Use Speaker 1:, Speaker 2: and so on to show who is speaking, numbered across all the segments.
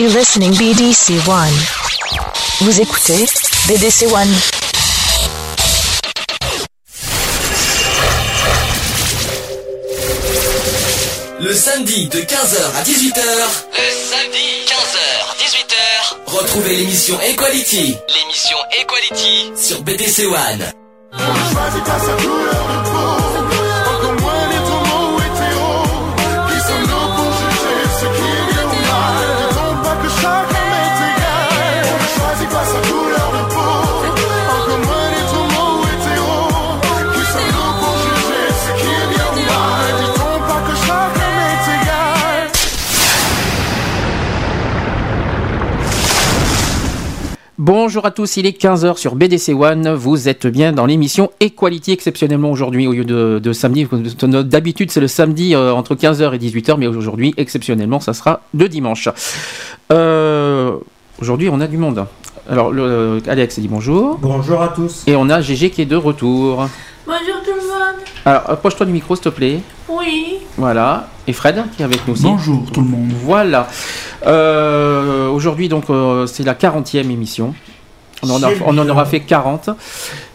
Speaker 1: You're listening BDC One. Vous écoutez BDC One.
Speaker 2: Le samedi de 15h à 18h.
Speaker 3: Le samedi 15h 18h.
Speaker 2: Retrouvez l'émission Equality.
Speaker 3: L'émission Equality
Speaker 2: sur BDC One.
Speaker 4: Bonjour à tous, il est 15h sur BDC One. Vous êtes bien dans l'émission Equality exceptionnellement aujourd'hui au lieu de, samedi. D'habitude, c'est le samedi euh, entre 15h et 18h, mais aujourd'hui, exceptionnellement, ça sera le dimanche. Euh, aujourd'hui, on a du monde. Alors, le, Alex dit bonjour.
Speaker 5: Bonjour à tous.
Speaker 4: Et on a GG qui est de retour.
Speaker 6: Bonjour.
Speaker 4: Alors, approche-toi du micro, s'il te plaît.
Speaker 6: Oui.
Speaker 4: Voilà. Et Fred qui est avec nous aussi.
Speaker 7: Bonjour tout le monde.
Speaker 4: Voilà. Euh, aujourd'hui, donc, euh, c'est la 40e émission. On en, on en, aura fait 40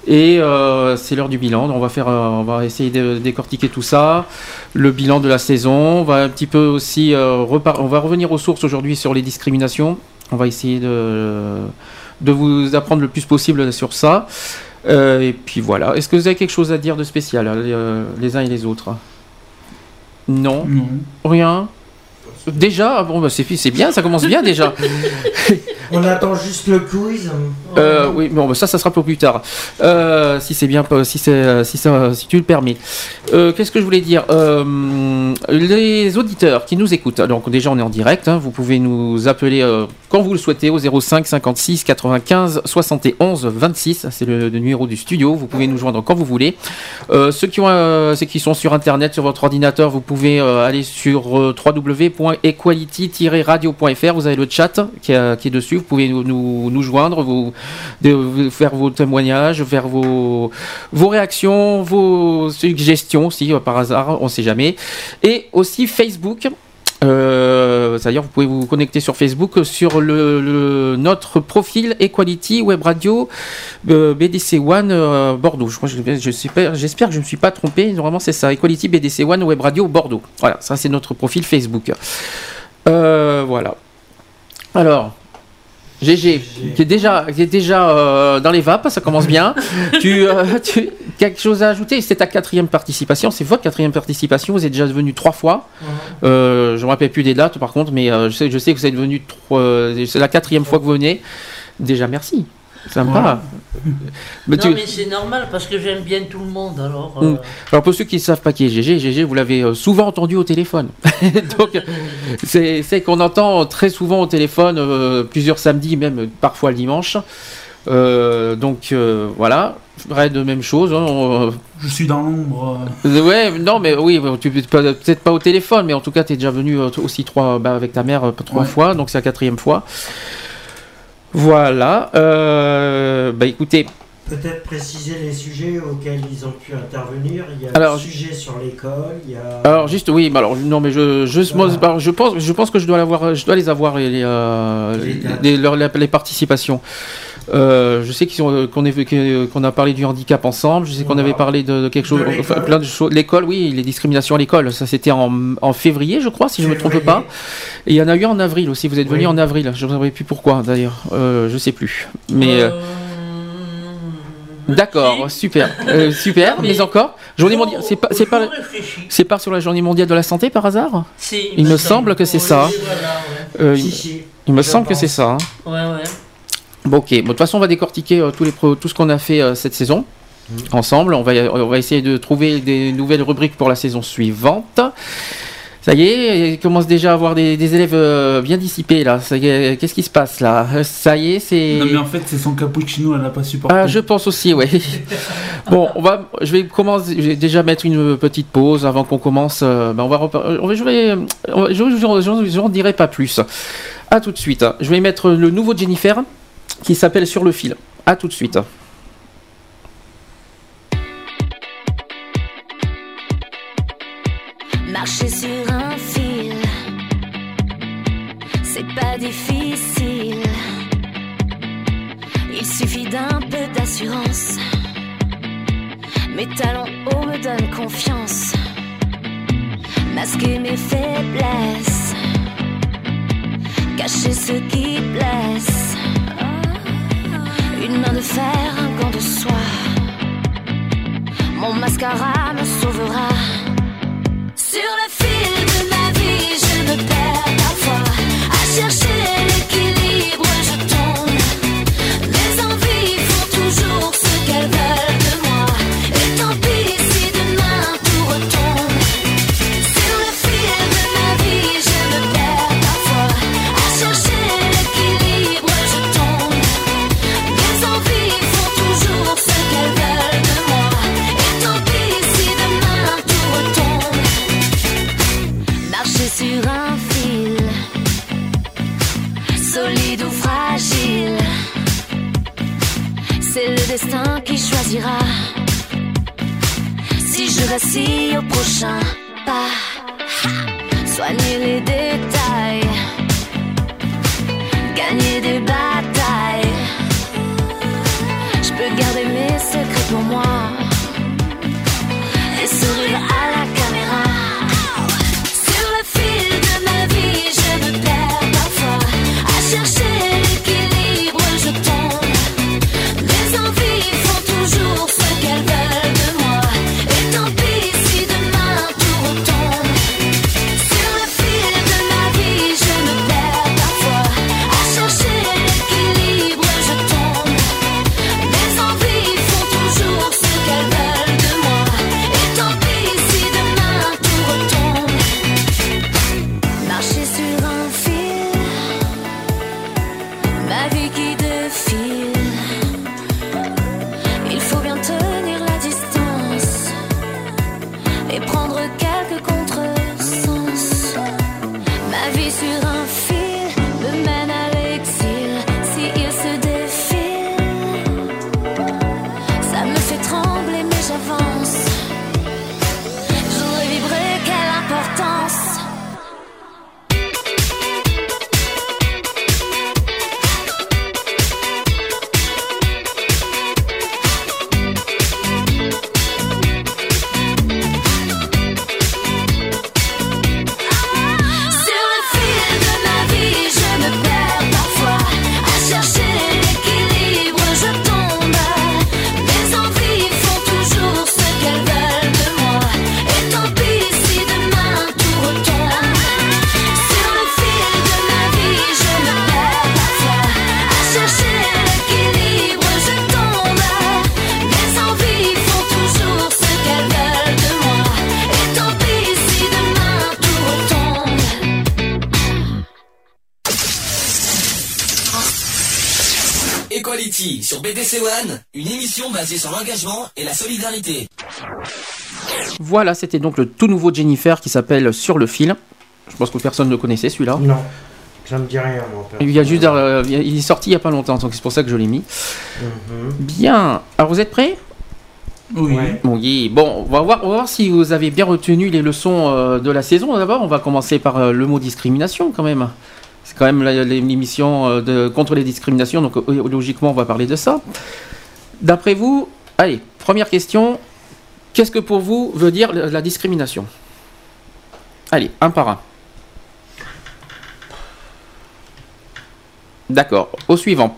Speaker 4: et euh, c'est l'heure du bilan. On va faire, on va essayer de décortiquer tout ça, le bilan de la saison. On va un petit peu aussi, on va revenir aux sources aujourd'hui sur les discriminations. On va essayer de, de vous apprendre le plus possible sur ça. Et puis voilà. Est-ce que vous avez quelque chose à dire de spécial les uns et les autres? Non?
Speaker 7: Non.
Speaker 4: Rien? Déjà, bon, bah, c'est bien, ça commence bien déjà.
Speaker 5: On attend juste le quiz.
Speaker 4: Euh, oui, bon, bah, ça, ça sera pour plus tard. Euh, si c'est bien, si c'est, si, ça, si tu le permets. Euh, qu'est-ce que je voulais dire Les auditeurs qui nous écoutent. Donc déjà, on est en direct. Hein, vous pouvez nous appeler quand vous le souhaitez au 05 56 95 71 26. C'est le, numéro du studio. Vous pouvez nous joindre quand vous voulez. ceux qui ont, ceux qui sont sur Internet, sur votre ordinateur, vous pouvez aller sur www.equality-radio.fr. Vous avez le chat qui est, qui est dessus vous pouvez nous, nous, joindre, vous, faire vos témoignages, faire vos, vos réactions, vos suggestions si par hasard, on ne sait jamais. Et aussi Facebook. Euh, C'est-à-dire, vous pouvez vous connecter sur Facebook sur le, notre profil Equality Web Radio euh, BDC One euh, Bordeaux. Je j'espère je, que je ne me suis pas trompé. Normalement, c'est ça. Equality BDC One Web Radio Bordeaux. Voilà, ça c'est notre profil Facebook. Euh, voilà. Alors, GG, qui est déjà, qui est déjà euh, dans les vapes, ça commence bien. tu, euh, tu, quelque chose à ajouter? C'est ta quatrième participation, c'est votre quatrième participation. Vous êtes déjà venu trois fois. Euh, je ne me rappelle plus des dates par contre, mais je sais, je sais que vous êtes venu c'est la quatrième fois que vous venez. Déjà, merci. Sympa.
Speaker 6: Mais non, mais c'est normal parce que j'aime bien tout le monde. Alors, euh.
Speaker 4: alors pour ceux qui ne savent pas qui est GG, GG, vous l'avez euh, souvent entendu au téléphone. Donc, c'est qu'on entend très souvent au téléphone, euh, plusieurs samedis, même parfois le dimanche. donc voilà, de même chose. Hein,
Speaker 7: Je suis dans l'ombre.
Speaker 4: Ouais, non, mais oui, tu peut-être pas au téléphone, mais en tout cas, tu es déjà venu aussi trois, bah, avec ta mère trois fois, donc c'est la quatrième fois. Voilà. Euh, bah écoutez.
Speaker 5: Peut-être préciser les sujets auxquels ils ont pu intervenir. Il y a alors, le sujet sur l'école. Il y a...
Speaker 4: Alors juste oui, bah alors non mais je je, je pense je pense que je dois l'avoir je dois les avoir les euh, les, les, participations. Euh, je sais qu'on qu'on a parlé du handicap ensemble. Je sais qu'on avait parlé de, quelque chose, plein de choses. L'école, oui, les discriminations à l'école. Ça, c'était en, en, février, je crois, si je ne me trompe pas. Et il y en a eu en avril aussi. Vous êtes venu en avril. Je ne sais plus pourquoi, d'ailleurs. Euh, je sais plus. Mais. Euh, d'accord, super, euh, super. mais, encore, journée mondiale, c'est pas, c'est pas, c'est pas sur la journée mondiale de la santé par hasard? Il me semble que c'est ça. il, me semble que c'est ça.
Speaker 6: Ouais, ouais.
Speaker 4: Bon, ok. de toute façon, on va décortiquer euh, tous les tout ce qu'on a fait euh, cette saison mmh. ensemble. On va, on va essayer de trouver des nouvelles rubriques pour la saison suivante. Ça y est, il commence déjà à avoir des, élèves euh, bien dissipés là. Qu'est-ce qui se passe là? Ça y est, c'est.
Speaker 7: Non mais en fait, c'est son cappuccino, elle n'a pas supporté.
Speaker 4: Ah, je pense aussi, oui. bon, on va, je vais commencer. Je vais déjà mettre une petite pause avant qu'on commence. Ben on va, on va, je n'en dirai pas plus. À tout de suite. Je vais mettre le nouveau Jennifer qui s'appelle Sur le fil. A tout de suite.
Speaker 8: Marcher sur un fil, c'est pas difficile. Il suffit d'un peu d'assurance. Mes talons hauts me donnent confiance. Masquer mes faiblesses. Cacher ce qui blesse. Une main de fer, un gant de soie. Mon mascara me sauvera. Sur le destin qui choisira. Si je vacille au prochain pas, soigner les détails, gagner des batailles. Je peux garder mes secrets pour moi
Speaker 2: BDC One, une émission basée sur l'engagement et la solidarité.
Speaker 4: Voilà, c'était donc le tout nouveau Jennifer qui s'appelle Sur le fil. Je pense que personne ne connaissait celui-là.
Speaker 5: Non, ça me dit rien, moi.
Speaker 4: Il, y a juste, euh, il est sorti il n'y a pas longtemps, donc c'est pour ça que je l'ai mis.
Speaker 5: Mhm.
Speaker 4: Bien. Alors vous êtes prêts?
Speaker 7: Oui.
Speaker 4: Bon, on va, voir, on va voir si vous avez bien retenu les leçons euh, de la saison. D'abord, on va commencer par euh, le mot discrimination quand même. C'est quand même l'émission euh, de, contre les discriminations, donc euh, logiquement on va parler de ça. D'après vous, allez, première question. Qu'est-ce que pour vous veut dire la la discrimination? Allez, un par un. D'accord. Au suivant.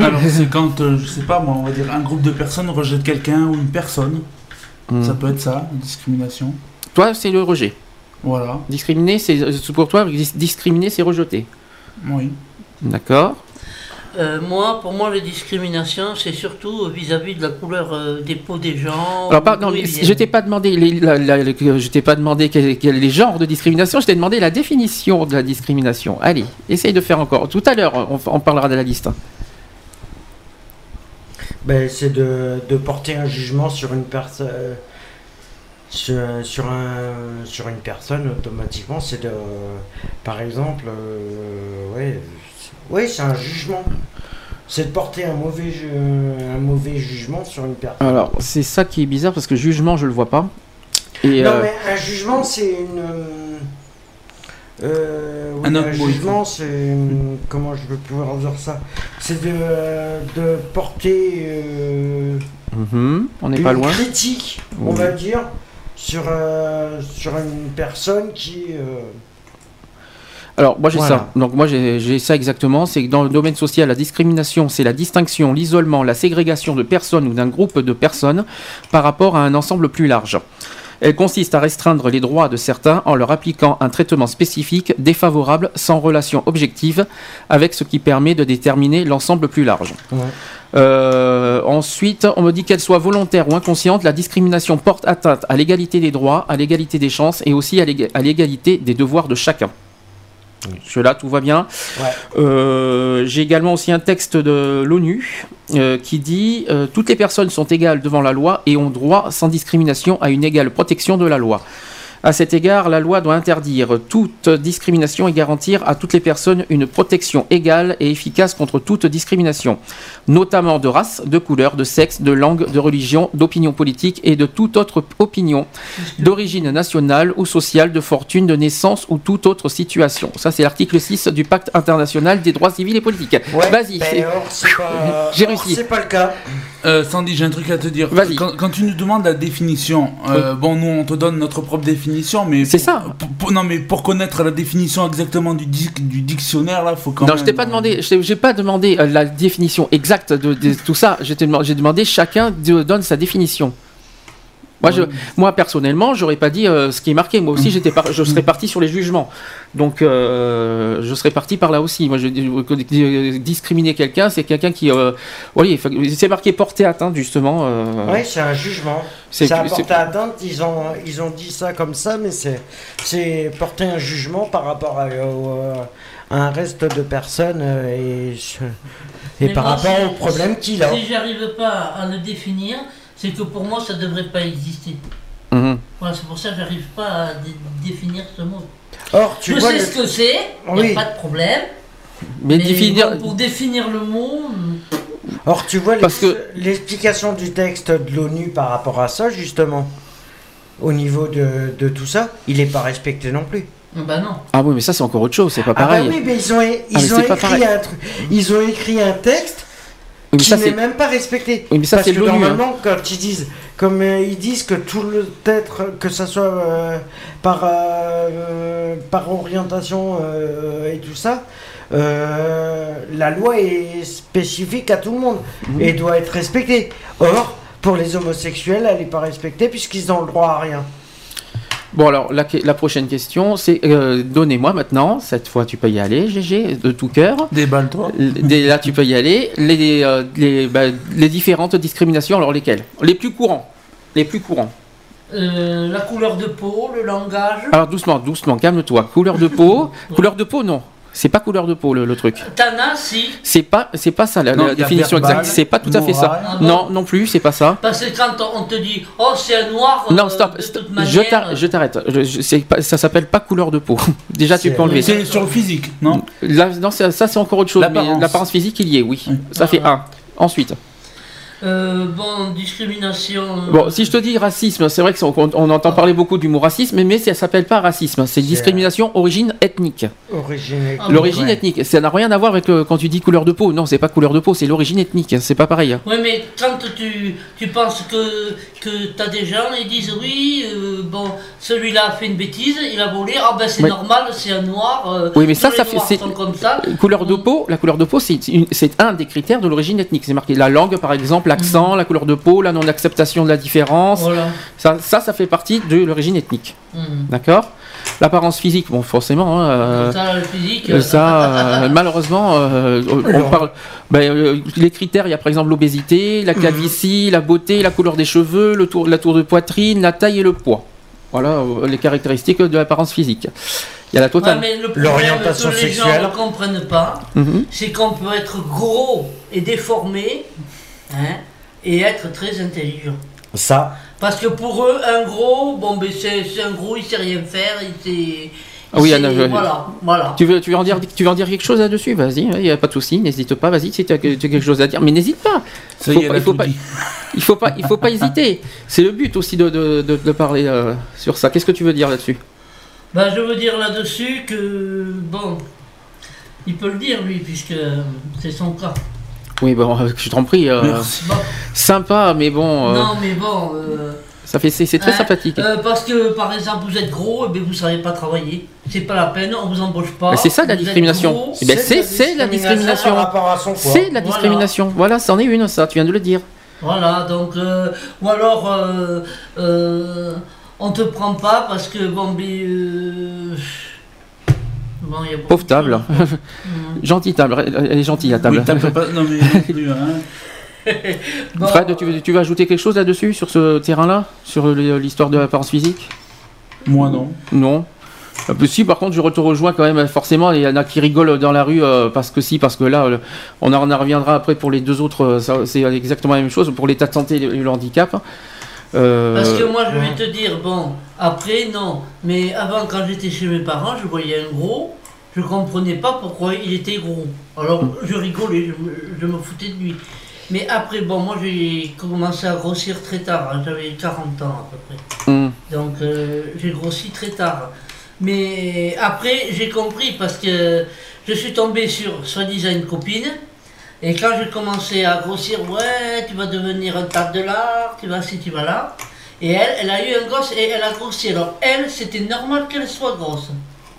Speaker 7: Alors, c'est quand, euh, je sais pas moi, on va dire un groupe de personnes rejette quelqu'un ou une personne.
Speaker 4: Hmm.
Speaker 7: Ça peut être ça, une discrimination.
Speaker 4: Toi, c'est le rejet.
Speaker 7: Voilà,
Speaker 4: Discriminer, c'est c'est pour toi, dis- discriminer, c'est rejeter.
Speaker 7: oui.
Speaker 4: D'accord.
Speaker 6: Euh, moi, pour moi, les discriminations, c'est surtout vis-à-vis de la couleur euh, des peaux des gens.
Speaker 4: Alors, je t'ai pas demandé, les, la- la- la- je t'ai pas demandé quel, quel- les genres de discrimination, je t'ai demandé la définition de la discrimination. Allez, essaye de faire encore. Tout à l'heure, on, on parlera de la liste.
Speaker 5: Ben, c'est de, de porter un jugement sur une personne. Sur, sur, un, sur une personne, automatiquement, c'est de. Par exemple, euh, ouais, c'est- ouais, c'est un jugement. C'est de porter un mauvais, ju- un mauvais jugement sur une personne.
Speaker 4: Alors, c'est ça qui est bizarre parce que jugement, je le vois pas. Et,
Speaker 5: non,
Speaker 4: euh,
Speaker 5: mais un jugement, c'est une. euh, oui,
Speaker 7: Un autre
Speaker 5: un jugement, c'est. Comment je vais pouvoir dire ça? C'est de, de porter euh,
Speaker 4: Mhm, On n'est
Speaker 5: une
Speaker 4: pas loin.
Speaker 5: critique, on
Speaker 4: Oui.
Speaker 5: va dire, sur, euh, sur une personne qui. euh,
Speaker 4: Alors, moi j'ai
Speaker 5: Voilà.
Speaker 4: ça. Donc, moi j'ai j'ai ça exactement. C'est que dans le domaine social, la discrimination, c'est la distinction, l'isolement, la ségrégation de personnes ou d'un groupe de personnes par rapport à un ensemble plus large. Elle consiste à restreindre les droits de certains en leur appliquant un traitement spécifique défavorable sans relation objective avec ce qui permet de déterminer l'ensemble plus large.
Speaker 5: Ouais.
Speaker 4: Euh, ensuite, on me dit qu'elle soit volontaire ou inconsciente, la discrimination porte atteinte à l'égalité des droits, à l'égalité des chances et aussi à l'égalité des devoirs de chacun. Cela, tout va bien.
Speaker 5: Ouais.
Speaker 4: Euh, J'ai également aussi un texte de l'ONU euh, qui dit euh, Toutes les personnes sont égales devant la loi et ont droit sans discrimination à une égale protection de la loi. À cet égard, la loi doit interdire toute discrimination et garantir à toutes les personnes une protection égale et efficace contre toute discrimination, notamment de race, de couleur, de sexe, de langue, de religion, d'opinion politique et de toute autre opinion, d'origine nationale ou sociale, de fortune, de naissance ou toute autre situation. Ça, c'est l'article 6 du Pacte international des droits civils et politiques.
Speaker 5: Ouais,
Speaker 4: Vas-y.
Speaker 5: ben, pas,
Speaker 4: J'ai réussi.
Speaker 5: C'est pas le cas.
Speaker 7: Euh, Sandy, j'ai un truc à te dire.
Speaker 4: Vas-y.
Speaker 7: Quand, quand tu nous demandes la définition, euh, bon, nous on te donne notre propre définition, mais
Speaker 4: C'est ça.
Speaker 7: pour- pour- non, mais pour connaître la définition exactement du, dic- du dictionnaire, là, faut quand
Speaker 4: Non,
Speaker 7: même.
Speaker 4: je t'ai pas demandé, je t'ai- j'ai pas demandé euh, la définition exacte de, de tout ça. Demandé- J'ai demandé chacun de, donne sa définition. Moi, je, moi personnellement, j'aurais pas dit euh, ce qui est marqué. Moi aussi, j'étais, par- je serais parti sur les jugements. Donc, euh, je serais parti par là aussi. Moi, je euh, discriminer quelqu'un, c'est quelqu'un qui, euh, oui, c'est marqué porter atteinte justement. euh,
Speaker 5: Oui, c'est un jugement.
Speaker 4: c'est-
Speaker 5: porter atteinte, ils ont, ils ont dit ça comme ça, mais c'est, c'est porter un jugement par rapport à, au- à un reste de personnes et, et
Speaker 6: Mais
Speaker 5: par
Speaker 6: moi,
Speaker 5: rapport
Speaker 6: si-
Speaker 5: au problème qu'il a.
Speaker 6: Si j'arrive pas à le définir, c'est que pour moi ça devrait pas exister.
Speaker 4: Mhm.
Speaker 6: Voilà, c'est pour ça que j'arrive pas à dé- définir ce mot.
Speaker 5: Or, tu
Speaker 6: je
Speaker 5: vois,
Speaker 6: sais
Speaker 5: le-
Speaker 6: ce que c'est, y a
Speaker 5: Oui.
Speaker 6: pas de problème.
Speaker 4: Mais, définir.
Speaker 6: bon, pour définir le mot,
Speaker 5: or, tu vois
Speaker 4: Parce
Speaker 5: l'ex-
Speaker 4: que-
Speaker 5: l'explication du texte de l'ONU par rapport à ça, justement, au niveau de, de tout ça, il n'est pas respecté non plus.
Speaker 6: bah non.
Speaker 4: Ah oui, mais ça c'est encore autre chose. C'est pas
Speaker 5: Ah bah
Speaker 4: pareil.
Speaker 5: oui, mais ils ont, ils
Speaker 4: Ah, mais
Speaker 5: ont écrit
Speaker 4: pareil.
Speaker 5: un truc, ils ont écrit un texte
Speaker 4: mais
Speaker 5: qui
Speaker 4: ça,
Speaker 5: n'est même pas respecté.
Speaker 4: Oui, mais ça,
Speaker 5: Parce
Speaker 4: c'est
Speaker 5: que
Speaker 4: hein.
Speaker 5: normalement, quand ils disent, comme euh, ils disent que tout le être, que ça soit euh, par, euh, par orientation et tout ça, la loi est spécifique à tout le monde et doit être respectée. Or, pour les homosexuels, elle n'est pas respectée puisqu'ils n'ont le droit à rien.
Speaker 4: Bon alors la, la prochaine question c'est euh, donnez-moi maintenant, cette fois tu peux y aller GG de tout cœur.
Speaker 7: Déballe-toi.
Speaker 4: Là tu peux y aller. Les, euh, les, bah, les différentes discriminations, alors lesquelles? Les plus courants. Les plus courants.
Speaker 6: Euh, la couleur de peau, le langage.
Speaker 4: Alors doucement, doucement, calme-toi. Couleur de peau? couleur de peau non. C'est pas couleur de peau le, le truc.
Speaker 6: Tana, si.
Speaker 4: C'est pas, c'est pas ça la,
Speaker 7: Non,
Speaker 4: définition
Speaker 7: verbal,
Speaker 4: exacte. C'est pas tout à fait ça.
Speaker 6: Ah
Speaker 4: Non, non plus, c'est pas ça.
Speaker 6: Parce que quand on on te dit, oh, c'est un noir.
Speaker 4: Non,
Speaker 6: euh,
Speaker 4: stop,
Speaker 6: de
Speaker 4: stop.
Speaker 6: toute manière,
Speaker 4: Je t'ar- je t'arrête. Ça s'appelle pas couleur de peau. Déjà, tu peux enlever.
Speaker 7: C'est sur le physique, non?
Speaker 4: Là, non, ça, ça, c'est encore autre chose. Mais
Speaker 7: L'apparence.
Speaker 4: physique, il y est, oui.
Speaker 7: Oui.
Speaker 4: Ça fait
Speaker 6: Voilà.
Speaker 4: un. Ensuite.
Speaker 6: Euh, bon, discrimination. euh,
Speaker 4: Bon, si je te dis racisme, c'est vrai qu'on on entend parler beaucoup du mot racisme, mais ça s'appelle pas racisme. C'est discrimination origine ethnique.
Speaker 5: Origine.
Speaker 6: Ah,
Speaker 4: L'origine
Speaker 5: ouais.
Speaker 4: ethnique. Ça n'a rien à voir avec euh, quand tu dis couleur de peau. Non, c'est pas couleur de peau, c'est l'origine ethnique. C'est pas pareil. hein.
Speaker 6: Oui, mais quand tu, tu penses que, que tu as des gens, ils disent oui, euh, bon, celui-là a fait une bêtise, il a volé, ah ben c'est
Speaker 4: Oui.
Speaker 6: normal, c'est un noir. euh,
Speaker 4: Oui, mais ça, ça fait- c'est-
Speaker 6: sont comme ça.
Speaker 4: Couleur de peau, la couleur de peau, c'est un des critères de l'origine ethnique. C'est marqué la langue, par exemple, l'accent, la couleur de peau, la non-acceptation de la différence.
Speaker 6: Voilà.
Speaker 4: Ça, ça, ça fait partie de l'origine ethnique.
Speaker 6: Mhm.
Speaker 4: D'accord? L'apparence physique, bon, forcément. hein, euh,
Speaker 6: ça, le physique.
Speaker 4: Euh, Ça, euh, malheureusement, euh, on parle. ben, euh, les critères, il y a par exemple l'obésité, la calvitie, la beauté, la couleur des cheveux, le tour, la tour de poitrine, la taille et le poids. Voilà euh, les caractéristiques de l'apparence physique. Il y a la
Speaker 6: Ouais,
Speaker 4: totale.
Speaker 6: mais le problème
Speaker 5: L'orientation
Speaker 6: que les gens
Speaker 5: sexuelle.
Speaker 6: ne comprennent pas,
Speaker 4: Mhm.
Speaker 6: c'est qu'on peut être gros et déformé hein, et être très intelligent.
Speaker 5: Ça,
Speaker 6: Parce que pour eux, un gros, bon, ben c'est c'est un gros, il sait rien faire, il sait.
Speaker 4: Ah oui, je-
Speaker 6: voilà, voilà.
Speaker 4: Tu veux, tu, veux en dire, tu veux en dire quelque chose là-dessus? Vas-y, il n'y a pas de souci, n'hésite pas, vas-y, si tu as, quelque chose à dire, mais n'hésite pas.
Speaker 7: Ça
Speaker 4: Faut
Speaker 7: y est,
Speaker 4: pas-
Speaker 7: elle a
Speaker 4: il faut pas-. Il faut pas, il faut pas hésiter. C'est le but aussi de, de, de- de parler euh, sur ça. Qu'est-ce que tu veux dire là-dessus?
Speaker 6: Bah, je veux dire là-dessus que, bon, il peut le dire lui, puisque euh, c'est son cas.
Speaker 4: Oui, bon, je t'en prie. euh,
Speaker 7: Merci.
Speaker 4: Sympa, mais bon, euh,
Speaker 6: non, mais bon. euh,
Speaker 4: ça fait, c'est c'est très
Speaker 6: hein,
Speaker 4: sympathique.
Speaker 6: euh, parce que, par exemple, vous êtes gros, et bien vous savez pas travailler. C'est pas la peine, on vous embauche pas.
Speaker 4: Mais c'est ça la discrimination.
Speaker 6: gros,
Speaker 4: Eh ben, c'est c'est la discrimination.
Speaker 5: par rapport à son poids.
Speaker 4: C'est la
Speaker 6: Voilà.
Speaker 4: discrimination. Voilà, c'en est une, ça. Tu viens de le dire.
Speaker 6: Voilà, donc, euh, ou alors, euh, euh, on te prend pas parce que, bon, mais, euh, bon, il y a beaucoup
Speaker 4: Pauvre table. Gentille table. Elle est gentille la table.
Speaker 7: Oui, t'as pas- Non, mais non plus, hein.
Speaker 6: Bon,
Speaker 4: Fred, tu veux, tu veux ajouter quelque chose là-dessus, sur ce terrain-là Sur l'histoire de l'apparence physique?
Speaker 7: Moi, non.
Speaker 4: Non. Euh, puis si, par contre, je te rejoins quand même, forcément, il y en a qui rigolent dans la rue euh, parce que si, parce que là, euh, on en reviendra après pour les deux autres, euh, c'est exactement la même chose, pour l'état de santé et le, le handicap. Euh,
Speaker 6: Parce que moi, je vais te dire, bon, après, non. Mais avant, quand j'étais chez mes parents, je voyais un gros, je comprenais pas pourquoi il était gros. Alors, je rigolais, je me, je me foutais de lui. Mais après, bon, moi, j'ai commencé à grossir très tard. hein, J'avais 40 ans à peu près.
Speaker 4: hum,
Speaker 6: Donc, euh, j'ai grossi très tard. Mais après, j'ai compris parce que je suis tombé sur soi-disant une copine. Et quand j'ai commencé à grossir, ouais, tu vas devenir un tas de l'art, tu vas ci, tu vas là. Et elle, elle a eu un gosse et elle a grossi. Alors, elle, c'était normal qu'elle soit grosse.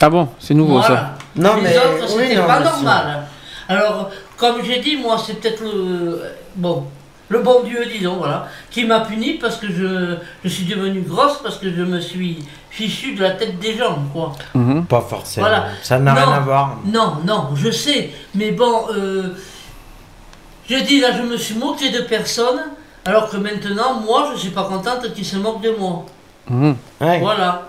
Speaker 4: Ah bon, c'est nouveau ça.
Speaker 6: Voilà.
Speaker 5: Non,
Speaker 6: Les
Speaker 5: mais-
Speaker 6: autres,
Speaker 5: oui,
Speaker 6: c'était
Speaker 5: non,
Speaker 6: pas
Speaker 5: mais
Speaker 6: normal. Alors, comme j'ai dit, moi, c'est peut-être le. Bon. Le bon Dieu, disons, voilà, qui m'a puni parce que je, je suis devenue grosse, parce que je me suis fichu de la tête des gens, quoi.
Speaker 4: Mhm.
Speaker 5: Pas forcément.
Speaker 6: Voilà.
Speaker 5: Ça n'a
Speaker 6: Non.
Speaker 5: rien à voir.
Speaker 6: Non, non, je sais, mais bon, euh, je dis là, je me suis moqué de personne, alors que maintenant, moi, je suis pas contente qu'ils se moquent de moi.
Speaker 5: Ouais.
Speaker 6: Voilà.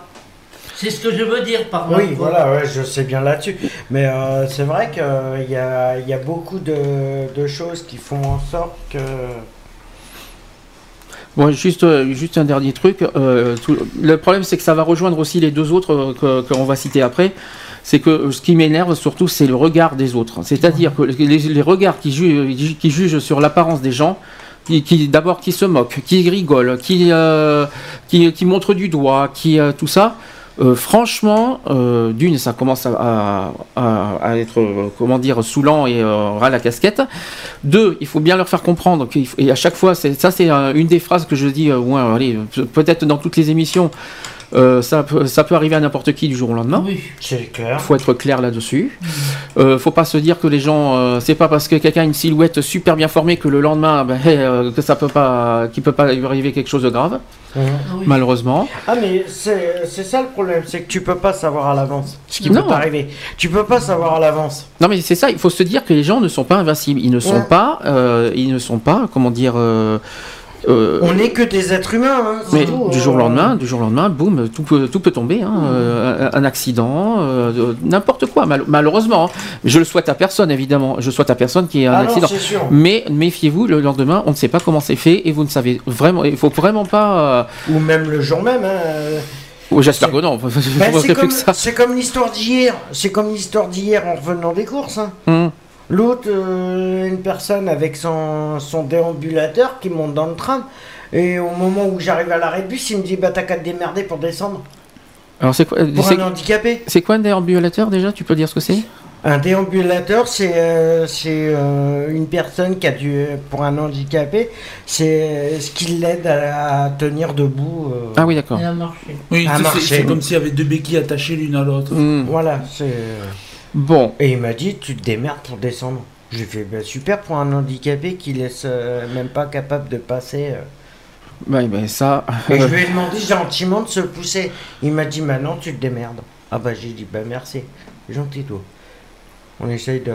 Speaker 6: C'est ce que je veux dire par là.
Speaker 5: Oui, voilà, ouais, je sais bien là-dessus. Mais euh, c'est vrai qu'il y a, il y a beaucoup de, de choses qui font en sorte que.
Speaker 4: Bon, juste, euh, juste un dernier truc. euh, tout- le problème, c'est que ça va rejoindre aussi les deux autres euh, que- qu'on va citer après. C'est que ce qui m'énerve surtout, c'est le regard des autres. C'est-à-dire que les, regards qui, ju- qui jugent sur l'apparence des gens, qui, d'abord qui se moquent, qui rigolent, qui, euh, montrent du doigt, qui euh, tout ça. euh, franchement, euh, d'une, ça commence à, être, comment dire, saoulant et ras la casquette. Deux, il faut bien leur faire comprendre et à chaque fois, ça c'est une des phrases que je dis, ouais, peut-être dans toutes les émissions, euh, ça, peut, ça peut arriver à n'importe qui du jour au lendemain.
Speaker 6: Oui.
Speaker 5: C'est clair.
Speaker 4: Il faut être clair là-dessus. Euh, faut pas se dire que les gens, euh, c'est pas parce que quelqu'un a une silhouette super bien formée que le lendemain, ben, euh, que ça peut pas, qu'il peut pas lui arriver quelque chose de grave,
Speaker 5: Mhm.
Speaker 6: Oui.
Speaker 4: malheureusement.
Speaker 5: Ah mais c'est c'est ça le problème, c'est que tu peux pas savoir à l'avance ce qui
Speaker 4: Non.
Speaker 5: peut t'arriver. Tu peux pas savoir à l'avance.
Speaker 4: Non mais c'est ça, il faut se dire que les gens ne sont pas invincibles, ils ne sont
Speaker 5: Ouais.
Speaker 4: pas, euh, ils ne sont pas, comment dire. Euh,
Speaker 5: On n'est que des êtres humains. Hein,
Speaker 4: Mais
Speaker 5: tout,
Speaker 4: du jour au
Speaker 5: euh,
Speaker 4: lendemain, du jour au lendemain, boum, tout peut, tout peut tomber, hein, euh, un, accident, euh, n'importe quoi, mal- malheureusement. hein. Je le souhaite à personne, évidemment. Je souhaite à personne qui ait un
Speaker 5: Ah
Speaker 4: accident.
Speaker 5: sûr.
Speaker 4: Mais méfiez-vous, le lendemain, on ne sait pas comment c'est fait et vous ne savez vraiment, il faut vraiment pas.
Speaker 5: Ou même le jour même. hein, euh,
Speaker 4: J'espère que non.
Speaker 5: c'est comme,
Speaker 4: ça.
Speaker 5: c'est comme l'histoire d'hier. C'est comme l'histoire d'hier en revenant des courses. hein.
Speaker 4: Hum.
Speaker 5: L'autre, euh, une personne avec son, son déambulateur qui monte dans le tram. Et au moment où j'arrive à l'arrêt de bus, il me dit Bah, t'as qu'à te démerder pour descendre.
Speaker 4: Alors c'est quoi,
Speaker 5: Pour
Speaker 4: c'est,
Speaker 5: un handicapé.
Speaker 4: c'est quoi un déambulateur déjà Tu peux dire ce que c'est?
Speaker 5: Un déambulateur, c'est euh, c'est, euh, une personne qui a dû. Pour un handicapé, c'est euh, ce qui l'aide à, à tenir debout. euh.
Speaker 4: Ah oui, d'accord.
Speaker 7: Oui,
Speaker 5: À
Speaker 7: c'est-
Speaker 5: marcher.
Speaker 7: c'est c'est comme s'il y avait deux béquilles attachées l'une à l'autre.
Speaker 4: Hum.
Speaker 5: Voilà, c'est.
Speaker 4: Bon,
Speaker 5: Et il m'a dit Tu te démerdes pour descendre. J'ai fait bah, super pour un handicapé qui laisse euh, même pas capable de passer. euh.
Speaker 4: ben, ça.
Speaker 5: Et je lui ai demandé gentiment de se pousser. Il m'a dit maintenant tu te démerdes. Ah bah j'ai dit bah merci. Gentil toi. On essaye de.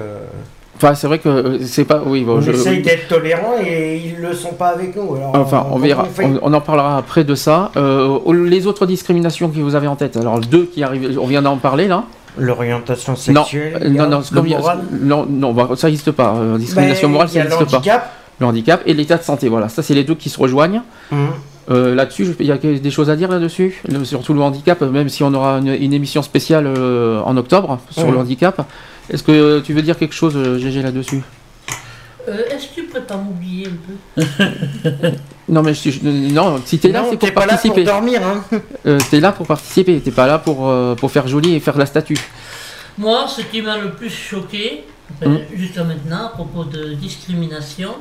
Speaker 4: Enfin, c'est vrai que euh, c'est pas. Oui, bon,
Speaker 5: on
Speaker 4: je-
Speaker 5: essaye d'être tolérant et ils le sont pas avec nous. Alors,
Speaker 4: Enfin, on
Speaker 5: donc
Speaker 4: verra,
Speaker 5: fait-
Speaker 4: on, on en parlera après de ça. Euh, les autres discriminations que vous avez en tête, alors deux qui arrivent, on vient d'en parler là.
Speaker 5: L'orientation
Speaker 4: Non,
Speaker 5: sexuelle.
Speaker 4: euh, non, non, a-
Speaker 5: moral.
Speaker 4: non, non, bah, ça n'existe pas. euh, discrimination
Speaker 5: Ben,
Speaker 4: morale, ça n'existe pas. Le handicap et l'état de santé, voilà. Ça, c'est les deux qui se rejoignent.
Speaker 5: Mhm.
Speaker 4: Euh, là-dessus, il y a des choses à dire là-dessus, surtout le handicap, même si on aura une, une émission spéciale euh, en octobre sur
Speaker 5: Mhm.
Speaker 4: le handicap. Est-ce que tu veux dire quelque chose, GG, là-dessus?
Speaker 6: Euh, Est-ce que tu pourrais pas m'oublier un peu?
Speaker 4: Non, mais je, je- non, si t'es là, c'est pour
Speaker 5: t'es pas là pour
Speaker 4: participer.
Speaker 5: dormir, hein.
Speaker 4: Euh, t'es là pour participer, t'es pas là pour, euh, pour faire joli et faire la statue.
Speaker 6: Moi, ce qui m'a le plus choqué, enfin,
Speaker 4: Mm.
Speaker 6: jusqu'à maintenant, à propos de discrimination,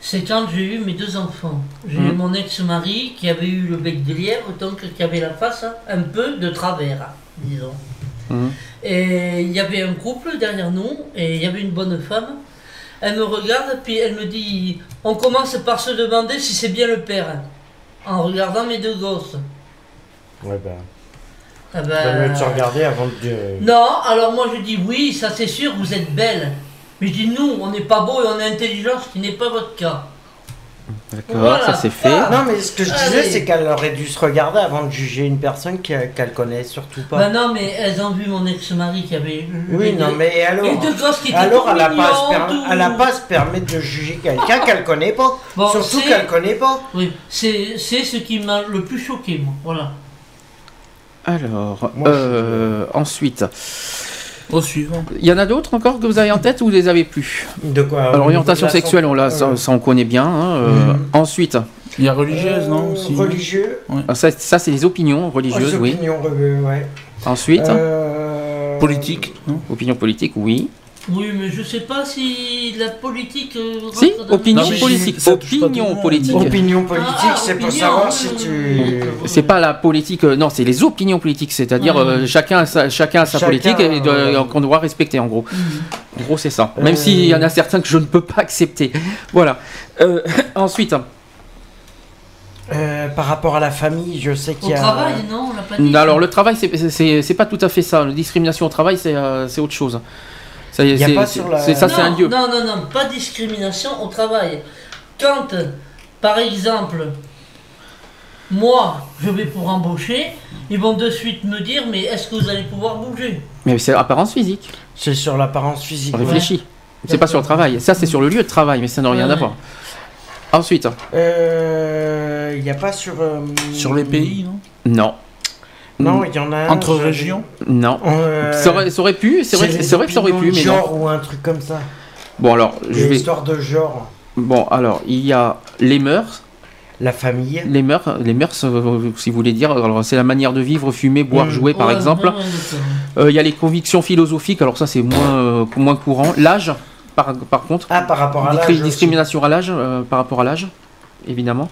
Speaker 6: c'est quand j'ai eu mes deux enfants. J'ai eu
Speaker 4: Mm.
Speaker 6: mon ex-mari qui avait eu le bec de lièvre, donc qui avait la face un peu de travers, disons.
Speaker 4: Mhm.
Speaker 6: Et il y avait un couple derrière nous, et il y avait une bonne femme. Elle me regarde, puis elle me dit On commence par se demander si c'est bien le père, en regardant mes deux gosses.
Speaker 5: Ouais, bah.
Speaker 6: Ah ben,
Speaker 5: mieux te regarder avant de.
Speaker 6: non, alors moi je dis oui, ça c'est sûr, vous êtes belle. Mais je dis nous, on n'est pas beau et on est intelligent, ce qui n'est pas votre cas.
Speaker 4: D'accord,
Speaker 6: Voilà.
Speaker 4: ça c'est fait.
Speaker 5: Non, mais ce que je disais, c'est qu'elle aurait dû se regarder avant de juger une personne qu'elle qu'elle connaît surtout pas.
Speaker 6: Bah non, mais elles ont vu mon ex-mari qui avait.
Speaker 5: oui, non, mais alors.
Speaker 6: Les deux gosses qui étaient
Speaker 5: Alors,
Speaker 6: tout
Speaker 5: elle n'a pas, à se
Speaker 6: tout-
Speaker 5: elle a pas à se permettre de juger quelqu'un qu'elle connaît pas.
Speaker 6: Bon,
Speaker 5: Surtout
Speaker 6: c'est-
Speaker 5: qu'elle connaît pas.
Speaker 6: Oui, c'est c'est ce qui m'a le plus choqué, moi. Voilà.
Speaker 4: Alors,
Speaker 5: Moi, je-
Speaker 4: euh, ensuite,
Speaker 7: Au suivant.
Speaker 4: il y en a d'autres encore que vous avez en tête ou vous les avez plus
Speaker 5: De quoi
Speaker 4: Alors, orientation
Speaker 5: de
Speaker 4: sexuelle, on, l'a, ça, ça, on connaît bien. hein, euh,
Speaker 5: Mhm.
Speaker 4: Ensuite,
Speaker 7: Il y a religieuse,
Speaker 5: Euh,
Speaker 7: non aussi
Speaker 5: Religieux.
Speaker 4: ah, ça, ça, c'est les opinions religieuses,
Speaker 5: Oh,
Speaker 4: oui.
Speaker 5: opinions, euh, ouais.
Speaker 4: Ensuite,
Speaker 5: Euh,
Speaker 7: Politique, non
Speaker 4: opinion politique, oui.
Speaker 6: Oui, mais je sais pas si la politique. euh,
Speaker 4: Si,
Speaker 6: dans-
Speaker 4: opinion
Speaker 7: Non, mais
Speaker 4: politique.
Speaker 7: ça touche pas tout le
Speaker 4: Opinion
Speaker 7: monde.
Speaker 4: politique.
Speaker 5: Opinion politique,
Speaker 6: Ah,
Speaker 5: c'est pour
Speaker 6: opinion,
Speaker 5: savoir
Speaker 6: oui,
Speaker 5: si
Speaker 6: oui,
Speaker 5: tu.
Speaker 6: oui.
Speaker 4: C'est pas la politique, euh, non, c'est les opinions politiques, c'est-à-dire
Speaker 6: Ouais.
Speaker 4: euh, chacun, a sa, chacun a sa
Speaker 5: Chacun,
Speaker 4: politique et de-
Speaker 5: euh,
Speaker 4: qu'on doit respecter en gros.
Speaker 6: Mhm.
Speaker 4: En gros, c'est ça. Même
Speaker 5: Euh.
Speaker 4: s'il y en a certains que je ne peux pas accepter. Voilà. Euh, ensuite,
Speaker 5: Euh, par rapport à la famille, je sais qu'il y a.
Speaker 6: travail, non, on l'a pas dit.
Speaker 4: alors le travail, c'est- c'est c'est- c'est pas tout à fait ça. La discrimination au travail, c'est euh, c'est autre chose. Ça,
Speaker 5: y a
Speaker 4: c'est-
Speaker 5: pas
Speaker 4: c'est-
Speaker 5: sur la-
Speaker 4: c'est- ça, c'est un
Speaker 6: Non,
Speaker 4: lieu.
Speaker 6: Non, non, non, pas discrimination au travail. Quand, par exemple, moi, je vais pour embaucher, ils vont de suite me dire, mais est-ce que vous allez pouvoir bouger?
Speaker 4: Mais c'est apparence physique.
Speaker 5: C'est sur l'apparence physique.
Speaker 4: On
Speaker 5: ouais.
Speaker 4: réfléchit. C'est pas sur le travail. Ça, c'est sur le lieu de travail, mais ça n'a rien
Speaker 6: Ouais,
Speaker 4: à
Speaker 6: ouais.
Speaker 4: voir. Ensuite,
Speaker 5: Euh, Il n'y a pas sur. euh,
Speaker 7: Sur les pays, non?
Speaker 4: Non.
Speaker 5: Non, il y en a un.
Speaker 7: Entre régions
Speaker 4: Non.
Speaker 5: Euh,
Speaker 4: Ça, aurait, ça aurait pu, c'est vrai, vrai que ça aurait pu, mais non.
Speaker 5: genre ou un truc comme ça.
Speaker 4: Bon, alors, je vais.
Speaker 5: histoires de genre.
Speaker 4: Bon, alors, il y a les mœurs.
Speaker 5: La famille.
Speaker 4: Les mœurs, les mœurs, euh, si vous voulez dire, alors c'est la manière de vivre, fumer, boire,
Speaker 5: Mm.
Speaker 4: jouer, par
Speaker 6: Ouais,
Speaker 4: exemple. Euh, Il y a les convictions philosophiques, alors ça c'est moins, euh, moins courant. L'âge, par, par contre.
Speaker 5: Ah, par rapport à l'âge. aussi.
Speaker 4: discrimination à l'âge, euh, par rapport à l'âge, évidemment.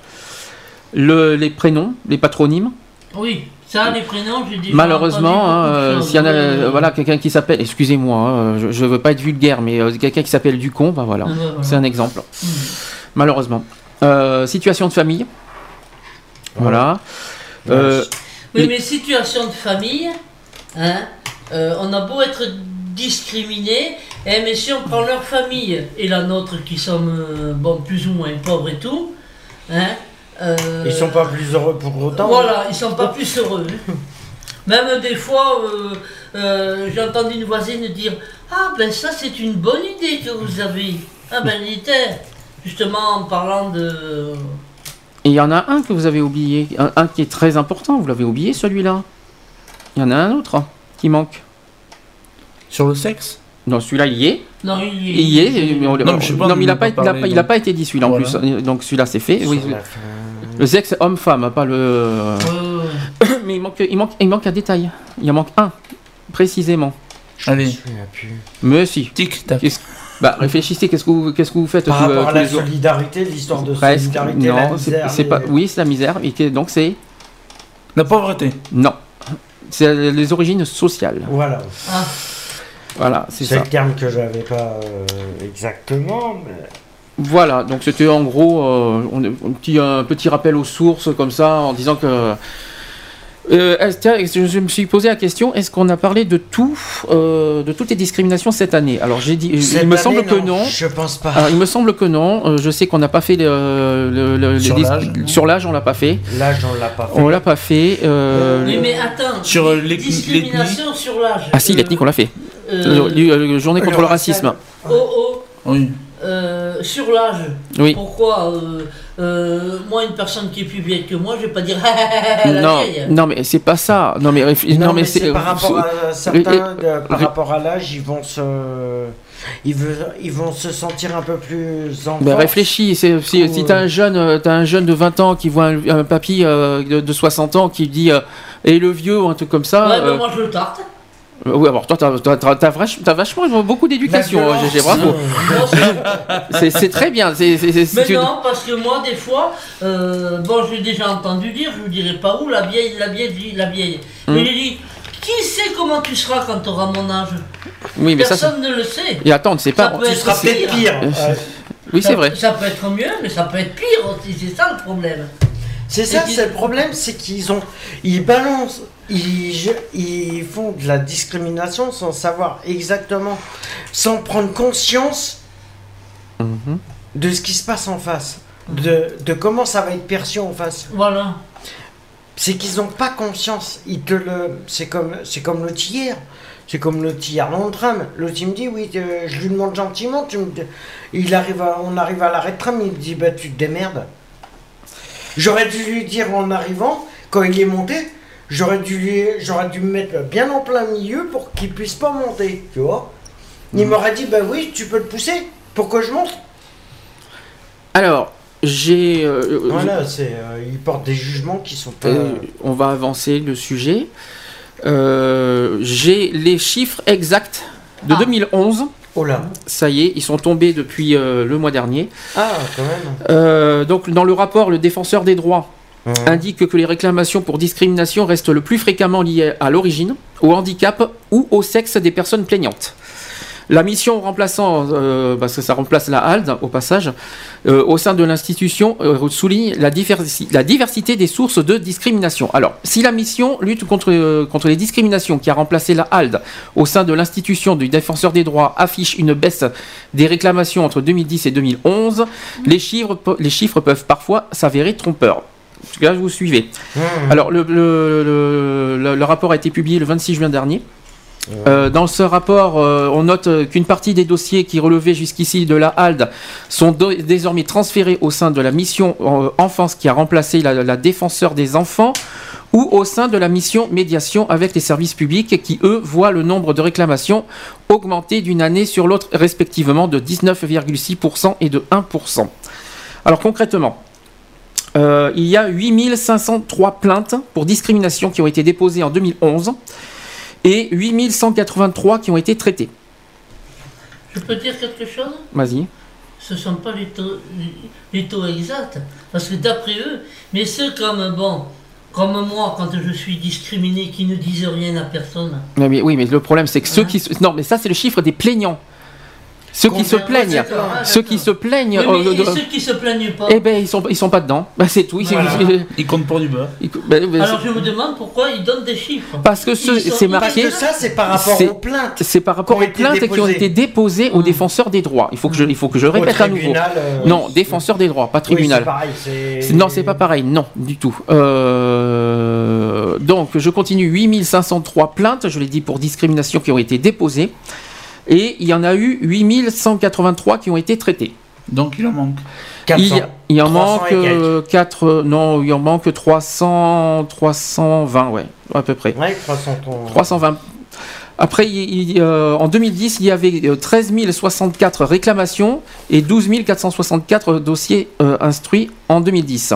Speaker 4: Le, les prénoms, les patronymes.
Speaker 6: Oui, ça, les prénoms, j'ai déjà.
Speaker 4: Malheureusement, hein, euh, s'il y en a, euh, voilà, quelqu'un qui s'appelle, excusez-moi, hein, je, je veux pas être vulgaire, mais euh, quelqu'un qui s'appelle Ducon, bah voilà,
Speaker 6: Ouais, voilà.
Speaker 4: c'est un exemple.
Speaker 6: Mhm.
Speaker 4: Malheureusement. Euh, situation de famille. Voilà.
Speaker 5: Ouais.
Speaker 4: Euh,
Speaker 6: Oui, mais situation de famille, hein, euh, on a beau être discriminé, eh, mais si on prend leur famille et la nôtre qui sommes euh, bon, plus ou moins pauvres et tout, hein, euh,
Speaker 5: Ils sont pas plus heureux pour autant.
Speaker 6: Voilà, ils sont pas plus heureux. hein. Même des fois, euh, euh, j'ai entendu une voisine dire Ah, ben ça, c'est une bonne idée que vous avez. Ah, ben, il était. Justement, en parlant de.
Speaker 4: Et il y en a un que vous avez oublié, un, un qui est très important, vous l'avez oublié celui-là. Il y en a un autre qui manque.
Speaker 7: Sur le sexe?
Speaker 4: Non, celui-là il y est.
Speaker 6: Non, il
Speaker 4: Il y est. mais on-
Speaker 7: Non, mais je sais pas,
Speaker 4: non,
Speaker 7: on
Speaker 4: mais il n'a
Speaker 7: a
Speaker 4: pas, il il
Speaker 7: donc.
Speaker 4: été dit celui-là
Speaker 7: Voilà.
Speaker 4: en plus. Donc celui-là c'est fait. Oui, le sexe homme-femme, pas le. Mais il manque, il manque, il manque un détail. Il en manque un, précisément.
Speaker 7: Allez.
Speaker 4: Mais si.
Speaker 7: tic, tac.
Speaker 4: Qu'est-ce- Bah réfléchissez, qu'est-ce que vous, qu'est-ce que vous faites
Speaker 5: Par
Speaker 4: euh,
Speaker 5: rapport à la solidarité, l'histoire de
Speaker 4: Presque.
Speaker 5: solidarité, la
Speaker 4: Non, c'est
Speaker 5: misère.
Speaker 4: c'est pas. Oui, c'est la misère. Donc c'est
Speaker 7: La pauvreté.
Speaker 4: non. C'est les origines sociales.
Speaker 5: Voilà.
Speaker 6: Ah,
Speaker 4: Voilà, c'est
Speaker 5: C'est
Speaker 4: ça.
Speaker 5: le terme que j'avais pas euh, exactement. mais-
Speaker 4: Voilà, donc c'était en gros euh, on- un, petit, un petit rappel aux sources comme ça en disant que. Euh, tiens, je, me suis posé la question est-ce qu'on a parlé de tout, euh, de toutes les discriminations cette année? Alors j'ai dit,
Speaker 5: Cette
Speaker 4: il me
Speaker 5: année,
Speaker 4: semble que non.
Speaker 5: Je pense pas.
Speaker 4: Alors, il me semble que non. Je sais qu'on n'a pas fait le, le- le- les
Speaker 7: Sur l'âge,
Speaker 4: sur l'âge, on l'a pas fait.
Speaker 5: L'âge, on l'a pas fait.
Speaker 4: On l'a pas fait. euh,
Speaker 6: mais attends.
Speaker 7: Sur, l'ethnie-
Speaker 6: discrimination sur l'âge.
Speaker 4: Ah si, l'ethnique, on l'a fait.
Speaker 6: Euh,
Speaker 4: journée contre
Speaker 5: le
Speaker 4: le racisme.
Speaker 6: oh, oh,
Speaker 7: Oui.
Speaker 6: euh, sur l'âge.
Speaker 4: Oui.
Speaker 6: Pourquoi euh, euh, moi, une personne qui est plus vieille que moi, je vais pas dire la
Speaker 4: non,
Speaker 6: vieille.
Speaker 4: non, mais c'est pas ça. Non, mais, réfl-
Speaker 5: Non,
Speaker 4: non,
Speaker 5: mais,
Speaker 4: mais
Speaker 5: c'est par rapport à certains, de- par rapport à l'âge, ils vont se, ils, veulent- ils vont se sentir un peu plus en
Speaker 4: Mais
Speaker 5: force.
Speaker 4: réfléchis, si,
Speaker 5: Ou,
Speaker 4: si t'as un jeune, t'as un jeune de 20 ans qui voit un, un papy euh, de, de 60 ans qui dit euh, et le vieux ou un truc comme ça.
Speaker 6: Ouais, ben, moi, je le tarte.
Speaker 4: Oui, alors toi t'as, t'as, t'as- t'as vach- t'as vachement beaucoup d'éducation. GG, bravo.
Speaker 6: C'est-
Speaker 4: très bien. C'est, c'est, c'est-
Speaker 6: Mais non, parce que moi, des fois, euh, bon, j'ai déjà entendu dire, je ne dirai pas où, la vieille, la vieille, la vieille.
Speaker 4: Hmm.
Speaker 6: Mais j'ai dit, qui sait comment tu seras quand tu auras mon âge?
Speaker 4: Oui, mais ça. c'est-
Speaker 6: Personne ne le sait.
Speaker 4: Et attends, c'est
Speaker 6: Ça
Speaker 4: pas.
Speaker 6: peut
Speaker 5: Tu
Speaker 6: être
Speaker 5: seras peut-être pire.
Speaker 4: Euh. Oui,
Speaker 6: Ça-
Speaker 4: c'est vrai.
Speaker 6: Ça peut être mieux, mais ça peut être pire aussi, c'est ça le problème.
Speaker 5: C'est ça, c'est le problème, c'est qu'ils ont, ils balancent, ils, je- ils font de la discrimination sans savoir exactement, sans prendre conscience
Speaker 4: Mhm.
Speaker 5: de ce qui se passe en face, de, de comment ça va être perçu en face.
Speaker 6: Voilà.
Speaker 5: C'est qu'ils n'ont pas conscience. Ils te le, c'est comme, c'est comme l'autre hier. C'est comme l'autre hier dans le tram. L'autre il me dit oui, euh, je lui demande gentiment. Tu me, il arrive, à- on arrive à l'arrêt de tram, il me dit bah tu te démerdes. J'aurais dû lui dire en arrivant, quand il est monté, j'aurais dû j'aurais dû me mettre bien en plein milieu pour qu'il puisse pas monter, tu vois. Il m'aurait dit bah oui, tu peux le pousser pour que je monte?
Speaker 4: Alors, j'ai. euh,
Speaker 5: Voilà, c'est, euh, il porte des jugements qui sont pas.
Speaker 4: Euh, on va avancer le sujet. Euh, J'ai les chiffres exacts de
Speaker 6: Ah.
Speaker 4: 2011.
Speaker 5: Oh là.
Speaker 4: Ça y est, ils sont tombés depuis euh, le mois dernier.
Speaker 5: Ah, quand même.
Speaker 4: Euh, donc, dans le rapport, le défenseur des droits
Speaker 5: Mhm.
Speaker 4: indique que les réclamations pour discrimination restent le plus fréquemment liées à l'origine, au handicap ou au sexe des personnes plaignantes. La mission remplaçant, euh, parce que ça remplace la HALD au passage, euh, au sein de l'institution euh, souligne la, diversi- la diversité des sources de discrimination. Alors, si la mission lutte contre, contre les discriminations qui a remplacé la HALD au sein de l'institution du défenseur des droits affiche une baisse des réclamations entre 2010 et 2011, les chiffres, pe- les chiffres peuvent parfois s'avérer trompeurs. Là, vous suivez.
Speaker 5: Mhm.
Speaker 4: Alors, le, le- le- rapport a été publié le 26 juin dernier. Euh, dans ce rapport, euh, on note euh, qu'une partie des dossiers qui relevaient jusqu'ici de la HALD sont désormais transférés au sein de la mission euh, enfance qui a remplacé la, la défenseur des enfants ou au sein de la mission médiation avec les services publics qui, eux, voient le nombre de réclamations augmenter d'une année sur l'autre respectivement de 19,6% et de 1%. Alors concrètement, euh, il y a 8503 plaintes pour discrimination qui ont été déposées en 2011 et 8183 qui ont été traitées.
Speaker 6: Je peux dire quelque chose?
Speaker 4: Vas-y.
Speaker 6: Ce ne sont pas les taux, les taux exacts. Parce que d'après eux, mais ceux comme, bon, comme moi, quand je suis discriminé, qui ne disent rien à personne.
Speaker 4: Mais, oui, mais le problème c'est que ceux
Speaker 6: Ouais.
Speaker 4: qui... Non, mais ça c'est le chiffre des plaignants. Ceux qui se plaignent. Ceux qui se plaignent...
Speaker 6: Oui, mais
Speaker 4: euh,
Speaker 6: et
Speaker 4: de-
Speaker 6: ceux qui se plaignent pas
Speaker 4: Eh ben, ils sont, ils sont pas dedans. Bah, c'est tout. Ils-
Speaker 6: Voilà.
Speaker 4: ils-
Speaker 7: Il compte pour du beurre.
Speaker 4: ils- bah, bah,
Speaker 6: Alors je me demande pourquoi ils donnent des chiffres.
Speaker 4: Parce que ce- c'est
Speaker 5: Parce
Speaker 4: marqué...
Speaker 5: que ça, c'est par rapport aux plaintes.
Speaker 4: C'est par rapport
Speaker 5: qui ont
Speaker 4: aux
Speaker 5: été
Speaker 4: plaintes qui ont
Speaker 5: déposées.
Speaker 4: été déposées aux
Speaker 6: Mm.
Speaker 4: défenseurs des droits. Il faut que je, il faut que je répète à nouveau.
Speaker 5: euh,
Speaker 4: Non, défenseur des droits, pas
Speaker 5: oui,
Speaker 4: tribunal.
Speaker 5: pareil, C'est-
Speaker 4: Non, c'est pas pareil, non, du tout. Euh, Donc, je continue. 8503 plaintes, je l'ai dit, pour discrimination qui ont été déposées. Et il y en a eu 8183 qui ont été traitées.
Speaker 7: Donc il en manque.
Speaker 5: 400.
Speaker 4: Il, y a- il en
Speaker 5: 300
Speaker 4: manque
Speaker 5: et quelques.
Speaker 4: 4, non, il en manque 300, 320, ouais, à peu près.
Speaker 5: Ouais, 300 ton-
Speaker 4: 320. Après, il- il- euh, en 2010, il y avait euh, 13 064 réclamations et 12 464 dossiers euh, instruits en 2010.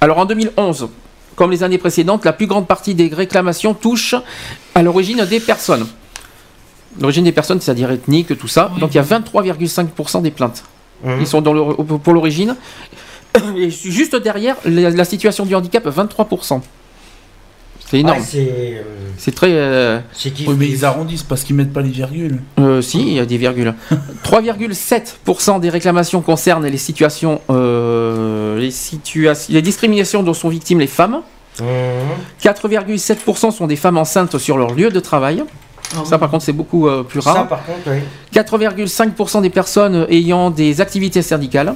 Speaker 4: Alors en 2011, comme les années précédentes, la plus grande partie des réclamations touche à l'origine des personnes. L'origine des personnes, c'est-à-dire ethnique, tout ça.
Speaker 6: Oui.
Speaker 4: Donc il y a 23,5% des plaintes.
Speaker 5: Mhm.
Speaker 4: Ils sont dans le- pour l'origine. Et juste derrière, la, la situation du handicap, 23%. C'est énorme.
Speaker 5: C'est. euh,
Speaker 4: C'est très. euh,
Speaker 5: C'est qui
Speaker 7: Oui, mais ils arrondissent parce qu'ils mettent pas les virgules.
Speaker 4: euh, si, il y a des virgules. 3,7% des réclamations concernent les situations, euh, les situations, les discriminations dont sont victimes les femmes.
Speaker 5: Mhm.
Speaker 4: 4,7% sont des femmes enceintes sur leur lieu de travail. Ça, par contre, c'est beaucoup euh, plus
Speaker 5: Ça,
Speaker 4: rare.
Speaker 5: par contre, oui.
Speaker 4: 4,5% des personnes ayant des activités syndicales.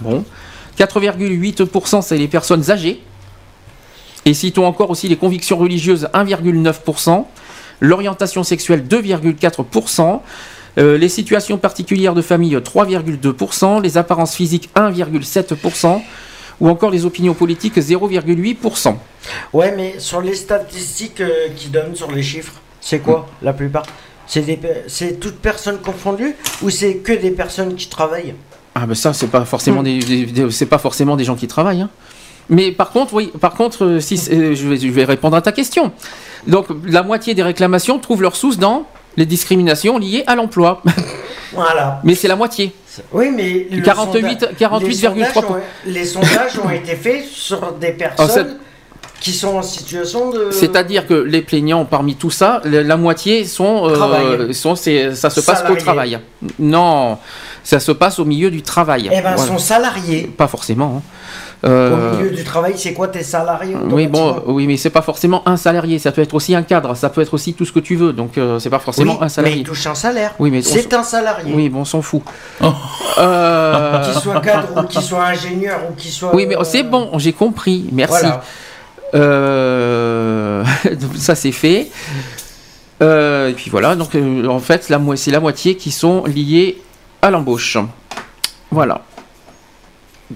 Speaker 4: Bon. 4,8% c'est les personnes âgées. Et citons encore aussi les convictions religieuses 1,9%. L'orientation sexuelle 2,4%.
Speaker 8: Euh, les situations particulières de famille 3,2%, les apparences physiques 1,7%, ou encore les opinions politiques 0,8%.
Speaker 5: Ouais, mais sur les statistiques euh, qui donnent sur les chiffres, c'est quoi la plupart? C'est des pe- c'est toutes personnes confondues ou c'est que des personnes qui travaillent?
Speaker 8: Ah ben ça c'est pas forcément
Speaker 5: Hmm.
Speaker 8: des, des- des- c'est pas forcément des gens qui travaillent. hein. Mais par contre oui, par contre euh, si euh, je vais je vais répondre à ta question. Donc la moitié des réclamations trouvent leur source dans les discriminations liées à l'emploi.
Speaker 5: Voilà.
Speaker 8: Mais c'est la moitié.
Speaker 5: Oui, mais le
Speaker 8: 48
Speaker 5: sonda-
Speaker 8: 48,3%.
Speaker 5: les sondages ont- Les sondages ont été faits sur des personnes qui sont en situation de.
Speaker 8: C'est-à-dire que les plaignants parmi tout ça, la, la moitié sont, euh,
Speaker 5: Travail.
Speaker 8: sont c'est- ça se passe au
Speaker 5: Salariés.
Speaker 8: travail. Non, ça se passe au milieu du travail.
Speaker 5: Eh ben,
Speaker 8: Voilà.
Speaker 5: sont salariés.
Speaker 8: Pas forcément. hein. Euh,
Speaker 5: Au milieu du travail, c'est quoi tes salariés
Speaker 8: Oui, bon, oui, mais c'est pas forcément un salarié. Ça peut être aussi un cadre. Ça peut être aussi tout ce que tu veux. Donc, euh, c'est pas forcément
Speaker 5: Oui,
Speaker 8: un
Speaker 5: mais
Speaker 8: salarié.
Speaker 5: il touche un salaire.
Speaker 8: Oui, mais
Speaker 5: c'est un salarié.
Speaker 8: Oui, bon, on s'en fout.
Speaker 7: Oh.
Speaker 8: Euh,
Speaker 5: Qu'il soit cadre ou qu'il soit ingénieur ou qu'il soit.
Speaker 8: Oui, mais
Speaker 5: euh,
Speaker 8: c'est bon, j'ai compris. Merci.
Speaker 5: Voilà.
Speaker 8: Euh, ça c'est fait. Euh, et puis voilà, donc euh, en fait, c'est la moitié qui sont liées à l'embauche. Voilà.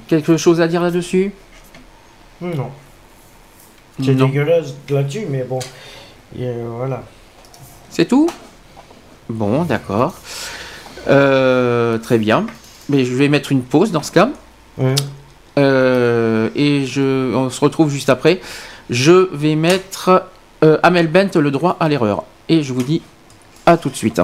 Speaker 8: Quelque chose à dire là-dessus?
Speaker 5: Non. C'est dégueulasse là-dessus, mais bon. Et, voilà.
Speaker 8: C'est tout? Bon, d'accord. Très bien. Mais je vais mettre une pause dans ce cas. Euh, et je, on se retrouve juste après. Je vais mettre euh, Amel Bent le droit à l'erreur. Et je vous dis à tout de suite.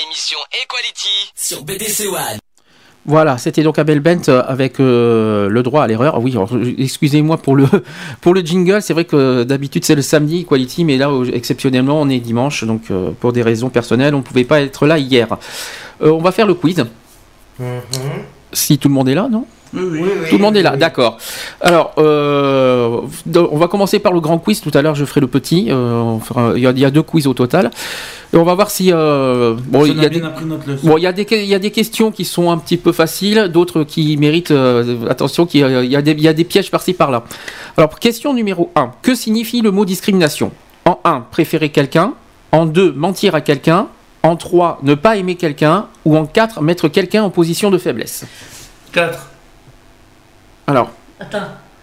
Speaker 2: L'émission Equality. sur BDC One.
Speaker 4: Voilà, c'était donc Abel Bent euh, avec euh, le droit à l'erreur. Oui, alors, excusez-moi pour le pour le jingle. C'est vrai que d'habitude c'est le samedi Quality, mais là euh, exceptionnellement on est dimanche, donc euh, pour des raisons personnelles on ne pouvait pas être là hier. Euh, on va faire le quiz.
Speaker 5: Mhm.
Speaker 4: Si tout le monde est là, non?
Speaker 7: Oui, oui.
Speaker 5: Oui, oui,
Speaker 4: Tout le monde est là,
Speaker 5: oui.
Speaker 4: d'accord. Alors, euh, on va commencer par le grand quiz. Tout à l'heure, je ferai le petit. Euh, fera- il, y a, il y a deux quiz au total. Et on va voir si. euh, bon, il y
Speaker 7: a
Speaker 4: des,
Speaker 7: bien appris notre leçon.
Speaker 4: Bon, il y, a des, il y a des questions qui sont un petit peu faciles, d'autres qui méritent euh, attention, qui, il, y a des, il y a des pièges par-ci par-là. Alors, question numéro 1. Que signifie le mot discrimination? En 1, préférer quelqu'un. En 2, mentir à quelqu'un. En 3, ne pas aimer quelqu'un. Ou en 4, mettre quelqu'un en position de faiblesse.
Speaker 7: 4.
Speaker 4: Alors,
Speaker 6: Attends.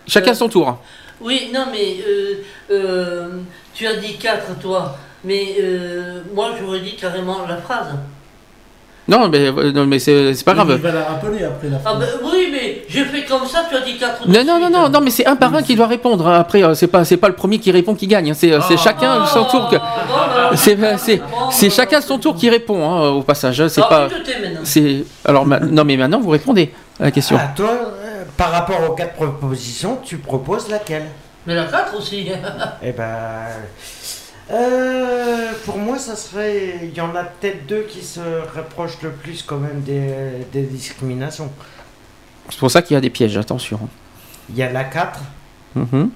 Speaker 4: chacun
Speaker 6: Euh,
Speaker 4: son tour.
Speaker 6: Oui, non, mais euh, euh, tu as dit 4, toi. Mais euh, moi, j'aurais dit carrément la phrase.
Speaker 4: Non, mais, non, mais c'est c'est pas
Speaker 7: Il
Speaker 4: grave.
Speaker 7: va la rappeler après la
Speaker 6: Ah
Speaker 7: fin.
Speaker 6: ben oui, mais j'ai fait comme ça, tu as dit 4
Speaker 4: Non, non, non, non, non, mais c'est un par un qui doit répondre. Après, euh, c'est pas, c'est pas le premier qui répond qui gagne. hein. C'est, euh, c'est
Speaker 7: Ah.
Speaker 4: chacun son tour. que- C'est, c'est, c'est chacun son tour qui répond hein, au passage. hein. C'est
Speaker 6: Alors,
Speaker 4: pas. C'est alors ma- non mais maintenant vous répondez à la question.
Speaker 5: Ah, toi, par rapport aux quatre propositions, tu proposes laquelle?
Speaker 6: Mais la 4 aussi.
Speaker 5: Eh ben. euh, pour moi, ça serait. Il y en a peut-être deux qui se rapprochent le plus quand même des, des discriminations.
Speaker 4: C'est pour ça qu'il y a des pièges. Attention.
Speaker 5: Il y a la 4
Speaker 4: Mhm.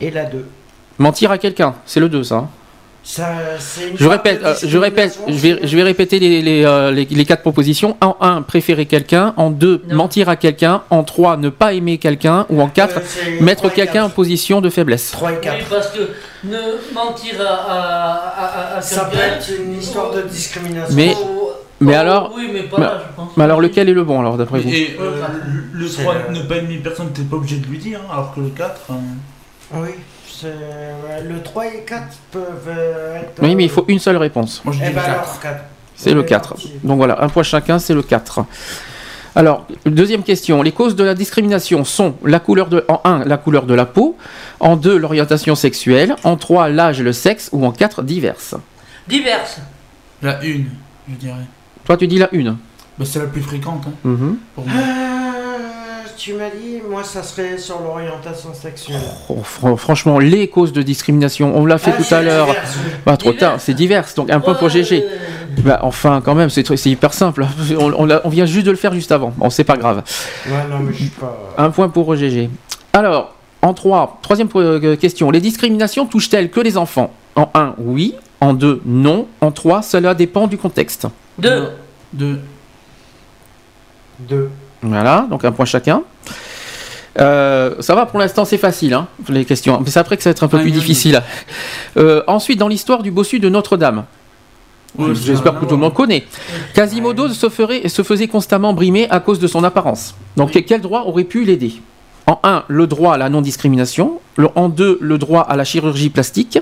Speaker 5: et la 2.
Speaker 4: Mentir à quelqu'un, c'est le 2 ça.
Speaker 5: Ça, c'est une
Speaker 4: Je répète, euh, je répète, je vais, je vais répéter les, les, euh, les- les quatre propositions. En 1, préférer quelqu'un. En 2,
Speaker 6: Non.
Speaker 4: mentir à quelqu'un. En 3, ne pas aimer quelqu'un. Ou en 4,
Speaker 5: Euh,
Speaker 4: mettre
Speaker 5: et
Speaker 4: quelqu'un en position de faiblesse.
Speaker 5: 3 et
Speaker 6: Oui,
Speaker 5: 4.
Speaker 6: parce que ne mentir à, à, à, à
Speaker 5: Ça peut être une histoire de discrimination.
Speaker 4: Mais-
Speaker 6: Oh,
Speaker 4: mais
Speaker 6: oh,
Speaker 4: alors-
Speaker 6: Oui, mais pas
Speaker 4: mais-
Speaker 6: là, je pense.
Speaker 4: Mais alors lequel est le bon alors d'après vous?
Speaker 7: Et euh, le
Speaker 5: C'est
Speaker 7: 3,
Speaker 5: le-
Speaker 7: ne pas aimer personne, t'es pas obligé de lui dire, hein, alors que le 4. hein,
Speaker 5: Oui, le 3 et 4 peuvent euh, être.
Speaker 4: Oui mais il faut une seule réponse.
Speaker 7: Moi je dis
Speaker 5: Eh
Speaker 7: le
Speaker 5: ben
Speaker 7: 4.
Speaker 5: alors, 4.
Speaker 4: C'est le 4. Donc voilà, un point chacun, c'est le 4. Alors, deuxième question. Les causes de la discrimination sont la couleur de, en 1, la couleur de la peau, en 2, l'orientation sexuelle, en 3, l'âge et le sexe, ou en 4, diverses.
Speaker 6: Diverses.
Speaker 7: La 1, je dirais.
Speaker 4: Toi, tu dis la 1.
Speaker 7: Bah, c'est la plus fréquente hein, pour moi.
Speaker 5: Euh, tu m'as dit, moi ça serait sur l'orientation sexuelle.
Speaker 4: Oh, fr- franchement, les causes de discrimination, on l'a fait
Speaker 5: Ah,
Speaker 4: tout à l'heure.
Speaker 5: divers.
Speaker 4: Bah, trop tard, c'est diverses, donc un point pour
Speaker 6: Ouais,
Speaker 4: GG.
Speaker 6: euh,
Speaker 4: Bah, enfin, quand même, c'est hyper simple. On, on vient juste de le faire juste avant. Bon, c'est pas grave.
Speaker 5: Ouais, non, mais je suis pas.
Speaker 4: Un point pour GG. Alors, en 3, troisième euh, question. Les discriminations touchent-elles que les enfants? En 1, oui. En 2, non. En 3, cela dépend du contexte.
Speaker 6: Deux.
Speaker 7: 2.
Speaker 5: Deux.
Speaker 4: Voilà, donc un point chacun. Euh, ça va pour l'instant, c'est facile, hein, les questions. Mais c'est après que ça va être un peu
Speaker 7: Ah,
Speaker 4: plus
Speaker 7: oui, oui.
Speaker 4: difficile. Euh, ensuite, dans l'histoire du bossu de Notre-Dame, j'espère que tout le monde connaît, Quasimodo se, ferait, se faisait constamment brimer à cause de son apparence. Donc, quel droit aurait pu l'aider? En 1, le droit à la non-discrimination. En 2, le droit à la chirurgie plastique.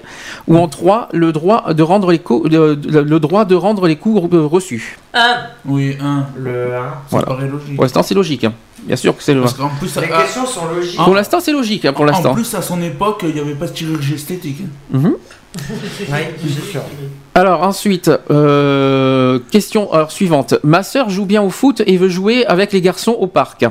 Speaker 4: Ou en 3, le droit de rendre les, co- le droit de rendre les coûts euh, reçus.
Speaker 6: Un.
Speaker 7: Oui, 1.
Speaker 5: Le 1.
Speaker 7: Ça
Speaker 4: Voilà.
Speaker 7: paraît logique.
Speaker 4: Pour l'instant, c'est logique. hein. Bien sûr que c'est le
Speaker 7: Parce qu'en plus,
Speaker 5: Les
Speaker 7: à-
Speaker 5: questions sont logiques.
Speaker 4: Pour l'instant, c'est logique, hein, pour
Speaker 7: en
Speaker 4: l'instant.
Speaker 7: plus, à son époque, il n'y avait pas de chirurgie esthétique.
Speaker 4: Mhm.
Speaker 5: Oui, c'est sûr.
Speaker 4: Alors ensuite, euh, question alors, suivante. Ma sœur joue bien au foot et veut jouer avec les garçons au parc.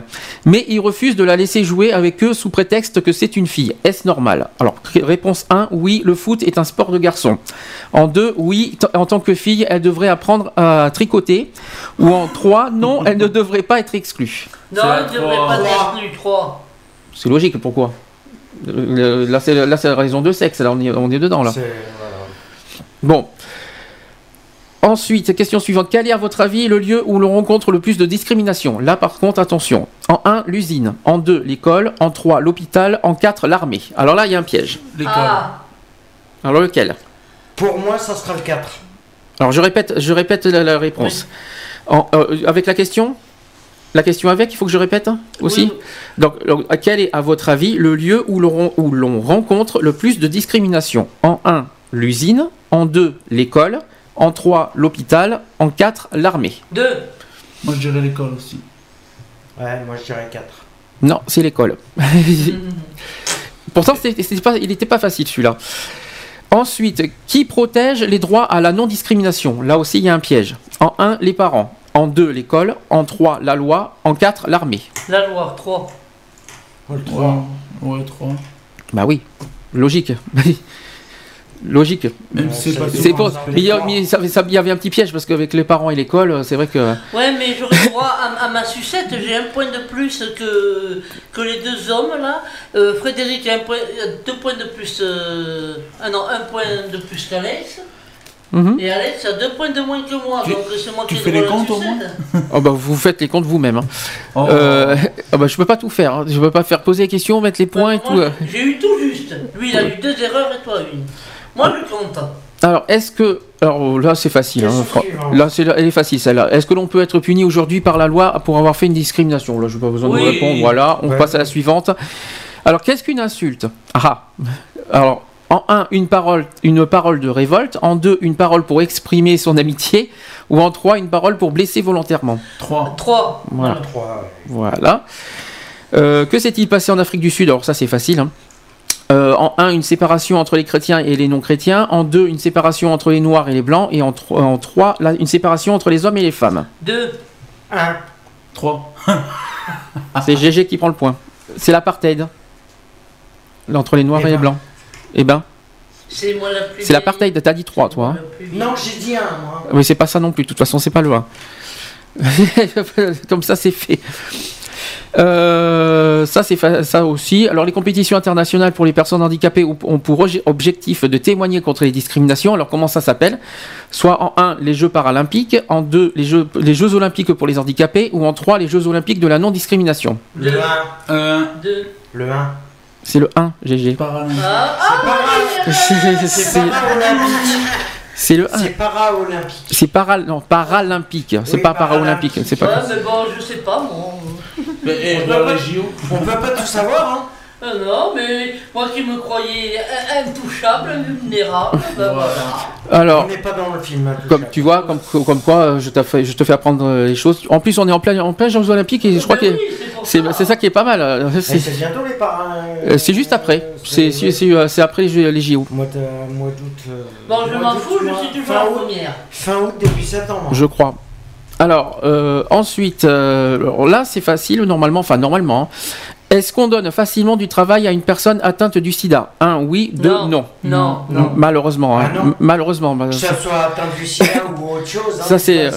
Speaker 4: Mais il refuse de la laisser jouer avec eux sous prétexte que c'est une fille. Est-ce normal? Alors, ré- réponse 1, oui, le foot est un sport de garçon. En 2, oui, en tant que fille, elle devrait apprendre à tricoter. Ou en 3, non, elle ne devrait pas être exclue.
Speaker 6: Non, il ne devrait pas
Speaker 5: Trois.
Speaker 6: être 3.
Speaker 4: C'est logique, pourquoi? Euh, Là, c'est la raison de sexe, là, on est, on est dedans, là. Bon. Ensuite, question suivante. Quel est, à votre avis, le lieu où l'on rencontre le plus de discrimination Là, par contre, attention. En 1, l'usine. En 2, l'école. En 3, l'hôpital. En 4, l'armée. Alors là, il y a un piège.
Speaker 7: L'école.
Speaker 6: Ah.
Speaker 4: Alors lequel?
Speaker 5: Pour moi, ça sera le 4.
Speaker 4: Alors je répète, je répète la, la réponse. En- euh, avec la question? La question avec, il faut que je répète hein, aussi?
Speaker 6: Oui.
Speaker 4: Donc, quel est, à votre avis, le lieu où l'on où l'on rencontre le plus de discrimination En 1, l'usine. En 2, l'école. En 3, l'hôpital. En 4, l'armée.
Speaker 6: Deux.
Speaker 7: Moi, je dirais l'école aussi.
Speaker 5: Ouais, moi je dirais 4.
Speaker 4: Non, c'est l'école. Pourtant, c'était c'était pas, il n'était pas facile celui-là. Ensuite, qui protège les droits à la non-discrimination? Là aussi, il y a un piège. En 1, les parents. En 2, l'école. En 3, la loi. En 4, l'armée.
Speaker 6: La loi, 3.
Speaker 5: Le 3.
Speaker 7: Trois. Ouais, trois.
Speaker 4: Bah oui, logique. logique.
Speaker 7: Même
Speaker 5: Ouais,
Speaker 7: si c'est
Speaker 4: pour... mais il y, avait un petit piège parce qu'avec les parents et l'école, c'est vrai que.
Speaker 6: Ouais, mais j'aurais droit à, à ma sucette, j'ai un point de plus que, que les deux hommes là. Euh, Frédéric a un point, euh, deux points de plus. euh, ah non, un point de plus qu'Alex.
Speaker 4: Mhm.
Speaker 6: Et Alex a deux points de moins que moi,
Speaker 7: Tu-
Speaker 6: donc c'est moi
Speaker 7: tu
Speaker 6: qui ai
Speaker 7: fais
Speaker 6: droit
Speaker 7: les comptes, au
Speaker 6: sucette.
Speaker 4: Oh bah vous faites les comptes vous-même. hein.
Speaker 7: Oh.
Speaker 4: Euh, ah bah je peux pas tout faire. hein. Je peux pas faire poser les questions, mettre les points et
Speaker 6: Moi,
Speaker 4: tout. euh.
Speaker 6: J'ai eu tout juste. Lui, il a eu deux erreurs et toi une. Moi, je compte.
Speaker 4: Alors est-ce que alors là c'est facile. hein. Là c'est elle est facile celle-là. Est-ce que l'on peut être puni aujourd'hui par la loi pour avoir fait une discrimination? Là je n'ai pas besoin de vous répondre. Voilà, on
Speaker 5: Ouais.
Speaker 4: passe à la suivante. Alors qu'est-ce qu'une insulte? Ah alors en un une parole une parole de révolte. En deux une parole pour exprimer son amitié. Ou en trois une parole pour blesser volontairement.
Speaker 7: Trois.
Speaker 6: 3.
Speaker 4: Voilà.
Speaker 5: 3.
Speaker 4: Voilà. Euh, que s'est-il passé en Afrique du Sud? Alors ça c'est facile. hein. Euh, en 1, une séparation entre les chrétiens et les non-chrétiens. En 2, une séparation entre les noirs et les blancs. Et en 3, une séparation entre les hommes et les femmes.
Speaker 6: 2.
Speaker 5: 1.
Speaker 7: Trois.
Speaker 4: C'est GG qui prend le point. C'est l'apartheid. Entre les noirs
Speaker 5: Eh
Speaker 4: et les
Speaker 5: ben.
Speaker 4: blancs. Eh ben,
Speaker 6: C'est moi la plus.
Speaker 4: c'est l'apartheid. T'as dit 3, toi. hein.
Speaker 5: Non, j'ai dit 1, moi.
Speaker 4: Oui, c'est pas ça non plus. De toute façon, c'est pas le 1. Comme ça, c'est fait. Euh, ça, c'est ça aussi. Alors, les compétitions internationales pour les personnes handicapées ont pour obje- objectif de témoigner contre les discriminations. Alors, comment ça s'appelle? Soit en 1, les Jeux paralympiques, en 2, les Jeux, les Jeux olympiques pour les handicapés, ou en 3, les Jeux olympiques de la non-discrimination.
Speaker 5: Le 1.
Speaker 7: Un.
Speaker 6: 2.
Speaker 5: Le 1.
Speaker 4: C'est le 1, GG.
Speaker 6: Ah, ah,
Speaker 4: C'est
Speaker 5: para-olympique.
Speaker 4: le 1.
Speaker 5: C'est para-olympique.
Speaker 4: C'est para, non, paralympique. C'est
Speaker 5: Oui,
Speaker 4: pas paralympique.
Speaker 5: paralympique.
Speaker 4: C'est pas.
Speaker 6: Ouais, mais bon, je sais pas, moi.
Speaker 7: Mais, eh,
Speaker 5: On peut
Speaker 7: les
Speaker 5: pas-
Speaker 7: JO.
Speaker 5: On peut pas tout savoir, hein.
Speaker 6: Ah non, mais moi qui me croyais in- intouchable, invulnérable, ben voilà.
Speaker 4: Alors,
Speaker 5: On n'est pas dans le film. hein,
Speaker 4: Comme tu vois, comme, comme quoi, euh, je, t'ai fait- je te fais apprendre euh, les choses. En plus, on est en plein, en plein Jeux Olympiques et je crois
Speaker 6: Mais
Speaker 4: que
Speaker 6: oui, c'est ça.
Speaker 4: qui est pas mal.
Speaker 5: Eh,
Speaker 4: C'est
Speaker 5: bientôt les parrains.
Speaker 4: euh, c'est juste après. C'est après les, Jeux- les JO,
Speaker 5: Mois d'août. euh,
Speaker 6: Bon, je m'en fous, je suis toujours
Speaker 5: fin
Speaker 6: la
Speaker 5: août,
Speaker 6: première.
Speaker 5: fin août, début septembre.
Speaker 4: je crois. Alors, euh, ensuite, euh, alors là, c'est facile, normalement, enfin, normalement. hein. Est-ce qu'on donne facilement du travail à une personne atteinte du sida? Un, oui. Deux,
Speaker 6: Non.
Speaker 4: non.
Speaker 6: Non, non.
Speaker 4: Malheureusement. hein.
Speaker 5: Ah, non.
Speaker 4: Malheureusement. bah,
Speaker 5: Que ça soit atteint du sida ou autre chose. hein,
Speaker 4: Ça, c'est-
Speaker 5: euh,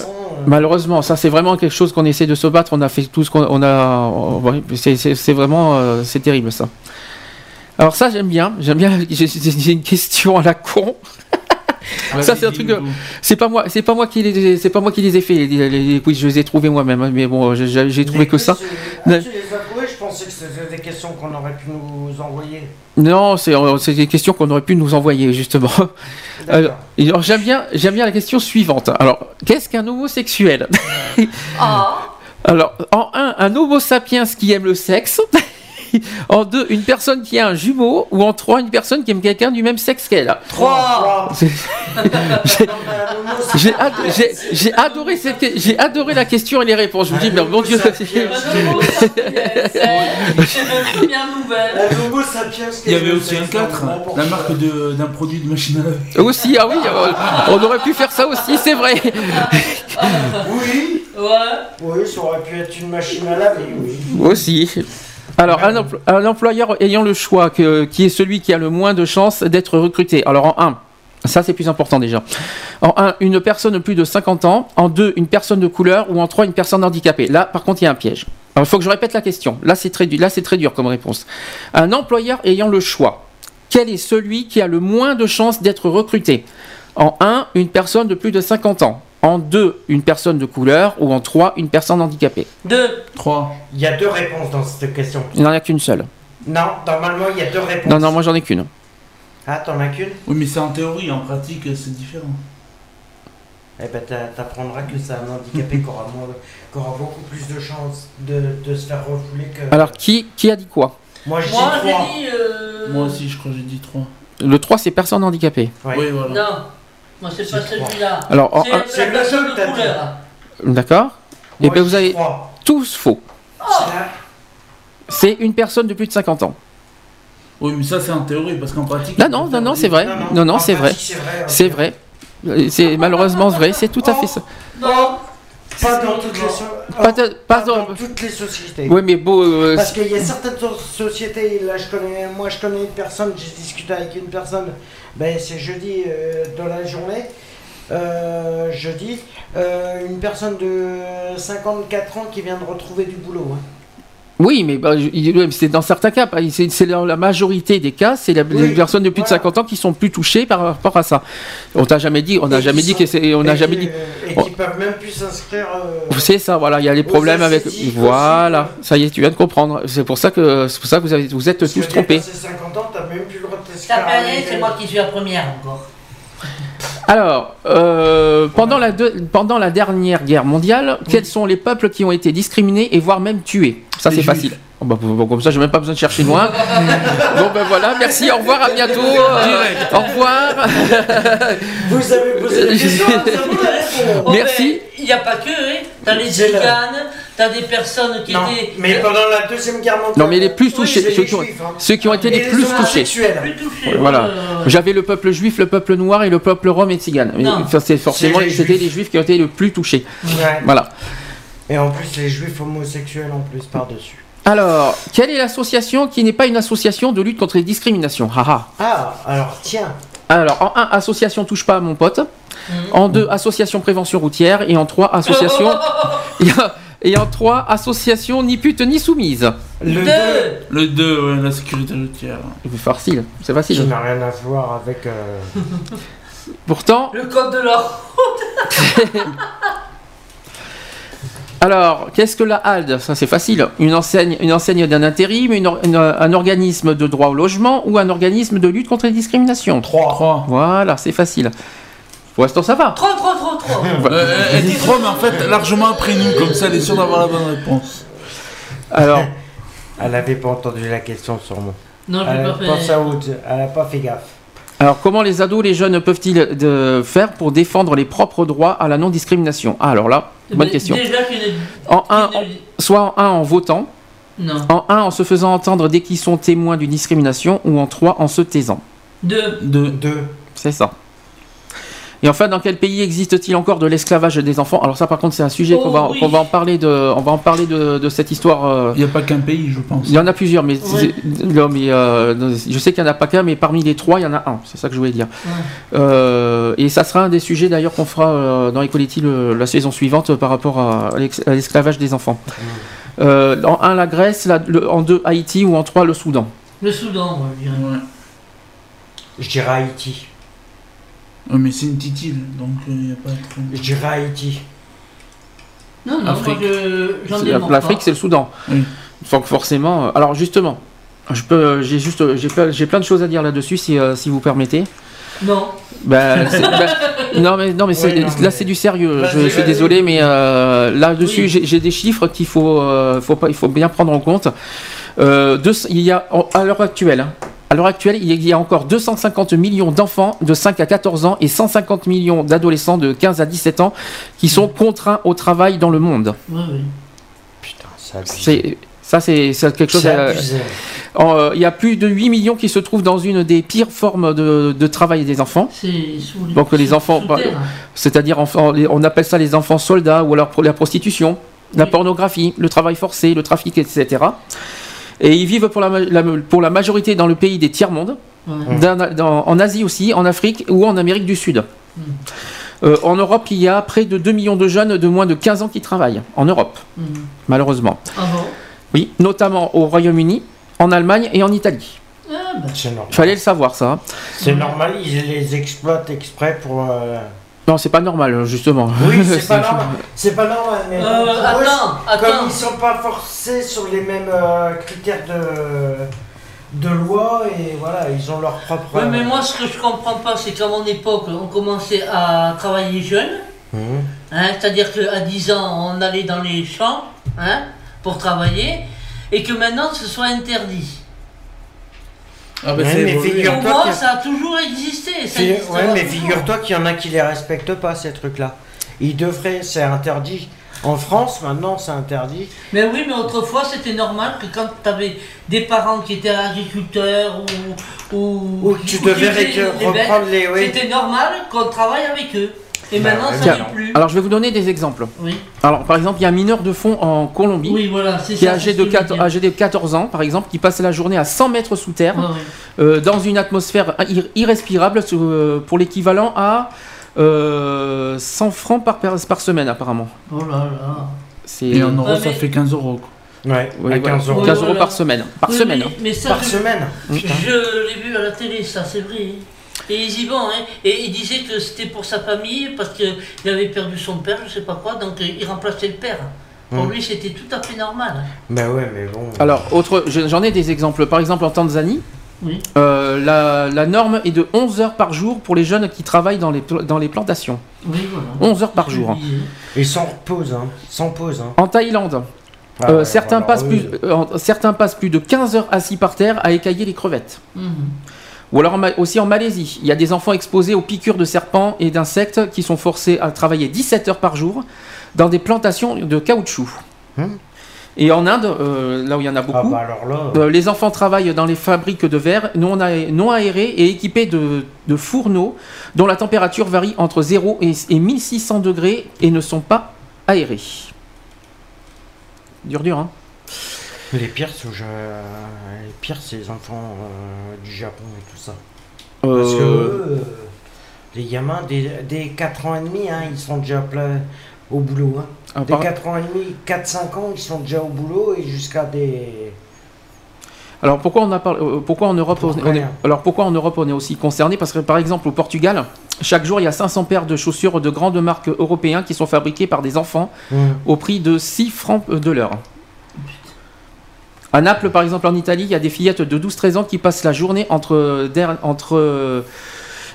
Speaker 4: Malheureusement, ça c'est vraiment quelque chose qu'on essaie de se battre. On a fait tout ce qu'on on a. c'est- vraiment euh, c'est terrible ça. Alors ça j'aime bien, j'aime bien. J'ai j'ai une question à la con. Ça, c'est un truc, euh, C'est pas moi, c'est pas moi qui les, c'est pas moi qui les ai fait. Les, les- les quiz, je les ai trouvés moi-même. hein, Mais bon, j'ai- trouvé que ça.
Speaker 5: quiz, ah,
Speaker 4: Ouais.
Speaker 5: tu les as trouvés Je pensais que c'était des questions qu'on aurait pu nous envoyer.
Speaker 4: Non, c'est euh, des questions qu'on aurait pu nous envoyer justement. Alors, j'aime bien, j'aime bien la question suivante. Alors, qu'est-ce qu'un homosexuel
Speaker 6: Ah,
Speaker 4: Alors, en un, un homo sapiens qui aime le sexe. en deux, une personne qui a un jumeau. Ou en trois, une personne qui aime quelqu'un du même sexe qu'elle.
Speaker 6: 3.
Speaker 4: C'est- J'ai- ad- adoré cette, j'ai adoré la question et les réponses. Je me dis, mais mon Dieu.
Speaker 7: Il y avait aussi un
Speaker 5: que ça
Speaker 7: 4,
Speaker 5: Bon,
Speaker 7: la marque de- d'un produit de machine à laver.
Speaker 4: Aussi, ah oui, on aurait pu faire ça aussi, c'est vrai.
Speaker 5: Oui,
Speaker 6: Ouais.
Speaker 5: oui, ça aurait pu être une machine à laver, oui.
Speaker 4: Aussi. Alors, un, empl- un employeur ayant le choix, qui est celui qui a le moins de chances d'être recruté. Alors, en 1, ça c'est plus important déjà. En 1, une personne de plus de 50 ans. En 2, une personne de couleur. Ou en 3, une personne handicapée. Là, par contre, il y a un piège. Il faut que je répète la question. Là, c'est très, très dur comme réponse. Un employeur ayant le choix. Quel est celui qui a le moins de chances d'être recruté? En 1, une personne de plus de 50 ans. En 2, une personne de couleur. Ou en 3, une personne handicapée.
Speaker 6: 2.
Speaker 7: 3.
Speaker 5: Il y a deux réponses dans cette question.
Speaker 4: Il n'y en a qu'une seule.
Speaker 5: Non, normalement, il y a deux réponses.
Speaker 4: Non, non, moi j'en ai qu'une.
Speaker 5: Ah, t'en as qu'une?
Speaker 7: Oui, mais c'est en théorie, en pratique, c'est différent.
Speaker 5: Eh ben, t'a- t'apprendras que c'est un handicapé qui aura, moins- qui aura beaucoup plus de chances de, de se faire refouler que.
Speaker 4: Alors, qui, qui a dit quoi?
Speaker 5: Moi,
Speaker 6: Moi, j'ai
Speaker 5: trois.
Speaker 6: dit. euh,
Speaker 7: Moi aussi, je crois que j'ai dit 3.
Speaker 4: Le 3, c'est personne handicapée.
Speaker 7: Oui, voilà.
Speaker 6: Non. Moi, c'est pas celui-là.
Speaker 4: Alors,
Speaker 6: C'est
Speaker 5: le
Speaker 6: personne
Speaker 5: seul
Speaker 6: couleur.
Speaker 4: d'accord Et
Speaker 5: Moi,
Speaker 4: bien, vous avez tous faux.
Speaker 5: C'est la-
Speaker 4: C'est une personne de plus de 50 ans.
Speaker 7: Oui, mais ça c'est en théorie, parce qu'en pratique.
Speaker 4: Là, non, non, non, c'est vrai. Non, non, c'est vrai.
Speaker 5: C'est vrai.
Speaker 4: C'est vrai. Euh, C'est malheureusement vrai, c'est tout à fait ça.
Speaker 6: Non,
Speaker 5: Pas dans toutes les, so-
Speaker 4: Pas de- pas
Speaker 5: pas dans
Speaker 4: dans-
Speaker 5: toutes les sociétés.
Speaker 4: Oui, mais beau. euh,
Speaker 5: Parce qu'il y a certaines so- sociétés, là je connais, moi je connais une personne, j'ai discuté avec une personne, ben c'est jeudi euh, dans la journée, euh, jeudi, euh, une personne de 54 ans qui vient de retrouver du boulot. hein.
Speaker 4: Oui, mais bah, il- c'est dans certains cas, pas- c'est dans la majorité des cas, c'est les personnes de plus de
Speaker 5: voilà.
Speaker 4: 50 ans qui sont plus touchées par rapport à ça. On t'a jamais dit, on n'a
Speaker 5: Et
Speaker 4: jamais dit que c'est, on n'a
Speaker 5: et
Speaker 4: jamais
Speaker 5: qui-
Speaker 4: dit.
Speaker 5: Et
Speaker 4: Oh.
Speaker 5: qui peuvent même plus s'inscrire. euh,
Speaker 4: C'est ça, voilà, il y a les problèmes avec. Voilà,
Speaker 5: aussi.
Speaker 4: ça y est, tu viens de comprendre. C'est pour ça que c'est pour ça que vous, avez, vous êtes
Speaker 5: parce
Speaker 4: tous trompés.
Speaker 5: Dépassé 50 ans, même plus le
Speaker 6: c'est moi qui suis la première encore.
Speaker 4: Alors, euh, pendant, la deux- pendant la dernière guerre mondiale, quels sont les peuples qui ont été discriminés et voire même tués? Ça, c'est
Speaker 7: Juifs.
Speaker 4: facile. Oh, bah, bon, comme ça, j'ai même pas besoin de chercher loin. bon, ben voilà, merci, au revoir, à bientôt. euh, au revoir.
Speaker 5: Vous avez posé la question, hein, réponse.
Speaker 6: Oh,
Speaker 4: Merci.
Speaker 6: Il n'y a pas que, hein. T'as les tziganes, t'as des personnes qui
Speaker 5: Non,
Speaker 6: étaient.
Speaker 5: mais pendant la deuxième guerre mondiale.
Speaker 4: Non, mais les plus touchés,
Speaker 5: c'est
Speaker 4: ceux
Speaker 5: les
Speaker 4: qui ont-
Speaker 5: juifs, hein.
Speaker 4: Ceux qui ont été les plus touchés.
Speaker 6: plus touchés.
Speaker 4: Voilà.
Speaker 6: euh,
Speaker 4: J'avais le peuple juif, le peuple noir et le peuple rome et tzigane. C'est forcément, c'était
Speaker 5: Juifs.
Speaker 4: les juifs qui ont été le plus touchés.
Speaker 5: Ouais.
Speaker 4: Voilà.
Speaker 5: Et en plus, les juifs homosexuels en plus par-dessus.
Speaker 4: Alors, quelle est l'association qui n'est pas une association de lutte contre les discriminations? Haha.
Speaker 5: Ah, alors tiens.
Speaker 4: Alors, en 1, association touche pas à mon pote. En 2, association prévention routière. Et en 3, association. et, en, et en 3, association ni pute ni soumise.
Speaker 5: Le
Speaker 6: Deux.
Speaker 5: 2,
Speaker 7: Le 2, ouais, la sécurité routière.
Speaker 4: C'est facile, c'est facile.
Speaker 5: n'a rien à voir avec. euh,
Speaker 4: Pourtant,
Speaker 6: Le code de l'or.
Speaker 4: alors, qu'est-ce que la HALD Ça, c'est facile. Une enseigne, une enseigne d'un intérim, une or- une- un organisme de droit au logement ou un organisme de lutte contre les discriminations
Speaker 5: 3.
Speaker 7: 3.
Speaker 4: Voilà, c'est facile. Pour l'instant, ça va.
Speaker 6: Trop, trop, trop, trop.
Speaker 7: Euh, elle dit 3, mais en fait, largement après nous, comme ça, elle est sûre d'avoir la bonne réponse.
Speaker 4: Alors,
Speaker 5: Elle avait pas entendu la question sûrement.
Speaker 6: Non,
Speaker 5: Elle
Speaker 6: j'ai
Speaker 5: a
Speaker 6: pas fait.
Speaker 5: elle pas fait gaffe.
Speaker 4: Alors, comment les ados, les jeunes peuvent-ils de faire pour défendre les propres droits à la non-discrimination? Ah, alors là, bonne
Speaker 6: Mais
Speaker 4: question.
Speaker 6: Déjà qu'il est.
Speaker 4: En un, en- soit en 1 en votant,
Speaker 6: Non.
Speaker 4: en 1 en se faisant entendre dès qu'ils sont témoins d'une discrimination, ou en 3 en se taisant.
Speaker 6: Deux.
Speaker 7: 2.
Speaker 5: 2.
Speaker 4: C'est ça. Et enfin, dans quel pays existe-t-il encore de l'esclavage des enfants? Alors ça, par contre, c'est un sujet
Speaker 6: Oh,
Speaker 4: qu'on va,
Speaker 6: oui.
Speaker 4: qu'on va en parler de, on va en parler de, de cette histoire. euh,
Speaker 7: Il n'y a pas qu'un pays, je pense.
Speaker 4: Il y en a plusieurs, mais,
Speaker 6: Ouais.
Speaker 4: non, mais euh, je sais qu'il n'y en a pas qu'un, mais parmi les trois, il y en a un. C'est ça que je voulais dire.
Speaker 6: Ouais.
Speaker 4: Euh, et ça sera un des sujets d'ailleurs qu'on fera euh, dans Equality le- la saison suivante par rapport à, l'esclavage des enfants. Euh, en un, la Grèce, la- le- en deux, Haïti ou en trois, le Soudan?
Speaker 6: Le Soudan, je dirais.
Speaker 7: Ouais.
Speaker 5: Je dirais Haïti.
Speaker 7: Ouais, mais c'est une titille, donc il n'y a pas trop.
Speaker 5: Je dirais Haïti.
Speaker 6: Non, non,
Speaker 4: L'Afrique, c'est le Soudan.
Speaker 7: Oui.
Speaker 4: Donc forcément. euh, alors justement, je peux, j'ai juste, j'ai plein, j'ai plein de choses à dire là-dessus, si, euh, si vous permettez.
Speaker 6: Non.
Speaker 4: Ben, ben, non mais non mais, là c'est du sérieux. Je, suis désolé, mais euh, là-dessus
Speaker 6: Oui.
Speaker 4: j'ai des chiffres qu'il faut, euh, faut pas, il faut bien prendre en compte. Euh, deux- il y a à l'heure actuelle. hein, à l'heure actuelle, il y a- encore 250 millions d'enfants de 5 à 14 ans et 150 millions d'adolescents de 15 à 17 ans qui sont contraints au travail dans le monde.
Speaker 6: Oui.
Speaker 5: Putain, c'est
Speaker 4: ça, c'est quelque chose. En, euh, il y a plus de 8 millions qui se trouvent dans une des pires formes de, de travail des enfants. Donc, les enfants, bah,
Speaker 6: terre.
Speaker 4: C'est-à-dire, on appelle ça les enfants soldats ou alors pour la prostitution, la pornographie, le travail forcé, le trafic, etc. Et ils vivent pour la, pour la majorité dans le pays des tiers-mondes,
Speaker 6: Ouais.
Speaker 4: en Asie aussi, en Afrique ou en Amérique du Sud.
Speaker 6: Mm.
Speaker 4: Euh, en Europe, il y a près de 2 millions de jeunes de moins de 15 ans qui travaillent, en Europe,
Speaker 6: Mhm.
Speaker 4: malheureusement.
Speaker 6: Ah bon?
Speaker 4: Oui, notamment au Royaume-Uni, en Allemagne et en Italie.
Speaker 6: Ah bah.
Speaker 5: C'est normal.
Speaker 4: Il fallait le savoir, ça. hein.
Speaker 5: C'est normal, ils les exploitent exprès pour. euh,
Speaker 4: Non, c'est pas normal, justement.
Speaker 5: Oui, c'est pas normal. C'est pas normal, mais.
Speaker 6: Euh,
Speaker 5: pour eux,
Speaker 6: attends,
Speaker 5: Comme ils sont pas forcés sur les mêmes euh, critères de, de loi, et voilà, ils ont leur propre.
Speaker 6: Oui, mais moi, ce que je comprends pas, c'est qu'à mon époque, on commençait à travailler jeune.
Speaker 5: Mhm.
Speaker 6: Hein, C'est-à-dire qu'à 10 ans, on allait dans les champs hein, pour travailler. Et que maintenant, ce soit interdit.
Speaker 7: Ah, bah
Speaker 5: Ouais, mais
Speaker 7: évolué.
Speaker 5: figure-
Speaker 6: Pour
Speaker 5: Figure-toi
Speaker 6: moi, ça a toujours existé. Ça
Speaker 5: Ouais, mais figure-toi qu'il y en a qui les respectent pas, ces trucs-là. Ils devraient, c'est interdit. En France, maintenant, c'est interdit.
Speaker 6: Mais oui, mais autrefois, c'était normal que quand tu avais des parents qui étaient agriculteurs ou. ou,
Speaker 5: Ou tu devais reprendre les- oui.
Speaker 6: C'était normal qu'on travaille avec eux. Et
Speaker 5: Bah,
Speaker 6: maintenant, ça n'est plus.
Speaker 4: Alors je vais vous donner des exemples.
Speaker 6: Oui.
Speaker 4: Alors par exemple, il y a un mineur de fond en Colombie
Speaker 6: Oui, voilà, c'est
Speaker 4: qui est âgé de,
Speaker 6: ce que je
Speaker 4: 4
Speaker 6: veux dire.
Speaker 4: âgé de 14 ans, par exemple, qui passe la journée à 100 mètres sous terre, euh, dans une atmosphère ir- irrespirable, euh, pour l'équivalent à euh, 100 francs par, semaine, apparemment.
Speaker 6: Oh là là.
Speaker 7: Et en euros, ça
Speaker 6: mais-
Speaker 7: fait 15 euros. quoi.
Speaker 5: Ouais,
Speaker 4: Oui,
Speaker 5: à
Speaker 4: voilà.
Speaker 5: 15 euros.
Speaker 4: 15 euros
Speaker 6: Voilà.
Speaker 4: par semaine. Par
Speaker 6: Oui,
Speaker 4: semaine.
Speaker 6: mais-
Speaker 4: hein.
Speaker 6: Mais ça,
Speaker 5: Par
Speaker 6: je-
Speaker 5: semaine.
Speaker 6: Je l'ai vu à la télé, ça, c'est vrai. Hein. Et ils y vont, hein. Et il disait que c'était pour sa famille, parce qu'il avait perdu son père, je sais pas quoi, donc euh, il remplaçait le père. Pour
Speaker 5: Hmm.
Speaker 6: lui, c'était tout à fait normal. hein.
Speaker 5: Bah ouais, mais bon.
Speaker 4: Alors, autre, je- j'en ai des exemples. Par exemple, en Tanzanie,
Speaker 6: Oui.
Speaker 4: euh, la, la norme est de 11 heures par jour pour les jeunes qui travaillent dans les, dans les plantations.
Speaker 6: Oui, voilà.
Speaker 4: 11 heures par jour.
Speaker 6: disais.
Speaker 5: Et sans pause, hein. Sans pause, hein.
Speaker 4: En Thaïlande,
Speaker 5: Ah
Speaker 4: euh,
Speaker 5: ouais,
Speaker 4: certains, passent
Speaker 5: oui.
Speaker 4: plus, euh, en- certains passent plus de 15 heures assis par terre à écailler les crevettes.
Speaker 6: Mhm.
Speaker 4: Ou alors aussi en Malaisie, il y a des enfants exposés aux piqûres de serpents et d'insectes qui sont forcés à travailler 17 heures par jour dans des plantations de caoutchouc.
Speaker 5: Hmm.
Speaker 4: Et en Inde, euh, là où il y en a
Speaker 5: Ah
Speaker 4: beaucoup,
Speaker 5: bah alors là.
Speaker 4: euh, les enfants travaillent dans les fabriques de verre non, aé- non aérés et équipés de, de fourneaux dont la température varie entre 0 et, et 1600 degrés et ne sont pas aérés. Dur dur, hein
Speaker 5: Les pires, je- les pires, c'est les enfants euh, du Japon et tout ça. Parce que
Speaker 4: Euh,
Speaker 5: les gamins, des, des 4 ans et demi, hein, ils sont déjà plein au boulot. Hein. Des
Speaker 4: part-
Speaker 5: 4 ans et demi, 4-5 ans, ils sont déjà au boulot et jusqu'à des.
Speaker 4: Alors pourquoi on a parlé- euh, pourquoi en Europe on est, alors pourquoi en Europe on est aussi concerné? Parce que par exemple au Portugal, chaque jour il y a 500 paires de chaussures de grandes marques européennes qui sont fabriquées par des enfants au prix de 6 francs de l'heure. À Naples par exemple en Italie, il y a des fillettes de 12-13 ans qui passent la journée entre, der- entre euh,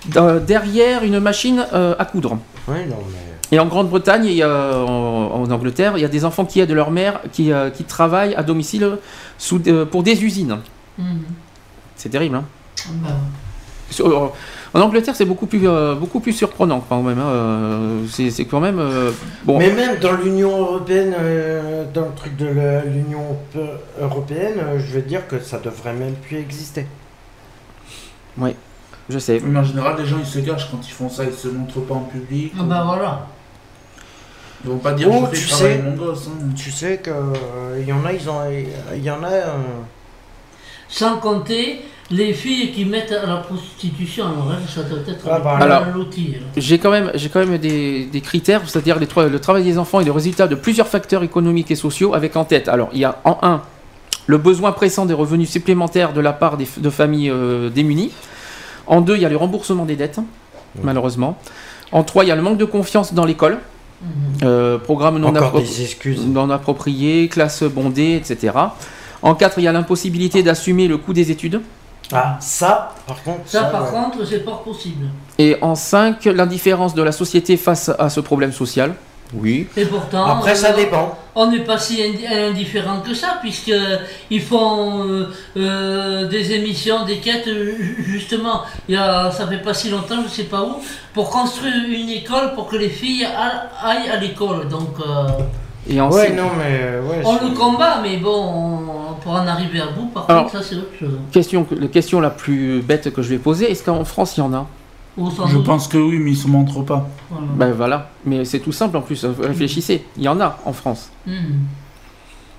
Speaker 4: dans- derrière une machine euh, à coudre.
Speaker 5: Oui, non, mais.
Speaker 4: Et en Grande-Bretagne et euh, en, en Angleterre, il y a des enfants qui aident leur mère qui, euh, qui travaillent à domicile sous, euh, pour des usines.
Speaker 6: Mhm.
Speaker 4: C'est terrible. Hein
Speaker 6: Bah,
Speaker 4: Sur- euh, en Angleterre, c'est beaucoup plus, euh, beaucoup plus surprenant quand même. hein. Euh, c'est c'est quand même. euh, bon,
Speaker 5: Mais même dans l'Union européenne, euh, dans le truc de la- l'Union européenne, euh, je veux dire que ça devrait même plus exister.
Speaker 4: je sais.
Speaker 7: Mais en général, les gens ils se gâchent quand ils font ça, ils se montrent pas en public.
Speaker 6: ah bah voilà.
Speaker 7: Ils vont pas dire
Speaker 5: Oh,
Speaker 7: je
Speaker 5: tu sais.
Speaker 7: mon gosse. hein.
Speaker 5: Tu sais que euh, il y en a, ils ont, il y en a. euh,
Speaker 6: Sans compter les filles qui mettent à la prostitution, alors ça doit être
Speaker 5: Ah bah,
Speaker 4: alors-
Speaker 6: hein.
Speaker 4: J'ai quand même, j'ai quand même des, des critères, c'est-à-dire le travail des enfants est le résultat de plusieurs facteurs économiques et sociaux, avec en tête. Alors, il y a en un le besoin pressant des revenus supplémentaires de la part des, de familles euh, démunies. En deux, il y a le remboursement des dettes, malheureusement. En trois, il y a le manque de confiance dans l'école.
Speaker 6: Mhm.
Speaker 4: Euh, programme non, appro- non approprié, classe bondée, etc. En 4, il y a l'impossibilité d'assumer le coût des études.
Speaker 5: Ah, ça, par contre.
Speaker 6: Ça, par
Speaker 5: ouais.
Speaker 6: contre, c'est pas possible.
Speaker 4: Et en 5, l'indifférence de la société face à ce problème social. Oui.
Speaker 6: Et pourtant,
Speaker 5: Après, ça
Speaker 6: euh,
Speaker 5: dépend.
Speaker 6: on n'est pas si indi- indifférent que ça, puisque ils font euh, euh, des émissions, des quêtes, euh, ju- justement, il y a, ça fait pas si longtemps, je sais pas où, pour construire une école pour que les filles aillent à l'école. Donc, euh,
Speaker 4: Et
Speaker 5: Ouais, non, mais. euh, Ouais,
Speaker 6: on
Speaker 5: c'est-
Speaker 6: le combat, mais bon, on- pour en arriver à bout, par
Speaker 4: Alors-
Speaker 6: contre, ça c'est autre chose.
Speaker 4: question, la question la plus bête que je vais poser, est-ce qu'en France il y en a?
Speaker 7: Je pense que oui, mais ils se montrent pas.
Speaker 6: voilà.
Speaker 4: Ben voilà. Mais c'est tout simple en plus, réfléchissez. Il y en a en France.
Speaker 6: Mhm.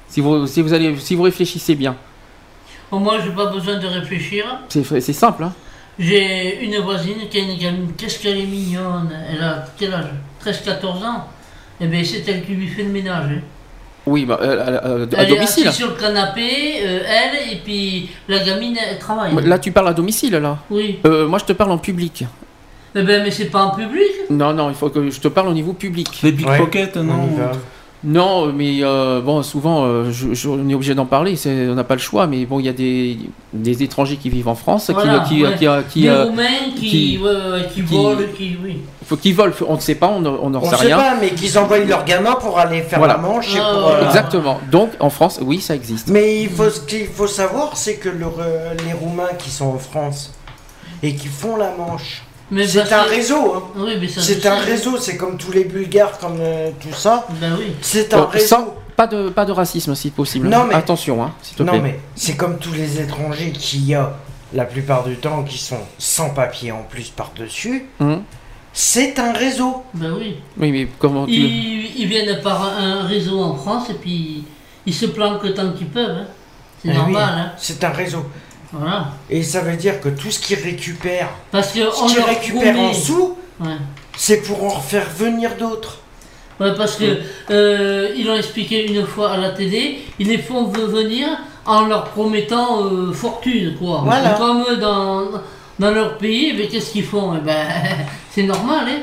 Speaker 4: Si vous, si vous, allez, si vous réfléchissez bien,
Speaker 6: Bon, moi, j'ai pas besoin de réfléchir.
Speaker 4: c'est c'est simple. Hein
Speaker 6: J'ai une voisine qui a une gamine, qu'est-ce qu'elle est mignonne. Elle a quel âge? 13-14 ans. Eh bien, c'est elle qui lui fait le ménage. hein.
Speaker 4: oui, bah, euh, à
Speaker 6: Elle est
Speaker 4: domicile.
Speaker 6: assise sur le canapé, euh, elle, et puis la gamine, elle travaille.
Speaker 4: Là, tu parles à domicile, là.
Speaker 6: Oui.
Speaker 4: Euh, moi, je te parle en public.
Speaker 6: Eh ben, mais c'est pas en public?
Speaker 4: Non, non, il faut que je te parle au niveau public.
Speaker 7: Les pickpockets,
Speaker 5: on
Speaker 7: non
Speaker 5: y va.
Speaker 4: Non, mais euh, bon, souvent, euh, je, je- on est obligé d'en parler. c'est- On n'a pas le choix, mais bon, il y a des, des étrangers qui vivent en France, qui-
Speaker 6: Voilà,
Speaker 4: qui,
Speaker 6: ouais.
Speaker 4: qui, qui,
Speaker 6: Des
Speaker 4: euh,
Speaker 6: Roumains qui,
Speaker 4: qui-
Speaker 6: ouais, ouais, qui,
Speaker 4: qui-
Speaker 6: volent, qui. Oui.
Speaker 4: faut qu'ils volent. On ne sait pas, on n'en sait
Speaker 5: sait
Speaker 4: rien.
Speaker 5: pas, mais qu'ils envoient leurs gamins pour aller faire
Speaker 4: Voilà.
Speaker 5: la manche et
Speaker 6: Ah,
Speaker 5: pour.
Speaker 6: ouais.
Speaker 5: euh,
Speaker 4: Exactement. Donc, en France, oui, ça existe.
Speaker 5: Mais il faut, ce qu'il faut savoir, c'est que le- les Roumains qui sont en France et qui font la manche C'est un réseau. hein.
Speaker 6: Oui, mais ça, je
Speaker 5: C'est un
Speaker 6: sais.
Speaker 5: réseau, c'est comme tous les Bulgares, comme euh, tout ça.
Speaker 6: Ben oui.
Speaker 5: C'est un réseau.
Speaker 4: sans- pas de pas de racisme si possible.
Speaker 5: Non, mais-
Speaker 4: attention, hein, s'il te
Speaker 5: Non
Speaker 4: plaît.
Speaker 5: mais c'est comme tous les étrangers qu'il y a la plupart du temps qui sont sans papier en plus par-dessus.
Speaker 4: Hum.
Speaker 5: C'est un réseau.
Speaker 6: Ben oui.
Speaker 4: Oui, mais comment tu
Speaker 6: Ils, ils viennent par un réseau en France et puis ils se planquent tant qu'ils peuvent. hein. C'est
Speaker 5: Eh oui,
Speaker 6: normal. Hein.
Speaker 5: C'est un réseau.
Speaker 6: Voilà.
Speaker 5: Et ça veut dire que tout ce qu'ils récupèrent,
Speaker 6: Parce que
Speaker 5: ce
Speaker 6: on
Speaker 5: qu'ils
Speaker 6: leur
Speaker 5: récupèrent
Speaker 6: promet-
Speaker 5: en sous,
Speaker 6: Ouais.
Speaker 5: c'est pour en faire venir d'autres.
Speaker 6: Ouais, parce que euh, ils l'ont expliqué une fois à la télé, ils les font ve- venir en leur promettant euh, fortune, quoi.
Speaker 5: Voilà.
Speaker 6: Comme eux, dans, dans leur pays, mais qu'est-ce qu'ils font? Eh ben, c'est normal, hein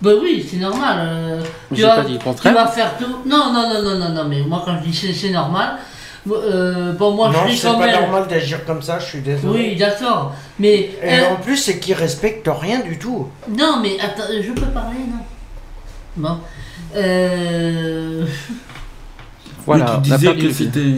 Speaker 6: Ben oui, c'est normal. euh, tu, vas,
Speaker 4: pas dit le
Speaker 6: tu
Speaker 4: contraire.
Speaker 6: vas faire tout. Non, non, non, non, non, non, mais moi quand je dis c'est, c'est normal, euh, bon, moi
Speaker 5: non,
Speaker 6: je
Speaker 5: c'est pas normal d'agir comme ça, je suis désolé.
Speaker 6: Oui, d'accord. Mais.
Speaker 5: Et
Speaker 6: euh,
Speaker 5: en plus, c'est qu'ils respectent rien du tout.
Speaker 6: non, mais attends, je peux parler, non? Bon. Euh.
Speaker 4: Voilà,
Speaker 7: Oui, tu disais que c'était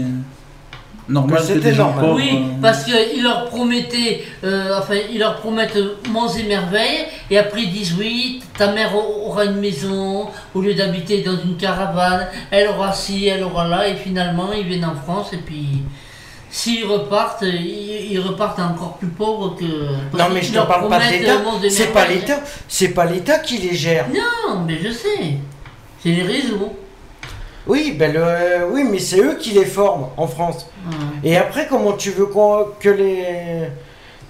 Speaker 7: normal
Speaker 5: Que
Speaker 7: des gens
Speaker 5: normal.
Speaker 7: pauvres,
Speaker 6: Oui,
Speaker 7: euh,
Speaker 6: parce qu'ils leur promettaient, euh, enfin, ils leur promettent monts et merveilles, et après ils disent oui, ta mère au- aura une maison, au lieu d'habiter dans une caravane, elle aura ci, elle aura là, et finalement ils viennent en France, et puis s'ils repartent, ils, ils repartent encore plus pauvres que.
Speaker 5: Non, mais je
Speaker 6: leur
Speaker 5: parle pas de l'État. C'est pas l'État. C'est pas l'État qui les gère.
Speaker 6: Non, mais je sais, c'est les réseaux.
Speaker 5: Oui, ben le, oui, mais c'est eux qui les forment en France.
Speaker 6: Ouais.
Speaker 5: Et après, comment tu veux que les.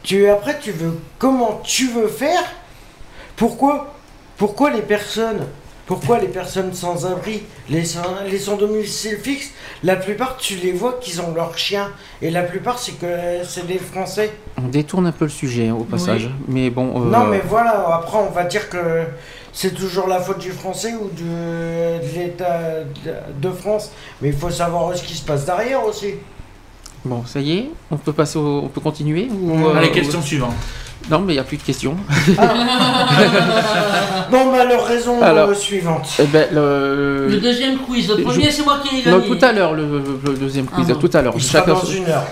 Speaker 5: Tu, après, tu veux. Comment tu veux faire? Pourquoi Pourquoi les personnes. Pourquoi les personnes sans abri, les sans, les sans domicile fixe, la plupart tu les vois qu'ils ont leur chien. Et la plupart c'est que c'est des Français.
Speaker 4: On détourne un peu le sujet au passage. Mais bon. euh,
Speaker 5: Non mais voilà, après on va dire que c'est toujours la faute du Français ou du, de l'État de- de France. Mais il faut savoir ce qui se passe derrière aussi.
Speaker 4: Bon, ça y est, on peut passer au- on peut continuer ou, euh,
Speaker 7: Allez,
Speaker 4: ou-
Speaker 7: question suivante.
Speaker 4: Non, mais il n'y a plus de questions.
Speaker 5: Bon bah leur raison
Speaker 4: Alors.
Speaker 5: euh, suivante.
Speaker 4: Eh ben, le...
Speaker 6: Le deuxième quiz, le
Speaker 4: je-
Speaker 6: premier c'est moi qui
Speaker 4: Non,
Speaker 6: gagné.
Speaker 4: tout à l'heure, le, le deuxième quiz,
Speaker 6: Ah bon.
Speaker 4: tout à l'heure.
Speaker 5: Il sera
Speaker 4: Chacun
Speaker 5: dans une heure.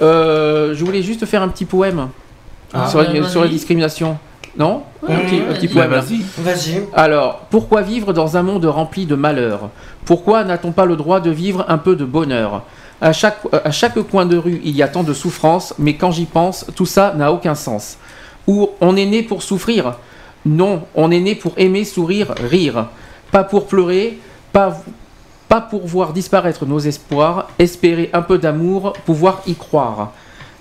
Speaker 4: Euh, je voulais juste faire un petit poème
Speaker 6: Ah,
Speaker 4: sur, la, sur la
Speaker 6: vas-y.
Speaker 4: discrimination. Non un, petit, un poème.
Speaker 7: Bah, vas-y.
Speaker 5: Vas-y.
Speaker 4: Alors, pourquoi vivre dans un monde rempli de malheur Pourquoi n'a-t-on pas le droit de vivre un peu de bonheur? À chaque, à chaque coin de rue, il y a tant de souffrance, mais quand j'y pense, tout ça n'a aucun sens. Ou on est né pour souffrir? Non, on est né pour aimer, sourire, rire. Pas pour pleurer, pas, pas pour voir disparaître nos espoirs, espérer un peu d'amour, pouvoir y croire.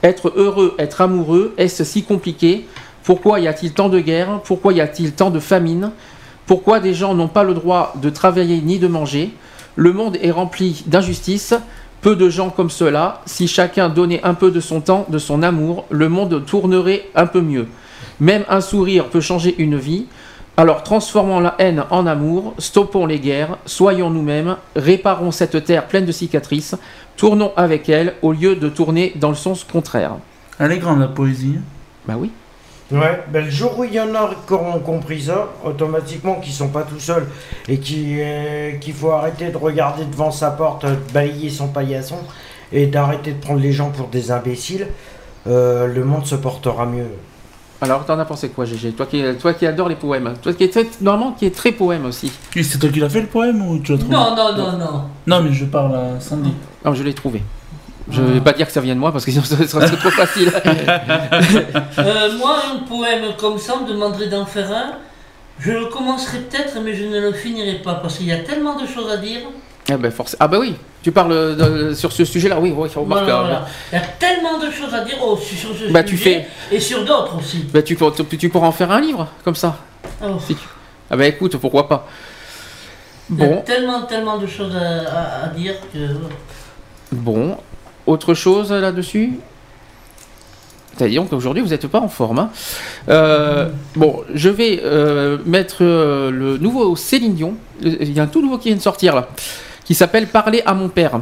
Speaker 4: Être heureux, être amoureux, est-ce si compliqué? Pourquoi y a-t-il tant de guerres? Pourquoi y a-t-il tant de famines? Pourquoi des gens n'ont pas le droit de travailler ni de manger? Le monde est rempli d'injustices. Peu de gens comme cela. Si chacun donnait un peu de son temps, de son amour, le monde tournerait un peu mieux. Même un sourire peut changer une vie. Alors transformons la haine en amour, stoppons les guerres, soyons nous-mêmes, réparons cette terre pleine de cicatrices, tournons avec elle au lieu de tourner dans le sens contraire.
Speaker 7: Elle est grande la poésie.
Speaker 4: Bah oui.
Speaker 5: Ouais, ben le jour où il y en a qui auront compris ça, automatiquement qu'ils sont pas tout seuls et qui, euh, qu'il faut arrêter de regarder devant sa porte, euh, balayer son paillasson et d'arrêter de prendre les gens pour des imbéciles, euh, le monde se portera mieux.
Speaker 4: Alors t'en as pensé quoi Gégé? Toi qui, toi qui adore les poèmes, toi qui est très, normalement qui est très poème aussi.
Speaker 7: Oui, c'est toi qui l'as fait le poème ou tu l'as trouvé?
Speaker 6: Non, non, non, non.
Speaker 7: Non, mais je parle à Sandy.
Speaker 4: Non, je l'ai trouvé. Je vais pas dire que ça vient de moi parce que sinon ce serait trop facile.
Speaker 6: Euh, moi, un poème comme ça, on me demanderait d'en faire un. Je le commencerai peut-être, mais je ne le finirai pas parce qu'il y a tellement de choses à dire.
Speaker 4: ah, ben, forcément. ah bah oui, tu parles de- sur ce sujet-là, oui, oui, remarque.
Speaker 6: Voilà,
Speaker 4: euh,
Speaker 6: voilà. Il y a tellement de choses à dire oh, sur ce
Speaker 4: Bah, tu
Speaker 6: sujet et sur d'autres aussi.
Speaker 4: bah, tu, peux- tu, tu pourras en faire un livre comme ça.
Speaker 6: Oh,
Speaker 4: Si tu- Ah bah écoute, pourquoi pas.
Speaker 6: Il y a
Speaker 4: Bon,
Speaker 6: tellement, tellement de choses à, à- à dire que.
Speaker 4: bon. Autre chose là-dessus C'est-à-dire qu'aujourd'hui vous n'êtes pas en forme. hein. Euh, bon, je vais euh, mettre euh, le nouveau Céline Dion. Il y a un tout nouveau qui vient de sortir là, qui s'appelle Parler à mon père.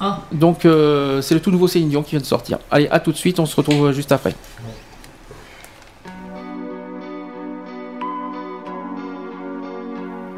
Speaker 6: Ah,
Speaker 4: Donc c'est le tout nouveau Céline Dion qui vient de sortir. Allez, à tout de suite, on se retrouve juste après.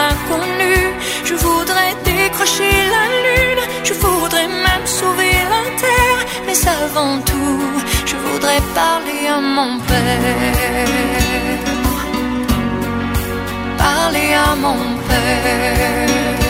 Speaker 9: l'inconnu. Je voudrais décrocher la lune, je voudrais même sauver la terre, mais avant tout, je voudrais parler à mon père. Parler à mon père.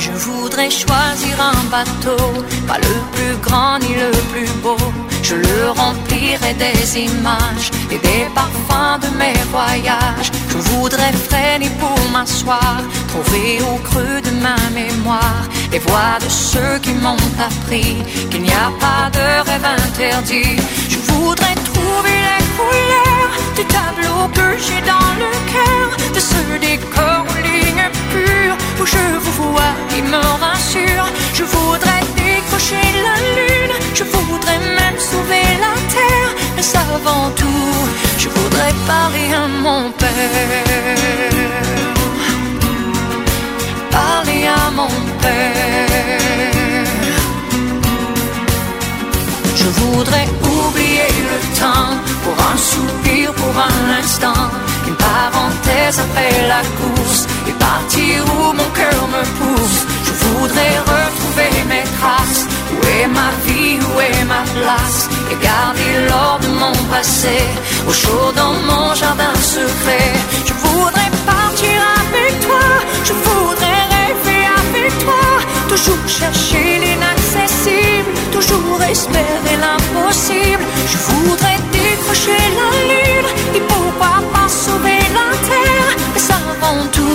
Speaker 9: Je voudrais choisir un bateau, pas le plus grand ni le plus beau. Je le remplirai des images et des parfums de mes voyages. Je voudrais freiner pour m'asseoir, trouver au creux de ma mémoire les voix de ceux qui m'ont appris qu'il n'y a pas de rêve interdit. Je voudrais trouver les couleurs du tableau que j'ai dans le cœur, de ce décor aux lignes pures je vous vois qui me rassure. Je voudrais décrocher la lune, je voudrais même sauver la terre, mais avant tout, je voudrais parler à mon père? Parler à mon père. Je voudrais oublier le temps pour un soupir, pour un instant, une parenthèse après la course et partir où mon cœur me pousse? Je voudrais retrouver mes traces. Où est ma vie, où est ma place? Et garder l'or de mon passé au chaud dans mon jardin secret. Je voudrais partir avec toi, je voudrais rêver avec toi, toujours chercher l'inaccessible, toujours espérer l'impossible. Je voudrais décrocher la lune et pourquoi pas sauver la terre? Mais avant tout,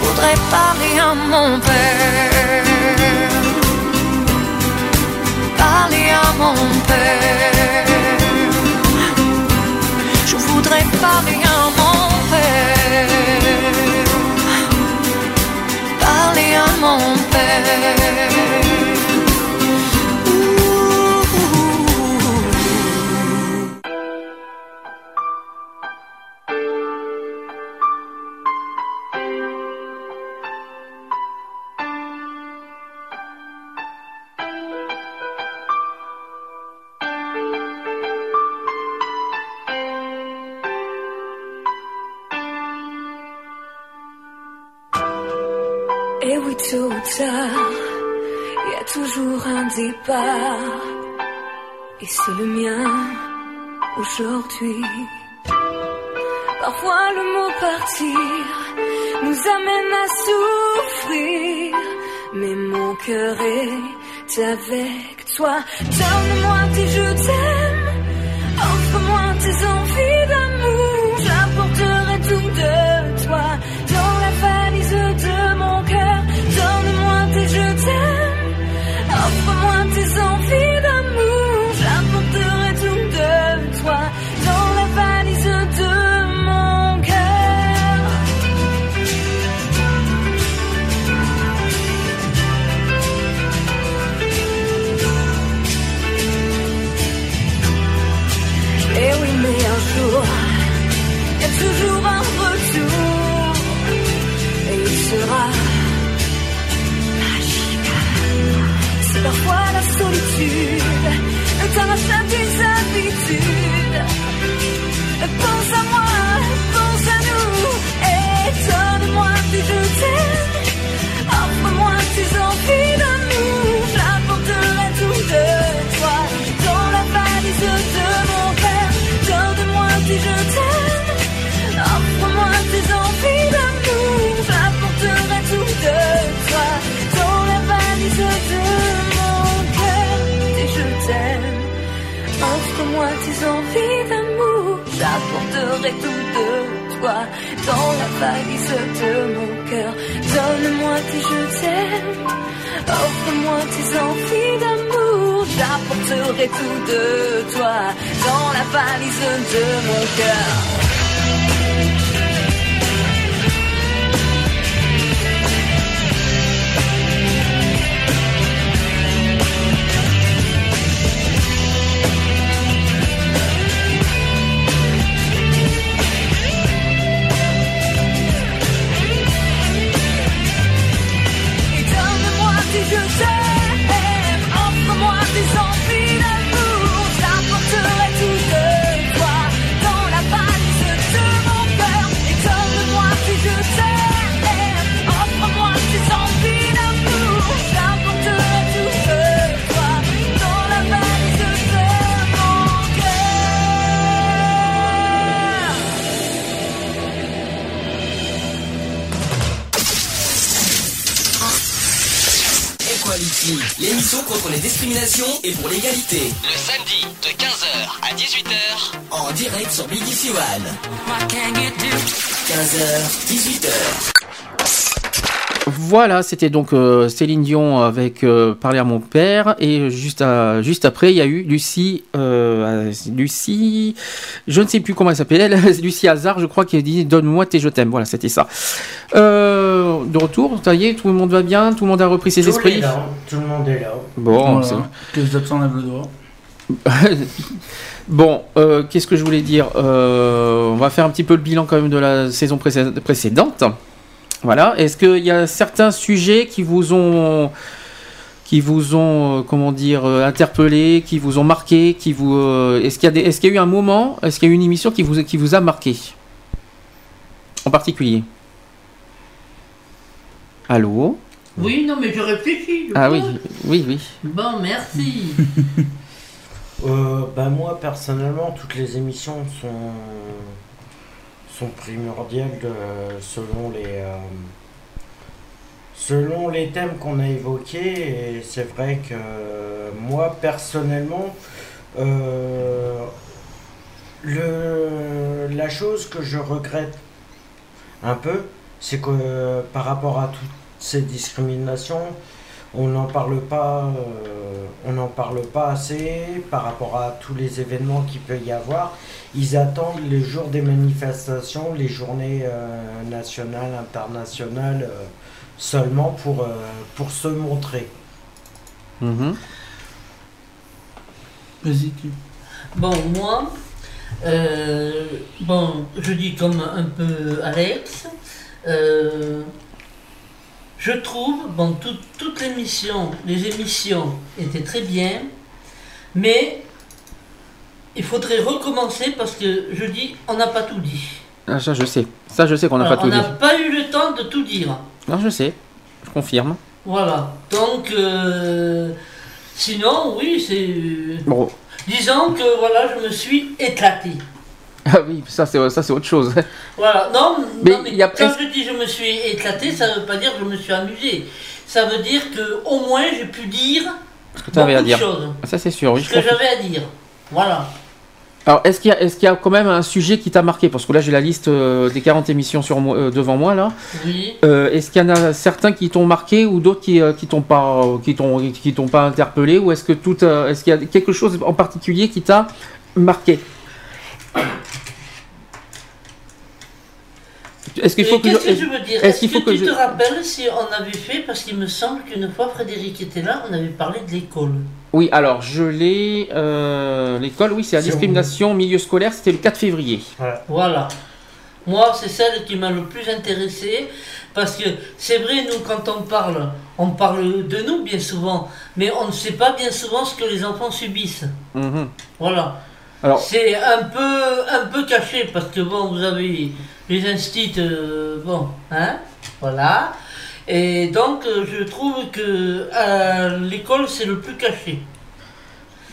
Speaker 9: voudrais parler à mon père. Parler à mon père. Je voudrais parler à mon père. Parler à mon père.
Speaker 8: Il y a toujours un départ. Et c'est le mien aujourd'hui. Parfois le mot partir nous amène à souffrir. Mais mon cœur est avec toi. Donne-moi tes je t'aime. Dans la valise de mon cœur. Donne-moi tes je t'aime. Offre-moi tes envies d'amour. J'apporterai tout de toi dans la valise de mon cœur.
Speaker 4: Voilà, c'était donc euh, Céline Dion avec euh, Parler à mon père. Et juste, à- juste après, il y a eu Lucie. euh, Lucie. Je ne sais plus comment elle s'appelle. elle, Lucie Hazard, je crois, qui a dit Donne-moi tes je t'aime. Voilà, c'était ça. Euh, de retour, ça y est, tout le monde va bien, tout le monde a repris ses
Speaker 5: Tout
Speaker 4: esprits.
Speaker 5: est là, tout le monde est là.
Speaker 4: Bon,
Speaker 7: Voilà.
Speaker 4: c'est-
Speaker 7: Que les absents lèvent le doigt.
Speaker 4: Bon, euh, qu'est-ce que je voulais dire? Euh, On va faire un petit peu le bilan quand même de la saison précé- précédente. Voilà. Est-ce qu'il y a certains sujets qui vous ont, qui vous ont, euh, comment dire, euh, interpellé, qui vous ont marqué, qui vous, euh, est-ce qu'il y a des, est-ce qu'il y a eu un moment, est-ce qu'il y a eu une émission qui vous, qui vous a marqué, en particulier Allô?
Speaker 6: Oui, non, mais je réfléchis. je
Speaker 4: Ah oui, oui, oui.
Speaker 6: Bon, merci.
Speaker 5: Euh, bah moi personnellement toutes les émissions sont sont primordiales de- selon les euh, selon les thèmes qu'on a évoqués. Et c'est vrai que euh, moi personnellement euh, le la chose que je regrette un peu c'est que euh, par rapport à toutes ces discriminations on n'en parle pas euh, on n'en parle pas assez par rapport à tous les événements qu'il peut y avoir ils attendent les jours des manifestations les journées euh, nationales internationales euh, seulement pour euh, pour se montrer
Speaker 4: Mhm.
Speaker 7: Vas-y, tu.
Speaker 6: Bon, moi, euh, bon, je dis comme un peu Alex, euh, je trouve, bon, tout- toutes les émissions, les émissions étaient très bien, mais il faudrait recommencer parce que je dis, on n'a pas tout dit.
Speaker 4: Ah, ça je sais, ça je sais qu'on n'a pas tout
Speaker 6: on n'a
Speaker 4: dit.
Speaker 6: pas eu le temps de tout dire.
Speaker 4: Non, je sais, je confirme.
Speaker 6: Voilà. Donc, euh, sinon, oui, c'est.
Speaker 4: Bon.
Speaker 6: Disons que voilà, je me suis éclaté.
Speaker 4: Ah oui, ça c'est ça c'est autre chose.
Speaker 6: Voilà, non,
Speaker 4: Mais
Speaker 6: non, mais
Speaker 4: il y a
Speaker 6: quand je dis je me suis éclaté, ça veut pas dire que je me suis amusé. Ça veut dire que au moins j'ai pu dire
Speaker 4: Ce que tu avais à dire.
Speaker 6: choses.
Speaker 4: Ça c'est sûr, oui.
Speaker 6: ce
Speaker 4: je
Speaker 6: que j'avais à dire. Voilà.
Speaker 4: Alors est-ce qu'il y a est-ce qu'il y a quand même un sujet qui t'a marqué? Parce que là j'ai la liste euh, des 40 émissions sur moi, euh, devant moi là.
Speaker 6: Oui.
Speaker 4: Euh, est-ce qu'il y en a certains qui t'ont marqué ou d'autres qui qui t'ont pas qui t'ont qui t'ont pas interpellé? Ou est-ce que tout euh, est-ce qu'il y a quelque chose en particulier qui t'a marqué? Est-ce qu'il faut que je-
Speaker 6: je veux dire
Speaker 4: est-ce
Speaker 6: Est-ce
Speaker 4: qu'il
Speaker 6: que,
Speaker 4: faut que
Speaker 6: tu
Speaker 4: je-
Speaker 6: te rappelles si on avait fait, parce qu'il me semble qu'une fois Frédéric était là, on avait parlé de l'école.
Speaker 4: Oui, alors je l'ai euh, l'école oui, c'est la discrimination au milieu scolaire, c'était le 4 février.
Speaker 6: Voilà. Moi, c'est celle qui m'a le plus intéressé parce que c'est vrai, nous, quand on parle, on parle de nous bien souvent, mais on ne sait pas bien souvent ce que les enfants subissent.
Speaker 4: Mhm.
Speaker 6: Voilà.
Speaker 4: Alors
Speaker 6: C'est un peu, un peu caché parce que bon, vous avez les instits, euh, bon, hein, voilà. Et donc, euh, je trouve que à l'école, c'est le plus caché.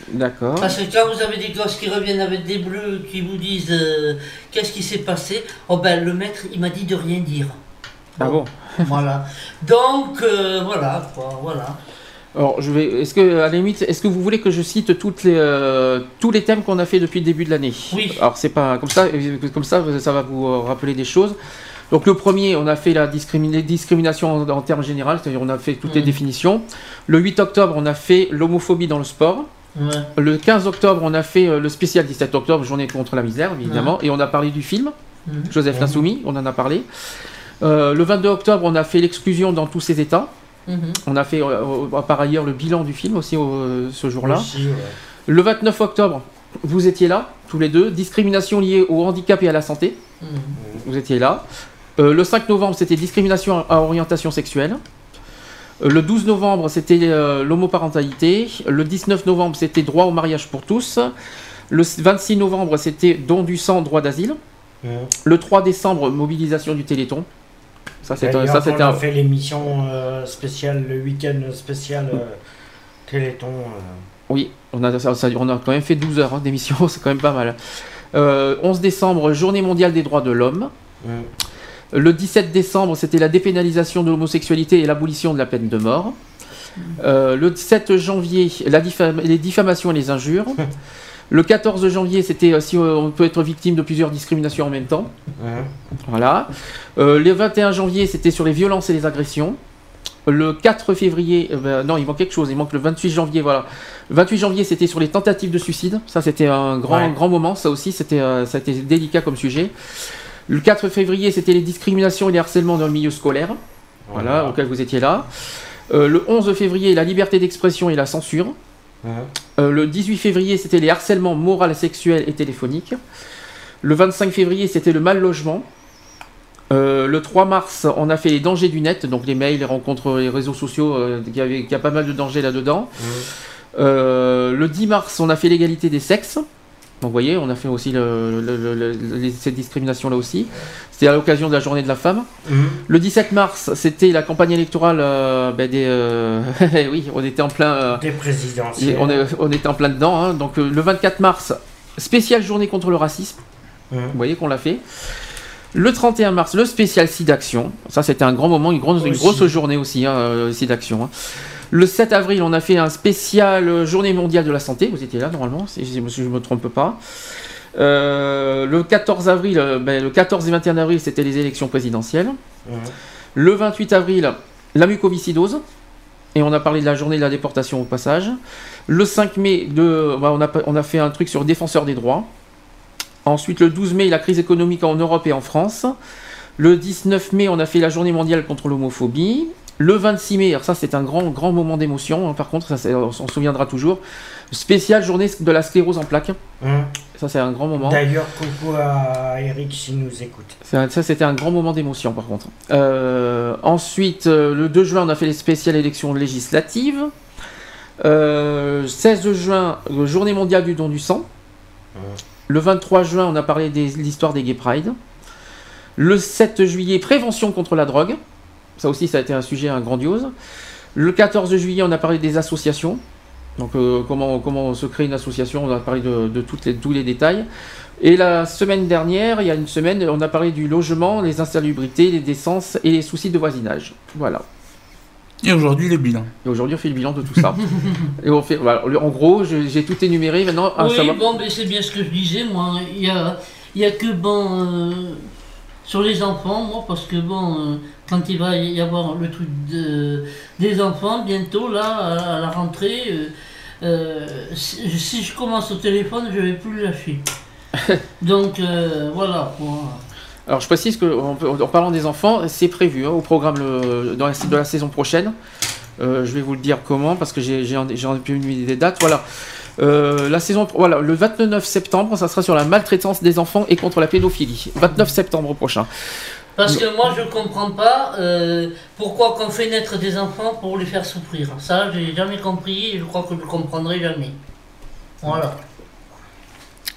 Speaker 4: d'accord.
Speaker 6: Parce que quand vous avez des gosses qui reviennent avec des bleus, qui vous disent euh, qu'est-ce qui s'est passé, oh ben le maître il m'a dit de rien dire.
Speaker 4: Ah bon.
Speaker 6: Voilà. Donc euh, voilà quoi, voilà.
Speaker 4: Alors, je vais. Est-ce que, à la limite, est-ce que vous voulez que je cite toutes les, euh, tous les thèmes qu'on a fait depuis le début de l'année?
Speaker 6: Oui.
Speaker 4: Alors, c'est pas comme ça. Comme ça, ça va vous euh, rappeler des choses. Donc, le premier, on a fait la discrimi- les discriminations en, en termes généraux, c'est-à-dire on a fait toutes les
Speaker 6: Mhm.
Speaker 4: définitions. Le 8 octobre, on a fait l'homophobie dans le sport.
Speaker 6: Ouais.
Speaker 4: Le 15 octobre, on a fait euh, le spécial 17 octobre, journée contre la misère, évidemment, et on a parlé du film.
Speaker 6: Mhm.
Speaker 4: Joseph l'Insoumis, on en a parlé. Euh, le 22 octobre, on a fait l'exclusion dans tous ses états.
Speaker 6: Mhm.
Speaker 4: On a fait euh, par ailleurs le bilan du film aussi euh, ce jour-là.
Speaker 5: Ouais.
Speaker 4: Le 29 octobre, vous étiez là, tous les deux. Discrimination liée au handicap et à la santé.
Speaker 6: Mhm.
Speaker 4: Vous étiez là. Euh, le 5 novembre, c'était discrimination à orientation sexuelle. Le 12 novembre, c'était l'homoparentalité. Le 19 novembre, c'était droit au mariage pour tous. Le 26 novembre, c'était don du sang, droit d'asile. Le 3 décembre, mobilisation du Téléthon. Ça, c'était
Speaker 5: on a
Speaker 4: un-
Speaker 5: fait l'émission euh, spéciale, le week-end spécial euh, Téléthon. euh.
Speaker 4: Oui, on a, ça- ça- on a quand même fait 12 heures hein, d'émission, c'est quand même pas mal. Euh, 11 décembre, journée mondiale des droits de l'homme.
Speaker 5: Mhm.
Speaker 4: Le 17 décembre, c'était la dépénalisation de l'homosexualité et l'abolition de la peine de mort. Euh, le 7 janvier, la diffam- les diffamations et les injures. Le 14 janvier, c'était euh, si euh, on peut être victime de plusieurs discriminations en même temps. Voilà. Euh, le 21 janvier, c'était sur les violences et les agressions. Le 4 février, euh, ben, non, il manque quelque chose. Il manque le 28 janvier, voilà. Le 28 janvier, c'était sur les tentatives de suicide. Ça, c'était un grand,
Speaker 5: Ouais.
Speaker 4: grand moment. Ça aussi, c'était, euh, ça a été délicat comme sujet. Le 4 février, c'était les discriminations et les harcèlements dans le milieu scolaire. Voilà,
Speaker 5: Voilà.
Speaker 4: auquel vous étiez là. Le 11 février, la liberté d'expression et la censure. Euh, le 18 février, c'était les harcèlements moral, sexuels et téléphoniques. Le 25 février, c'était le mal logement. Euh, le 3 mars, on a fait les dangers du net, donc les mails, les rencontres, les réseaux sociaux, euh, il y y a pas mal de dangers là-dedans. Le 10 mars, on a fait l'égalité des sexes. Donc vous voyez, on a fait aussi le- le- le- le- les- cette discrimination là aussi. C'était à l'occasion de la journée de la femme.
Speaker 5: Mhm.
Speaker 4: Le 17 mars, c'était la campagne électorale euh, ben, des... euh, oui, on était en plein... euh,
Speaker 5: Des présidentielles.
Speaker 4: on, est- on était en plein dedans. hein. Donc le 24 mars, spéciale journée contre le racisme.
Speaker 5: Mhm.
Speaker 4: Vous voyez qu'on l'a fait. Le 31 mars, le spécial SIDAction. Ça, c'était un grand moment, une, grande, une grosse journée aussi, SIDAction. hein. Le 7 avril, on a fait un spécial euh, journée mondiale de la santé. Vous étiez là normalement, si je ne me trompe pas. Euh, le 14 avril, euh, ben, le 14 et 21 avril, c'était les élections présidentielles. Le 28 avril, la mucoviscidose. Et on a parlé de la journée de la déportation au passage. Le 5 mai, de, bah, on, a, on a fait un truc sur le défenseur des droits. Ensuite, le 12 mai, la crise économique en Europe et en France. Le 19 mai, on a fait la journée mondiale contre l'homophobie. Le 26 mai, alors ça c'est un grand, grand moment d'émotion, hein, par contre, ça, on s'en souviendra toujours. Spéciale journée de la sclérose en plaques.
Speaker 5: Hein.
Speaker 4: Ça c'est un grand moment.
Speaker 5: D'ailleurs, coucou à Eric s'il nous écoute.
Speaker 4: Ça, ça, c'était un grand moment d'émotion par contre. Euh, ensuite, euh, le 2 juin, on a fait les spéciales élections législatives. Euh, 16 juin, euh, journée mondiale du don du sang. Le 23 juin, on a parlé de l'histoire des Gay Pride. Le 7 juillet, prévention contre la drogue. Ça aussi, ça a été un sujet grandiose. Le 14 juillet, on a parlé des associations. Donc, euh, comment, comment se crée une association, on a parlé de, de toutes les, tous les détails. Et la semaine dernière, il y a une semaine, on a parlé du logement, les insalubrités, les décences et les soucis de voisinage. Voilà.
Speaker 7: Et aujourd'hui, le bilan.
Speaker 4: Et aujourd'hui, on fait le bilan de tout ça. et on fait, voilà, en gros, je- j'ai tout énuméré maintenant.
Speaker 6: oui, bon, ben, c'est bien ce que je disais, moi. Il y a, il y a que, bon, euh, sur les enfants, moi, parce que, bon, euh, quand il va y avoir le truc de, des enfants, bientôt, là, à, à la rentrée, euh, euh, si, si je commence au téléphone, je vais plus lâcher. Donc, euh, voilà, quoi.
Speaker 4: Alors je précise que en, en parlant des enfants, c'est prévu hein, au programme le- dans la, de la saison prochaine. Je vais vous le dire comment parce que j'ai idée des dates. Voilà. Euh, la saison, voilà, le 29 septembre, ça sera sur la maltraitance des enfants et contre la pédophilie. 29 septembre prochain.
Speaker 6: Parce que moi, je comprends pas euh, pourquoi qu'on fait naître des enfants pour les faire souffrir. Ça, j'ai jamais compris et je crois que je ne comprendrai jamais. Voilà.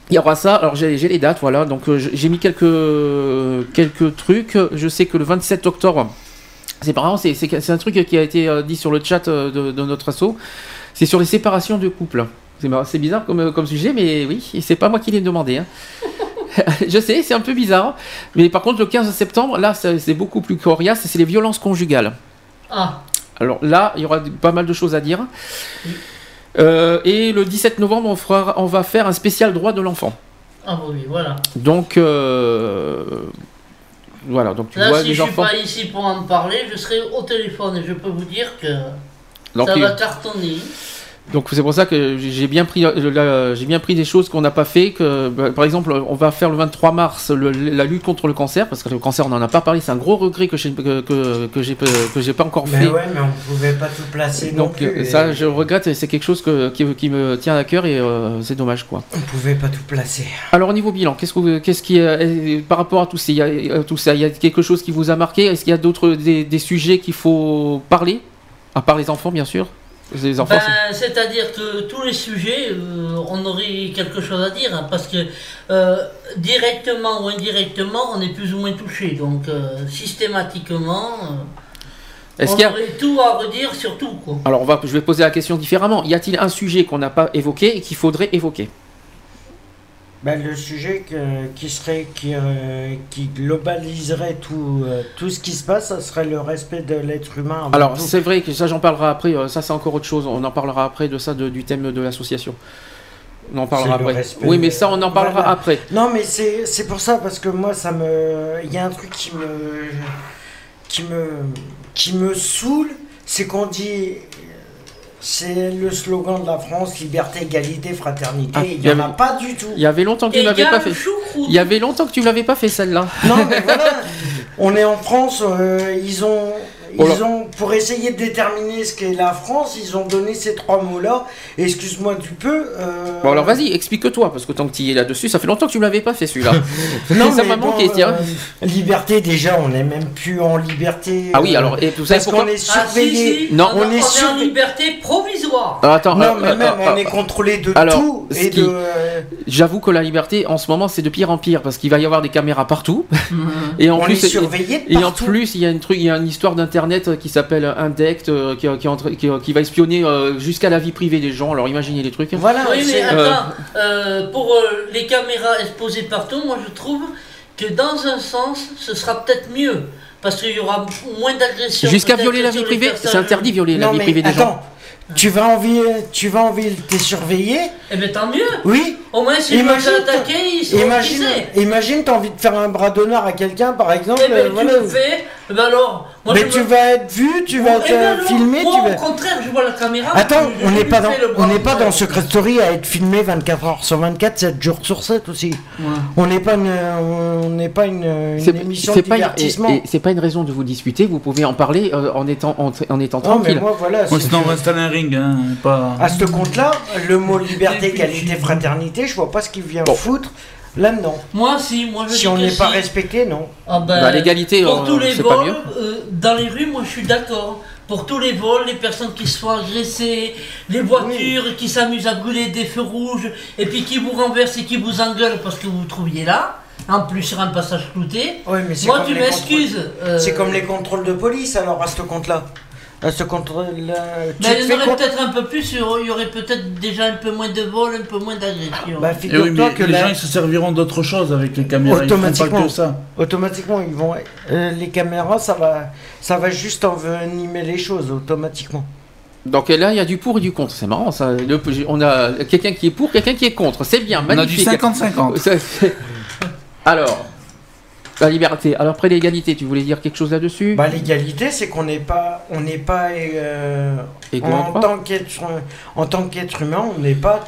Speaker 4: Il y aura ça. Alors j'ai les dates, voilà. Donc euh, j'ai mis quelques quelques trucs. Je sais que le 27 octobre, c'est marrant, c'est un truc qui a été euh, dit sur le chat de, de notre asso. C'est sur les séparations de couple. C'est marrant- c'est bizarre comme, comme sujet, mais oui, et c'est pas moi qui l'ai demandé. hein. Je sais, c'est un peu bizarre. Mais par contre, le 15 septembre, là, c'est beaucoup plus coriace, c'est les violences conjugales.
Speaker 6: Ah,
Speaker 4: Alors là, il y aura pas mal de choses à dire. Euh, et le 17 novembre, on, fera, on va faire un spécial droit de l'enfant.
Speaker 6: ah oui, voilà.
Speaker 4: Donc, euh, voilà, donc tu
Speaker 6: Là,
Speaker 4: vois
Speaker 6: si
Speaker 4: les
Speaker 6: je suis
Speaker 4: enfants.
Speaker 6: pas ici pour en parler, je serai au téléphone et je peux vous dire que
Speaker 4: Donc,
Speaker 6: ça
Speaker 4: il-
Speaker 6: va cartonner.
Speaker 4: Donc c'est pour ça que j'ai bien pris, euh, j'ai bien pris des choses qu'on n'a pas fait. Que, bah, par exemple, on va faire le 23 mars le- la lutte contre le cancer parce que le cancer on n'en a pas parlé. C'est un gros regret que j'ai que, que, j'ai que j'ai pas encore
Speaker 5: Mais
Speaker 4: fait.
Speaker 5: ouais, mais on pouvait pas tout placer non
Speaker 4: Donc
Speaker 5: plus.
Speaker 4: euh,
Speaker 5: et
Speaker 4: ça, je regrette. et C'est quelque chose que, qui, qui me tient à cœur et euh, c'est dommage quoi.
Speaker 5: On pouvait pas tout placer.
Speaker 4: Alors au niveau bilan, qu'est-ce que qu'est-ce qui est- par rapport à tout, ces- il y a, euh, tout ça, il y a quelque chose qui vous a marqué? Est-ce qu'il y a d'autres des, des sujets qu'il faut parler? À part les enfants bien sûr Les enfants.
Speaker 6: Ben, C'est-à-dire que tous les sujets, euh, on aurait quelque chose à dire, hein, parce que euh, directement ou indirectement, on est plus ou moins touché. Donc, euh, systématiquement,
Speaker 4: Est-ce
Speaker 6: on
Speaker 4: qu'il y a-
Speaker 6: aurait tout à redire sur tout. Quoi.
Speaker 4: Alors on va, je vais poser la question différemment. Y a-t-il un sujet qu'on n'a pas évoqué et qu'il faudrait évoquer?
Speaker 5: Bah, le sujet que- qui serait qui, euh, qui globaliserait tout euh, tout ce qui se passe, ça serait le respect de l'être humain.
Speaker 4: Alors c'est vrai que ça j'en parlera après, euh, ça c'est encore autre chose, on en parlera après de ça, de- du thème de l'association. On en parlera après. Oui mais ça on en parlera
Speaker 5: Voilà.
Speaker 4: après.
Speaker 5: Non, mais c'est c'est pour ça, parce que moi, ça me. Il y a un truc qui me. qui me. qui me saoule, c'est qu'on dit. C'est le slogan de la France liberté, égalité, fraternité.
Speaker 4: Ah,
Speaker 5: il n'y
Speaker 4: y
Speaker 5: en a pas du tout.
Speaker 4: Il y avait longtemps que tu
Speaker 6: Et
Speaker 4: l'avais pas fait. Il y avait longtemps que tu l'avais pas fait celle-là.
Speaker 5: Non, mais voilà, on est en France, euh, ils ont.
Speaker 4: Oh.
Speaker 5: Ils ont, pour essayer de déterminer ce qu'est la France, ils ont donné ces trois mots-là. Excuse-moi du peu. euh,
Speaker 4: Bon alors vas-y, explique-toi, parce que tant que tu y es là-dessus, ça fait longtemps que tu ne l'avais pas fait celui-là.
Speaker 5: Non,
Speaker 4: ça
Speaker 5: mais
Speaker 4: m'a
Speaker 5: bon,
Speaker 4: manqué, tiens.
Speaker 5: euh, liberté, déjà, on n'est même plus en liberté.
Speaker 4: Ah oui,
Speaker 5: euh,
Speaker 4: alors, et vous savez
Speaker 5: parce
Speaker 4: pourquoi
Speaker 5: qu'on est
Speaker 6: Ah si,
Speaker 5: surveillé.
Speaker 6: si,
Speaker 4: Non.
Speaker 6: on,
Speaker 5: On
Speaker 6: on
Speaker 5: est sur-
Speaker 6: en liberté provisoire.
Speaker 4: Alors, attends,
Speaker 5: Non,
Speaker 4: euh,
Speaker 5: mais
Speaker 4: euh,
Speaker 5: même,
Speaker 4: euh,
Speaker 5: on est contrôlé de
Speaker 4: alors,
Speaker 5: tout. Et
Speaker 4: qui-
Speaker 5: de. euh,
Speaker 4: J'avoue que la liberté, en ce moment, c'est de pire en pire, parce qu'il va y avoir des caméras partout. et en
Speaker 5: on
Speaker 4: plus,
Speaker 5: est surveillé
Speaker 4: Et en plus, il y a une truc, il y a une histoire d'internet euh, qui s'appelle Indect, euh, qui, qui, est en train- qui- qui va espionner euh, jusqu'à la vie privée des gens. Alors imaginez les trucs.
Speaker 5: Voilà,
Speaker 6: Oui, mais
Speaker 5: c'est-
Speaker 6: attends, euh, pour euh, les caméras exposées partout, moi je trouve que dans un sens, ce sera peut-être mieux. Parce qu'il y aura moins d'agressions.
Speaker 4: Jusqu'à violer la vie privée, c'est interdit de violer la vie privée des gens.
Speaker 5: Tu vas envie, tu vas envie, t'es surveillé.
Speaker 6: Eh bien tant mieux.
Speaker 5: Oui.
Speaker 6: Au moins si je me
Speaker 5: Imagine,
Speaker 6: fais attaquer, ils seront
Speaker 5: Imagine, imagine, t'as envie de faire un bras d'honneur à quelqu'un, par exemple.
Speaker 6: Eh ben,
Speaker 5: euh,
Speaker 6: tu
Speaker 5: voilà.
Speaker 6: le fais, eh ben alors, moi
Speaker 5: mais
Speaker 6: je
Speaker 5: tu
Speaker 6: me-
Speaker 5: vas être vu, tu vas
Speaker 6: Eh
Speaker 5: être
Speaker 6: ben
Speaker 5: euh,
Speaker 6: alors,
Speaker 5: filmé,
Speaker 6: moi,
Speaker 5: tu
Speaker 6: au contraire, je vois la caméra.
Speaker 5: Attends,
Speaker 6: je-
Speaker 5: on n'est pas dans, on n'est pas dans Secret Story à être filmé 24 heures sur 24, 7 jours sur 7 aussi. On n'est pas une, on n'est pas une, une
Speaker 4: C'est
Speaker 5: émission de divertissement.
Speaker 4: c'est pas une raison de vous disputer. Vous pouvez en parler euh, en étant en, en étant
Speaker 5: Non, mais moi, voilà. C'est
Speaker 7: ring, hein, pas.
Speaker 5: À ce compte-là, le mot liberté, égalité, fraternité, je vois pas ce qu'il vient foutre là-dedans.
Speaker 6: Moi si, moi je
Speaker 5: Si
Speaker 6: dis
Speaker 5: on n'est pas
Speaker 6: si.
Speaker 5: respecté, non.
Speaker 6: Ah ben,
Speaker 4: Bah, l'égalité,
Speaker 6: pour
Speaker 4: euh,
Speaker 6: tous les
Speaker 4: c'est pas
Speaker 6: vols,
Speaker 4: mieux.
Speaker 6: euh, dans les rues, moi je suis d'accord. Pour tous les vols, les personnes qui se font agresser, les voitures qui s'amusent à brûler des feux rouges, et puis qui vous renversent et qui vous engueulent parce que vous vous trouviez là, en plus sur un passage clouté.
Speaker 5: Ouais, mais c'est
Speaker 6: Moi
Speaker 5: comme
Speaker 6: tu
Speaker 5: les
Speaker 6: m'excuses.
Speaker 5: contrôles-
Speaker 6: euh,
Speaker 5: C'est comme les contrôles de police, alors, à ce compte-là. Ce compte-là. tu
Speaker 6: Mais il y en aurait peut-être un peu plus, il y aurait- il y aurait peut-être déjà un peu moins de vols, un peu moins d'agressions.
Speaker 5: Bah,
Speaker 7: Eh oui,
Speaker 5: figure-toi
Speaker 7: mais
Speaker 5: que
Speaker 7: les
Speaker 5: là,
Speaker 7: gens ils se serviront d'autre chose avec les caméras. Ils feront pas
Speaker 5: automatiquement,
Speaker 7: que ça.
Speaker 5: automatiquement, ils vont. euh, les caméras, ça va, ça va juste envenimer les choses, automatiquement.
Speaker 4: Donc là, il y a du pour et du contre. C'est marrant ça. Le- on a quelqu'un qui est pour, quelqu'un qui est contre. C'est bien,
Speaker 7: On a du
Speaker 4: magnifique.
Speaker 7: 50-50.
Speaker 4: Ça, c'est- Alors, la liberté. Alors après l'égalité, tu voulais dire quelque chose là-dessus
Speaker 5: Bah, l'égalité, c'est qu'on n'est pas, on n'est pas, euh,
Speaker 4: en
Speaker 5: tant qu'être, en tant qu'être humain, on n'est pas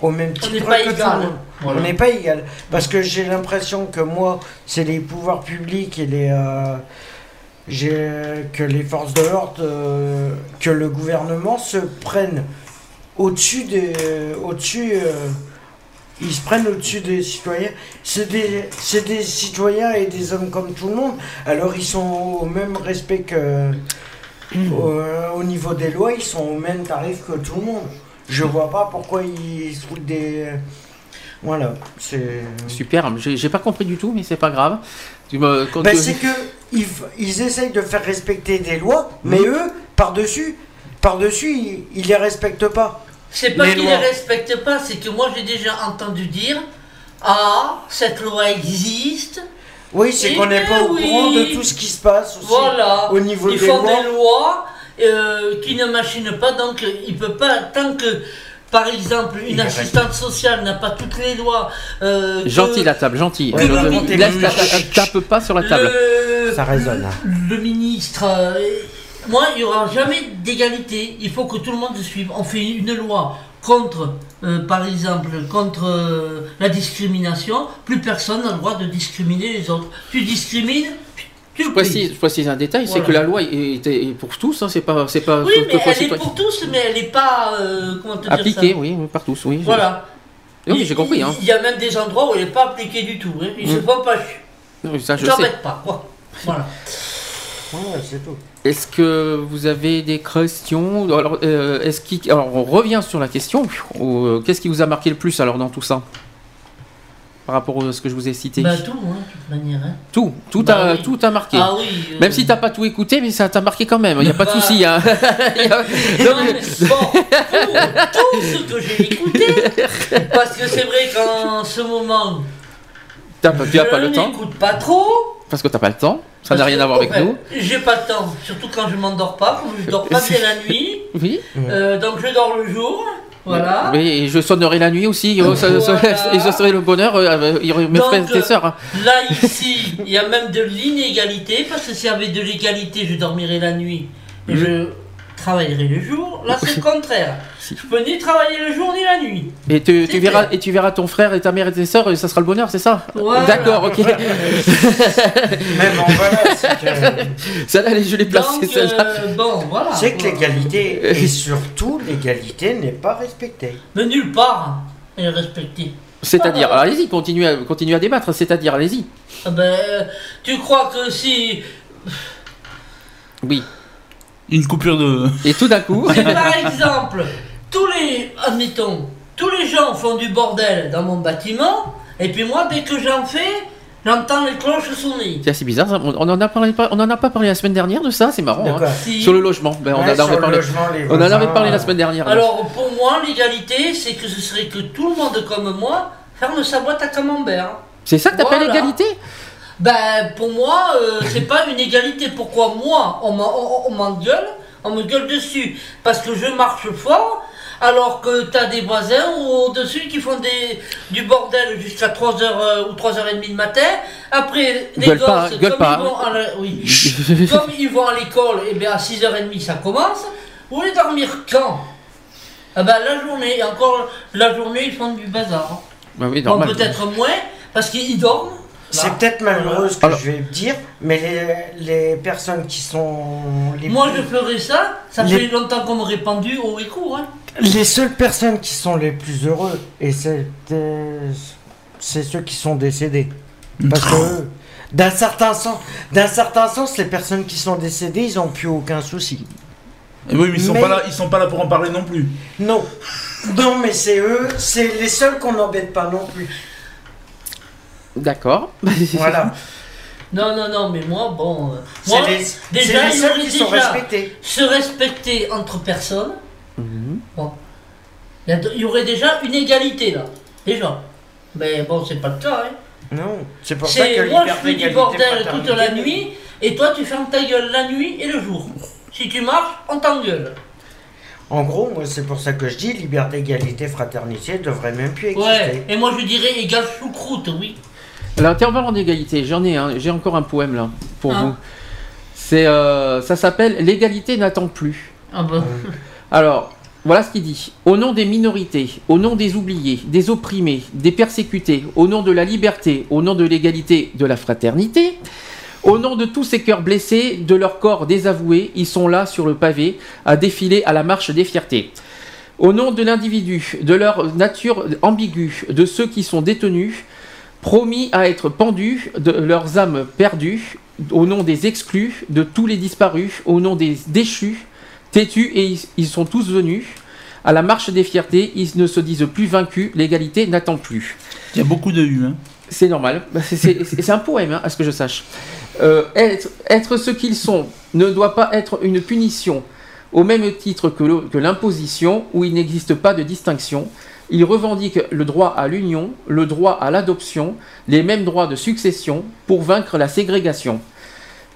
Speaker 5: au même
Speaker 6: On
Speaker 5: titre
Speaker 6: n'est pas
Speaker 5: que tout
Speaker 6: égal.
Speaker 5: le monde.
Speaker 6: Voilà.
Speaker 5: On n'est pas égal. Parce que j'ai l'impression que moi, c'est les pouvoirs publics et les, euh, j'ai, que les forces de l'ordre, euh, que le gouvernement se prennent au-dessus des, au-dessus. Euh, ils se prennent au-dessus des citoyens. C'est des, des citoyens et des hommes comme tout le monde. Alors ils sont au même respect que. Au, au niveau des lois, ils sont au même tarif que tout le monde. Je vois pas pourquoi ils se foutent des. Voilà, c'est.
Speaker 4: Super. J'ai pas compris du tout, mais c'est pas grave.
Speaker 5: Ben,
Speaker 4: tu-
Speaker 5: c'est que ils, ils essayent de faire respecter des lois, mais eux, par-dessus, par-dessus, ils, ils les respectent pas.
Speaker 6: C'est pas
Speaker 5: lois.
Speaker 6: les respectent pas, c'est que moi j'ai déjà entendu dire Ah, cette loi existe.
Speaker 5: Oui, c'est
Speaker 6: Eh
Speaker 5: qu'on n'est pas au
Speaker 6: oui.
Speaker 5: courant de tout ce qui se passe aussi
Speaker 6: Voilà.
Speaker 5: au niveau
Speaker 6: Ils
Speaker 5: des
Speaker 6: font
Speaker 5: lois.
Speaker 6: des lois euh, qui ne machinent pas, donc euh, il peut pas, tant que par exemple une assistante sociale n'a pas toutes les lois. euh, que
Speaker 4: Gentil la table, gentil.
Speaker 5: Ouais, le ministre-
Speaker 4: laisse ta- tape pas sur la table.
Speaker 6: le-
Speaker 5: Ça résonne.
Speaker 6: le ministre. euh, moi, il n'y aura jamais d'égalité. Il faut que tout le monde suive. On fait une loi contre, euh, par exemple, contre euh, la discrimination. Plus personne n'a le droit de discriminer les autres. Tu discrimines, tu
Speaker 4: Je précise, je précise un détail, c'est
Speaker 6: Voilà.
Speaker 4: que la loi est, est- est pour tous, hein, c'est pas, c'est pas
Speaker 6: Oui, mais elle est pour tous, mais elle n'est pas. euh, comment te dire
Speaker 4: appliquée,
Speaker 6: ça
Speaker 4: oui, par tous, oui. je-
Speaker 6: Voilà.
Speaker 4: Oui, j'ai compris.
Speaker 6: Il
Speaker 4: Hein.
Speaker 6: il y a même des endroits où elle n'est pas appliquée du tout. hein. Ils se
Speaker 4: Mm.
Speaker 6: font pas.
Speaker 4: Oui, ça, je
Speaker 6: Ils
Speaker 4: sais.
Speaker 6: t'embêtent pas. quoi. Voilà.
Speaker 5: Ouais, c'est tout.
Speaker 4: Est-ce que vous avez des questions alors, euh, est-ce alors, on revient sur la question. Euh, Qu'est-ce qui vous a marqué le plus alors dans tout ça? Par rapport à ce que je vous ai cité
Speaker 6: Bah, tout, hein. manière. Hein.
Speaker 4: Tout, tout
Speaker 6: Bah
Speaker 4: a,
Speaker 6: oui.
Speaker 4: tout a marqué.
Speaker 6: Ah oui. euh,
Speaker 4: Même si t'as pas tout écouté, mais ça t'a marqué quand même. Il n'y a pas de
Speaker 6: Bah.
Speaker 4: souci. Hein. A-
Speaker 6: bon, tout, tout ce que j'ai écouté, parce que c'est vrai qu'en ce moment,
Speaker 4: T'as pas- tu n'as pas le temps
Speaker 6: n'écoute pas trop.
Speaker 4: parce que t'as pas le temps. Ça n'a rien à voir avec
Speaker 6: enfin,
Speaker 4: nous.
Speaker 6: J'ai pas le temps, surtout quand je m'endors pas, comme je dors pas bien la nuit.
Speaker 4: Oui.
Speaker 6: Euh, donc je dors le jour, voilà.
Speaker 4: Oui, et je sonnerai la nuit aussi. oh, ça- et je serai le bonheur. euh, mes
Speaker 6: Donc,
Speaker 4: frères et
Speaker 6: euh,
Speaker 4: sœurs. hein.
Speaker 6: Là, ici, il y a même de l'inégalité, parce que s'il y avait de l'égalité, je dormirais la nuit et
Speaker 4: Mhm.
Speaker 6: je travaillerais le jour. Là, c'est le contraire. Je peux ni travailler le jour ni la nuit.
Speaker 4: Et tu, verras, et tu verras ton frère et ta mère et tes sœurs, et ça sera le bonheur, c'est ça
Speaker 6: Voilà.
Speaker 4: D'accord, ok.
Speaker 5: Même en voilà, c'est que,
Speaker 4: Celle-là, allez, je l'ai celle-là.
Speaker 6: euh, bon, voilà.
Speaker 5: c'est que l'égalité, et surtout l'égalité n'est pas respectée.
Speaker 6: Mais nulle part, elle est respectée.
Speaker 4: C'est-à-dire, alors, allez-y, continuez à, continuez à débattre. C'est-à-dire, allez-y.
Speaker 6: Ah ben, euh, tu crois que si,
Speaker 4: Oui.
Speaker 7: Une coupure de.
Speaker 4: Et tout d'un coup.
Speaker 6: si par exemple, tous les, admettons, tous les gens font du bordel dans mon bâtiment, et puis moi, dès que j'en fais, j'entends les cloches sonner.
Speaker 4: C'est assez bizarre. ça. On on en a parlé, pas- on en a pas parlé la semaine dernière de ça. C'est marrant. Hein.
Speaker 6: Si-
Speaker 4: Sur le logement. Ben, on,
Speaker 5: Ouais,
Speaker 4: en
Speaker 5: sur
Speaker 4: avait
Speaker 5: le
Speaker 4: parlé.
Speaker 5: logement, les
Speaker 4: on en avait
Speaker 5: voisins,
Speaker 4: parlé la
Speaker 5: euh,
Speaker 4: semaine dernière.
Speaker 6: Alors pour moi, l'égalité, c'est que ce serait que tout le monde comme moi ferme sa boîte à camembert.
Speaker 4: C'est ça que t'appelles
Speaker 6: Voilà. Ben pour moi, euh, c'est pas une égalité. Pourquoi moi, on m'en- on- on m'engueule, on me gueule dessus? Parce que je marche fort, alors que t'as des voisins au-dessus qui font des, du bordel jusqu'à 3h ou 3h30 le matin. Après, les
Speaker 4: Gueule
Speaker 6: gosses,
Speaker 4: pas,
Speaker 6: comme,
Speaker 4: pas.
Speaker 6: Ils vont à la- oui. comme ils vont à l'école, et bien à 6h30 ça commence. Vous voulez dormir quand? Ah ben la journée, encore la journée ils font du bazar.
Speaker 4: Bah oui,
Speaker 6: Bon,
Speaker 4: normal.
Speaker 6: peut-être moins, parce qu'ils dorment.
Speaker 5: C'est peut-être malheureux ce que
Speaker 4: Alors-
Speaker 5: je vais dire, mais les, les personnes qui sont les,
Speaker 6: Moi
Speaker 5: plus-
Speaker 6: je ferais ça, ça
Speaker 5: Les-
Speaker 6: fait longtemps qu'on m'aurait pendu haut et court. Hein.
Speaker 5: les seules personnes qui sont les plus heureux, et c'est euh, c'est ceux qui sont décédés. Parce que d'un certain sens, d'un certain sens, les personnes qui sont décédées, ils n'ont plus aucun souci.
Speaker 7: Eh oui, mais ils sont
Speaker 5: Mais-
Speaker 7: pas là, ils sont pas là pour en parler non plus.
Speaker 5: Non, non, mais c'est eux, c'est les seuls qu'on n'embête pas non plus.
Speaker 4: D'accord.
Speaker 5: Voilà.
Speaker 6: Non, non, non, mais moi, bon. euh,
Speaker 5: C'est
Speaker 6: moi,
Speaker 5: les,
Speaker 6: déjà,
Speaker 5: les
Speaker 6: il
Speaker 5: seuls
Speaker 6: aurait
Speaker 5: qui sont
Speaker 6: déjà
Speaker 5: respectés.
Speaker 6: se respecter entre personnes.
Speaker 4: Mhm.
Speaker 6: Il y, il aurait déjà une égalité là, déjà. Mais bon, c'est pas le cas. Hein.
Speaker 5: Non, c'est pour ça que
Speaker 6: C'est moi, je fais du bordel toute la nuit, et toi, tu fermes ta gueule la nuit et le jour. Si tu marches, on t'engueule.
Speaker 5: En gros, moi, c'est pour ça que je dis liberté, égalité, fraternité devrait même plus exister.
Speaker 6: Ouais, et moi je dirais égal choucroute, oui.
Speaker 4: Alors, tiens, en parlant d'égalité, j'en ai un, j'ai encore un poème là pour
Speaker 6: Ah.
Speaker 4: vous. C'est, euh, ça s'appelle L'égalité n'attend plus.
Speaker 6: Ah.
Speaker 4: Alors, voilà ce qu'il dit. Au nom des minorités, au nom des oubliés, des opprimés, des persécutés, au nom de la liberté, au nom de l'égalité, de la fraternité, au nom de tous ces cœurs blessés, de leur corps désavoués, ils sont là sur le pavé à défiler à la marche des fiertés. Au nom de l'individu, de leur nature ambiguë, de ceux qui sont détenus, promis à être pendus, de leurs âmes perdues, au nom des exclus, de tous les disparus, au nom des déchus, têtus, et ils, sont tous venus. À la marche des fiertés, ils ne se disent plus vaincus, l'égalité n'attend plus.
Speaker 7: Il y a beaucoup de U. Hein.
Speaker 4: C'est normal, Bah, c'est- un poème, hein, à ce que je sache. Euh, être, être ce qu'ils sont ne doit pas être une punition, au même titre que l'imposition, où il n'existe pas de distinction. Ils revendiquent le droit à l'union, le droit à l'adoption, les mêmes droits de succession, pour vaincre la ségrégation.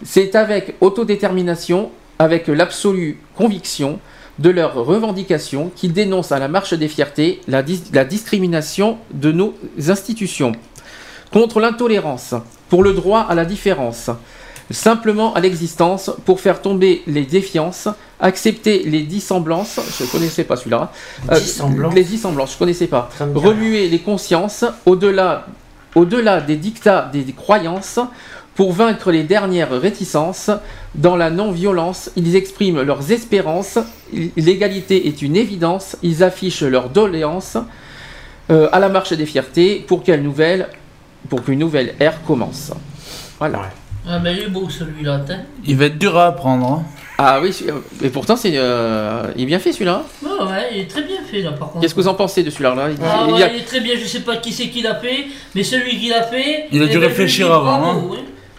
Speaker 4: C'est avec autodétermination, avec l'absolue conviction de leurs revendications qu'ils dénoncent à la marche des fiertés la, dis- la discrimination de nos institutions contre l'intolérance, pour le droit à la différence, simplement à l'existence, pour faire tomber les défiances, accepter les dissemblances, je ne connaissais pas celui-là, Euh, les dissemblances, je ne connaissais pas, remuer les consciences au-delà au-delà des dictats des croyances, pour vaincre les dernières réticences, dans la non-violence, ils expriment leurs espérances, l'égalité est une évidence, ils affichent leurs doléances, euh, à la marche des fiertés pour qu'une nouvelle, pour nouvelle ère commence. Voilà.
Speaker 6: Ah mais il est beau celui-là, t'es.
Speaker 7: Il va être dur à apprendre. hein.
Speaker 4: Ah oui, mais pourtant c'est, euh, il est bien fait celui-là.
Speaker 6: Ouais, ouais, il est très bien fait là par contre.
Speaker 4: Qu'est-ce que vous en pensez de celui-là là? Il,
Speaker 6: Ah
Speaker 4: il
Speaker 6: ouais,
Speaker 4: a-
Speaker 6: il est très bien, je sais pas qui c'est qui l'a fait, mais celui qui l'a fait.
Speaker 7: Il a
Speaker 6: eh
Speaker 7: dû
Speaker 6: ben, je
Speaker 7: réfléchir avant, hein.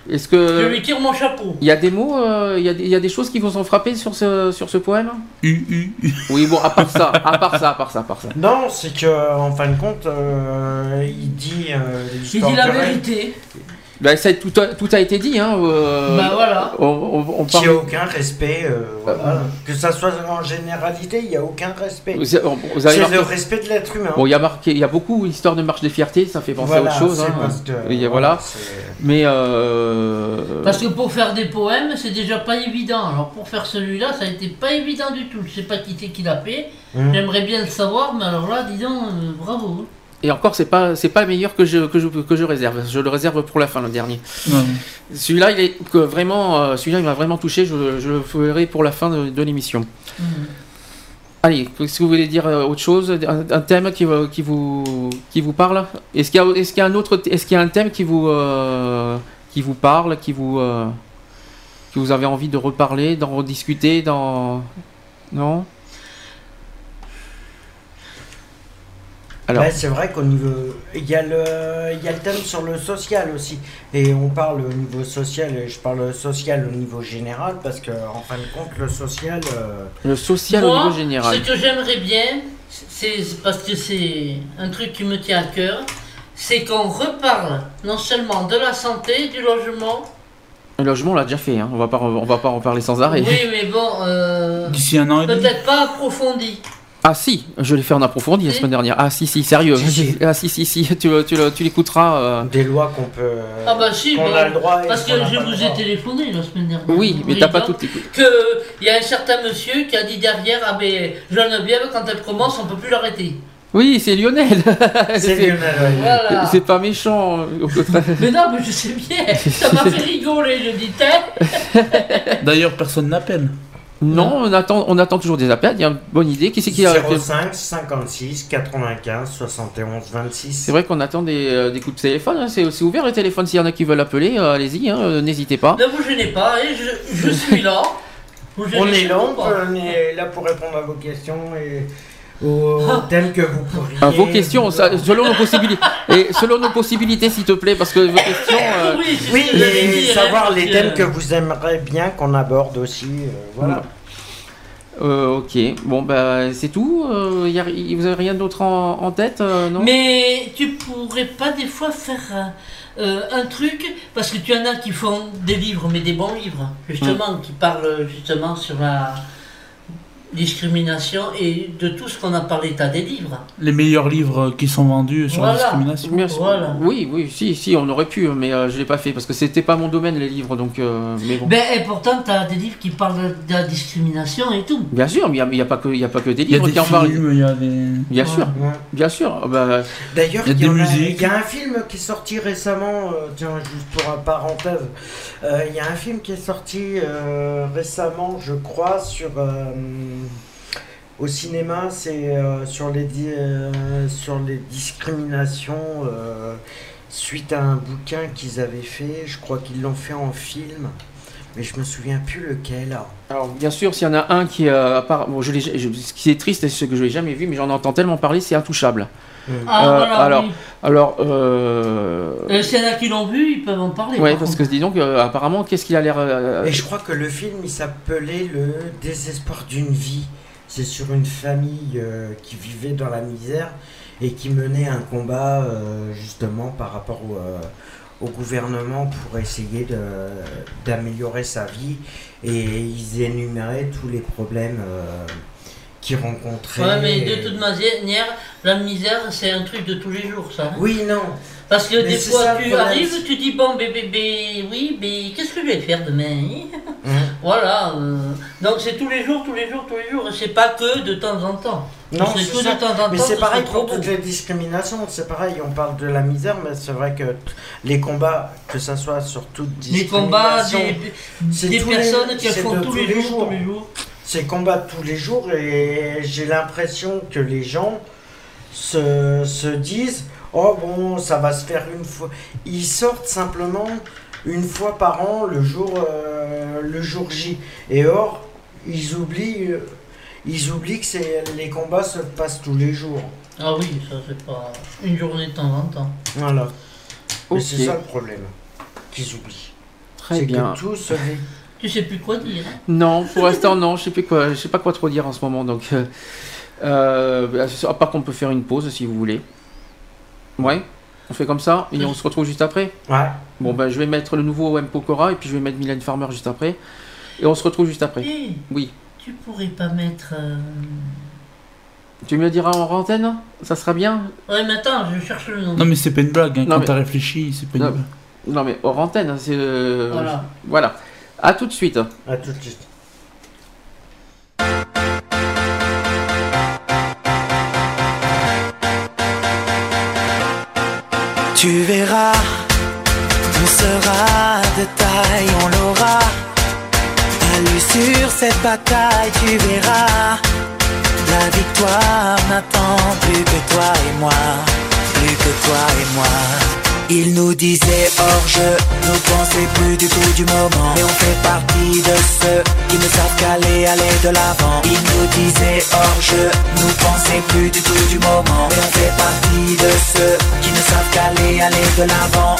Speaker 4: Est-ce
Speaker 6: Je
Speaker 4: que
Speaker 6: lui tire mon chapeau.
Speaker 4: il y a des mots, euh, il y, a des- il y a des choses qui vous ont frappé sur ce sur ce poème?
Speaker 7: U, U, U.
Speaker 4: Oui, bon, à part ça, à part ça, à part ça, à part ça.
Speaker 5: Non, c'est que en fin de compte, euh, il dit euh,
Speaker 6: Il dit la vérité.
Speaker 4: Bah, ça, tout, a, tout a été dit, hein. euh,
Speaker 6: Bah voilà.
Speaker 4: On, on, on
Speaker 5: qu'il
Speaker 4: parle.
Speaker 5: n'y a aucun respect. euh, voilà. Que ça soit en généralité, il n'y a aucun respect. C'est
Speaker 4: marqué-
Speaker 5: le respect de l'être humain.
Speaker 4: Bon, il y a marqué, il y a beaucoup histoire de marche des fiertés, ça fait penser
Speaker 5: Voilà,
Speaker 4: à autre chose. hein.
Speaker 5: parce que,
Speaker 4: Et
Speaker 5: voilà,
Speaker 4: Mais euh,
Speaker 6: Parce que pour faire des poèmes, c'est déjà pas évident. Alors pour faire celui-là, ça a été pas évident du tout. Je sais pas qui c'est qui l'a fait.
Speaker 5: Hum.
Speaker 6: J'aimerais bien le savoir, mais alors là, dis donc, euh, bravo.
Speaker 4: Et encore, c'est pas, c'est pas le meilleur que je, que je, que je réserve. Je le réserve pour la fin, le dernier. Celui-là, il est que vraiment, euh, celui-là, il m'a vraiment touché. Je, je le ferai pour la fin de, de l'émission.
Speaker 6: Mhm.
Speaker 4: Allez, est-ce que vous voulez dire euh, autre chose, un, un thème qui, vous- qui vous qui vous parle? Est-ce qu'il y a est-ce qu'il y a un autre est-ce qu'il y a un thème qui vous euh, qui vous parle, qui vous euh, que vous avez envie de reparler, d'en rediscuter, dans non? Alors,
Speaker 5: Ouais, c'est vrai qu'au niveau. Il y, a le... il y a le thème sur le social aussi. Et on parle au niveau social, et je parle social au niveau général, parce que en fin de compte, le social. euh,
Speaker 4: le social au niveau général.
Speaker 6: Ce que j'aimerais bien, c'est parce que c'est un truc qui me tient à cœur, c'est qu'on reparle non seulement de la santé, du logement.
Speaker 4: Le logement, on l'a déjà fait. Hein. On va pas on va pas en parler sans arrêt.
Speaker 6: Oui, mais bon, euh,
Speaker 7: D'ici un an et demi.
Speaker 6: peut-être pas approfondi.
Speaker 4: Ah si, je l'ai fait en approfondi la semaine dernière. Ah si si, sérieux.
Speaker 5: Si, si.
Speaker 4: Ah si si si, tu tu, tu l'écouteras. euh.
Speaker 5: des lois qu'on peut.
Speaker 6: Ah bah si,
Speaker 5: qu'on
Speaker 6: bon,
Speaker 5: a le droit et
Speaker 6: parce que
Speaker 5: qu'on n'a
Speaker 6: je
Speaker 5: pas le
Speaker 6: vous ai
Speaker 5: droit.
Speaker 6: téléphoné la semaine dernière.
Speaker 4: Oui, mais t'as pas tout écouté.
Speaker 6: Que il y a un certain monsieur qui a dit derrière, ah ben Geneviève, quand elle commence, on peut plus l'arrêter.
Speaker 4: Oui, c'est Lionel.
Speaker 5: C'est Lionel, ouais.
Speaker 6: Voilà.
Speaker 4: C'est pas méchant. au contraire.
Speaker 6: Mais non, mais je sais bien, ça m'a fait rigoler, je dis.
Speaker 7: D'ailleurs, personne n'appelle.
Speaker 4: Non, on attend, on attend toujours des appels. Il y a une bonne idée. Qui c'est qui a
Speaker 5: 05 56 95 71 26.
Speaker 4: C'est vrai qu'on attend des, euh, des coups de téléphone. hein. C'est ouvert le téléphone. S'il y en a qui veulent appeler, euh, allez-y. hein, euh, N'hésitez pas.
Speaker 6: Ne vous gênez pas, et je, je suis là.
Speaker 5: On est là, on est là pour répondre à vos questions et aux thèmes que vous pourriez.
Speaker 4: À vos questions, ça- selon nos possibilités. Et selon nos possibilités, s'il te plaît, parce que vos questions. euh,
Speaker 6: Oui, c'est
Speaker 5: Oui, et
Speaker 6: dire,
Speaker 5: savoir
Speaker 6: hein,
Speaker 5: les
Speaker 6: parce
Speaker 5: thèmes
Speaker 6: que-
Speaker 5: vous aimeriez bien qu'on aborde aussi. euh, voilà.
Speaker 4: euh, ok. Bon, bah, c'est tout. Euh, y a- y- vous avez rien d'autre en, en tête, euh, non?
Speaker 6: Mais tu pourrais pas des fois faire euh, euh, un truc, parce que tu en as qui font des livres, mais des bons livres, justement, qui parlent justement sur la discrimination et de tout ce qu'on a parlé, t'as des livres.
Speaker 7: Les meilleurs livres qui sont vendus sur la discrimination.
Speaker 4: Merci.
Speaker 6: Voilà.
Speaker 4: Oui, oui, si, si, on aurait pu, mais euh, je l'ai pas fait parce que c'était pas mon domaine les livres, donc. euh, mais bon.
Speaker 6: Ben, et pourtant, t'as des livres qui parlent de la discrimination et tout.
Speaker 4: Bien sûr, mais il n'y a, pas que, il y a pas que des
Speaker 7: Il y a
Speaker 4: livres
Speaker 7: des
Speaker 4: qui en parlent.
Speaker 7: films, il y a des.
Speaker 4: Bien sûr,
Speaker 5: Ouais.
Speaker 4: bien sûr. Ah Bah,
Speaker 5: D'ailleurs,
Speaker 7: Il y a
Speaker 5: il y,
Speaker 7: des
Speaker 5: en a-
Speaker 7: musiques.
Speaker 5: il y a un film qui est sorti récemment, euh, tiens, juste pour un parenthèse, Euh, il y a un film qui est sorti euh, récemment, je crois, sur euh, au cinéma, c'est euh, sur les euh, sur les discriminations euh, suite à un bouquin qu'ils avaient fait. Je crois qu'ils l'ont fait en film, mais je me souviens plus lequel.
Speaker 4: alors, bien sûr, s'il y en a un qui, euh, à part, bon, je l'ai- je- ce qui est triste, c'est ce que je l'ai jamais vu, mais j'en entends tellement parler, c'est Intouchable.
Speaker 6: Ah,
Speaker 4: Euh,
Speaker 6: voilà,
Speaker 4: alors,
Speaker 6: oui.
Speaker 4: alors, euh,
Speaker 6: Euh, S'il y en a qui l'ont vu, ils peuvent en parler. par
Speaker 4: parce
Speaker 6: contre.
Speaker 4: que dis donc, euh, apparemment, qu'est-ce qu'il a l'air. euh,
Speaker 5: Et je crois que le film, il s'appelait Le désespoir d'une vie. C'est sur une famille euh, qui vivait dans la misère et qui menait un combat euh, justement par rapport au, euh, au gouvernement pour essayer d'améliorer sa vie. Et ils énuméraient tous les problèmes euh, qu'ils rencontraient.
Speaker 6: Ouais, mais de toute manière, la misère, c'est un truc de tous les jours, ça. hein.
Speaker 5: Oui, non.
Speaker 6: Parce que
Speaker 5: Mais
Speaker 6: des
Speaker 5: c'est
Speaker 6: fois,
Speaker 5: ça,
Speaker 6: tu arrives, tu dis, bon, bébé, bébé, oui, mais qu'est-ce que je vais faire demain
Speaker 5: Hein.
Speaker 6: Voilà. euh, donc, c'est tous les jours, tous les jours, tous les jours. et C'est pas que de temps en temps.
Speaker 5: Non,
Speaker 6: c'est
Speaker 5: c'est
Speaker 6: que
Speaker 5: ça.
Speaker 6: de temps en
Speaker 5: Mais
Speaker 6: temps.
Speaker 5: c'est
Speaker 6: ce
Speaker 5: pareil pour toutes les discriminations, c'est pareil, on parle de la misère, mais c'est vrai que les combats, que ça soit sur toute
Speaker 6: Les combats des,
Speaker 5: c'est
Speaker 6: des
Speaker 5: tous les-
Speaker 6: personnes qui
Speaker 5: c'est
Speaker 6: font
Speaker 5: de
Speaker 6: tous les jours, jours.
Speaker 5: c'est combat tous les jours et j'ai l'impression que les gens se, se disent oh bon ça va se faire une fois ils sortent simplement une fois par an le jour euh, le jour J et or ils oublient, euh, ils oublient que c'est, les combats se passent tous les jours.
Speaker 6: Ah oui, ça c'est pas une journée de temps en temps.
Speaker 5: Voilà. Mais
Speaker 4: Ok.
Speaker 5: c'est ça le problème qu'ils oublient.
Speaker 4: Très
Speaker 5: c'est
Speaker 4: bien.
Speaker 5: que tout se fait.
Speaker 6: Tu sais plus quoi dire. hein?
Speaker 4: Non, pour l'instant, non. Je sais plus quoi. Je sais pas quoi trop dire en ce moment. Donc, euh, euh, à part qu'on peut faire une pause si vous voulez. Ouais. On fait comme ça et on se retrouve juste après.
Speaker 5: Ouais.
Speaker 4: Bon ben, je vais mettre le nouveau M Pokora et puis je vais mettre Mylène Farmer juste après. Et on se retrouve juste après. Oui.
Speaker 6: tu pourrais pas mettre. euh,
Speaker 4: Tu me diras en antenne? Ça sera bien?
Speaker 6: Ouais, mais attends, je cherche le nom.
Speaker 7: Non, mais c'est pas une blague. hein.
Speaker 4: Non,
Speaker 7: Quand
Speaker 4: mais-
Speaker 7: t'as réfléchi, c'est pas une
Speaker 4: Non.
Speaker 7: blague.
Speaker 4: Non mais hors antenne, hein, c'est... euh,
Speaker 6: Voilà.
Speaker 4: Voilà. À tout de suite.
Speaker 5: À tout de suite.
Speaker 10: Tu verras, on sera de taille, on l'aura. Lui sur cette bataille, tu verras. La victoire n'attend plus que toi et moi, plus que toi et moi. Il nous disait hors jeu, nous pensait plus du tout du moment. Mais on fait partie de ceux qui ne savent qu'aller, aller de l'avant. Il nous disait hors jeu, nous pensait plus du tout du moment. Mais on fait partie de ceux qui ne savent qu'aller, aller de l'avant.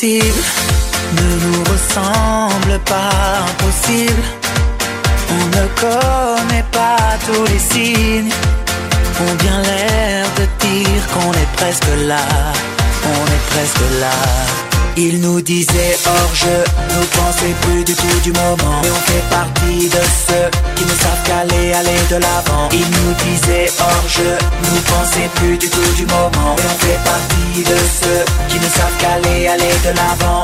Speaker 10: Ne nous ressemble pas impossible. On ne connaît pas tous les signes. Ont bien l'air de dire qu'on est presque là. On est presque là. Il nous disait hors jeu, nous pensait plus du tout du moment. Mais on fait partie de ceux qui ne savent qu'aller, aller de l'avant. Il nous disait hors jeu, nous pensait plus du tout du moment. Mais on fait partie de ceux qui ne savent qu'aller, aller de l'avant.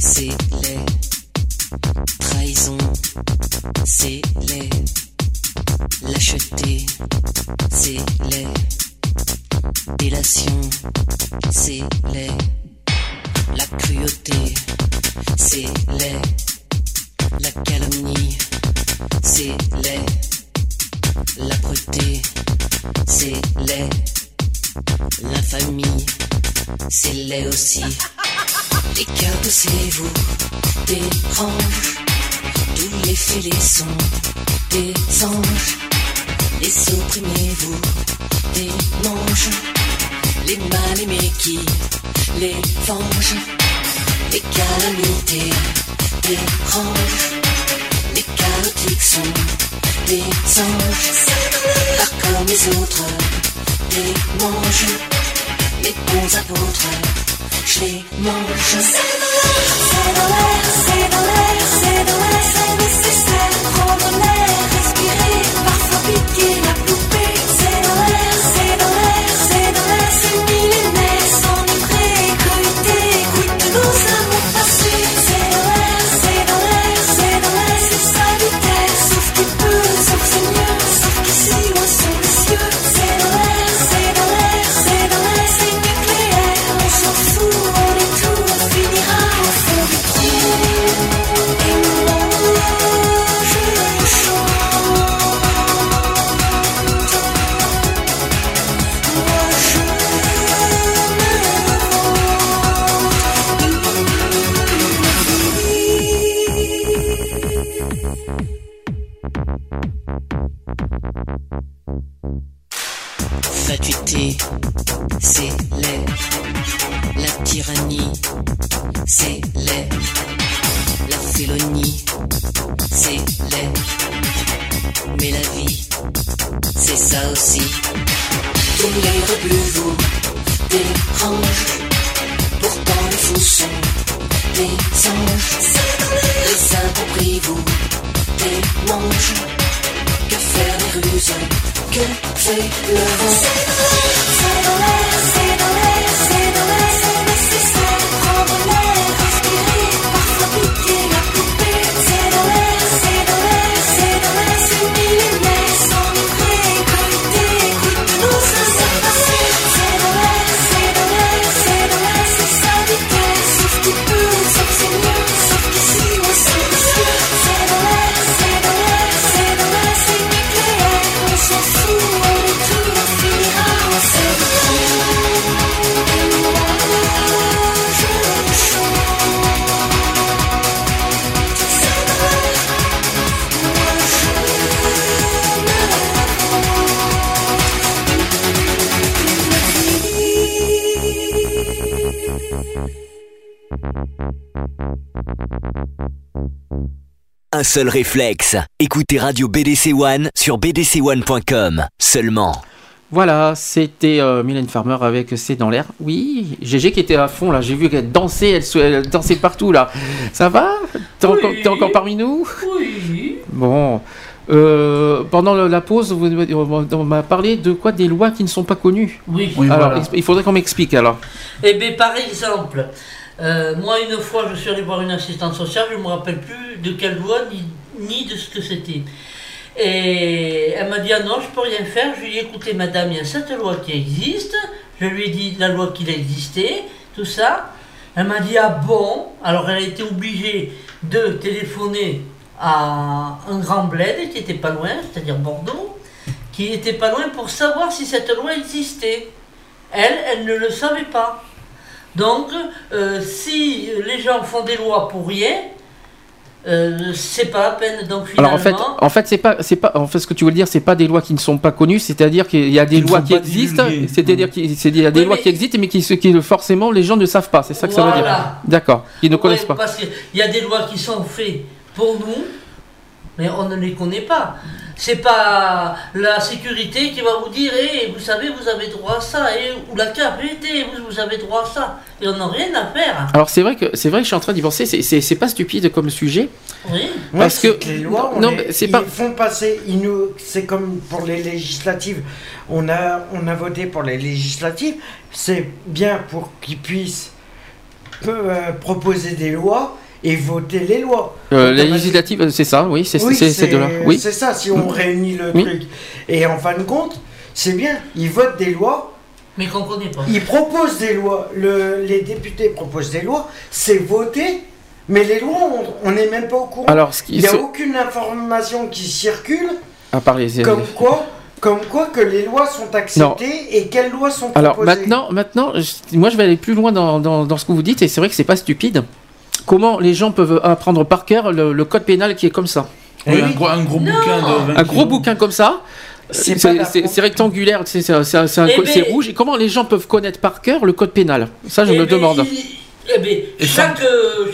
Speaker 11: C'est laid. Trahison, c'est laid. Lâcheté, c'est laid. Délation, c'est laid. La cruauté, c'est laid. La calomnie, c'est laid. L'âpreté, c'est laid. L'infamie, c'est laid aussi. Les cœurs c'est vous dérange. Tous les fêlés sont des anges. Les opprimés vous démangent. Les mal aimés qui les vengent. Les calamités
Speaker 8: dérange. Les chaotiques sont des anges, pas comme les autres, des. Les bons apôtres, mange. C'est dans l'air, c'est dans l'air, c'est dans l'air, c'est nécessaire. Prendre l'air, respirer, parfois piquer la poupée. C'est dans l'air, C'est laid. La tyrannie, c'est laid. La félonie, c'est laid. Mais la vie, c'est ça aussi. Tous les rebuts vous dérangent. Pourtant les fous sont des anges. Les incompris vous démangent. Que faire les ruses Que fait le vent
Speaker 12: Un seul réflexe. Écoutez Radio BDC One sur bdc1.com seulement.
Speaker 4: Voilà, c'était euh, Mylène Farmer avec C'est dans l'air. Oui, GG qui était à fond là, j'ai vu qu'elle dansait, elle, dansait partout là. Ça va? T'es encore, parmi nous?
Speaker 6: Oui.
Speaker 4: Bon. Euh, pendant la pause, vous, on m'a parlé de quoi? Des lois qui ne sont pas connues
Speaker 6: Oui.
Speaker 4: alors, ex- il faudrait qu'on m'explique alors.
Speaker 6: Eh bien, par exemple, euh, moi, une fois, je suis allé voir une assistante sociale, je ne me rappelle plus de quelle loi ni, de ce que c'était. Et elle m'a dit Ah non, je peux rien faire. Je lui ai dit Écoutez, madame, il y a cette loi qui existe. Je lui ai dit la loi qu'il existait, tout ça. Elle m'a dit Ah bon? Alors, elle a été obligée de téléphoner à un grand bled qui était pas loin, c'est-à-dire Bordeaux, qui était pas loin pour savoir si cette loi existait. Elle, elle ne le savait pas. Donc, euh, si les gens font des lois pour rien, euh, c'est pas la peine. Donc finalement,
Speaker 4: Alors en fait, en fait, c'est pas, c'est pas, en fait, ce que tu veux dire, c'est pas des lois qui ne sont pas connues, c'est-à-dire qu'il y a des lois qui existent, c'est-à-dire qu'il y a des
Speaker 6: Oui,
Speaker 4: lois
Speaker 6: mais-
Speaker 4: qui existent, mais qui, qui forcément les gens ne savent pas. C'est ça que ça veut dire. D'accord. Ils ne
Speaker 6: Ouais,
Speaker 4: connaissent pas.
Speaker 6: Parce qu'il y a des lois qui sont faites pour nous, mais on ne les connaît pas. C'est pas la sécurité qui va vous dire, Eh, vous savez, vous avez droit à ça, et, ou la KPT, vous, vous avez droit à ça. Et on n'a rien à faire.
Speaker 4: Alors c'est vrai que c'est vrai que je suis en train d'y penser. c'est- C'est c'est pas stupide comme sujet.
Speaker 6: Oui.
Speaker 4: Parce
Speaker 5: Ouais,
Speaker 4: que-
Speaker 5: les lois, on
Speaker 4: non, c'est
Speaker 5: ils
Speaker 4: pas-
Speaker 5: font passer, ils nous, c'est comme pour les législatives. On a, on a voté pour les législatives. C'est bien pour qu'ils puissent euh, proposer des lois et voter les lois.
Speaker 4: Euh, les
Speaker 5: Automatiquement.
Speaker 4: législatives, c'est ça, oui, c'est
Speaker 5: Oui,
Speaker 4: c'est- c'est de là. Oui.
Speaker 5: c'est ça, si on réunit le
Speaker 4: Oui.
Speaker 5: truc. Et en fin de compte, c'est bien, ils votent des lois,
Speaker 6: Mais qu'on connaît pas.
Speaker 5: ils proposent des lois, le- les députés proposent des lois, c'est voté, mais les lois, on- n'est même pas au courant.
Speaker 4: Alors, ce qui
Speaker 5: Il n'y a aucune information qui circule,
Speaker 4: À part les.
Speaker 5: comme quoi, comme quoi que les lois sont acceptées et quelles lois sont
Speaker 4: Alors
Speaker 5: proposées.
Speaker 4: maintenant, maintenant, je- moi je vais aller plus loin dans, dans- dans ce que vous dites et c'est vrai que c'est pas stupide. Comment les gens peuvent apprendre par cœur le, le code pénal qui est comme ça
Speaker 7: Oui, un gros, un gros bouquin de 20
Speaker 4: Un gros bouquin comme ça.
Speaker 5: C'est
Speaker 4: rectangulaire, c'est
Speaker 6: Eh ben-
Speaker 4: rouge. Et comment les gens peuvent connaître par cœur le code pénal? Ça, je
Speaker 6: Eh
Speaker 4: me
Speaker 6: ben,
Speaker 4: demande.
Speaker 6: Il, Eh bien, chaque,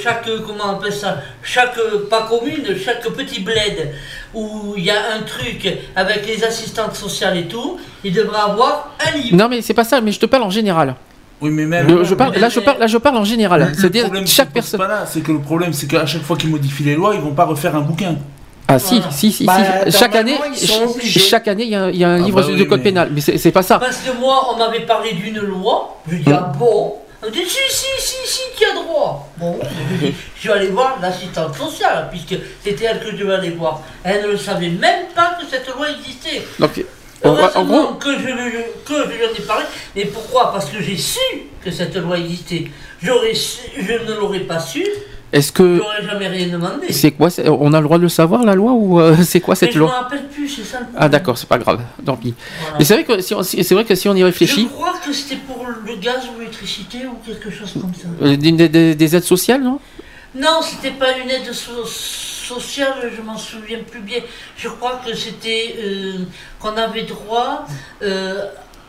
Speaker 6: chaque, comment on appelle ça, chaque, pas commune, chaque petit bled où il y a un truc avec les assistantes sociales et tout, il devrait avoir un livre.
Speaker 4: Non, mais c'est pas ça, mais je te parle en général.
Speaker 7: Oui, mais même.
Speaker 4: Le- je parle, là, je parle, là, je parle en général. C'est-à-dire chaque
Speaker 7: personne. Pas là, c'est que le problème, c'est qu'à chaque fois qu'ils modifient les lois, ils vont pas refaire un bouquin.
Speaker 4: Ah si, si, si,
Speaker 7: Bah,
Speaker 4: si. Chaque année, chaque année, il y a, il y a un
Speaker 7: Ah
Speaker 4: livre
Speaker 7: bah oui,
Speaker 4: de code
Speaker 7: mais-
Speaker 4: pénal, mais c'est c'est pas ça.
Speaker 6: Parce que moi, on m'avait parlé d'une loi, je dis, ah bon? On me dit, si, si, si, si, tu as droit. Bon, je vais aller voir l'assistante sociale, puisque c'était elle que je devais aller voir. Elle ne le savait même pas que cette loi existait.
Speaker 4: Donc, en, en gros,
Speaker 6: que je, lui- que je lui en ai parlé. Mais pourquoi? Parce que j'ai su que cette loi existait. J'aurais je ne l'aurais pas su,
Speaker 4: est-ce que
Speaker 6: j'aurais jamais rien demandé.
Speaker 4: c'est quoi On a le droit de le savoir la loi ou euh, c'est quoi
Speaker 6: Mais
Speaker 4: cette
Speaker 6: je ne
Speaker 4: loi
Speaker 6: rappelle plus, c'est ça le.
Speaker 4: Ah d'accord, c'est pas grave, tant pis.
Speaker 6: Voilà.
Speaker 4: Mais c'est vrai que si on, c'est vrai que si on y
Speaker 6: Je
Speaker 4: réfléchit,
Speaker 6: crois que c'était pour le gaz ou l'électricité ou quelque chose comme ça.
Speaker 4: euh, des, des- des- des aides sociales, non?
Speaker 6: Non, c'était pas une aide so- sociale, je m'en souviens plus bien. Je crois que c'était euh, qu'on avait droit euh,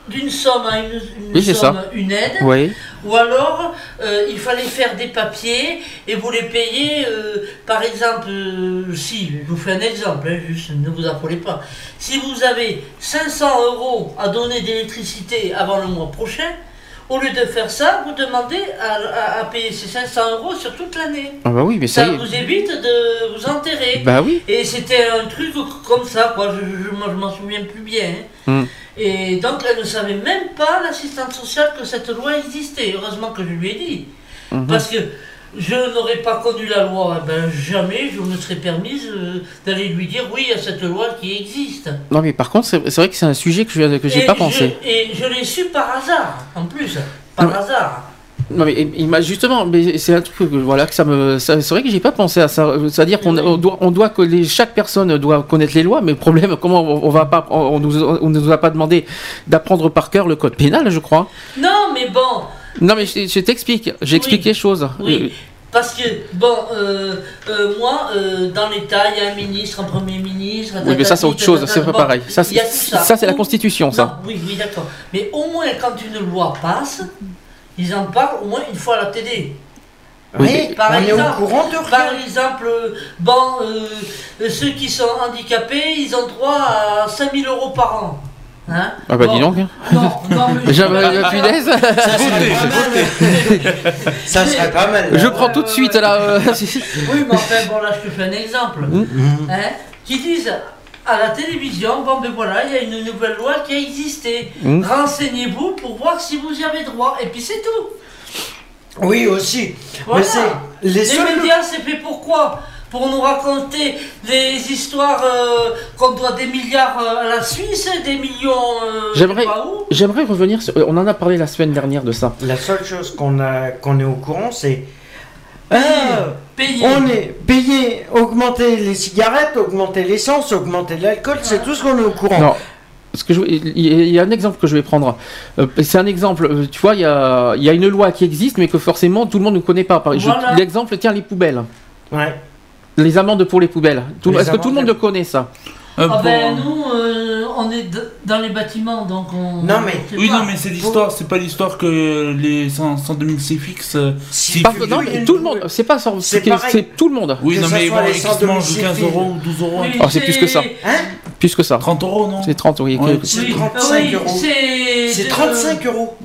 Speaker 6: d'une somme à une, une
Speaker 4: Oui, c'est
Speaker 6: somme,
Speaker 4: ça.
Speaker 6: une aide.
Speaker 4: Oui.
Speaker 6: Ou alors, euh, il fallait faire des papiers et vous les payez, euh, par exemple, euh, si, je vous fais un exemple, hein, juste ne vous affolez pas. Si vous avez 500 euros à donner d'électricité avant le mois prochain, au lieu de faire ça, vous demandez à, à- à payer ces 500 euros sur toute l'année.
Speaker 4: Ah bah oui, mais ça
Speaker 6: Ça
Speaker 4: est.
Speaker 6: vous évite de vous enterrer.
Speaker 4: Bah oui.
Speaker 6: Et c'était un truc comme ça, quoi. Je, je, moi, je m'en souviens plus bien. hein.
Speaker 4: Hmm.
Speaker 6: Et donc, elle ne savait même pas, l'assistante sociale, que cette loi existait. Heureusement que je lui ai dit.
Speaker 4: Mhm.
Speaker 6: Parce que je n'aurais pas connu la loi. Eh ben, jamais je me serais permise euh, d'aller lui dire oui, a cette loi qui existe.
Speaker 4: Non mais par contre, c'est vrai que c'est un sujet que je
Speaker 6: Et
Speaker 4: pas
Speaker 6: je-
Speaker 4: pensé.
Speaker 6: Et je l'ai su par hasard, en plus. Par
Speaker 4: Non,
Speaker 6: hasard.
Speaker 4: Non mais il- m'a justement, mais c'est un truc que, voilà que ça me, c'est vrai que j'ai pas pensé à ça. C'est-à-dire qu'on on doit, on doit que les- chaque personne doit connaître les lois, mais le problème, comment on, on va pas, on, on nous, on nous a pas demandé d'apprendre par cœur le code pénal, je crois.
Speaker 6: Non, mais bon,
Speaker 4: Non mais je, je t'explique, j'explique les choses.
Speaker 6: Oui, parce que, bon, euh, euh, moi, euh, dans l'État, il y a un ministre, un Premier ministre.
Speaker 4: Oui, mais ça c'est autre chose, c'est pas pareil. Ça, c'est
Speaker 6: tout
Speaker 4: ça, c'est la Constitution, ça.
Speaker 6: Non, oui, oui, d'accord. Mais au moins, quand une loi passe, ils en parlent au moins une fois à la télé.
Speaker 5: Oui, on est au courant de rien.
Speaker 6: Par exemple, euh, bon, euh, euh, ceux qui sont handicapés, ils ont droit à 5000 euros par an. Hein
Speaker 4: Ah bah
Speaker 6: Bon,
Speaker 4: dis donc. hein.
Speaker 6: Non, non, mais.
Speaker 4: J'avais la punaise.
Speaker 5: Ça serait pas mal. Ça serait pas mal.
Speaker 4: Je prends tout de suite là. euh,
Speaker 6: Oui, mais enfin, bon, là, je te fais un exemple.
Speaker 4: Mhm.
Speaker 6: Hein, qui disent à la télévision, bon, ben voilà, il y a une nouvelle loi qui a existé. Renseignez-vous pour voir si vous y avez droit. Et puis c'est tout.
Speaker 5: Oui, aussi.
Speaker 6: Voilà.
Speaker 5: Mais c'est les
Speaker 6: Les
Speaker 5: seuls.
Speaker 6: médias, c'est fait pourquoi Pour nous raconter des histoires euh, qu'on doit des milliards euh, à la Suisse, des millions. euh,
Speaker 4: J'aimerais,
Speaker 6: pas où.
Speaker 4: j'aimerais revenir. Sur, on en a parlé la semaine dernière de ça.
Speaker 5: La seule chose qu'on a, qu'on est au courant, c'est. Ah,
Speaker 6: Payer.
Speaker 5: On est payé, augmenter les cigarettes, augmenter l'essence, augmenter l'alcool, c'est tout ce qu'on est au courant.
Speaker 4: Non. Parce que je- il y a- un exemple que je vais prendre. Euh, c'est un exemple. euh, Tu vois, il y a, il y a une loi qui existe, mais que forcément tout le monde ne connaît pas. Par- je-
Speaker 6: Voilà.
Speaker 4: L'exemple, tiens, les poubelles.
Speaker 5: Ouais.
Speaker 4: Les amendes pour les poubelles. Est-ce que tout le monde le connaît ça
Speaker 6: Ah ben nous, euh, on est d- dans les bâtiments, donc on.
Speaker 5: Non, mais-
Speaker 6: on
Speaker 7: Oui,
Speaker 6: pas.
Speaker 7: non, mais c'est l'histoire, c'est pas l'histoire que les 100, 100 000 c'est fixe. euh, si-
Speaker 4: Pas- Non, mais tout le monde. C'est pas ça.
Speaker 5: C'est
Speaker 4: C'est
Speaker 5: pareil.
Speaker 4: c'est tout le monde.
Speaker 7: Oui,
Speaker 5: que
Speaker 7: non, mais vont
Speaker 5: les
Speaker 7: ils
Speaker 5: centres
Speaker 7: se mangent
Speaker 5: domicile
Speaker 7: 15 euros ou 12 euros.
Speaker 6: Oui,
Speaker 4: Oh, c'est plus que ça.
Speaker 5: Hein
Speaker 4: Plus que ça.
Speaker 7: 30 euros, non
Speaker 4: C'est 30, oui.
Speaker 7: Ouais.
Speaker 5: C'est
Speaker 6: Oui,
Speaker 5: 35
Speaker 6: oui,
Speaker 5: euros.
Speaker 6: C'est
Speaker 5: C'est
Speaker 6: de-
Speaker 5: 35 euros.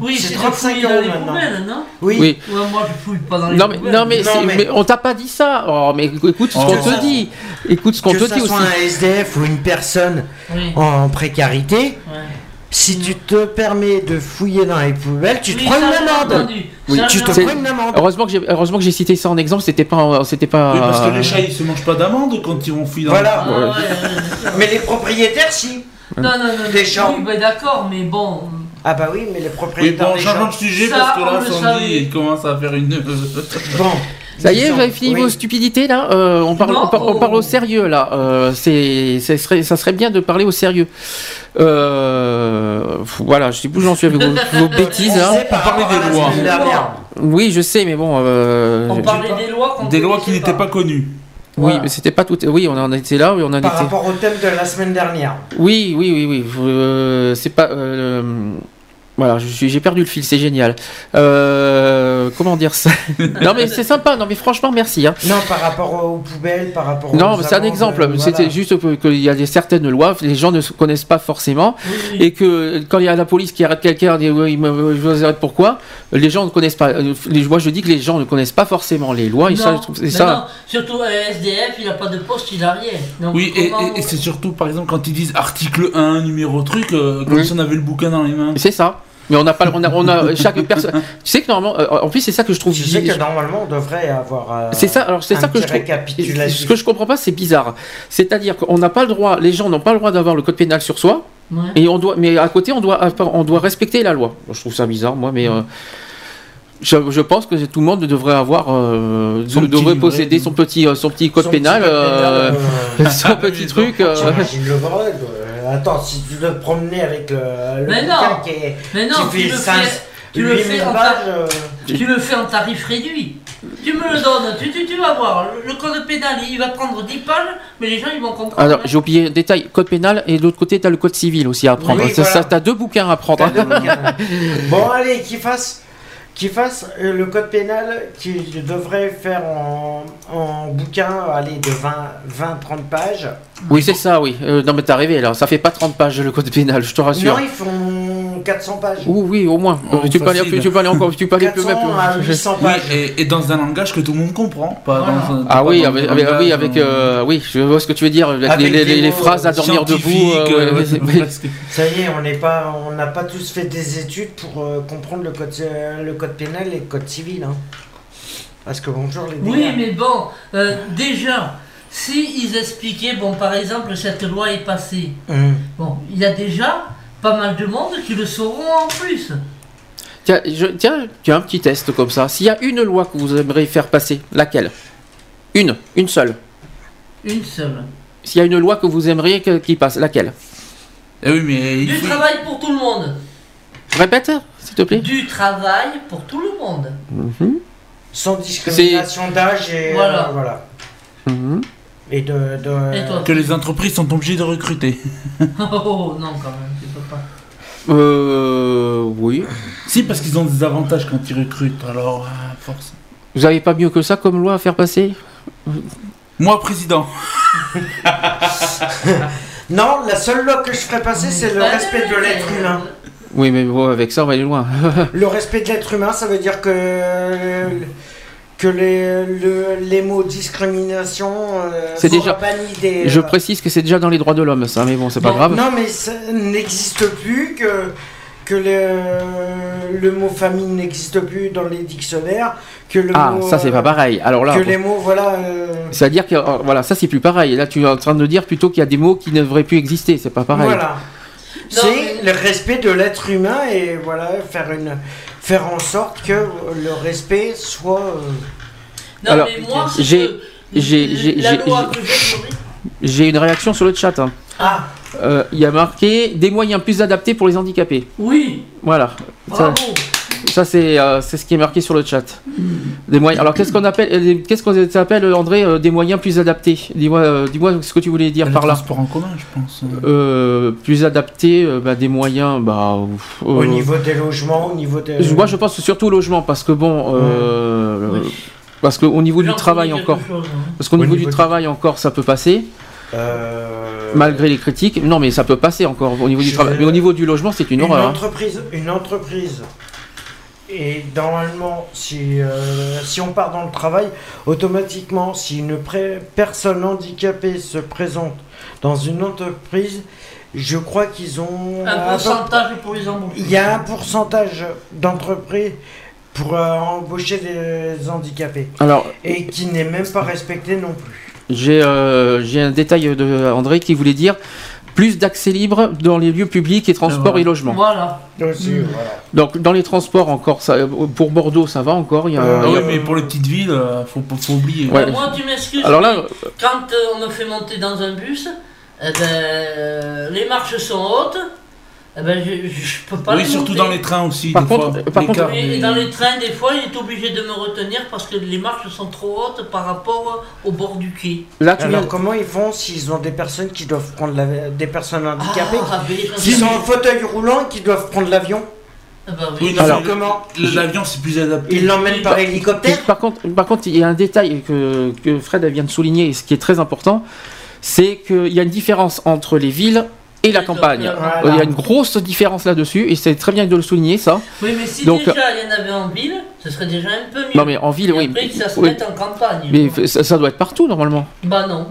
Speaker 6: Oui,
Speaker 5: C'est
Speaker 6: c'est
Speaker 5: 35
Speaker 6: 35 euros les
Speaker 5: maintenant.
Speaker 6: poubelles, non
Speaker 5: Oui.
Speaker 4: Oui.
Speaker 6: Ouais, moi je fouille pas dans les
Speaker 4: Non mais,
Speaker 6: poubelles.
Speaker 4: non mais,
Speaker 5: Non, mais-
Speaker 4: mais on t'a pas dit ça. Oh, mais écoute ce
Speaker 7: Oh.
Speaker 4: qu'on
Speaker 7: ça-
Speaker 4: te dit. Écoute ce qu'on
Speaker 5: que
Speaker 4: te
Speaker 5: ça
Speaker 4: dit
Speaker 5: soit
Speaker 4: aussi.
Speaker 5: un SDF ou une personne
Speaker 6: Oui.
Speaker 5: en précarité,
Speaker 6: Ouais.
Speaker 5: si tu te permets de fouiller dans les poubelles, tu te
Speaker 6: Oui,
Speaker 5: prends une amende.
Speaker 4: Oui,
Speaker 5: Tu te prends une amende.
Speaker 4: Heureusement que j'ai, heureusement que j'ai cité ça en exemple. C'était pas, c'était pas.
Speaker 7: Oui, parce que les chats, ils se mangent pas d'amande quand ils vont fouiller dans
Speaker 5: Voilà.
Speaker 6: Ah, ouais.
Speaker 5: Mais les propriétaires, si.
Speaker 6: Non, non, non.
Speaker 5: Des champs.
Speaker 6: Oui, bah, d'accord, mais bon.
Speaker 5: Ah bah oui, mais les
Speaker 7: Oui,
Speaker 5: propriétaires
Speaker 7: bon,
Speaker 5: des
Speaker 7: changeons de sujet
Speaker 6: Ça,
Speaker 7: parce que
Speaker 6: on
Speaker 7: là, Sandy, il commence à faire une.
Speaker 5: Bon.
Speaker 4: Ça y est, vous avez fini
Speaker 5: oui.
Speaker 4: vos stupidités là. Euh, on parle,
Speaker 6: Non.
Speaker 4: on, par- on parle au sérieux là. Euh, c'est, ça serait, ça serait bien de parler au sérieux. Euh, voilà, je sais plus où j'en suis avec vos, vos bêtises. hein.
Speaker 5: Par
Speaker 7: parlait des lois.
Speaker 4: Oui, je sais, mais bon. euh,
Speaker 6: On parlait des lois qu'on
Speaker 7: Des lois qui n'étaient pas connues.
Speaker 4: oui, mais c'était pas tout. Oui, on en était là. Oui, on en
Speaker 5: Par
Speaker 4: était.
Speaker 5: rapport au thème de la semaine dernière.
Speaker 4: Oui, oui, oui, oui. Euh, c'est pas. euh, voilà, je suis- j'ai perdu le fil, c'est génial. Euh, euh, comment dire ça Non mais c'est sympa. Non mais franchement, merci. Hein.
Speaker 5: Non, par rapport aux poubelles, par rapport
Speaker 4: Non,
Speaker 5: aux
Speaker 4: mais c'est un exemple.
Speaker 5: euh, voilà.
Speaker 4: C'était juste qu'il y a des certaines lois, les gens ne se connaissent pas forcément, et que quand il y a la police qui arrête quelqu'un, dit oui, me- je vous arrête pourquoi Les gens ne connaissent pas. euh, Les, moi, je dis que les gens ne connaissent pas forcément les lois. Et ça,
Speaker 6: Non,
Speaker 4: je trouve- ça.
Speaker 6: non, surtout SDF, il n'a pas de poste, il n'a rien. Donc,
Speaker 7: Oui, et,
Speaker 6: comment-
Speaker 7: et- et c'est surtout, par exemple, quand ils disent article 1, numéro truc, euh, comme
Speaker 4: Oui.
Speaker 7: si on avait le bouquin dans les mains.
Speaker 4: C'est ça. Mais on n'a pas, on a, on a chaque personne. Tu sais que normalement, euh, en plus, c'est ça que je trouve.
Speaker 5: Tu sais que normalement, on devrait avoir. euh,
Speaker 4: C'est ça, alors c'est ça que je trouve. Ce que je comprends pas, c'est bizarre. C'est-à-dire qu'on n'a pas le droit, les gens n'ont pas le droit d'avoir le code pénal sur soi,
Speaker 6: Ouais.
Speaker 4: et on doit, mais à côté, on doit, on doit respecter la loi. Je trouve ça bizarre, moi, mais. euh, je, je pense que tout le monde devrait avoir, euh, de- devrait
Speaker 7: livret.
Speaker 4: posséder son petit, euh, son petit code
Speaker 5: Son petit
Speaker 4: pénal,
Speaker 5: code
Speaker 4: euh,
Speaker 5: pénal, euh,
Speaker 4: son petit truc. euh,
Speaker 5: le bordel. Attends, si tu dois te promener avec le, le
Speaker 6: Mais
Speaker 5: bouquin
Speaker 6: non.
Speaker 5: qui, est,
Speaker 6: Mais non,
Speaker 5: qui
Speaker 6: tu
Speaker 5: fait
Speaker 6: le
Speaker 5: 5,
Speaker 6: fais, tu le
Speaker 5: 8000
Speaker 6: fais en
Speaker 5: pages, euh,
Speaker 6: Tu le fais en tarif réduit. Tu me le donnes, tu, tu, tu vas voir. Le, code pénal, il va prendre 10 pages, mais les gens, ils vont comprendre.
Speaker 4: Alors, j'ai oublié un détail, code pénal, et de l'autre côté, tu as le code civil aussi à apprendre.
Speaker 5: Oui,
Speaker 4: ça,
Speaker 5: voilà.
Speaker 4: tu as deux bouquins à.
Speaker 5: T'as deux bouquins. bon, allez, qu'il fasse, qu'il fasse euh, le code pénal qu'il devrait faire en, en bouquin, allez, de 20, 20 30 pages.
Speaker 4: Oui, c'est ça, oui. Euh, non, mais t'as rêvé, là. Ça fait pas 30 pages le code pénal, je te rassure.
Speaker 5: Non, ils font 400 pages.
Speaker 4: Oui, oui, au moins.
Speaker 7: Oh,
Speaker 4: tu, peux aller, tu peux aller encore, tu peux aller plus
Speaker 5: 400 à 800
Speaker 7: Oui,
Speaker 5: pages.
Speaker 7: et, et dans un langage que tout le monde comprend. Pas
Speaker 6: Voilà.
Speaker 7: dans un-
Speaker 4: Ah
Speaker 7: pas
Speaker 4: oui,
Speaker 7: dans
Speaker 4: avec, avec- oui, avec, euh, oui, je vois ce que tu veux dire. Avec
Speaker 5: Avec
Speaker 4: les, phrases à dormir debout. euh,
Speaker 7: euh,
Speaker 4: ouais,
Speaker 7: ouais.
Speaker 5: Ça y est, on n'est pas, on n'a pas tous fait des études pour euh, comprendre le code, euh, le code pénal et le code civil. Hein. Parce que bonjour les
Speaker 6: Oui,
Speaker 5: dégâts.
Speaker 6: mais bon, euh, déjà, si ils expliquaient, bon, par exemple, cette loi est passée,
Speaker 5: Hum.
Speaker 6: bon, il y a déjà pas mal de monde qui le sauront en plus.
Speaker 4: Tiens, je, tiens, tu as un petit test comme ça. S'il y a une loi que vous aimeriez faire passer, laquelle? Une, une seule.
Speaker 6: Une seule.
Speaker 4: S'il y a une loi que vous aimeriez que- qu'il passe, laquelle?
Speaker 7: Eh oui, mais il
Speaker 6: Du
Speaker 7: faut-
Speaker 6: travail pour tout le monde.
Speaker 4: Répète, s'il te plaît.
Speaker 6: Du travail pour tout le monde.
Speaker 4: Mhm,
Speaker 5: Sans discrimination d'âge et
Speaker 6: Voilà.
Speaker 5: euh, voilà.
Speaker 4: mhm.
Speaker 5: Et de, de-
Speaker 6: Et toi
Speaker 7: que les entreprises sont obligées de recruter.
Speaker 6: Oh non, quand même, tu peux pas.
Speaker 4: Euh, oui.
Speaker 7: Si, parce qu'ils ont des avantages quand ils recrutent, alors, à force.
Speaker 4: Vous avez pas mieux que ça comme loi à faire passer?
Speaker 7: Moi, président.
Speaker 5: Non, la seule loi que je ferais passer, c'est le respect de l'être humain.
Speaker 4: Oui, mais bon, avec ça, on va aller loin.
Speaker 5: Le respect de l'être humain, ça veut dire que que les, le- les mots discrimination euh,
Speaker 4: C'est déjà-
Speaker 5: bannis des.
Speaker 4: Je
Speaker 5: euh,
Speaker 4: précise que c'est déjà dans les droits de l'homme, ça, mais bon, c'est pas grave.
Speaker 5: Non, mais ça n'existe plus que que le, le mot famille n'existe plus dans les dictionnaires, que le
Speaker 4: Ah,
Speaker 5: mot,
Speaker 4: ça c'est pas pareil. Alors là,
Speaker 5: que les mots, voilà. euh,
Speaker 4: c'est-à-dire que euh, voilà, ça c'est plus pareil. Là, tu es en train de dire plutôt qu'il y a des mots qui ne devraient plus exister. C'est pas pareil.
Speaker 5: Voilà. C'est le respect de l'être humain et voilà, faire, une, faire en sorte que le respect soit. euh,
Speaker 6: Non,
Speaker 4: Alors,
Speaker 6: mais moi, ce
Speaker 4: j'ai- une réaction sur le chat. hein.
Speaker 5: Ah,
Speaker 4: Euh, Il y a marqué des moyens plus adaptés pour les handicapés.
Speaker 6: Oui,
Speaker 4: Voilà. Ça,
Speaker 6: bravo.
Speaker 4: ça, c'est euh, c'est ce qui est marqué sur le chat. Des moyens. Alors qu'est-ce qu'on appelle euh, qu'est-ce qu'on appelle André euh, des moyens plus adaptés? Dis-moi euh, dis-moi ce que tu voulais dire
Speaker 7: Le
Speaker 4: par là.
Speaker 7: transport en commun, je pense.
Speaker 4: Euh, plus adaptés, euh, bah, des moyens, bah, euh,
Speaker 5: au niveau des logements, au niveau des.
Speaker 4: Moi, je pense surtout au logement, parce que bon, euh,
Speaker 6: Oui.
Speaker 4: parce qu'au niveau du travail encore,
Speaker 6: chose, hein.
Speaker 4: parce qu'au
Speaker 5: Au
Speaker 4: niveau,
Speaker 5: niveau
Speaker 4: du travail encore, ça peut passer,
Speaker 5: Euh,
Speaker 4: malgré les critiques. Non, mais ça peut passer encore au niveau du travail. Mais au niveau du logement, c'est une,
Speaker 5: une
Speaker 4: horreur. hein.
Speaker 5: entreprise, une entreprise. Et normalement, si, euh, si on part dans le travail, automatiquement, si une pré- personne handicapée se présente dans une entreprise, je crois qu'ils ont.
Speaker 6: Un pourcentage pour les embaucher.
Speaker 5: Il y a un pourcentage d'entreprises pour euh, embaucher des handicapés.
Speaker 4: Alors,
Speaker 5: Et qui n'est même pas respecté non plus.
Speaker 4: j'ai euh, j'ai un détail de André qui voulait dire plus d'accès libre dans les lieux publics et transports
Speaker 7: voilà.
Speaker 4: et logements.
Speaker 6: Voilà.
Speaker 4: Donc dans les transports encore, ça, pour Bordeaux, ça va encore. Il y a,
Speaker 5: Euh,
Speaker 7: Ah
Speaker 4: il y a-
Speaker 7: oui, mais pour les petites villes, euh, faut, faut oublier.
Speaker 4: Ouais.
Speaker 6: Moi, tu m'excuses.
Speaker 4: Alors là,
Speaker 6: quand euh, on me fait monter dans un bus, eh ben, les marches sont hautes. Eh ben, je, je, je peux pas
Speaker 7: Oui, surtout
Speaker 6: monter.
Speaker 7: dans les trains aussi.
Speaker 4: Par
Speaker 7: des
Speaker 4: contre-
Speaker 7: fois,
Speaker 4: par contre-
Speaker 7: l'écart
Speaker 6: Et
Speaker 7: des-
Speaker 6: dans les trains, des fois, il est obligé de me retenir parce que les marches sont trop hautes par rapport au bord du quai.
Speaker 4: là tu
Speaker 5: Alors comment ils font s'ils ont des personnes qui doivent prendre la... des personnes handicapées
Speaker 6: Ah,
Speaker 5: qui sont en fauteuil roulant et qui doivent prendre l'avion
Speaker 6: Ah bah
Speaker 7: Oui, non,
Speaker 4: Alors,
Speaker 7: le- l'avion c'est plus adapté.
Speaker 5: Il l'emmène par hélicoptère
Speaker 4: Par contre, par contre, il y a un détail que, que Fred vient de souligner, et ce qui est très important, c'est qu'il y a une différence entre les villes et la campagne.
Speaker 6: Voilà.
Speaker 4: Il y a une grosse différence là-dessus, et c'est très bien de le souligner, ça.
Speaker 6: Oui, mais si
Speaker 4: Donc,
Speaker 6: déjà il y en avait en ville, ce serait déjà un peu mieux.
Speaker 4: Non, mais en ville,
Speaker 6: Et
Speaker 4: oui.
Speaker 6: Après que ça se
Speaker 4: Oui.
Speaker 6: mette en campagne.
Speaker 4: Mais ça, ça doit être partout, normalement.
Speaker 6: Bah non.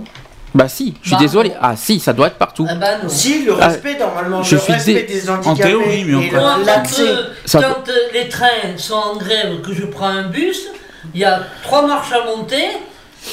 Speaker 4: Bah si, je suis
Speaker 6: Bah,
Speaker 4: désolé. Ah si, ça doit être partout.
Speaker 6: Ah bah non.
Speaker 5: Si, le
Speaker 4: Ah,
Speaker 5: respect, normalement,
Speaker 4: je
Speaker 5: le
Speaker 4: suis
Speaker 5: respect des
Speaker 7: En théorie, mais
Speaker 5: et
Speaker 6: quand,
Speaker 5: l'accès.
Speaker 6: euh,
Speaker 4: Ça-
Speaker 6: quand, euh, les trains sont en grève, que je prends un bus, il y a trois marches à monter,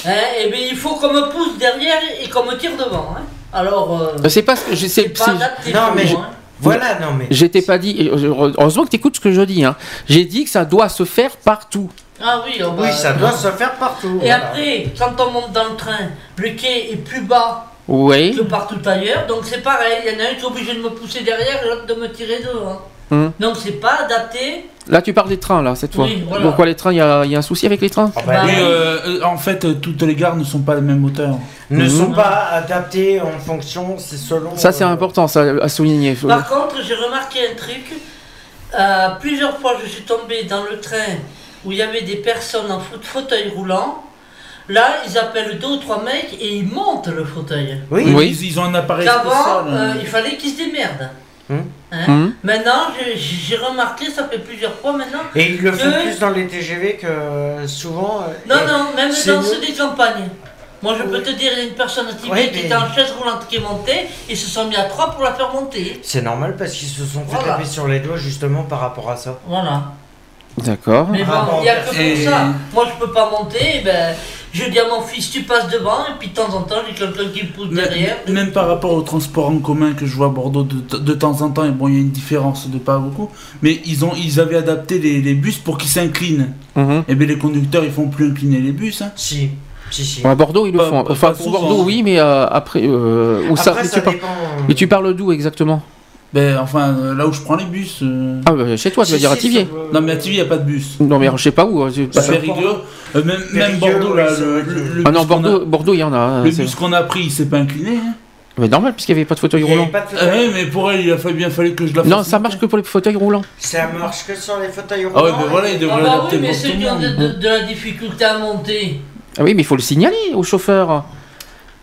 Speaker 6: hein, et bien il faut qu'on me pousse derrière et qu'on me tire devant. hein. Alors, euh,
Speaker 4: C'est pas ce que je sais.
Speaker 6: c'est pas adapté
Speaker 5: Non,
Speaker 6: pour
Speaker 5: mais
Speaker 6: hein.
Speaker 5: Voilà, non, mais.
Speaker 4: J'étais pas dit. euh, Heureusement que tu écoutes ce que je dis. Hein. J'ai dit que ça doit se faire partout.
Speaker 6: Ah oui, oh bah,
Speaker 5: Oui, ça
Speaker 6: non.
Speaker 5: doit se faire partout.
Speaker 6: Et
Speaker 5: voilà.
Speaker 6: après, quand on monte dans le train, le quai est plus bas
Speaker 4: Oui.
Speaker 6: que partout ailleurs, donc c'est pareil. Il y en a un qui est obligé de me pousser derrière et l'autre de me tirer devant.
Speaker 4: Hum.
Speaker 6: Donc c'est pas adapté.
Speaker 4: Là, tu parles des trains, là, cette fois.
Speaker 6: Oui, voilà.
Speaker 4: Pourquoi les trains Il y, a il y a un souci avec les trains
Speaker 5: Ah bah,
Speaker 7: Oui,
Speaker 6: Bah,
Speaker 7: euh, euh, en fait, euh, toutes les gares ne sont pas la même hauteur.
Speaker 5: ne
Speaker 4: Mhm.
Speaker 5: sont pas adaptés en fonction, c'est selon.
Speaker 4: Ça, c'est
Speaker 5: euh,
Speaker 4: important ça, à souligner.
Speaker 6: Par contre, j'ai remarqué un truc. Euh, plusieurs fois, je suis tombé dans le train où il y avait des personnes en faute- fauteuil roulant. Là, ils appellent deux ou trois mecs et ils montent le fauteuil.
Speaker 5: Oui,
Speaker 4: Oui.
Speaker 7: Ils, ils ont un appareil
Speaker 6: euh,
Speaker 7: hein.
Speaker 6: il fallait qu'ils se démerdent.
Speaker 5: Hum.
Speaker 6: Hein?
Speaker 4: Hum.
Speaker 6: Maintenant, j'ai- j'ai remarqué, ça fait plusieurs fois maintenant.
Speaker 5: Et ils le font
Speaker 6: que-
Speaker 5: plus dans les TGV que euh, souvent. euh,
Speaker 6: Non, non, même dans ceux des campagnes. Moi, je peux te dire, il y a une personne typique
Speaker 5: Ouais,
Speaker 6: qui
Speaker 5: mais-
Speaker 6: était en chaise roulante qui est montée, ils se sont mis à trois pour la faire monter.
Speaker 5: C'est normal parce qu'ils se sont fait
Speaker 6: Voilà.
Speaker 5: taper sur les doigts justement par rapport à ça.
Speaker 6: Voilà.
Speaker 4: D'accord.
Speaker 6: Mais bon, il n'y a que pour
Speaker 7: et-
Speaker 6: ça. Moi, je peux pas monter, ben, je dis à mon fils, tu passes devant, et puis de temps en temps, j'ai quelqu'un qui me pousse
Speaker 7: Mais-
Speaker 6: derrière.
Speaker 7: Même par rapport au transport en commun que je vois à Bordeaux de, de temps en temps, et bon, il y a une différence de pas beaucoup, mais ils, ont, ils avaient adapté les, les bus pour qu'ils s'inclinent.
Speaker 4: Mhm.
Speaker 7: Et bien les conducteurs, ils font plus incliner les bus. Hein.
Speaker 5: Si, si, si.
Speaker 4: À Bordeaux, ils le
Speaker 7: Pas-
Speaker 4: font.
Speaker 7: pas-
Speaker 4: Enfin,
Speaker 7: pas
Speaker 4: pour. Bordeaux, oui, mais euh, après. euh, où ça,
Speaker 5: Après,
Speaker 4: mais
Speaker 5: ça
Speaker 4: tu par-
Speaker 5: dépend.
Speaker 4: Mais tu parles d'où exactement?
Speaker 7: Ben, enfin, euh, là où je prends les bus. euh,
Speaker 4: Ah, bah, chez toi, tu vas
Speaker 5: Si,
Speaker 4: dire à Tivier.
Speaker 7: Non, mais à TV, il n'y a pas de bus.
Speaker 4: Non, mais je sais pas où. hein, c'est
Speaker 7: C'est
Speaker 4: pas-
Speaker 7: rigolo. Euh, même, même
Speaker 5: Périgueux,
Speaker 7: Bordeaux, là, le,
Speaker 4: Ah non,
Speaker 7: bus qu'on a-
Speaker 4: Bordeaux, Bordeaux, il y en a. hein,
Speaker 7: le
Speaker 4: c'est-
Speaker 7: bus qu'on a pris, il s'est pas incliné. Hein.
Speaker 4: Mais normal, puisqu'il n'y avait pas de fauteuil
Speaker 5: Il y avait
Speaker 4: roulant.
Speaker 5: pas de
Speaker 7: Ah
Speaker 5: fauteuil.
Speaker 7: ouais, mais pour elle, il a fallu, bien fallu que je la fasse.
Speaker 4: Non, ça marche que pour les fauteuils roulants.
Speaker 5: Ça marche que sur les fauteuils roulants.
Speaker 7: Ah ouais, ben voilà, il
Speaker 6: Ah
Speaker 7: devrait
Speaker 6: bah
Speaker 7: l'adapter
Speaker 6: oui, mais
Speaker 7: pour
Speaker 6: ceux
Speaker 7: tout
Speaker 6: qui ont de,
Speaker 7: monde.
Speaker 6: de- de la difficulté à monter.
Speaker 4: Ah oui, mais il faut le signaler au chauffeur.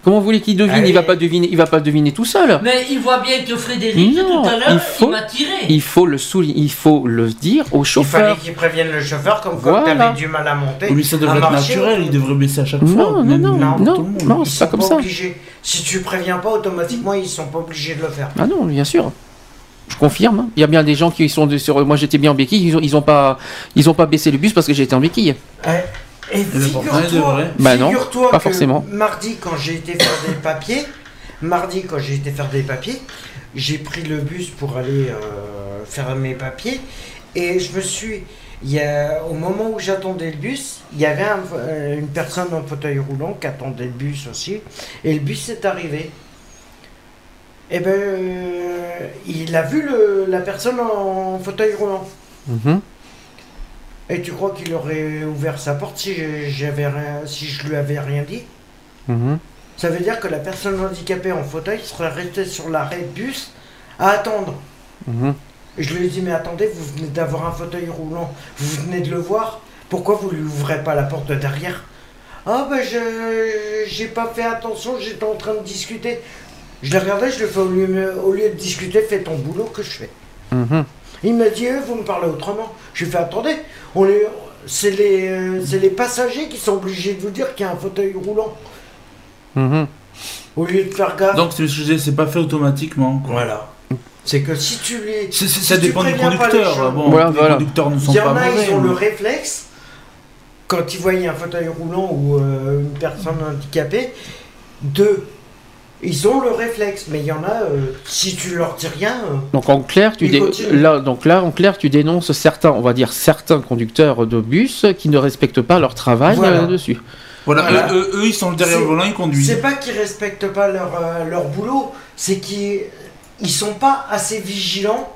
Speaker 4: Comment vous voulez qu'il devine
Speaker 5: Allez.
Speaker 4: Il va pas deviner. Il va pas deviner tout seul.
Speaker 6: Mais il voit bien que Frédéric,
Speaker 4: Non,
Speaker 6: tout à
Speaker 4: il
Speaker 6: l'heure, il,
Speaker 4: faut-
Speaker 6: m'a tiré.
Speaker 4: Il faut le souligner. Il faut le dire au
Speaker 5: Il fallait
Speaker 4: chauffeur.
Speaker 5: qu'ils préviennent le chauffeur comme quoi
Speaker 4: Voilà.
Speaker 5: t'avais du mal à monter.
Speaker 7: Oui, ça devrait être
Speaker 5: marcher,
Speaker 7: naturel,
Speaker 5: ou-
Speaker 7: il devrait baisser à chaque
Speaker 4: Non,
Speaker 7: fois.
Speaker 4: non,
Speaker 7: même-
Speaker 4: non, non,
Speaker 7: tout le monde.
Speaker 4: non, c'est pas comme
Speaker 5: pas
Speaker 4: ça.
Speaker 5: obligés. Si tu préviens pas, automatiquement, ils sont pas obligés de le faire.
Speaker 4: Ah non, bien sûr. Je confirme. Il y a bien des gens qui sont de- sur. Moi, j'étais bien en béquille. Ils ont, ils ont pas, ils ont pas baissé le bus parce que j'étais en béquille.
Speaker 5: Ouais. Et figure-toi,
Speaker 7: devrait.
Speaker 4: Bah non, pas forcément.
Speaker 5: mardi, quand j'ai été faire des papiers, mardi, quand j'ai été faire des papiers, j'ai pris le bus pour aller euh, faire mes papiers. Et je me suis. Il y a, au moment où j'attendais le bus, il y avait un- euh, une personne en fauteuil roulant qui attendait le bus aussi. Et le bus est arrivé. Et ben, euh, il a vu le- la personne en fauteuil roulant.
Speaker 4: Mhm.
Speaker 5: Et tu crois qu'il aurait ouvert sa porte si, je- j'avais si je lui avais rien dit?
Speaker 4: Mhm.
Speaker 5: Ça veut dire que la personne handicapée en fauteuil serait restée sur l'arrêt de bus à attendre.
Speaker 4: Mhm.
Speaker 5: Je lui ai dit, mais attendez, vous venez d'avoir un fauteuil roulant, vous venez de le voir, pourquoi vous lui ouvrez pas la porte de derrière? Ah ben je j'ai pas fait attention, j'étais en train de discuter. Je l'ai regardé, je lui ai fait au lieu, au lieu de discuter, fais ton boulot que je fais.
Speaker 4: Mhm.
Speaker 5: Il m'a dit, Eh, vous me parlez autrement. Je lui ai fait, attendez, on est, c'est, les, euh, c'est les passagers qui sont obligés de vous dire qu'il y a un fauteuil roulant.
Speaker 4: Mhm.
Speaker 5: Au lieu de faire gaffe.
Speaker 7: Donc, c'est ce que je disais, c'est pas fait automatiquement. quoi.
Speaker 5: Voilà. C'est que si tu les.
Speaker 7: C'est- c'est-
Speaker 5: si
Speaker 7: ça
Speaker 5: tu
Speaker 7: dépend du
Speaker 5: préviens pas les
Speaker 7: conducteur.
Speaker 5: gens-
Speaker 7: Bon,
Speaker 4: Voilà,
Speaker 7: les
Speaker 4: voilà.
Speaker 7: conducteurs ne sont
Speaker 5: Il y
Speaker 7: pas
Speaker 5: en a,
Speaker 7: mauvais.
Speaker 5: ils ont
Speaker 7: mais-
Speaker 5: le réflexe, quand ils voient un fauteuil roulant ou euh, une personne handicapée, de. Ils ont le réflexe, mais il y en a, euh, si tu leur dis rien. euh,
Speaker 4: Donc en clair, tu dé- là, donc là, en clair, tu dénonces certains, on va dire certains conducteurs de bus qui ne respectent pas leur travail
Speaker 5: Voilà.
Speaker 4: euh, dessus.
Speaker 7: Voilà,
Speaker 5: Voilà.
Speaker 7: Eux, eux- eux, ils sont derrière le
Speaker 5: C'est-
Speaker 7: volant, ils conduisent.
Speaker 5: C'est pas qu'ils respectent pas leur, euh, leur boulot, c'est qu'ils ils sont pas assez vigilants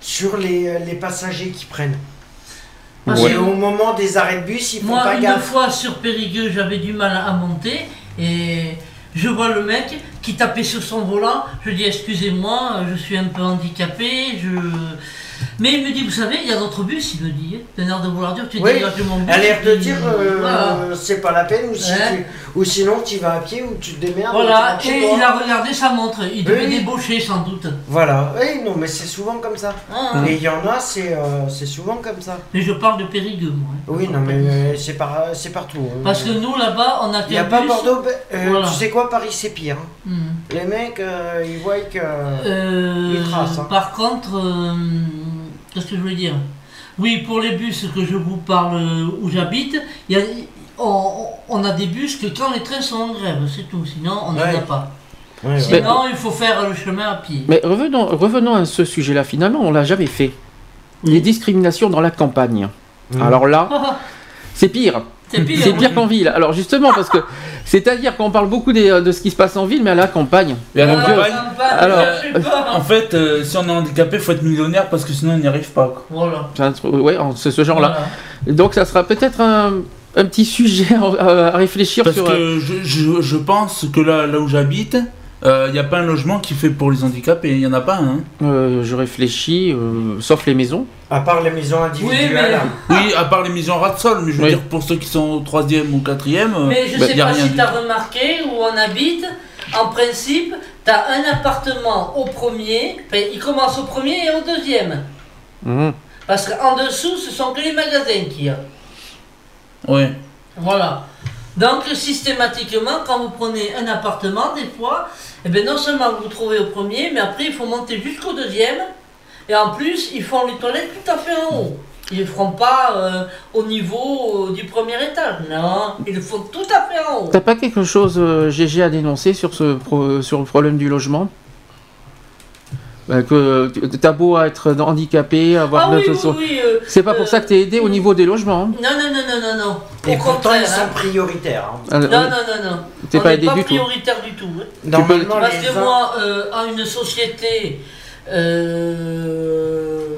Speaker 5: sur les, euh, les passagers qui prennent.
Speaker 6: Parce
Speaker 5: au moment des arrêts de bus, ils font
Speaker 6: Moi,
Speaker 5: pas
Speaker 6: une
Speaker 5: gaffe.
Speaker 6: fois sur Périgueux, j'avais du mal à monter et je vois le mec qui tapait sur son volant. Je dis excusez-moi, je suis un peu handicapé, je. Mais il me dit, vous savez, il y a d'autres bus, il me dit. T'as l'air de vouloir dire, tu
Speaker 5: Oui,
Speaker 6: de mon bus.
Speaker 5: elle a l'air de dire
Speaker 6: euh,
Speaker 5: euh,
Speaker 6: voilà.
Speaker 5: c'est pas la peine ou, si
Speaker 6: Ouais.
Speaker 5: tu- ou sinon tu vas à pied ou tu te démerdes.
Speaker 6: Voilà, et il a regardé sa montre, il devait
Speaker 5: Oui.
Speaker 6: débaucher sans doute.
Speaker 5: Voilà, oui, non, mais c'est souvent comme ça.
Speaker 6: Ah.
Speaker 5: Et il y en a, c'est euh, c'est souvent comme ça.
Speaker 6: Mais je parle de Périgueux, moi. hein.
Speaker 5: Oui, non, mais euh, c'est par, c'est partout. hein.
Speaker 6: Parce que nous, là-bas, on a
Speaker 5: Il n'y a pas. Bordeaux. euh,
Speaker 6: Voilà.
Speaker 5: Tu sais quoi, Paris c'est pire. hein.
Speaker 6: Hmm.
Speaker 5: Les mecs, euh, ils voient que.
Speaker 6: Euh,
Speaker 5: ils tracent. hein.
Speaker 6: Par contre, euh, qu'est-ce que je veux dire? Oui, pour les bus que je vous parle euh, où j'habite, il y a- on, on a des bus que quand les trains sont en grève, c'est tout. Sinon, on n'en
Speaker 4: Ouais.
Speaker 6: a pas.
Speaker 5: Ouais,
Speaker 6: Sinon, il faut faire le chemin à pied.
Speaker 4: Mais revenons, revenons à ce sujet-là. Finalement, on l'a jamais fait. Les discriminations dans la campagne. Alors là, c'est pire.
Speaker 6: C'est pire,
Speaker 4: C'est
Speaker 6: oui.
Speaker 4: pire qu'en ville. Alors justement, parce que c'est-à-dire qu'on parle beaucoup des- de ce qui se passe en ville, mais à la campagne.
Speaker 7: Et à la
Speaker 4: Mon Dieu.
Speaker 7: campagne,
Speaker 4: Alors,
Speaker 7: euh, en fait, euh, si on est handicapé, faut être millionnaire parce que sinon on n'y arrive pas. quoi.
Speaker 6: Voilà.
Speaker 4: c'est un truc- ouais, en- c'est ce genre-là. Donc ça sera peut-être un, un petit sujet à, à réfléchir
Speaker 7: Parce
Speaker 4: sur.
Speaker 7: que je, je, je pense que là, là où j'habite, il n'y a pas un logement qui fait pour les handicapés. Il n'y en a pas un.
Speaker 4: Euh, je réfléchis, euh, sauf les maisons.
Speaker 5: À part les maisons individuelles.
Speaker 7: Oui, à part les maisons ras de sol, mais je veux
Speaker 4: Oui.
Speaker 7: dire pour ceux qui sont au troisième ou quatrième, euh,
Speaker 6: Mais je
Speaker 7: bah,
Speaker 6: sais pas si tu as remarqué où on habite. En principe, tu as un appartement au premier, enfin, il commence au premier et au deuxième.
Speaker 4: Mhm.
Speaker 6: Parce qu'en dessous, ce sont que les magasins qu'il y a.
Speaker 7: Ouais.
Speaker 6: Voilà. Donc, systématiquement, quand vous prenez un appartement, des fois, eh ben, non seulement vous vous trouvez au premier, mais après, il faut monter jusqu'au deuxième. Et en plus, ils font les toilettes tout à fait en haut. Ils ne feront pas euh, au niveau euh, du premier étage. Non, ils le font tout à fait en haut.
Speaker 4: T'as pas quelque chose, euh, GG, à dénoncer sur, ce sur le problème du logement? Que t'as beau être handicapé, avoir
Speaker 6: Ah oui,
Speaker 4: de-
Speaker 6: oui, oui, euh,
Speaker 4: c'est pas pour ça que t'es aidé au niveau des logements. hein.
Speaker 6: Non, non, non, non, non, non.
Speaker 5: Et
Speaker 6: Au
Speaker 5: pourtant,
Speaker 6: contraire,
Speaker 5: ils sont
Speaker 6: hein.
Speaker 5: prioritaires. hein.
Speaker 4: Ah,
Speaker 6: Non, non, non, non.
Speaker 4: T'es pas aidé
Speaker 6: pas
Speaker 4: du tout.
Speaker 6: prioritaire du tout. hein.
Speaker 5: Normalement,
Speaker 6: Parce que
Speaker 5: uns-
Speaker 6: moi, euh, en une société. euh,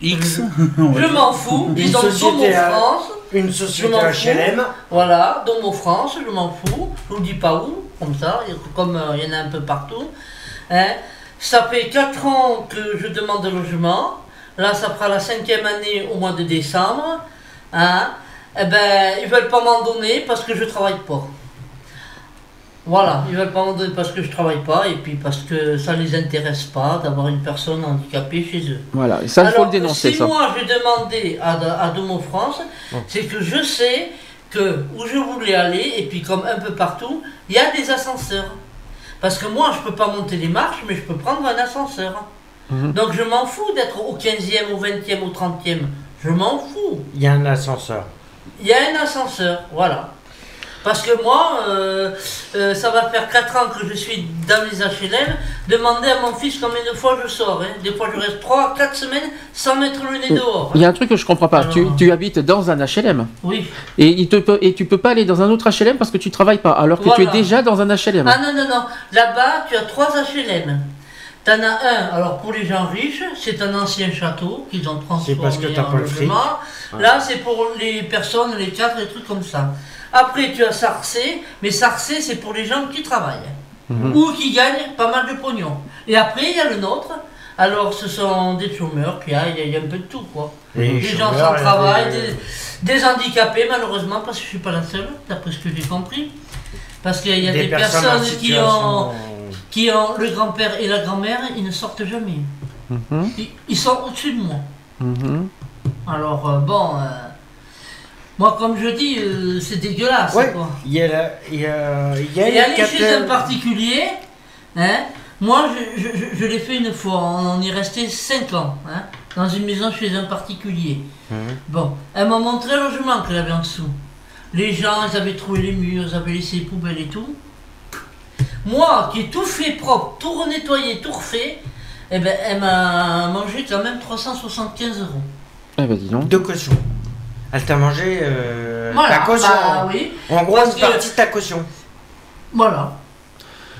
Speaker 7: X.
Speaker 6: Je m'en fous.
Speaker 5: Une
Speaker 6: Ils ont
Speaker 5: société
Speaker 6: Domo
Speaker 5: à-
Speaker 6: France.
Speaker 5: une société HLM.
Speaker 6: Voilà, Domo France, je m'en fous. Je vous dis pas où, comme ça, comme euh, il y en a un peu partout. Hein. Ça fait 4 ans que je demande un logement. Là, ça fera la cinquième année au mois de décembre. Hein. Eh ben, ils veulent pas m'en donner parce que je travaille pas. Voilà, ils veulent pas m'en donner parce que je travaille pas et puis parce que ça les intéresse pas d'avoir une personne handicapée chez eux.
Speaker 4: Voilà, et ça, il faut le
Speaker 6: que
Speaker 4: dénoncer,
Speaker 6: si
Speaker 4: ça.
Speaker 6: moi j'ai demandé à, à Domo France,
Speaker 4: Oh.
Speaker 6: c'est que je sais que où je voulais aller, et puis comme un peu partout, il y a des ascenseurs. Parce que moi je peux pas monter les marches, mais je peux prendre un ascenseur.
Speaker 4: Mhm.
Speaker 6: Donc je m'en fous d'être au 15e, au 20e, au 30e. Je m'en fous.
Speaker 5: Il y a un ascenseur.
Speaker 6: Il y a un ascenseur, voilà. Parce que moi, euh, euh, ça va faire 4 ans que je suis dans les HLM. Demandez à mon fils combien de fois je sors. hein. Des fois, je reste 3 4 semaines sans mettre le nez dehors.
Speaker 4: Il y a un truc que je comprends pas. Tu,
Speaker 6: Alors.
Speaker 4: tu habites dans un HLM.
Speaker 6: Oui.
Speaker 4: Et, il te peut, et tu peux pas aller dans un autre HLM parce que tu travailles pas, alors que tu es déjà dans un HLM.
Speaker 6: Ah non, non, non. Là-bas, tu as 3 HLM. T'en as un, alors pour les gens riches, c'est un ancien château qu'ils ont transformé
Speaker 5: parce que t'as
Speaker 6: en
Speaker 5: pas le fric.
Speaker 6: Là, c'est pour les personnes, les cadres, les trucs comme ça. Après, tu as Sarcé, mais Sarcé, c'est pour les gens qui travaillent.
Speaker 4: Mhm.
Speaker 6: Ou qui gagnent pas mal de pognon. Et après, il y a le nôtre. Alors, ce sont des chômeurs, qui a, il y a- un peu de tout, quoi. Des gens sans travail,
Speaker 5: des-
Speaker 6: handicapés, malheureusement, parce que je suis pas la seule, d'après ce que j'ai compris. Parce qu'il y a des,
Speaker 5: Des personnes
Speaker 6: qui ont, qui ont le grand-père et la grand-mère, ils ne sortent jamais.
Speaker 4: Mhm.
Speaker 6: Ils, ils sont au-dessus de moi.
Speaker 4: Mhm.
Speaker 6: Alors, euh, bon, euh, moi, comme je dis, euh, c'est dégueulasse,
Speaker 5: Ouais,
Speaker 6: quoi.
Speaker 5: il y a, la- il y a, il y a
Speaker 6: Et aller
Speaker 5: quatre-
Speaker 6: chez un particulier, hein, moi je, je- je- je l'ai fait une fois, on y est resté 5 ans, hein, dans une maison chez un particulier.
Speaker 5: Mhm.
Speaker 6: Bon, elle m'a montré le logement qu'elle avait en dessous. Les gens, ils avaient trouvé les murs, ils avaient laissé les poubelles et tout. Moi, qui ai tout fait propre, tout renettoyé, tout refait, eh ben, elle m'a mangé quand même 375 euros.
Speaker 4: Eh ben dis donc.
Speaker 5: De caution. Elle t'a mangé euh,
Speaker 6: Voilà,
Speaker 5: ta caution.
Speaker 6: bah oui.
Speaker 5: En gros,
Speaker 6: Parce
Speaker 5: une
Speaker 6: que-
Speaker 5: partie de ta caution.
Speaker 6: Voilà.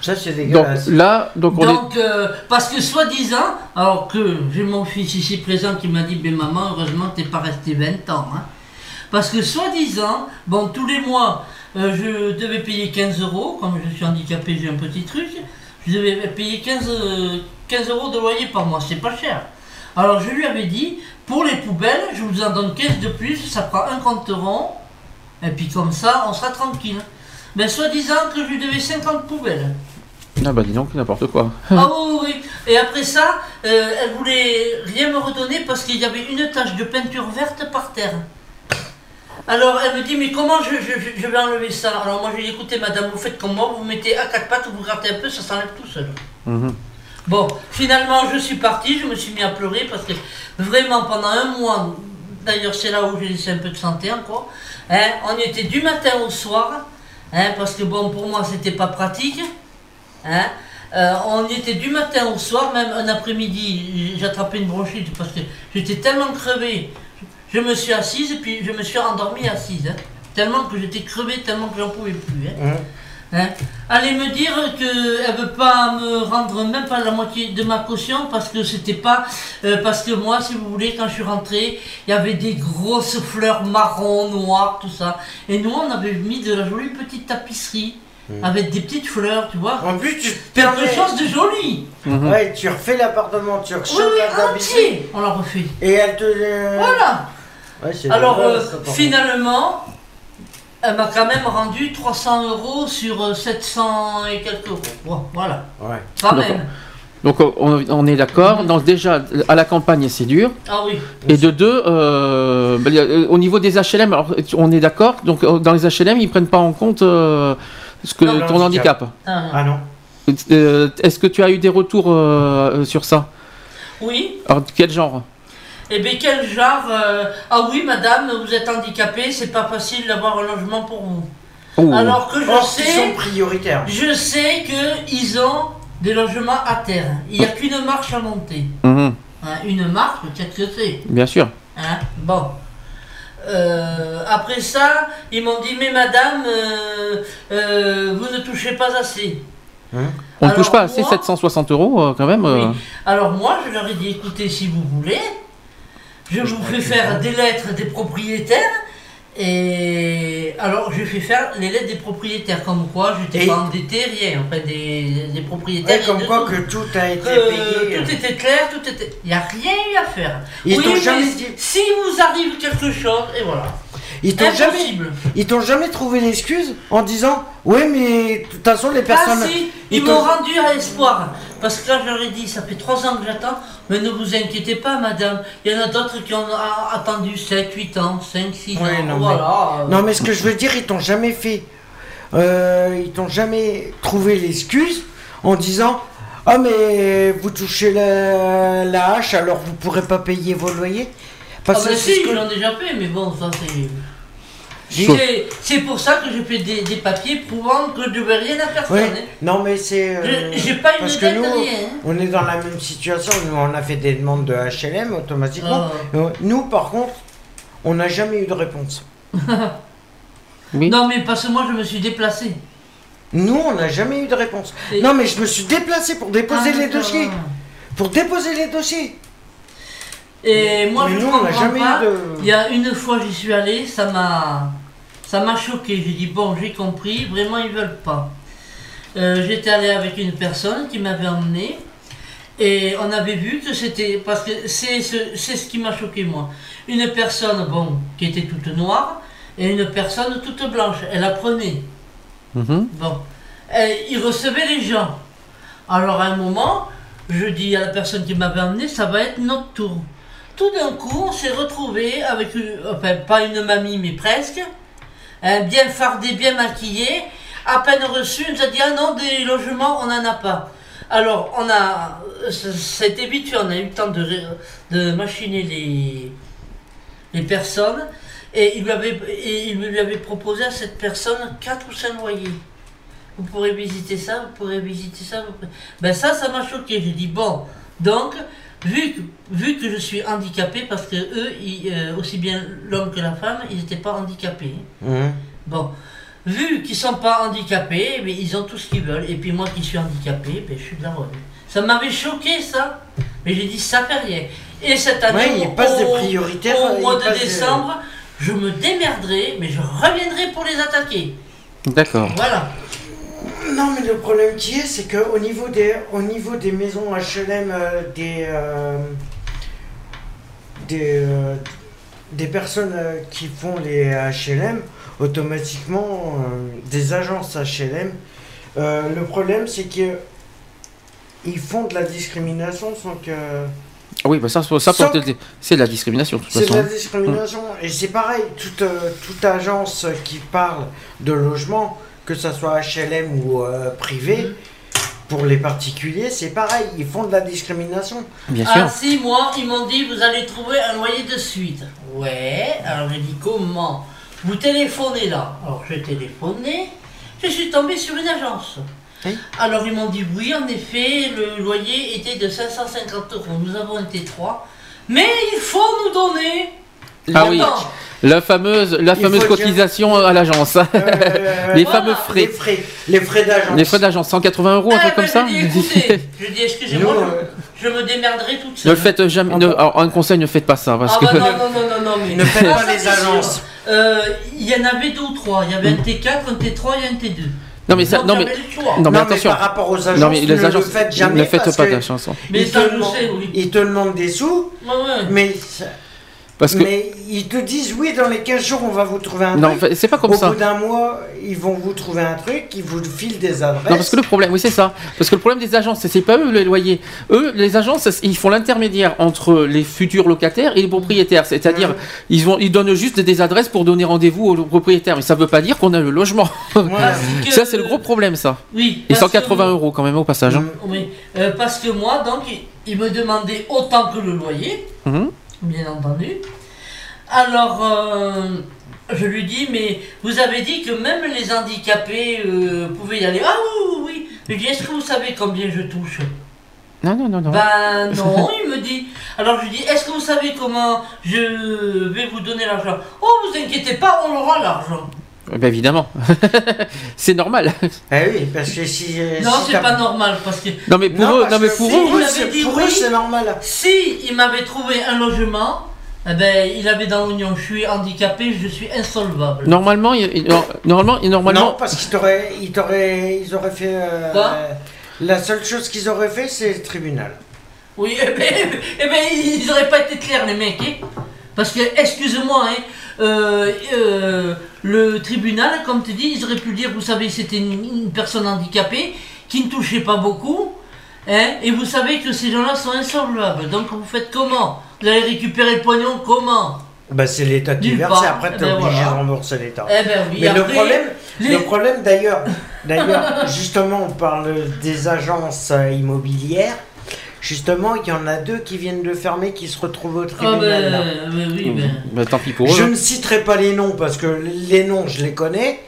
Speaker 5: Ça, c'est
Speaker 4: Donc
Speaker 5: dégueulasse.
Speaker 4: là, donc on est.
Speaker 6: Donc, euh, parce que soi-disant, alors que j'ai mon fils ici présent qui m'a dit, ben maman, heureusement t'es pas resté 20 ans. hein. Parce que soi-disant, bon, tous les mois, euh, je devais payer 15 euros, comme je suis handicapé, j'ai un petit truc, je devais payer 15, euh, 15 euros de loyer par mois, c'est pas cher. Alors je lui avais dit, pour les poubelles, je vous en donne 15 de plus, ça fera un compte rond, et puis comme ça, on sera tranquille. Mais soi-disant que je lui devais 50 poubelles.
Speaker 4: Ah bah dis donc, n'importe quoi.
Speaker 6: Ah oui, oui, oui. Et après ça, euh, elle voulait rien me redonner parce qu'il y avait une tache de peinture verte par terre. Alors elle me dit, mais comment je, je- je- je vais enlever ça? Alors moi je lui ai dit, écoutez madame, vous faites comme moi, vous vous mettez à quatre pattes, vous grattez un peu, ça s'enlève tout seul.
Speaker 4: Mhm.
Speaker 6: Bon, finalement je suis parti, je me suis mis à pleurer parce que vraiment pendant un mois, d'ailleurs c'est là où j'ai laissé un peu de santé encore, hein, on était du matin au soir, hein, parce que bon pour moi c'était pas pratique. Hein. Euh, on était du matin au soir, même un après-midi, j'ai attrapé une bronchite parce que j'étais tellement crevé. Je me suis assise et puis je me suis endormie assise. hein. Tellement que j'étais crevé, tellement que j'en pouvais plus. hein. Hein? Allez me dire qu'elle veut pas me rendre même pas la moitié de ma caution parce que c'était pas. euh, parce que moi, si vous voulez, quand je suis rentré, il y avait des grosses fleurs marron, noires, tout ça. Et nous, on avait mis de la jolie petite tapisserie avec des petites fleurs, tu vois.
Speaker 5: En plus, tu
Speaker 6: Quelque
Speaker 5: permets-
Speaker 6: chose de joli.
Speaker 5: Ouais, tu refais l'appartement, tu
Speaker 6: Oui,
Speaker 5: rechopes
Speaker 6: oui, entier. On l'a refait.
Speaker 5: Et elle te. euh,
Speaker 6: Voilà.
Speaker 5: Ouais,
Speaker 6: Alors, euh, finalement, elle m'a quand même rendu 300 euros sur euh, 700 et quelques euros. Bon, voilà.
Speaker 5: Ouais.
Speaker 6: Quand
Speaker 4: Donc,
Speaker 6: même.
Speaker 4: Donc on, on est d'accord. Donc déjà à la campagne c'est dur.
Speaker 6: Ah oui.
Speaker 4: Et de deux, euh, euh, au niveau des HLM, alors on est d'accord. Donc euh, dans les HLM ils prennent pas en compte euh, ce que
Speaker 5: Non,
Speaker 4: ton handicap.
Speaker 5: handicap.
Speaker 6: Ah,
Speaker 5: Ah non.
Speaker 4: Euh, Est-ce que tu as eu des retours euh, sur ça?
Speaker 6: Oui.
Speaker 4: Alors quel genre?
Speaker 6: Eh bien, quel genre euh, Ah oui, madame, vous êtes handicapée, c'est pas facile d'avoir un logement pour vous.
Speaker 4: Oh.
Speaker 6: Alors que je
Speaker 5: Or,
Speaker 6: sais.
Speaker 5: ils sont prioritaires.
Speaker 6: Je sais qu'ils ont des logements à terre. Il n'y a qu'une marche à monter.
Speaker 4: Mhm,
Speaker 6: Hein, une marche, qu'est-ce que c'est?
Speaker 4: Bien sûr.
Speaker 6: Hein, bon. Euh, après ça, ils m'ont dit, mais madame, euh, euh, vous ne touchez pas assez.
Speaker 4: On ne touche pas assez
Speaker 6: moi-
Speaker 4: 760 euros quand même. euh.
Speaker 6: Alors moi, je leur ai dit, écoutez, si vous voulez, je vous fais faire des lettres des propriétaires. Et alors, je fais faire les lettres des propriétaires, comme quoi je n'étais pas endetté, rien, enfin des, des propriétaires. Et
Speaker 5: comme quoi
Speaker 6: tout.
Speaker 5: que tout a été
Speaker 6: Que
Speaker 5: payé.
Speaker 6: Tout était clair, tout était. Il n'y a rien eu à faire.
Speaker 5: Ils
Speaker 6: oui, mais
Speaker 5: jamais
Speaker 6: si- vous arrive quelque chose, et voilà.
Speaker 5: Ils t'ont jamais, ils t'ont jamais trouvé l'excuse en disant ouais mais de toute façon les personnes.
Speaker 6: Ah si, ils
Speaker 5: t'ont-
Speaker 6: m'ont rendu à espoir. Parce que là, je leur ai dit, ça fait trois ans que j'attends, mais ne vous inquiétez pas, madame. Il y en a d'autres qui ont attendu 7, 8 ans, 5, 6
Speaker 5: Ouais,
Speaker 6: ans.
Speaker 5: non,
Speaker 6: voilà.
Speaker 5: mais... non mais ce que je veux dire ils t'ont jamais fait, euh, ils t'ont jamais trouvé l'excuse en disant ah mais vous touchez la, la hache alors vous pourrez pas payer vos loyers?
Speaker 6: Ah
Speaker 5: Parce que c'est
Speaker 6: si,
Speaker 5: que-
Speaker 6: ils l'ont déjà fait, mais bon, ça c'est... C'est- pour ça que j'ai fait des, des papiers prouvant que je ne devais rien à personne.
Speaker 5: Ouais.
Speaker 6: hein.
Speaker 5: Non mais c'est. euh,
Speaker 6: Je- j'ai pas une
Speaker 5: parce que nous,
Speaker 6: rien, hein.
Speaker 5: on est dans la même situation. Nous, on a fait des demandes de HLM automatiquement.
Speaker 6: Ah.
Speaker 5: Euh, Nous, par contre, on n'a jamais eu de réponse.
Speaker 6: Non, mais parce que moi, je me suis déplacé.
Speaker 5: Nous, on n'a jamais eu de réponse.
Speaker 6: Et-
Speaker 5: Non, mais je me suis déplacé pour déposer
Speaker 6: Ah,
Speaker 5: les dossiers. Pour déposer les dossiers.
Speaker 6: Et moi,
Speaker 5: Mais
Speaker 6: je
Speaker 5: nous, on n'a jamais
Speaker 6: pas.
Speaker 5: eu de-
Speaker 6: Il y a une fois, j'y suis allé, ça m'a, ça m'a choqué. J'ai dit bon, j'ai compris. Vraiment, ils veulent pas. Euh, J'étais allé avec une personne qui m'avait emmené et on avait vu que c'était parce que c'est ce, c'est ce qui m'a choqué moi. Une personne bon qui était toute noire et une personne toute blanche. Elle apprenait.
Speaker 4: Mhm.
Speaker 6: Bon, Et il recevait les gens. Alors à un moment, je dis à la personne qui m'avait emmené, ça va être notre tour. Tout d'un coup, on s'est retrouvé avec, une- enfin pas une mamie, mais presque, hein, bien fardée, bien maquillée, à peine reçue, nous a dit ah non des logements, on n'en a pas. Alors on a, vite fait, on a eu le temps de, de machiner les, personnes et il lui avait, proposé à cette personne quatre ou cinq loyers. Vous pourrez visiter ça, vous pourrez visiter ça. vous Ben ça, ça m'a choqué. J'ai dit bon, donc vu que, vu que je suis handicapé, parce que eux, ils, euh, aussi bien l'homme que la femme, ils n'étaient pas handicapés.
Speaker 5: Mhm.
Speaker 6: Bon, vu qu'ils sont pas handicapés, mais ils ont tout ce qu'ils veulent. Et puis moi qui suis handicapé, ben, je suis de la revue. Ça m'avait choqué ça. Mais j'ai dit ça fait rien. Et cette année,
Speaker 5: Ouais, il
Speaker 6: au-
Speaker 5: des prioritaires,
Speaker 6: mois de
Speaker 5: des-
Speaker 6: décembre, je me démerderai, mais je reviendrai pour les attaquer.
Speaker 4: D'accord.
Speaker 6: Voilà.
Speaker 5: Non, mais le problème qui est, c'est qu'au niveau des, au niveau des maisons HLM, euh, des, euh, des, euh, des personnes qui font les HLM, automatiquement, des agences HLM, le problème, c'est que ils font de la discrimination sans que.
Speaker 4: Ah Oui, bah ça, ça c'est de la discrimination
Speaker 5: C'est de la discrimination. Et c'est pareil, toute, toute agence qui parle de logement, que ce soit HLM ou euh, privé, pour les particuliers, c'est pareil, ils font de la discrimination.
Speaker 4: Bien
Speaker 6: Ah si, moi, ils m'ont dit, vous allez trouver un loyer de suite. Ouais, alors j'ai dit, comment? Vous téléphonez là. Alors j'ai téléphoné, je suis tombé sur une agence. Alors ils m'ont dit, oui, en effet, le loyer était de 550 euros. Nous avons été trois. Mais il faut nous donner...
Speaker 4: Ah oui, la fameuse, la
Speaker 5: Il
Speaker 4: fameuse
Speaker 5: faut dire-
Speaker 4: cotisation à l'agence. les
Speaker 6: voilà,
Speaker 4: fameux frais.
Speaker 5: Les frais, les frais d'agence.
Speaker 4: Les frais d'agence, 180 euros, un
Speaker 6: Ah,
Speaker 4: truc comme
Speaker 6: ben,
Speaker 4: ça
Speaker 6: Je dis, écoutez, je dis, excusez-moi,
Speaker 5: Nous,
Speaker 6: je, je me démerderai toute
Speaker 4: Ne
Speaker 6: seule.
Speaker 4: le faites jamais. ne- alors, un conseil, ne faites pas ça. Parce
Speaker 6: Ah
Speaker 4: que...
Speaker 6: bah non, non, non, non, non, mais...
Speaker 5: Ne faites
Speaker 6: Non,
Speaker 5: pas
Speaker 6: ça,
Speaker 5: les
Speaker 6: c'est sûr.
Speaker 5: agences.
Speaker 6: Euh, Il y en avait deux ou trois. Il y avait un T4, un T3 et un T2.
Speaker 4: Non mais ça,
Speaker 6: Donc,
Speaker 4: non mais,
Speaker 6: le choix.
Speaker 4: non mais
Speaker 5: Non, mais
Speaker 4: attention.
Speaker 5: par rapport aux agences,
Speaker 4: non mais les
Speaker 5: ne le faites jamais
Speaker 4: ne faites
Speaker 5: parce
Speaker 4: pas
Speaker 5: que-
Speaker 4: de chanson.
Speaker 6: Mais
Speaker 5: ils,
Speaker 6: ça,
Speaker 5: te
Speaker 6: je
Speaker 5: demandent,
Speaker 6: sais, oui.
Speaker 5: ils te demandent des sous,
Speaker 6: Ouais, ouais.
Speaker 5: mais,
Speaker 4: Parce que
Speaker 5: mais ils te disent oui, dans les 15 jours, on va vous trouver un
Speaker 4: non,
Speaker 5: truc.
Speaker 4: enfin, c'est pas comme
Speaker 5: Au
Speaker 4: ça.
Speaker 5: bout d'un mois, ils vont vous trouver un truc, ils vous filent des adresses.
Speaker 4: Non, parce que le problème, oui, c'est ça. Parce que le problème des agences, c'est- pas eux les loyers. Eux, les agences, ils font l'intermédiaire entre les futurs locataires et les propriétaires. C'est-à dire, ils, vont, ils donnent juste des adresses pour donner rendez-vous aux propriétaires. Mais ça veut pas dire qu'on a le logement.
Speaker 5: Voilà.
Speaker 4: ça, c'est le gros problème, ça.
Speaker 6: Oui.
Speaker 4: Et
Speaker 6: parce
Speaker 4: 180
Speaker 6: que-
Speaker 4: euros quand même au passage. hein.
Speaker 6: Oui, euh, parce que moi, donc, il, il me demandait autant que le loyer,
Speaker 4: Mhm.
Speaker 6: Bien entendu. Alors, euh, je lui dis, mais vous avez dit que même les handicapés euh, pouvaient y aller. Ah oui, oui, oui. Je lui dis, est-ce que vous savez combien je touche
Speaker 4: Non, non, non, non.
Speaker 6: Ben non, il me dit. Alors je lui dis, est-ce que vous savez comment je vais vous donner l'argent? Oh, vous inquiétez pas, on aura l'argent.
Speaker 4: Eh Ben, évidemment. c'est normal.
Speaker 5: Eh oui, parce que si.
Speaker 6: Non,
Speaker 5: si
Speaker 6: c'est pas normal parce que
Speaker 4: Non, mais pour
Speaker 5: Non,
Speaker 4: eux, non, mais pour
Speaker 5: si,
Speaker 4: eux,
Speaker 6: il
Speaker 5: c'est-
Speaker 6: oui.
Speaker 5: normal.
Speaker 6: Si il m'avait trouvé un logement, eh ben, il avait dans l'oignon, je suis handicapé, je suis insolvable.
Speaker 4: normalement, il- il- normalement, et normalement,
Speaker 5: Non, parce qu'ils t'auraient, ils t'auraient, ils auraient fait. euh,
Speaker 6: Quoi?
Speaker 5: la seule chose qu'ils auraient fait, c'est le tribunal.
Speaker 6: Oui, eh ben, eh ben, ils auraient pas été clairs, les mecs. hein. Parce que, excuse-moi, hein, euh, euh, le tribunal, comme tu dis, ils auraient pu dire, vous savez, c'était une, une personne handicapée qui ne touchait pas beaucoup. Hein, et vous savez que ces gens-là sont insolvables. Donc vous faites comment? Vous allez récupérer le pognon comment?
Speaker 5: Bah, c'est l'État qui verse et après,
Speaker 6: Eh
Speaker 5: t'es
Speaker 6: ben,
Speaker 5: obligé
Speaker 6: voilà.
Speaker 5: de rembourser l'État.
Speaker 6: Eh ben oui,
Speaker 5: Mais le problème,
Speaker 6: les-
Speaker 5: le problème d'ailleurs, d'ailleurs, justement, on parle des agences euh, immobilières. Justement, il y en a deux qui viennent de fermer, qui se retrouvent au
Speaker 6: Ah
Speaker 5: tribunal. là.
Speaker 6: ben, ben oui, ben.
Speaker 4: ben, tant pis pour
Speaker 5: Je
Speaker 4: eux.
Speaker 5: ne citerai pas les noms parce que les noms, je les connais.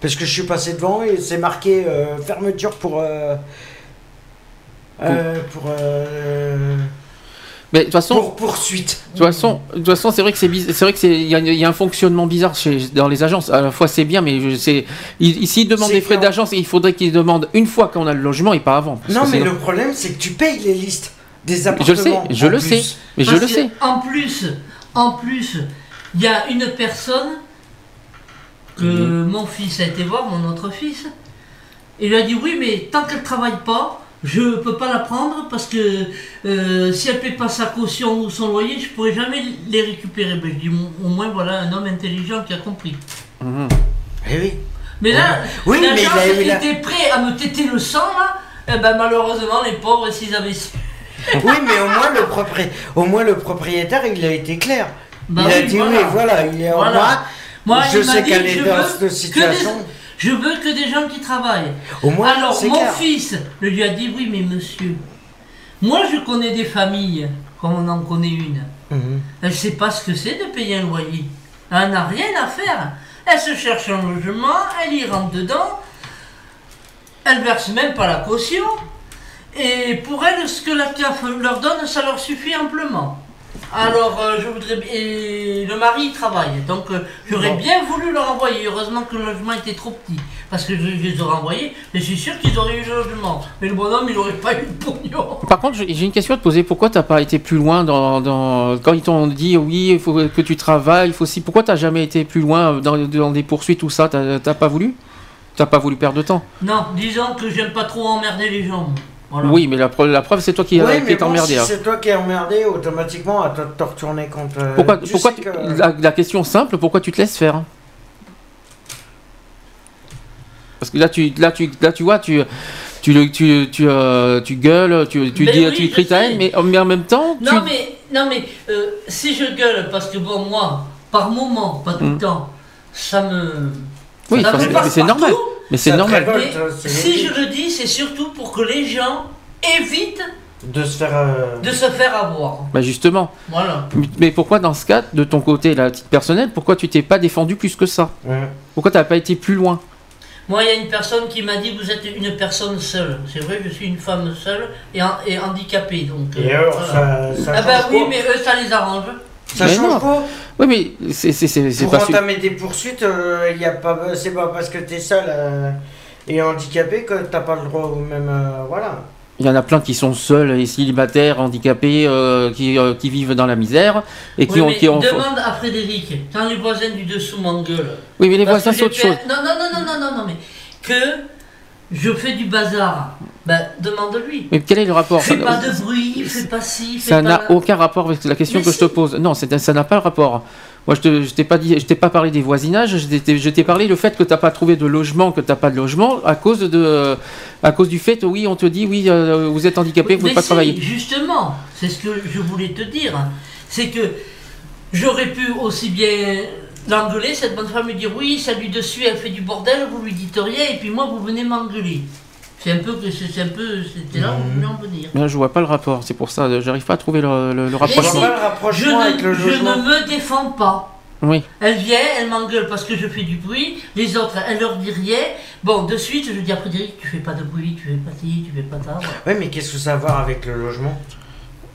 Speaker 5: Parce que je suis passé devant et c'est marqué euh, fermeture pour. euh, euh, pour.
Speaker 4: Mais de toute façon,
Speaker 5: pour poursuite.
Speaker 4: De toute façon, de toute façon, c'est vrai que c'est c'est vrai que c'est il y, a- il y a un fonctionnement bizarre chez, dans les agences. À la fois c'est bien, mais je- c'est il- ici ils demandent des frais d'agence, il faudrait qu'ils demandent une fois qu'on a le logement et pas avant.
Speaker 5: Non, mais le problème, c'est que tu payes les listes des
Speaker 4: je
Speaker 5: appartements.
Speaker 4: le sais, je le
Speaker 5: plus.
Speaker 4: sais, mais je le sais.
Speaker 6: En plus, en plus, il y a une personne que mon fils a été voir, mon autre fils. Il lui a dit oui, mais tant qu'elle travaille pas, je peux pas la prendre parce que euh, si elle paie pas sa caution ou son loyer, je pourrai jamais les récupérer. Je dis au moins voilà un homme intelligent qui a compris.
Speaker 4: Mhm.
Speaker 5: Eh oui.
Speaker 6: Mais là,
Speaker 5: Oui, mais
Speaker 6: l'agence
Speaker 5: il a- il a-
Speaker 6: était prêt à me téter le sang là. Eh ben malheureusement les pauvres s'ils avaient su.
Speaker 5: Oui, mais au moins, le propri- au moins le propriétaire, il a été clair.
Speaker 6: Bah
Speaker 5: il a dit
Speaker 6: voilà.
Speaker 5: oui, voilà, il est en
Speaker 6: Voilà.
Speaker 5: moi.
Speaker 6: Moi,
Speaker 5: je sais qu'elle est dans cette
Speaker 6: des-
Speaker 5: situation.
Speaker 6: Je veux que des gens qui travaillent.
Speaker 5: Au moins,
Speaker 6: Alors, mon
Speaker 5: clair.
Speaker 6: fils le lui a dit Oui, mais monsieur, moi je connais des familles, comme on en connaît une.
Speaker 5: Mhm.
Speaker 6: Elle sait pas ce que c'est de payer un loyer. Elle n'a rien à faire. Elle se cherche un logement, elle y rentre dedans, elle verse même pas la caution. Et pour elle, ce que la CAF leur donne, ça leur suffit amplement. Alors, euh, je voudrais. Et le mari il travaille, donc euh, j'aurais
Speaker 5: Bon.
Speaker 6: bien voulu leur envoyer. Heureusement que le logement était trop petit. Parce que je, je les aurais envoyés, je suis sûr qu'ils auraient eu le logement. Mais le bonhomme, il n'aurait pas eu de pognon.
Speaker 4: Par contre, j'ai une question à te poser. Pourquoi t'as pas été plus loin dans, dans- quand ils t'ont dit oui, il faut que tu travailles, il faut aussi. Pourquoi t'as jamais été plus loin dans, dans des poursuites tout ça? T'as t'as pas voulu? T'as pas voulu perdre de temps?
Speaker 6: Non, disons que j'aime pas trop emmerder les gens. Voilà.
Speaker 4: Oui, mais la preuve, la preuve c'est toi qui,
Speaker 5: Oui,
Speaker 4: euh, qui
Speaker 5: mais
Speaker 4: es
Speaker 5: bon,
Speaker 4: emmerdé.
Speaker 5: si
Speaker 4: hein.
Speaker 5: c'est toi qui es emmerdé, automatiquement, à toi de te retourner contre. euh,
Speaker 4: Pourquoi,
Speaker 5: tu
Speaker 4: pourquoi tu-
Speaker 5: que-
Speaker 4: la, la question simple, pourquoi tu te laisses faire Parce que là, tu, là, tu, là, tu vois, tu, tu, le- tu, tu, euh, tu gueules, tu, tu dis,
Speaker 6: oui,
Speaker 4: tu cries ta haine, mais, mais en même temps,
Speaker 6: Non mais, non mais euh, si je gueule, parce que bon, moi, par moment, pas tout le temps, ça me.
Speaker 4: Oui, c'est normal. Mais c'est normal.
Speaker 5: révolte,
Speaker 6: Mais
Speaker 5: hein,
Speaker 6: si je le dis, c'est surtout pour que les gens évitent
Speaker 5: De se faire. euh,
Speaker 6: de se faire avoir.
Speaker 4: Bah justement.
Speaker 6: Voilà.
Speaker 4: Mais- pourquoi dans ce cas, de ton côté, la titre personnel, pourquoi tu t'es pas défendu plus que ça?
Speaker 5: Ouais.
Speaker 4: Pourquoi t'as pas été plus loin?
Speaker 6: Moi, il y a une personne qui m'a dit vous êtes une personne seule. C'est vrai, je suis une femme seule et, en- et handicapée. Donc,
Speaker 5: Et
Speaker 6: euh,
Speaker 5: alors,
Speaker 6: voilà.
Speaker 5: ça, ça
Speaker 6: Ah bah oui,
Speaker 5: quoi
Speaker 6: mais eux, ça les arrange.
Speaker 5: Ça
Speaker 4: Mais
Speaker 5: change
Speaker 4: non.
Speaker 5: quoi
Speaker 4: Oui, mais c'est c'est- c'est- c'est
Speaker 5: Pour
Speaker 4: pas. su-
Speaker 5: entamer des poursuites, euh, y a pas, c'est pas parce que t'es seul euh, et handicapé que t'as pas le droit au même. euh, voilà.
Speaker 4: Il y en a plein qui sont seuls et célibataires, handicapés, euh, qui, euh, qui vivent dans la misère et qui
Speaker 6: Oui,
Speaker 4: ont.
Speaker 6: mais
Speaker 4: Qui ont...
Speaker 6: demande à Frédéric, quand les voisins du dessous m'engueulent.
Speaker 4: Oui, mais les
Speaker 6: Parce
Speaker 4: voisins, c'est autre chose.
Speaker 6: Non, non, non, non, non, non, non, mais que je fais du bazar. Ben, demande-lui.
Speaker 4: Mais quel est le rapport
Speaker 6: Fais
Speaker 4: Ça-
Speaker 6: pas de bruit, fais pas ci, fais
Speaker 4: Ça n'a aucun rapport avec la question
Speaker 6: Mais
Speaker 4: que je te pose. Non, ça n'a pas le rapport. Moi, je je t'ai pas dit, je t'ai pas parlé des voisinages. Je t'ai- parlé le fait que t'as pas trouvé de logement, que t'as pas de logement à cause de, à cause du fait, oui, on te dit, oui, euh, vous êtes handicapé, vous pouvez
Speaker 6: Mais
Speaker 4: pas
Speaker 6: si,
Speaker 4: travailler.
Speaker 6: Justement, c'est ce que je voulais te dire. C'est que j'aurais pu aussi bien l'engueuler, cette bonne femme, lui dire oui, ça lui dessus, elle fait du bordel, vous lui dites rien, et puis moi, vous venez m'engueuler. C'est un peu que c'est un peu, c'était là où je voulais en venir.
Speaker 4: Là, je vois pas le rapport. C'est pour ça, j'arrive pas à trouver le, le- le
Speaker 6: Mais
Speaker 4: rapprochement.
Speaker 6: si,
Speaker 5: pas le rapprochement
Speaker 6: je,
Speaker 5: avec
Speaker 6: ne,
Speaker 5: le
Speaker 6: je
Speaker 5: logement.
Speaker 6: ne me défends pas.
Speaker 4: Oui.
Speaker 6: Elle vient, elle m'engueule parce que je fais du bruit, les autres, elle leur dit rien. Bon, de suite, je dis à Frédéric, tu fais pas de bruit, tu fais pas ci, tu fais pas ça.
Speaker 5: Ouais, mais qu'est-ce que ça a à voir avec le logement?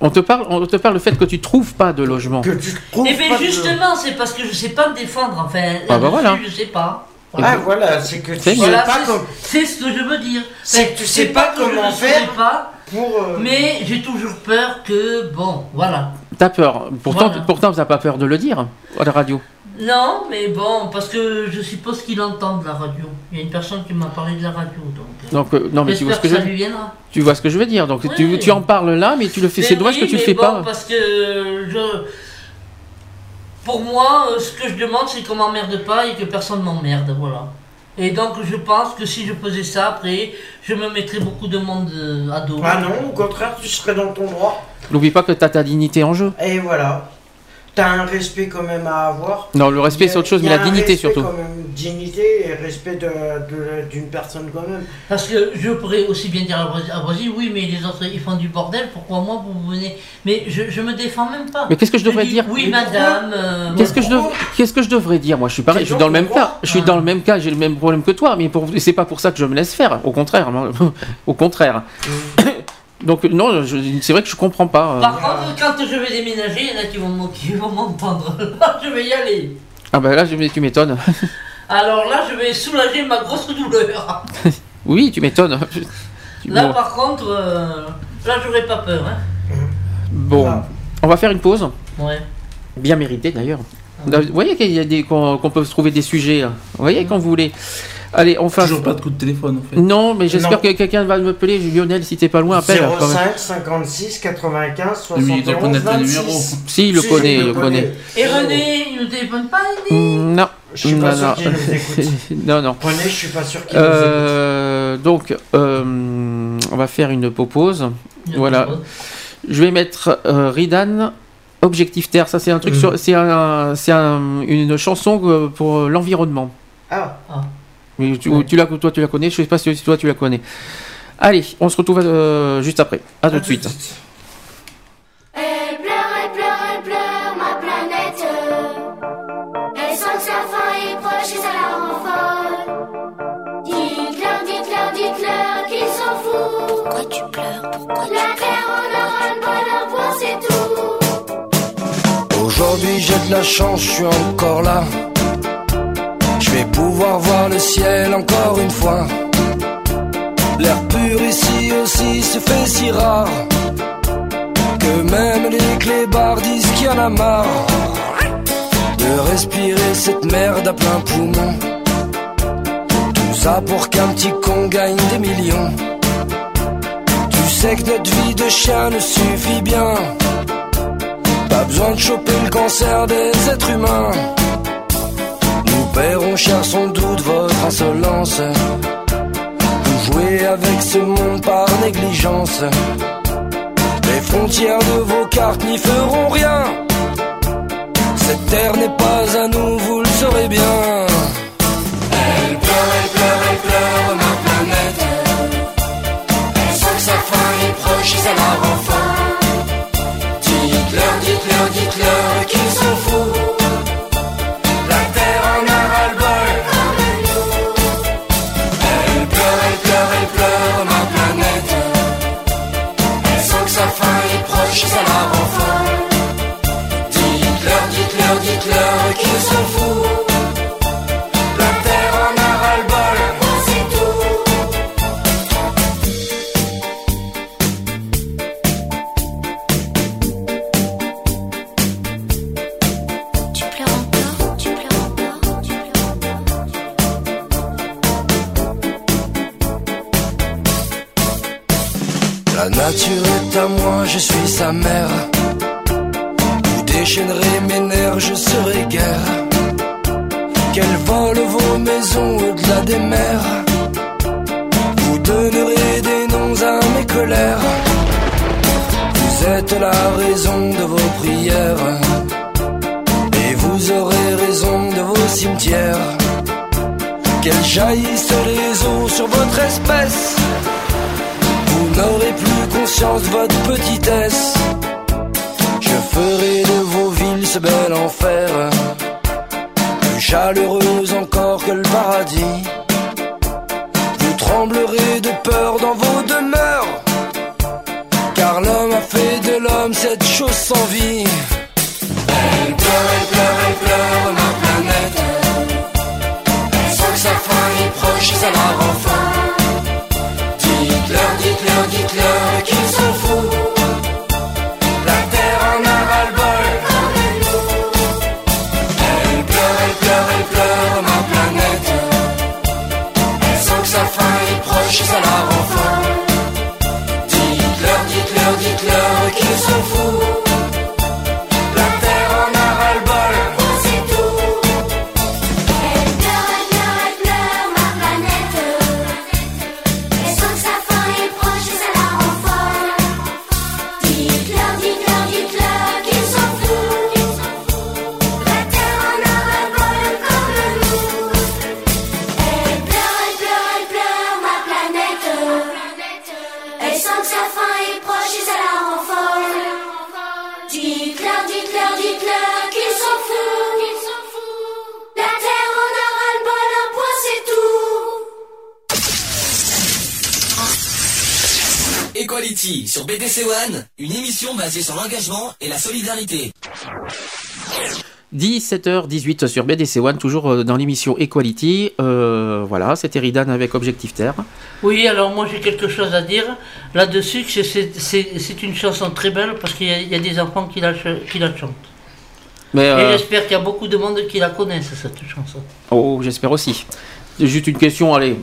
Speaker 4: On te parle, on te parle le fait que tu trouves pas de logement.
Speaker 5: Que tu trouves
Speaker 6: Eh bien,
Speaker 5: de-
Speaker 6: justement, c'est parce que je sais pas me défendre, enfin.
Speaker 4: Ah bah
Speaker 6: là-dessus,
Speaker 4: voilà.
Speaker 6: Je sais pas.
Speaker 5: Ah voilà, c'est que tu sais.
Speaker 6: Voilà,
Speaker 5: pas
Speaker 6: c'est-
Speaker 5: comme-
Speaker 6: c'est ce que je veux dire.
Speaker 5: C'est que tu sais pas
Speaker 6: que je
Speaker 5: comment faire
Speaker 6: pas,
Speaker 5: pour. euh,
Speaker 6: mais j'ai toujours peur que, bon, voilà.
Speaker 4: T'as peur. Pourtant,
Speaker 6: Voilà.
Speaker 4: pourtant, t'as pas peur de le dire à la radio.
Speaker 6: Non, mais bon, parce que je suppose qu'il entend de la radio. Il y a une personne qui m'a parlé de la radio, donc. euh,
Speaker 4: Donc, euh, non, mais tu vois
Speaker 6: J'espère
Speaker 4: ce que
Speaker 6: que
Speaker 4: je
Speaker 6: ça lui viendra.
Speaker 4: Tu vois ce que je veux dire. Donc, tu,
Speaker 6: Oui.
Speaker 4: tu en parles là, mais tu le fais. C'est dommage
Speaker 6: oui,
Speaker 4: que tu le
Speaker 6: mais
Speaker 4: fais
Speaker 6: bon,
Speaker 4: pas.
Speaker 6: Parce que je. Pour moi, euh, ce que je demande, c'est qu'on m'emmerde pas et que personne m'emmerde, voilà. Et donc, je pense que si je faisais ça, après, je me mettrais beaucoup de monde euh, à dos.
Speaker 5: Ah non, au contraire, tu serais dans ton droit.
Speaker 4: N'oublie pas que t'as ta dignité en jeu.
Speaker 5: Et voilà. T'as un respect quand même à avoir.
Speaker 4: Non, le respect, c'est autre chose, mais la dignité surtout.
Speaker 5: quand même, dignité et respect d'une personne quand même.
Speaker 6: Parce que je pourrais aussi bien dire à Brésil, oui, mais les autres, ils font du bordel, pourquoi moi, vous venez? Mais je, je me défends même pas.
Speaker 4: Mais qu'est-ce que je devrais
Speaker 6: dis,
Speaker 4: dire?
Speaker 6: Oui,
Speaker 5: Mais
Speaker 6: madame. euh,
Speaker 4: Qu'est-ce que je devrais, qu'est-ce que je devrais dire? Moi, je suis pareil. Je suis dans le même cas. Je suis
Speaker 6: Ah.
Speaker 4: dans le même cas. J'ai le même problème que toi, mais pour, c'est pas pour ça que je me laisse faire. Au contraire, moi, au contraire. Donc non, c'est vrai que je comprends pas. euh.
Speaker 6: Par contre, quand je vais déménager, il y en a qui vont, qui vont m'entendre. Là, je vais y aller.
Speaker 4: Ah bah là, je- tu m'étonnes.
Speaker 6: Alors là, je vais soulager ma grosse douleur.
Speaker 4: oui, tu m'étonnes.
Speaker 6: Là,
Speaker 4: bon.
Speaker 6: par contre, euh, là, j'aurais pas peur. Hein.
Speaker 4: Bon, on va faire une pause.
Speaker 6: Ouais.
Speaker 4: Bien méritée d'ailleurs. Vous voyez qu'il y a des qu'on peut se trouver des sujets. Vous voyez quand vous voulez. Allez, on fait.
Speaker 7: Toujours pas de coup de téléphone en fait.
Speaker 4: Non, mais j'espère que quelqu'un va me appeler. Lionel, si t'es pas loin, appelle. quand même.
Speaker 5: 05 56 95
Speaker 7: Mais il doit
Speaker 5: 71
Speaker 7: connaître le numéro.
Speaker 5: 26.
Speaker 4: Si, il le
Speaker 5: Si,
Speaker 4: connaît, il le connaît.
Speaker 6: Et René, il ne téléphone pas, René
Speaker 4: Mm, Non.
Speaker 5: Je suis pas
Speaker 4: non,
Speaker 5: sûr qu'il nous écoute.
Speaker 4: non, non.
Speaker 5: René, je suis pas sûr qu'il nous écoute.
Speaker 4: Euh, donc, euh, on va faire une pause. Voilà. Je vais mettre euh, Ridan, Objectif Terre. Ça, c'est un truc
Speaker 5: Mhm.
Speaker 4: sur. C'est un, c'est un- une chanson pour l'environnement.
Speaker 5: Ah,
Speaker 4: Mais tu, tu la, toi, tu la connais. Je sais pas si toi, tu la connais. Allez, on se retrouve euh, juste après. À tout de suite.
Speaker 8: Elle pleure, elle pleure, elle pleure, ma planète. Elle sent que sa fin est proche et ça la rend folle. Dites-leur, dites-leur, dites-leur qu'ils s'en foutent. Pourquoi tu pleures Pourquoi La terre en aura le bonheur pour c'est tout.
Speaker 13: Aujourd'hui j'ai de la chance, je suis encore là. Vais pouvoir voir le ciel encore une fois. L'air pur ici aussi se fait si rare que même les clébards disent qu'il y en a marre de respirer cette merde à plein poumon. Tout ça pour qu'un petit con gagne des millions. Tu sais que notre vie de chien ne suffit bien. Pas besoin de choper le cancer des êtres humains. Paierons cher sans doute votre insolence. Vous jouez avec ce monde par négligence. Les frontières de vos cartes n'y feront rien. Cette terre n'est pas à nous, vous le saurez bien. Elle pleure, elle pleure, elle pleure, ma planète. Elle sent que sa fin est proche et ça la rend cette chose sans vie.
Speaker 2: L'engagement et la solidarité.
Speaker 4: 17h18 sur BDC One, toujours euh, dans l'émission Equality. Euh, voilà, c'était Ridan avec Objectif Terre.
Speaker 6: Oui, alors moi j'ai quelque chose à dire là-dessus, que c'est- une chanson très belle parce qu'il y, a- il y a des enfants qui la, ch- qui la chantent.
Speaker 4: Mais,
Speaker 6: Et
Speaker 4: euh,
Speaker 6: j'espère qu'il y a beaucoup de monde qui la connaissent, cette chanson.
Speaker 4: oh, j'espère aussi. Juste une question, allez,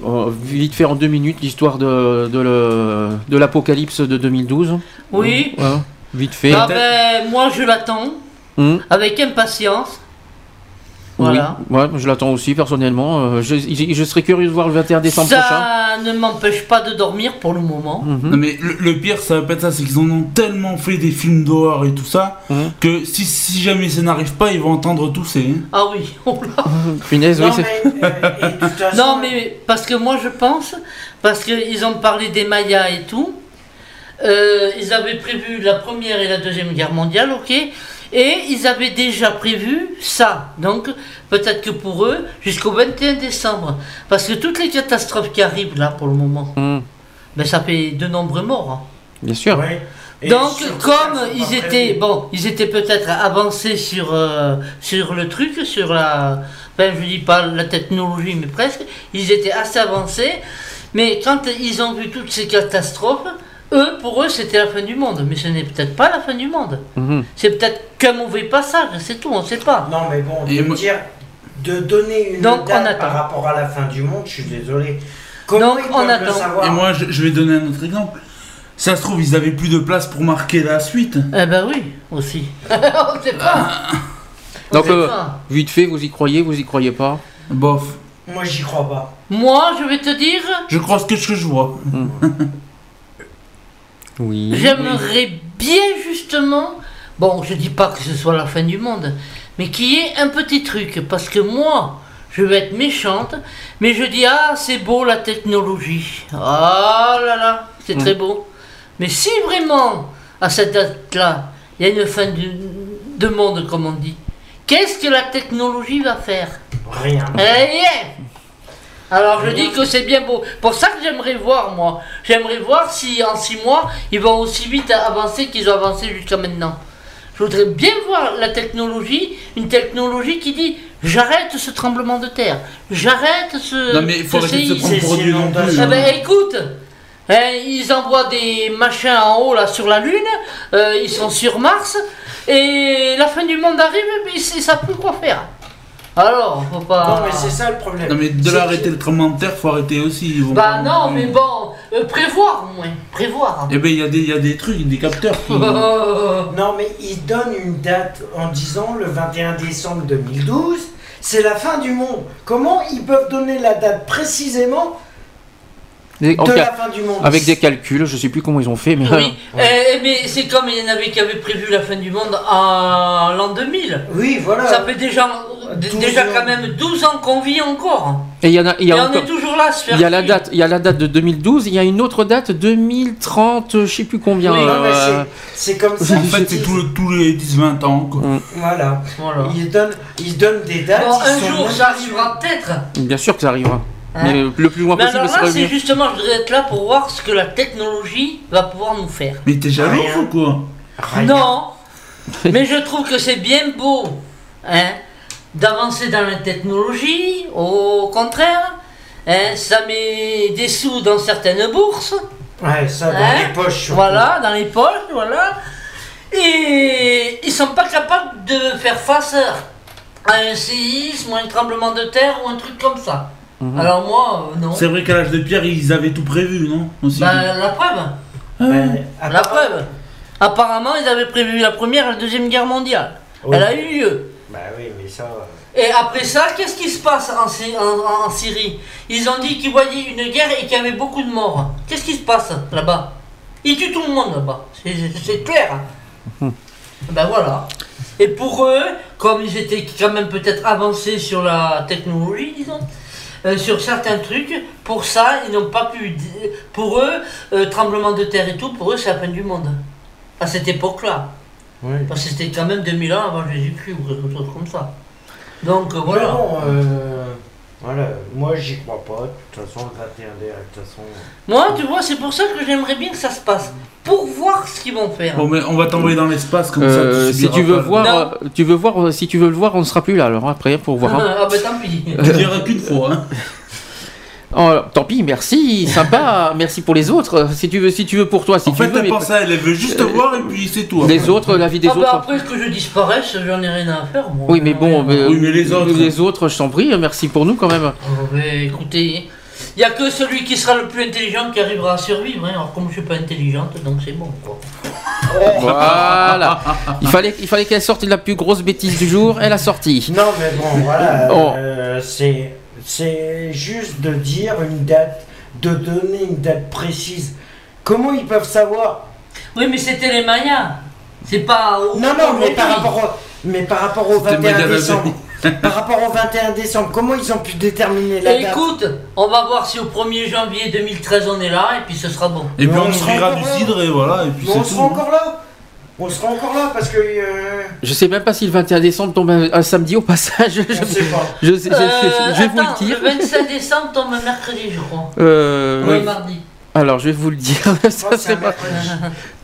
Speaker 4: vite fait en deux minutes, l'histoire de, de, le- de l'apocalypse de 2012.
Speaker 6: Oui.
Speaker 4: Ouais, vite fait.
Speaker 6: Ah ben, moi je l'attends
Speaker 4: Hum.
Speaker 6: avec impatience. Voilà.
Speaker 4: Oui, ouais, je l'attends aussi personnellement. Euh, je, je- je serais curieux de voir le 21 décembre prochain.
Speaker 6: Ça ne m'empêche pas de dormir pour le moment.
Speaker 4: Mhm.
Speaker 7: Non mais le, le pire ça va pas être ça, c'est qu'ils en ont tellement fait des films d'horreur et tout ça
Speaker 4: Mhm.
Speaker 7: que si, si jamais ça n'arrive pas, ils vont entendre tousser. hein.
Speaker 6: Ah oui, oh là.
Speaker 4: Punaise, oui,
Speaker 5: Non, mais, euh, façon,
Speaker 6: Non, mais parce que moi je pense, parce qu'ils ont parlé des Mayas et tout, euh, ils avaient prévu la première et la deuxième guerre mondiale, ok Et ils avaient déjà prévu ça, donc peut-être que pour eux, jusqu'au 21 décembre. Parce que toutes les catastrophes qui arrivent là pour le moment, ben, ça fait de nombreux morts. hein.
Speaker 4: bien sûr.
Speaker 5: ouais.
Speaker 6: Donc, comme ils étaient, bon, ils étaient peut-être avancés sur, euh, sur le truc, sur la, enfin, je dis pas la technologie, mais presque, ils étaient assez avancés, mais quand ils ont vu toutes ces catastrophes, eux, pour eux, c'était la fin du monde, mais ce n'est peut-être pas la fin du monde.
Speaker 4: Mhm.
Speaker 6: C'est peut-être qu'un mauvais passage, c'est tout, on ne sait pas.
Speaker 5: Non, mais bon, de dire, de donner une
Speaker 6: Donc, on
Speaker 5: date
Speaker 6: attend.
Speaker 5: par rapport à la fin du monde, je suis désolé. Comment
Speaker 6: Donc,
Speaker 5: ils
Speaker 6: on attend.
Speaker 5: savoir
Speaker 7: Et moi, je, je vais donner un autre exemple. Ça se trouve, ils avaient plus de place pour marquer la suite.
Speaker 6: Eh ben oui, aussi. on sait pas. On
Speaker 4: Donc,
Speaker 6: sait
Speaker 4: euh,
Speaker 6: pas.
Speaker 4: vite fait, vous y croyez, vous y croyez pas?
Speaker 7: Bof.
Speaker 5: Moi, j'y crois pas.
Speaker 6: Moi, je vais te dire,
Speaker 7: Je crois ce que je vois.
Speaker 4: Oui.
Speaker 6: j'aimerais bien justement, bon, je dis pas que ce soit la fin du monde, mais qu'il y ait un petit truc, parce que moi, je vais être méchante, mais je dis, ah, c'est beau la technologie. Ah là là, c'est
Speaker 4: Mm.
Speaker 6: très beau. Mais si vraiment, à cette date-là, il y a une fin du- de monde, comme on dit, qu'est-ce que la technologie va faire?
Speaker 5: Rien.
Speaker 6: Rien. Alors je dis que c'est bien beau. Pour ça que j'aimerais voir, moi. J'aimerais voir si en six mois, ils vont aussi vite avancer qu'ils ont avancé jusqu'à maintenant. Je voudrais bien voir la technologie, une technologie qui dit j'arrête ce tremblement de terre, j'arrête ce.
Speaker 7: Non, mais il faut
Speaker 6: ce
Speaker 7: arrêter de se prendre pour Dieu non plus.
Speaker 6: Eh
Speaker 7: hein.
Speaker 6: ben écoute, hein, ils envoient des machins en haut là sur la Lune, euh, ils sont sur Mars, et la fin du monde arrive, mais ils ne savent plus quoi faire. Alors, faut pas.
Speaker 5: Non, mais c'est ça le problème.
Speaker 7: Non, mais de
Speaker 5: C'est
Speaker 7: là arrêter le tremblement de terre, faut arrêter aussi. Ils vont
Speaker 6: Bah
Speaker 7: pas-
Speaker 6: non, mais bon, euh, prévoir au moins, prévoir.
Speaker 7: Eh ben, il y, a des- il y a des trucs, des capteurs qui.
Speaker 5: Non, mais ils donnent une date en disant le 21 décembre 2012, c'est la fin du monde. Comment ils peuvent donner la date précisément
Speaker 4: Des-
Speaker 5: de la fin du monde
Speaker 4: Avec des calculs, je sais plus comment ils ont fait, mais
Speaker 6: Oui, eh, mais c'est comme il y en avait qui avaient prévu la fin du monde en l'an 2000.
Speaker 5: Oui, voilà.
Speaker 6: Ça fait déjà, d-
Speaker 5: 12
Speaker 6: déjà
Speaker 5: ans.
Speaker 6: quand même 12 ans qu'on vit encore.
Speaker 4: et il y en a,
Speaker 6: Et
Speaker 4: a
Speaker 6: on
Speaker 4: encore-
Speaker 6: est toujours là à se faire
Speaker 4: il y a la date, il y a la date de 2012, il y a une autre date 2030, je sais plus combien.
Speaker 5: Oui,
Speaker 4: euh,
Speaker 5: c'est- c'est comme ça.
Speaker 7: En fait, c'est tous les- tous les 10-20 ans. Quoi.
Speaker 5: Voilà.
Speaker 6: Voilà.
Speaker 5: Ils donnent, ils donnent des dates.
Speaker 6: Bon, un jour ça arrivera peut-être.
Speaker 4: Bien sûr que ça arrivera.
Speaker 6: Hein
Speaker 4: Mais le plus loin
Speaker 6: Mais
Speaker 4: possible,
Speaker 6: alors
Speaker 4: c'est
Speaker 6: là, c'est
Speaker 4: revenir.
Speaker 6: justement, je voudrais être là pour voir ce que la technologie va pouvoir nous faire.
Speaker 7: Mais t'es jaloux ou quoi?
Speaker 6: Non, mais je trouve que c'est bien beau hein, d'avancer dans la technologie. Au contraire, hein, ça met des sous dans certaines bourses.
Speaker 5: Ouais, ça, dans
Speaker 6: Hein
Speaker 5: les poches. surtout.
Speaker 6: Voilà, dans les poches, voilà. Et ils sont pas capables de faire face à un séisme ou un tremblement de terre ou un truc comme ça.
Speaker 7: Mhm.
Speaker 6: Alors moi, euh, non.
Speaker 7: C'est vrai qu'à l'âge de pierre, ils avaient tout prévu, non Aussi.
Speaker 6: Bah, la preuve.
Speaker 5: Ben,
Speaker 6: La preuve. Apparemment, ils avaient prévu la première et la deuxième guerre mondiale.
Speaker 5: Oui.
Speaker 6: Elle a eu lieu.
Speaker 5: Bah oui, mais ça.
Speaker 6: Et après ça, qu'est-ce qui se passe en, Sy- en- en- en Syrie? Ils ont dit qu'ils voyaient une guerre et qu'il y avait beaucoup de morts. Qu'est-ce qui se passe là-bas? Ils tuent tout le monde là-bas. C'est- C'est clair. Ben voilà. Et pour eux, comme ils étaient quand même peut-être avancés sur la technologie, disons, euh, sur certains trucs, pour ça, ils n'ont pas pu. Pour eux, euh, tremblement de terre et tout, pour eux, c'est la fin du monde. À cette époque-là.
Speaker 5: Oui.
Speaker 6: Parce que c'était quand même 2000 ans avant Jésus-Christ ou quelque chose comme ça. Donc euh,
Speaker 5: Voilà.
Speaker 6: voilà.
Speaker 5: Euh, voilà. Moi, j'y crois pas. De toute façon, le 21 d de toute façon.
Speaker 6: Moi, tu vois, c'est pour ça que j'aimerais bien que ça se passe. Pour voir ce qu'ils vont faire.
Speaker 7: Bon, mais on va t'envoyer dans l'espace comme
Speaker 4: Euh,
Speaker 7: ça.
Speaker 4: si
Speaker 7: subiras
Speaker 4: tu veux
Speaker 7: pas.
Speaker 4: voir, euh, tu veux voir, euh, si tu veux le voir, on ne sera plus là alors après pour voir. hein.
Speaker 6: ah bah tant pis.
Speaker 7: Tu diras qu'une fois. Hein.
Speaker 4: Oh, tant pis, merci, sympa, merci pour les autres. Si tu veux, si tu veux pour toi, si
Speaker 7: En
Speaker 4: tu
Speaker 7: fait,
Speaker 4: veux.
Speaker 7: elle
Speaker 4: mais-
Speaker 7: veut juste
Speaker 4: Euh,
Speaker 7: voir et puis c'est tout.
Speaker 4: Les autres, la vie des
Speaker 6: Ah bah
Speaker 4: autres.
Speaker 6: après que je disparaisse, j'en ai rien à faire moi.
Speaker 4: Oui, mais bon, mais,
Speaker 7: Oui, mais les autres.
Speaker 4: les autres, je t'en prie, merci pour nous quand même.
Speaker 6: Oh, mais écoutez, il n'y a que celui qui sera le plus intelligent qui arrivera à survivre. hein. Alors comme je suis pas intelligente, donc c'est bon quoi.
Speaker 4: Voilà. Il fallait, il fallait qu'elle sorte la plus grosse bêtise du jour. Elle a sorti.
Speaker 5: Non, mais bon, voilà.
Speaker 4: Oh.
Speaker 5: euh, c'est, c'est juste de dire une date, de donner une date précise. Comment ils peuvent savoir?
Speaker 6: Oui, mais c'était les Mayas. C'est pas. au-
Speaker 5: Non, non, mais par rapport au, mais par rapport au
Speaker 7: C'était
Speaker 5: 21
Speaker 7: Magasin.
Speaker 5: décembre. par rapport au 21 décembre, comment ils ont pu déterminer la date?
Speaker 6: Écoute, on va voir si au 1er janvier 2013 on est là et puis ce sera bon.
Speaker 7: Et puis on ouvrira
Speaker 5: encore
Speaker 7: du cidre et voilà. Et puis
Speaker 5: Mais on
Speaker 7: c'est
Speaker 5: sera
Speaker 7: tout. hein.
Speaker 5: encore là On sera encore là parce que. euh,
Speaker 4: Je sais même pas si le 21 décembre tombe un, un samedi au passage. Je,
Speaker 5: on sait pas.
Speaker 4: je sais- je-
Speaker 6: Euh,
Speaker 4: je vais vous le dire.
Speaker 6: Le 25 décembre tombe un mercredi, je crois.
Speaker 4: Euh,
Speaker 6: Ou un
Speaker 4: oui.
Speaker 6: mardi.
Speaker 4: Alors, je vais vous le dire. Ça, pas-.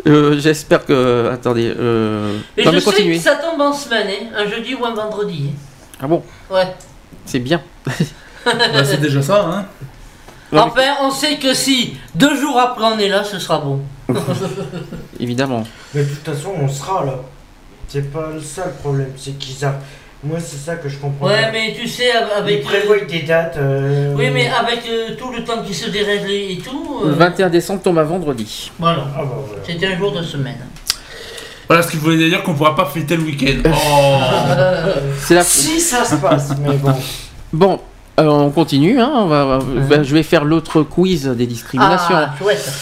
Speaker 4: Euh, J'espère que. Attendez. Euh... Non,
Speaker 6: je
Speaker 4: mais
Speaker 6: sais que ça tombe en semaine, hein, un jeudi ou un vendredi.
Speaker 4: Ah bon?
Speaker 6: Hein. Ouais.
Speaker 4: C'est bien.
Speaker 7: Bah, c'est déjà ça, hein.
Speaker 6: Enfin, on sait que si deux jours après on est là, ce sera bon.
Speaker 4: Évidemment.
Speaker 5: Mais de toute façon, on sera là. C'est pas ça le problème, c'est qu'ils a... Moi, c'est ça que je comprends.
Speaker 6: Ouais,
Speaker 5: pas.
Speaker 6: mais tu sais, avec.
Speaker 5: Ils prévoient des dates. euh,
Speaker 6: Oui, mais avec euh, tout le temps qui se dérègle et tout. euh,
Speaker 4: Le 21 décembre tombe à vendredi.
Speaker 6: Voilà.
Speaker 5: Ah, bah, voilà.
Speaker 6: C'était un jour de semaine.
Speaker 7: Voilà ce qu'il voulait dire qu'on pourra pas fêter le week-end. Oh.
Speaker 4: La...
Speaker 5: Si ça se passe, mais bon.
Speaker 4: Bon, euh, on continue. Hein, on va, va- je vais faire l'autre quiz des discriminations.
Speaker 6: Ah, chouette.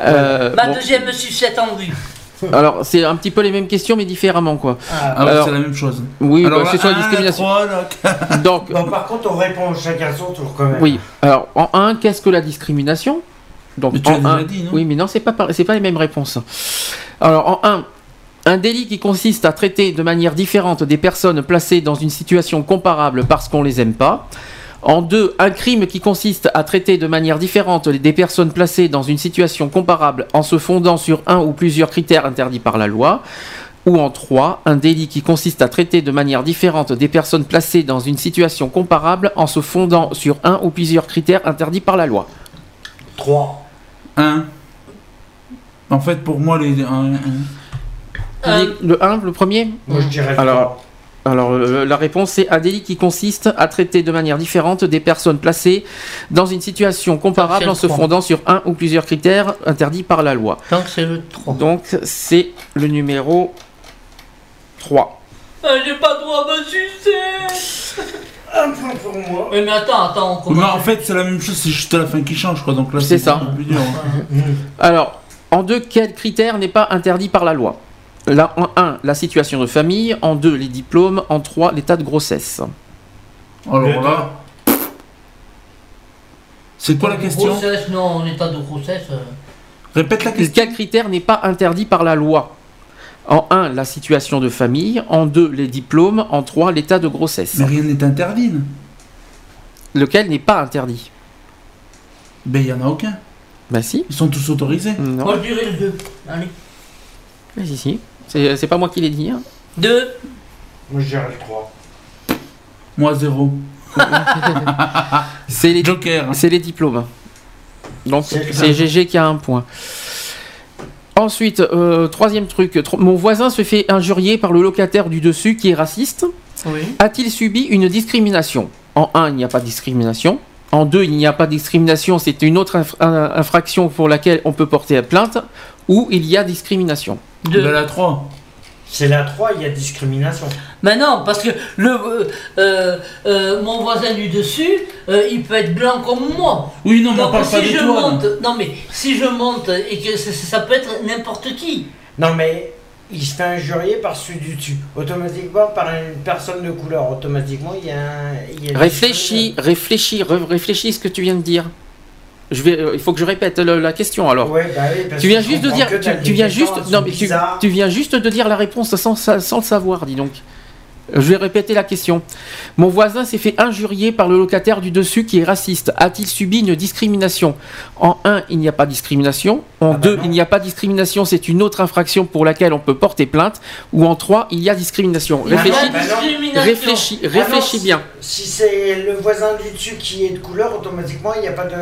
Speaker 4: Euh,
Speaker 6: Ma
Speaker 4: bon,
Speaker 6: deuxième sucette en vue.
Speaker 4: alors, c'est un petit peu les mêmes questions, mais différemment, quoi.
Speaker 6: Ah.
Speaker 7: Ah
Speaker 4: Alors-
Speaker 7: c'est la même chose.
Speaker 4: Oui,
Speaker 7: Alors
Speaker 4: bah, c'est sur la discrimination. Donc,
Speaker 5: Bon, par contre, on répond chacun son tour quand même.
Speaker 4: oui. Alors, en 1, qu'est-ce que la discrimination? Donc,
Speaker 7: Mais tu
Speaker 4: en un-
Speaker 7: déjà dit, non?
Speaker 4: Oui, mais non, c'est pas, par- c'est pas les mêmes réponses. Alors, en 1, un délit qui consiste à traiter de manière différente des personnes placées dans une situation comparable parce qu'on les aime pas. En 2, un crime qui consiste à traiter de manière différente des personnes placées dans une situation comparable en se fondant sur un ou plusieurs critères interdits par la loi. Ou en 3, un délit qui consiste à traiter de manière différente des personnes placées dans une situation comparable en se fondant sur un ou plusieurs critères interdits par la loi.
Speaker 5: 3.
Speaker 7: Un. En fait, pour moi, les. un- un-
Speaker 4: Le 1, le premier?
Speaker 5: Moi, je dirais
Speaker 4: Alors, alors euh, la réponse c'est un délit qui consiste à traiter de manière différente des personnes placées dans une situation comparable en se fondant sur un ou plusieurs critères interdits par la loi.
Speaker 6: Donc c'est le 3.
Speaker 4: Donc c'est le numéro 3.
Speaker 6: J'ai pas droit à me sucer
Speaker 5: Un point pour moi.
Speaker 6: Oui, mais attends, attends, on
Speaker 7: Mais en fait, c'est la même chose, c'est juste la fin qui change, quoi. Donc là,
Speaker 4: C'est ça.
Speaker 7: un peu plus dur. hein.
Speaker 4: Alors, en deux, quel critère n'est pas interdit par la loi? Là, en 1, la situation de famille. En 2, les diplômes. En 3, l'état de grossesse.
Speaker 7: Alors là. C'est quoi la question?
Speaker 6: Grossesse, non, en état de grossesse. euh,
Speaker 7: Répète la question.
Speaker 4: Quel critère n'est pas interdit par la loi En 1, la situation de famille. En 2, les diplômes. En 3, l'état de grossesse.
Speaker 7: Mais rien n'est interdit. non?
Speaker 4: Lequel n'est pas interdit?
Speaker 7: Ben, il y en a aucun.
Speaker 4: Bah si.
Speaker 7: Ils sont tous autorisés.
Speaker 4: Non.
Speaker 6: Moi, je dirais le 2. Allez.
Speaker 4: Mais si, si. C'est c'est pas moi qui l'ai dit. hein.
Speaker 6: 2.
Speaker 5: Moi, je dirais le 3.
Speaker 7: Moi, zéro.
Speaker 4: C'est les,
Speaker 7: Joker.
Speaker 4: c'est les diplômes. Donc
Speaker 5: C'est
Speaker 4: GG qui a un point. Ensuite, euh, troisième truc. tro- Mon voisin se fait injurier par le locataire du dessus qui est raciste.
Speaker 6: Oui.
Speaker 4: A-t-il subi une discrimination? En 1, il n'y a pas de discrimination. En 2, il n'y a pas de discrimination, c'est une autre infraction pour laquelle on peut porter plainte. Ou il y a discrimination.
Speaker 7: Ben,
Speaker 6: 2.
Speaker 7: la 3.
Speaker 5: C'est la 3, il y a discrimination.
Speaker 6: Mais non, parce que le, euh, euh, euh, mon voisin du dessus, euh, il peut être blanc comme moi.
Speaker 7: Oui, non, mais on
Speaker 6: Donc
Speaker 7: parle
Speaker 6: si
Speaker 7: pas de
Speaker 6: je
Speaker 7: toi.
Speaker 6: monte, non mais si je monte et que ça, ça peut être n'importe qui.
Speaker 5: Non, mais il se fait injurier par celui du dessus. Automatiquement, par une personne de couleur. Automatiquement, il y a un. il y a une
Speaker 4: Réfléchis, réfléchis, réfléchis ce que tu viens de dire. Je vais, euh, il faut que je répète le- la question alors.
Speaker 5: Ouais, bah oui, parce
Speaker 4: Tu viens juste de dire, tu, viens juste,
Speaker 5: elles
Speaker 4: non
Speaker 5: sont
Speaker 4: mais tu,
Speaker 5: bizarres.
Speaker 4: tu viens juste de dire la réponse sans, sa- sans le savoir, dis donc. Je vais répéter la question. Mon voisin s'est fait injurier par le locataire du dessus qui est raciste. A-t-il subi une discrimination? En 1, il n'y a pas de discrimination. En
Speaker 5: Ah bah
Speaker 4: 2, il n'y a pas de discrimination, c'est une autre infraction pour laquelle on peut porter plainte. Ou en 3, il y a discrimination.
Speaker 6: Il y a
Speaker 4: Réfléchis,
Speaker 5: bah
Speaker 6: discrimination.
Speaker 4: réfléchis,
Speaker 5: Ah non,
Speaker 4: réfléchis
Speaker 5: si-
Speaker 4: bien.
Speaker 5: Si c'est le voisin du dessus qui est de couleur, automatiquement, il n'y a pas de.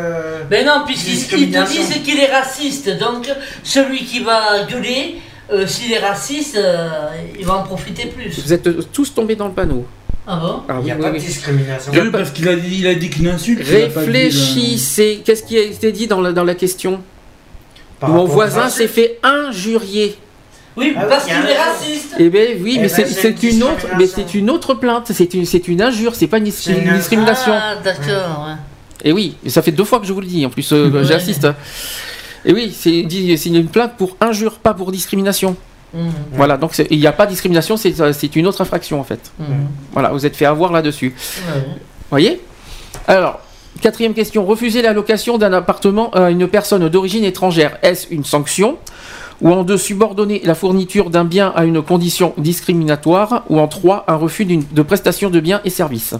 Speaker 6: Mais non, puisqu'ils ils te disent qu'il est raciste. Donc celui qui va gueuler, euh, s'il est raciste, euh, il va en profiter plus.
Speaker 4: Vous êtes tous tombés dans le panneau.
Speaker 6: Ah bon?
Speaker 4: Ah
Speaker 5: Il n'y a
Speaker 4: oui,
Speaker 5: pas
Speaker 4: oui,
Speaker 5: de discrimination.
Speaker 7: Oui, parce qu'il a dit, il a dit qu'une insulte. euh,
Speaker 4: Réfléchissez. Qu'est-ce qui a été dit dans la, dans la question?
Speaker 5: Par
Speaker 4: Mon voisin s'est fait injurier.
Speaker 6: Oui,
Speaker 5: Ah
Speaker 6: parce qu'il est raciste.
Speaker 4: Eh bien oui,
Speaker 5: Eh
Speaker 4: mais
Speaker 5: ben,
Speaker 4: c'est
Speaker 5: une
Speaker 4: une autre, mais
Speaker 5: discrimination.
Speaker 4: c'est une autre plainte. C'est une, c'est une injure, c'est pas une,
Speaker 5: C'est
Speaker 4: une
Speaker 5: une-
Speaker 4: discrimination.
Speaker 6: Ah, d'accord. ouais.
Speaker 4: Et oui, ça fait deux fois que je vous le dis. En plus, euh,
Speaker 6: Ouais.
Speaker 4: Et oui, c'est une plainte pour injure, pas pour discrimination.
Speaker 6: Mhm.
Speaker 4: Voilà, donc il n'y a pas de discrimination, c'est c'est une autre infraction en fait.
Speaker 6: Mhm.
Speaker 4: Voilà, vous êtes fait avoir là-dessus. Voyez? Alors, quatrième question. Refuser la location d'un appartement à une personne d'origine étrangère, est-ce une sanction? Ou en deux, subordonner la fourniture d'un bien à une condition discriminatoire? Ou en trois, un refus de prestation de biens et services?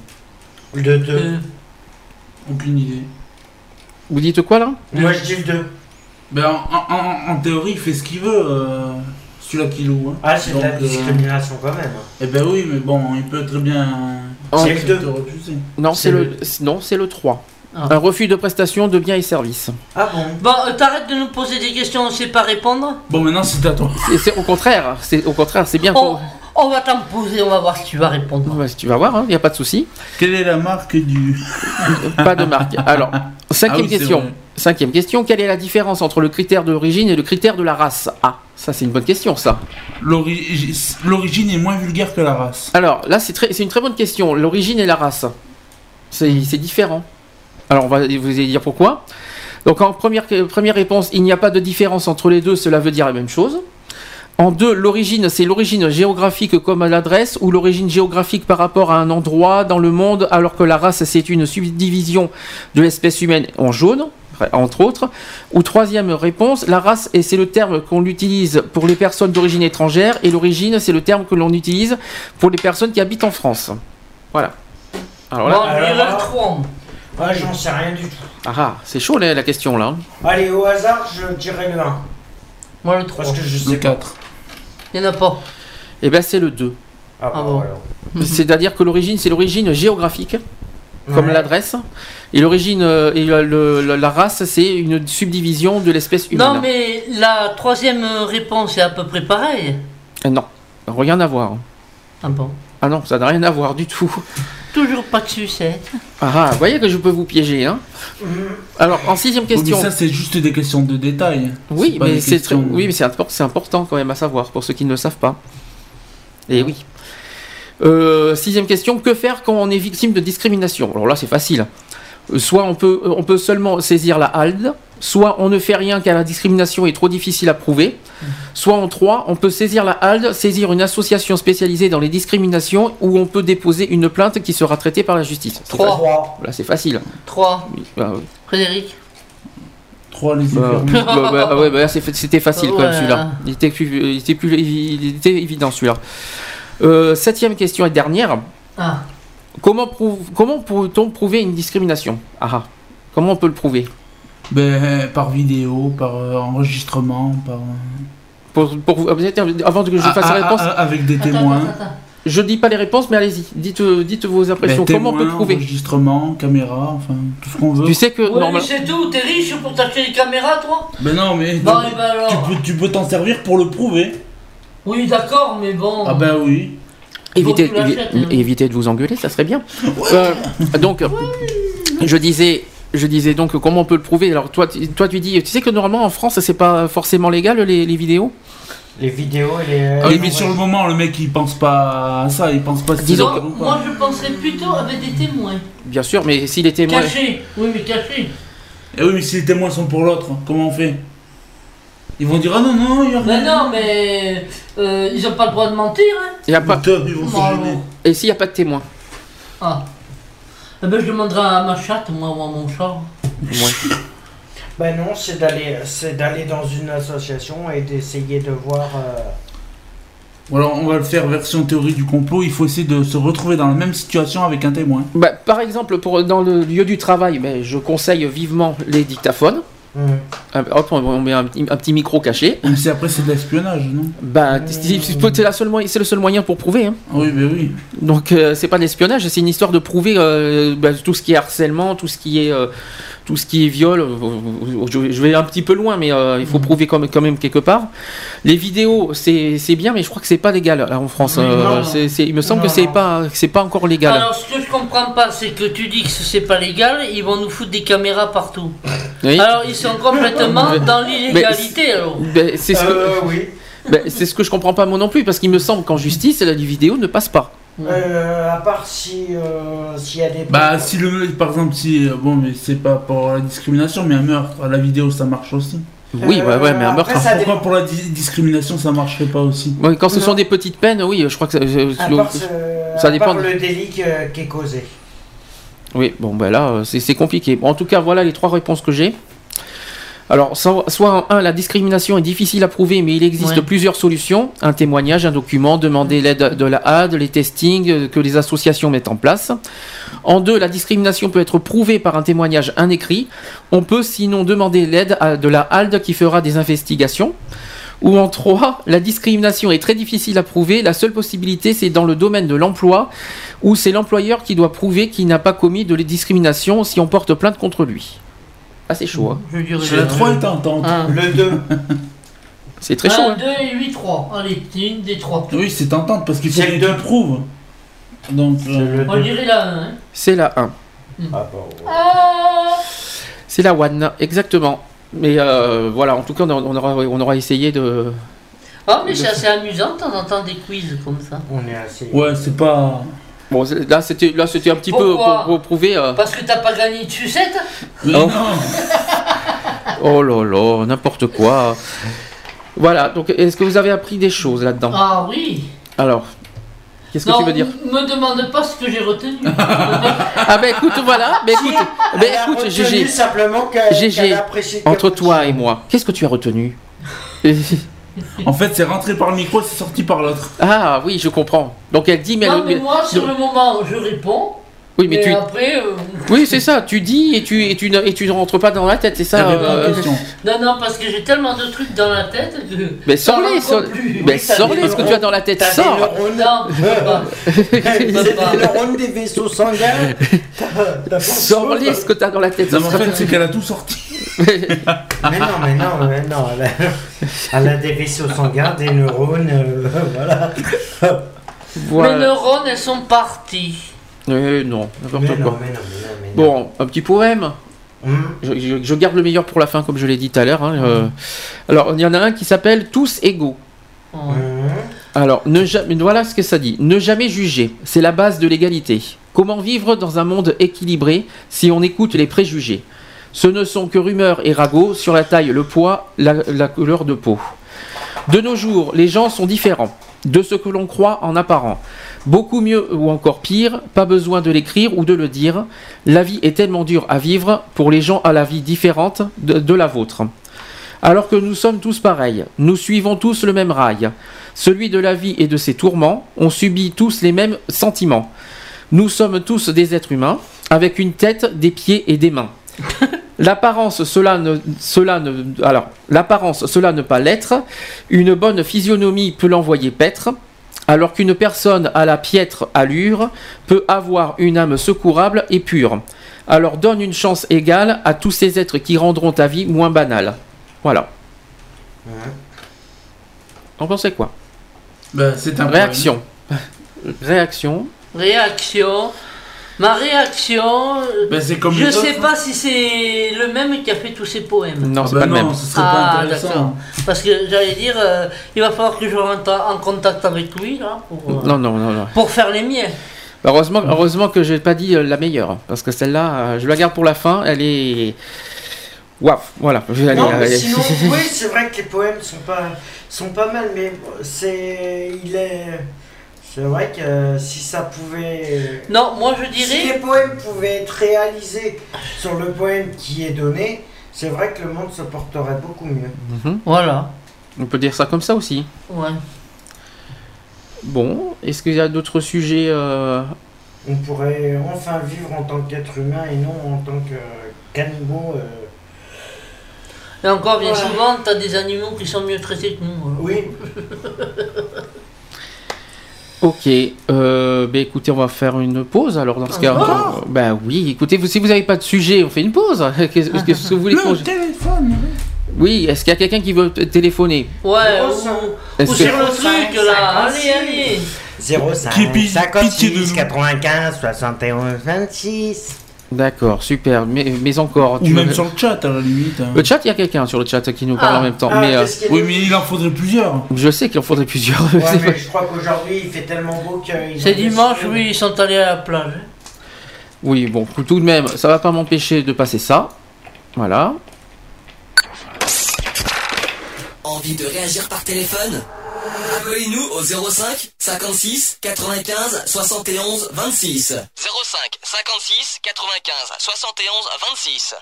Speaker 5: Le 2.
Speaker 6: Euh,
Speaker 7: Aucune idée.
Speaker 4: Vous dites quoi là?
Speaker 5: Moi, je dis le 2.
Speaker 7: Ben, en, en- en théorie, il fait ce qu'il veut, euh, celui-là qui loue. hein.
Speaker 5: Ah, c'est de la
Speaker 7: euh,
Speaker 5: discrimination quand même.
Speaker 7: Eh ben oui, mais bon, il peut très bien.
Speaker 5: C'est
Speaker 7: te
Speaker 5: le 2.
Speaker 7: refuser.
Speaker 4: Non,
Speaker 5: C'est
Speaker 4: c'est le, non, c'est le 3.
Speaker 6: Ah.
Speaker 4: Un refus de prestation de biens et services.
Speaker 5: Ah bon?
Speaker 6: Bon, euh, t'arrêtes de nous poser des questions, on sait pas répondre?
Speaker 7: Bon, maintenant c'est à toi.
Speaker 4: C'est au contraire, c'est au contraire, c'est bien.
Speaker 6: On, On va t'en poser, on va voir si tu vas répondre.
Speaker 4: Ouais, tu vas voir, il n'y a pas de souci.
Speaker 7: Quelle est la marque du.
Speaker 4: Pas de marque. Alors, cinquième
Speaker 7: Ah oui, c'est
Speaker 4: question. Cinquième question. Quelle est la différence entre le critère de l'origine et le critère de la race Ah, ça c'est une bonne question, ça.
Speaker 7: L'ori- L'origine est moins vulgaire que la race.
Speaker 4: Alors là, c'est une très bonne question. L'origine et la race, c'est différent. Alors on va vous dire pourquoi. Donc en première, première réponse, il n'y a pas de différence entre les deux, cela veut dire la même chose. En deux, l'origine, c'est l'origine géographique comme l'adresse ou l'origine géographique par rapport à un endroit dans le monde, alors que la race, c'est une subdivision de l'espèce humaine en jaune, entre autres. Ou troisième réponse, la race, et c'est le terme qu'on utilise pour les personnes d'origine étrangère, et l'origine, c'est le terme que l'on utilise pour les personnes qui habitent en France. Voilà. Alors là,
Speaker 6: Bon, je dirais le 3.
Speaker 5: Ah, j'en sais rien du tout.
Speaker 4: ah, ah, c'est chaud la, la question là.
Speaker 5: Allez, au hasard, je dirais le 1.
Speaker 6: Moi le 3.
Speaker 5: Parce que je sais
Speaker 7: Le
Speaker 5: pas.
Speaker 7: 4.
Speaker 6: Il n'y en a pas.
Speaker 4: Eh bien, c'est le 2.
Speaker 5: Ah,
Speaker 6: Ah bon.
Speaker 4: C'est-à-dire que l'origine, c'est l'origine géographique, comme
Speaker 5: Ouais.
Speaker 4: l'adresse. Et l'origine euh, et le- le- la race, c'est une subdivision de l'espèce humaine.
Speaker 6: Non, mais la troisième réponse est à peu près pareille.
Speaker 4: Euh, Non, rien à voir.
Speaker 6: Ah bon
Speaker 4: Ah non, ça n'a rien à voir du tout.
Speaker 6: Toujours pas de sucette.
Speaker 4: Ah, ah, vous voyez que je peux vous piéger, hein Alors, en sixième
Speaker 7: Oui,
Speaker 4: question.
Speaker 7: mais ça, c'est juste des questions de détail.
Speaker 4: Oui, mais c'est
Speaker 7: questions-
Speaker 4: oui, mais c'est important quand même à savoir pour ceux qui ne le savent pas. Et oui. Euh, sixième question, que faire quand on est victime de discrimination? Alors là, c'est facile. Soit on peut, on peut seulement saisir la HALD, soit on ne fait rien car la discrimination est trop difficile à prouver, soit en trois, on peut saisir la HALD, saisir une association spécialisée dans les discriminations, ou on peut déposer une plainte qui sera traitée par la justice.
Speaker 6: Trois.
Speaker 4: facile. Là, c'est facile.
Speaker 6: 3.
Speaker 4: Oui, bah, oui.
Speaker 6: Frédéric
Speaker 7: 3 les
Speaker 4: Bah, bah, bah, ah ouais, bah c'était facile quand même
Speaker 6: Ouais.
Speaker 4: celui-là. Il était, plus, il, était plus, il était évident celui-là. Euh, septième question et dernière.
Speaker 6: Ah.
Speaker 4: Comment, prouve- comment peut-on prouver une discrimination? Ah. Comment on peut le prouver?
Speaker 7: Ben, par vidéo, par euh, enregistrement, par.
Speaker 4: pour, pour- êtes- Avant que je
Speaker 7: Ah,
Speaker 4: fasse
Speaker 7: ah,
Speaker 4: la réponse,
Speaker 7: ah, ah, avec des
Speaker 6: Attends,
Speaker 7: témoins.
Speaker 6: attends, attends.
Speaker 4: je dis pas les réponses, mais allez-y. Dites, euh, dites vos impressions.
Speaker 7: Ben,
Speaker 4: comment on peut prouver?
Speaker 7: Enregistrement, caméra, enfin, tout ce qu'on veut.
Speaker 4: Tu sais que
Speaker 6: Ouais, mais
Speaker 4: normalement.
Speaker 6: c'est tout, t'es riche pour t'acheter des caméras, toi?
Speaker 7: Ben non, mais.
Speaker 6: Bon,
Speaker 7: tu-
Speaker 6: et ben alors.
Speaker 7: tu peux tu peux t'en servir pour le prouver.
Speaker 6: Oui, d'accord, mais bon.
Speaker 7: Ah ben oui.
Speaker 4: Évitez, évi-
Speaker 6: hein.
Speaker 4: évitez de vous engueuler, ça serait bien. Euh, donc, je disais, je disais donc comment on peut le prouver. Alors toi, tu- toi tu dis, tu sais que normalement en France, c'est pas forcément légal les, les vidéos?
Speaker 5: Les vidéos et les.
Speaker 7: Ah oui, mais sur le moment, le mec il pense pas à ça, il pense pas si
Speaker 4: Disons.
Speaker 6: Moi, je penserais plutôt avec des témoins.
Speaker 4: Bien sûr, mais si les témoins,
Speaker 6: Cachés. Oui, mais cachés.
Speaker 7: Et oui, mais si les témoins sont pour l'autre, comment on fait? Ils vont dire ah non, non, il y a
Speaker 6: Mais
Speaker 7: rien.
Speaker 6: non, mais euh, ils ont pas le droit de mentir, hein.
Speaker 4: il y a pas.
Speaker 7: Putain, ils vont se
Speaker 6: Non,
Speaker 7: gêner.
Speaker 4: Et s'il n'y a pas de témoins
Speaker 6: Ah. Eh ben, je demanderai à ma chatte, moi, ou à mon chat.
Speaker 4: Ouais.
Speaker 5: Ben non, c'est d'aller, c'est d'aller dans une association et d'essayer de voir. euh,
Speaker 7: Ou alors on va le faire version théorie du complot, il faut essayer de se retrouver dans la même situation avec un témoin.
Speaker 4: Bah, par exemple, pour, dans le lieu du travail, ben, je conseille vivement les dictaphones.
Speaker 5: Hum.
Speaker 4: Euh, hop, on, met un, petit- un petit micro caché.
Speaker 7: Même si après c'est de l'espionnage, non
Speaker 4: Bah, c'est le seul moyen pour prouver. hein.
Speaker 7: Oui, ben oui.
Speaker 4: Donc euh, c'est pas de l'espionnage, c'est une histoire de prouver euh, bah, tout ce qui est harcèlement, tout ce qui est euh, tout ce qui est viol. euh, Je, vais un petit peu loin, mais euh, il faut prouver quand même, quand même quelque part. Les vidéos, c'est bien, mais je crois que c'est pas légal là, en France. Euh, il me semble
Speaker 5: Non,
Speaker 4: que c'est pas c'est pas encore légal.
Speaker 6: Alors, ce que je comprends pas, c'est que tu dis que c'est pas légal, ils vont nous foutre des caméras partout.
Speaker 4: Oui.
Speaker 6: Alors, ils sont complètement dans l'illégalité, alors.
Speaker 4: Ben, c'est ce que
Speaker 5: Euh, oui.
Speaker 4: ben, c'est ce que je comprends pas moi non plus, parce qu'il me semble qu'en justice, la vidéo ne passe pas.
Speaker 5: Euh, à part si euh, s'il y a des.
Speaker 7: Bah si le par exemple, si euh, bon, mais c'est pas pour la discrimination, mais un meurtre, la vidéo ça marche aussi.
Speaker 4: Oui, ouais, ouais, mais un meurtre.
Speaker 5: après, ça
Speaker 7: Pourquoi
Speaker 5: dépend.
Speaker 7: pour la di- discrimination ça marcherait pas aussi?
Speaker 4: Ouais, quand ce
Speaker 5: Non.
Speaker 4: sont des petites peines, oui, je crois que ça, je-
Speaker 5: À part, ce-
Speaker 4: ça
Speaker 5: à
Speaker 4: dépend
Speaker 5: part le délit qui est causé.
Speaker 4: Oui, bon, ben là, euh, c'est c'est compliqué. Bon, en tout cas, voilà les trois réponses que j'ai. Alors, so- soit en 1, la discrimination est difficile à prouver, mais il existe
Speaker 6: Ouais.
Speaker 4: plusieurs solutions. Un témoignage, un document, demander l'aide de la HAD, les testings euh, que les associations mettent en place. En 2, la discrimination peut être prouvée par un témoignage, un écrit. On peut sinon demander l'aide de la HALD qui fera des investigations. Ou en 3, la discrimination est très difficile à prouver. La seule possibilité, c'est dans le domaine de l'emploi, où c'est l'employeur qui doit prouver qu'il n'a pas commis de discrimination si on porte plainte contre lui. Ah, c'est chaud, hein
Speaker 6: Je dirais
Speaker 7: C'est la 3 est tentante.
Speaker 6: Un.
Speaker 5: Le 2.
Speaker 4: C'est très chaud.
Speaker 6: 1,
Speaker 4: hein.
Speaker 6: 2 et 8, 3. Allez, c'est une des trois.
Speaker 7: Oui, c'est tentante parce qu'il faut
Speaker 5: C'est
Speaker 7: que
Speaker 5: le
Speaker 7: tu
Speaker 5: deux.
Speaker 7: prouves. Donc, euh,
Speaker 6: On dirait la 1. Hein.
Speaker 4: C'est la 1.
Speaker 5: Ah, bon.
Speaker 6: Ah
Speaker 4: C'est la one, exactement. Mais euh, voilà, en tout cas, on on aura, on aura essayé de.
Speaker 6: Ah, mais c'est assez amusant de temps en temps des quiz comme ça.
Speaker 5: On est assez.
Speaker 7: ouais, c'est pas.
Speaker 4: Bon, là, c'était, là, c'était un petit peu pour, pour prouver. euh,
Speaker 6: Parce que t'as pas gagné de sucette
Speaker 7: Mais
Speaker 4: Oh.
Speaker 7: non
Speaker 4: Oh là là, n'importe quoi. Voilà, donc est-ce que vous avez appris des choses là-dedans?
Speaker 6: Ah oui
Speaker 4: Alors, qu'est-ce que tu veux dire?
Speaker 6: m- me demande pas ce que j'ai retenu.
Speaker 4: Ah ben écoute, voilà, ben écoute, ben écoute, GG,
Speaker 5: simplement qu'elle apprécie
Speaker 4: entre toi
Speaker 5: chose.
Speaker 4: et moi, qu'est-ce que tu as retenu?
Speaker 7: En fait, c'est rentré par le micro, c'est sorti par l'autre.
Speaker 4: Ah oui, je comprends. Donc elle dit, mais...
Speaker 6: non,
Speaker 4: elle-
Speaker 6: mais moi, sur le moment, je réponds.
Speaker 4: Oui, mais
Speaker 6: mais
Speaker 4: tu...
Speaker 6: après. euh,
Speaker 4: Oui, c'est ça, tu dis et tu, et, tu, ne- et tu ne rentres pas dans la tête, c'est ça euh.
Speaker 6: Non, non, parce que j'ai tellement de trucs dans la tête que.
Speaker 4: Mais sors-les, sors-
Speaker 6: plus.
Speaker 4: mais sors-les ce que tu as dans la tête, sors.
Speaker 6: Non.
Speaker 5: C'est neurones des vaisseaux sanguins.
Speaker 4: Sors-les ce que tu as dans la tête.
Speaker 7: Non, en fait, c'est qu'elle a tout sorti.
Speaker 5: Mais non, mais non, mais non. Elle a, elle a des vaisseaux sanguins, des neurones, euh, voilà.
Speaker 4: Voilà.
Speaker 6: Mes neurones, elles sont parties.
Speaker 4: Euh, non, n'importe
Speaker 5: non,
Speaker 4: quoi.
Speaker 5: mais non, mais non, mais non.
Speaker 4: Bon, un petit poème.
Speaker 5: Hum.
Speaker 4: Je, je- je garde le meilleur pour la fin, comme je l'ai dit tout à l'heure. hein, euh. Alors, il y en a un qui s'appelle Tous égaux.
Speaker 6: Oh.
Speaker 5: Hum.
Speaker 4: Alors, ne jamais, voilà ce que ça dit. Ne jamais juger, c'est la base de l'égalité. Comment vivre dans un monde équilibré si on écoute les préjugés? Ce ne sont que rumeurs et ragots sur la taille, le poids, la, la couleur de peau. De nos jours, les gens sont différents de ce que l'on croit en apparent. Beaucoup mieux ou encore pire, pas besoin de l'écrire ou de le dire. La vie est tellement dure à vivre pour les gens à la vie différente de, la vôtre. Alors que nous sommes tous pareils, nous suivons tous le même rail, celui de la vie et de ses tourments, on subit tous les mêmes sentiments. Nous sommes tous des êtres humains, avec une tête, des pieds et des mains. L'apparence, cela ne, cela ne, alors, l'apparence, cela ne pas l'être. Une bonne physionomie peut l'envoyer paître, alors qu'une personne à la piètre allure peut avoir une âme secourable et pure. Alors donne une chance égale à tous ces êtres qui rendront ta vie moins banale. Voilà. En pensez quoi?
Speaker 7: Bah, c'est un
Speaker 4: Réaction. Réaction.
Speaker 6: Réaction. Ma réaction.
Speaker 7: Bah, c'est comme
Speaker 6: je
Speaker 7: les
Speaker 6: sais pas si c'est le même qui a fait tous ces poèmes.
Speaker 4: Non,
Speaker 7: Ah
Speaker 4: c'est
Speaker 7: bah
Speaker 4: pas le
Speaker 7: non,
Speaker 4: même.
Speaker 7: ce serait pas
Speaker 6: Ah,
Speaker 7: intéressant.
Speaker 6: d'accord. Parce que j'allais dire, euh, il va falloir que je rentre en contact avec lui, là, pour, euh,
Speaker 4: Non, non, non, non.
Speaker 6: pour faire les miens.
Speaker 4: Heureusement, heureusement que j'ai pas dit euh, la meilleure, parce que celle-là, je la garde pour la fin. Elle est. Waouh, voilà. Je vais aller-
Speaker 5: Non, mais
Speaker 4: aller-
Speaker 5: sinon, oui, c'est vrai que les poèmes sont pas, sont pas mal, mais c'est, il est, c'est vrai que si ça pouvait,
Speaker 6: Non, moi je
Speaker 5: si
Speaker 6: dirais.
Speaker 5: les poèmes pouvaient être réalisés sur le poème qui est donné, c'est vrai que le monde se porterait beaucoup mieux.
Speaker 4: Mhm.
Speaker 6: Voilà.
Speaker 4: On peut dire ça comme ça aussi.
Speaker 6: Ouais.
Speaker 4: Bon, est-ce qu'il y a d'autres sujets euh,
Speaker 5: On pourrait enfin vivre en tant qu'être humain et non en tant que cannibaux. euh.
Speaker 6: Et encore, bien
Speaker 5: Voilà.
Speaker 6: souvent, t'as des animaux qui sont mieux traités que nous. hein.
Speaker 5: Oui.
Speaker 4: Ok, euh, ben écoutez, on va faire une pause alors dans ce cas.
Speaker 7: Encore
Speaker 4: Euh, ben oui, écoutez, vous, si vous n'avez pas de sujet, on fait une pause. Qu'est-ce qu'est-ce que vous voulez
Speaker 7: Le téléphone
Speaker 4: Oui, est-ce qu'il y a quelqu'un qui veut téléphoner
Speaker 6: Ouais, ou,
Speaker 4: que-
Speaker 6: sur le
Speaker 5: 05,
Speaker 6: truc là.
Speaker 5: 56.
Speaker 6: Allez, allez.
Speaker 5: 05
Speaker 7: Qui pi- pitié de
Speaker 5: 56
Speaker 7: nous.
Speaker 5: 95 71 26.
Speaker 4: D'accord, super. Mais, mais encore,
Speaker 7: Ou
Speaker 4: tu
Speaker 7: même
Speaker 4: veux-
Speaker 7: sur le chat, à la limite. hein.
Speaker 4: le chat, il y a quelqu'un sur le chat qui nous parle
Speaker 6: Ah.
Speaker 4: en même temps.
Speaker 5: Ah,
Speaker 4: mais euh,
Speaker 7: Oui, mais il en faudrait plusieurs.
Speaker 4: je sais qu'il en faudrait plusieurs.
Speaker 5: Ouais, mais
Speaker 4: pas-
Speaker 5: je crois qu'aujourd'hui il fait tellement beau qu'ils
Speaker 6: C'est dimanche, oui, ils sont allés à la plage.
Speaker 4: Oui, bon, tout de même, ça va pas m'empêcher de passer ça. Voilà.
Speaker 2: Envie de réagir par téléphone? Appelez-nous au 05 56 95 71 26.
Speaker 3: 05 56 95 71 26.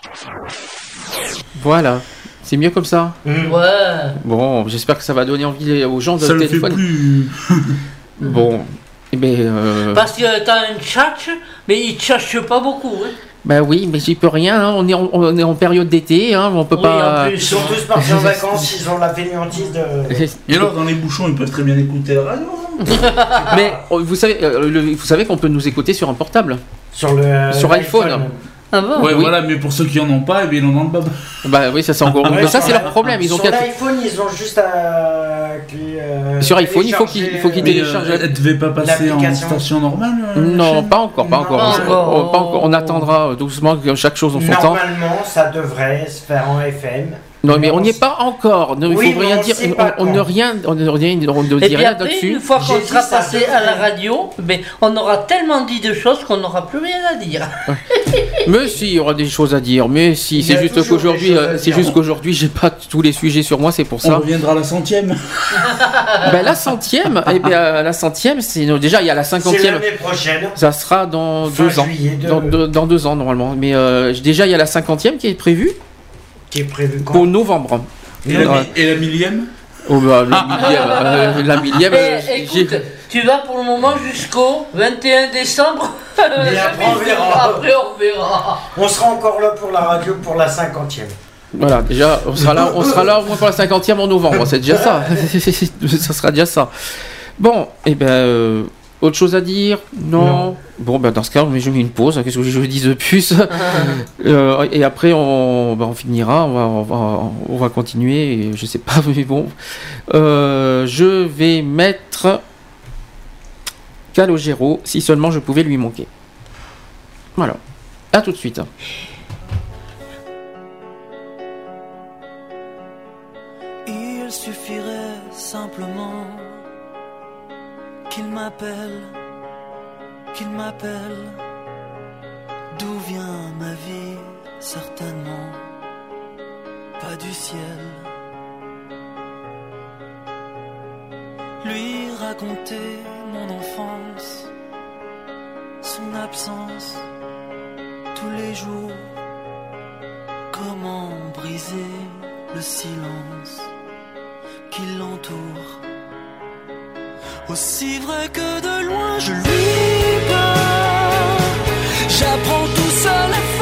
Speaker 4: Voilà. C'est mieux comme ça
Speaker 5: Mm.
Speaker 6: Ouais.
Speaker 4: Bon, j'espère que ça va donner envie aux gens de
Speaker 7: Ça le fait
Speaker 4: téléphoner.
Speaker 7: plus.
Speaker 4: Bon. Eh ben, euh,
Speaker 6: Parce que t'as un tchatch, mais il tchatche pas beaucoup. Hein.
Speaker 4: Bah oui, mais j'y peux rien. hein. On, est en, on est en période d'été, hein. on peut
Speaker 6: Oui,
Speaker 4: pas.
Speaker 6: en
Speaker 5: Ils sont tous partis en vacances, ils ont la fainéantise de.
Speaker 7: Et alors, dans les bouchons, ils peuvent très bien écouter la radio. hein.
Speaker 4: mais euh, vous savez, euh, le- vous savez qu'on peut nous écouter sur un portable.
Speaker 5: Sur le.
Speaker 4: Sur iPhone.
Speaker 6: Ah bon?
Speaker 7: Ouais,
Speaker 4: Oui.
Speaker 7: voilà, mais pour ceux qui en ont pas, eh bien, ils en ont pas.
Speaker 4: Bah oui, ça c'est encore.
Speaker 5: Ouais,
Speaker 4: ça c'est leur problème. Ils ont
Speaker 5: sur l'iPhone, ils ont juste à. Euh,
Speaker 4: Sur iPhone, il faut qu'ils- il faut qu'ils
Speaker 7: Mais,
Speaker 4: téléchargent.
Speaker 7: euh, elle devait pas passer en station normale euh,
Speaker 4: Non, pas encore, pas
Speaker 5: Non,
Speaker 4: encore.
Speaker 5: pas
Speaker 4: On-
Speaker 6: encore.
Speaker 4: on- pas encore. On attendra doucement que chaque chose en son temps.
Speaker 5: Normalement, ça devrait se faire en FM.
Speaker 4: Non, mais on n'y est pas encore. Il
Speaker 5: Oui,
Speaker 4: faut rien
Speaker 5: on
Speaker 4: dire. On, on ne rien, on ne rien, on ne
Speaker 6: Et
Speaker 4: dit rien là-dessus.
Speaker 6: une fois qu'on sera passé à la radio, on aura tellement dit de choses qu'on n'aura plus rien à dire.
Speaker 4: Mais si, il y aura des choses à dire. Mais si, c'est
Speaker 5: a
Speaker 4: juste qu'aujourd'hui, euh, c'est juste qu'aujourd'hui, j'ai pas tous les sujets sur moi, c'est pour
Speaker 7: On
Speaker 4: ça.
Speaker 7: reviendra à la centième.
Speaker 4: ben, la centième, eh bien, la centième, c'est déjà il y a la
Speaker 5: C'est
Speaker 4: cinquantième.
Speaker 5: l'année prochaine.
Speaker 4: Ça sera dans
Speaker 5: Fin
Speaker 4: deux ans.
Speaker 5: de-
Speaker 4: Dans, deux- dans deux ans normalement. Mais euh, déjà il y a la cinquantième qui est prévue
Speaker 5: Qui est prévu quand
Speaker 4: pour novembre.
Speaker 7: Et la, mi- et la millième
Speaker 4: Oh, bah, la millième, euh, la millième, euh,
Speaker 6: Eh,
Speaker 4: j'ai-
Speaker 6: écoute, tu vas pour le moment jusqu'au 21 décembre.
Speaker 5: Et après, on verra.
Speaker 6: Après, on verra.
Speaker 5: On sera encore là pour la radio pour la cinquantième.
Speaker 4: Voilà, déjà, on sera là, on sera là au moins pour la cinquantième en novembre, c'est déjà ça. ça sera déjà ça. Bon, et ben, euh, autre chose à dire Non.
Speaker 5: Non.
Speaker 4: Bon, ben dans ce cas, je mets une pause. Qu'est-ce que je vous dise de plus Euh, Et après, on, ben, on finira, on va, on va, on va continuer. et Je sais pas, mais bon, Euh, je vais mettre Calogero si seulement je pouvais lui manquer. Voilà. À tout de suite.
Speaker 13: Qu'il m'appelle, qu'il m'appelle. D'où vient ma vie Certainement pas du ciel. Lui raconter mon enfance, son absence tous les jours. Comment briser le silence qui l'entoure Aussi vrai que de loin je lui parle. J'apprends tout seul à faire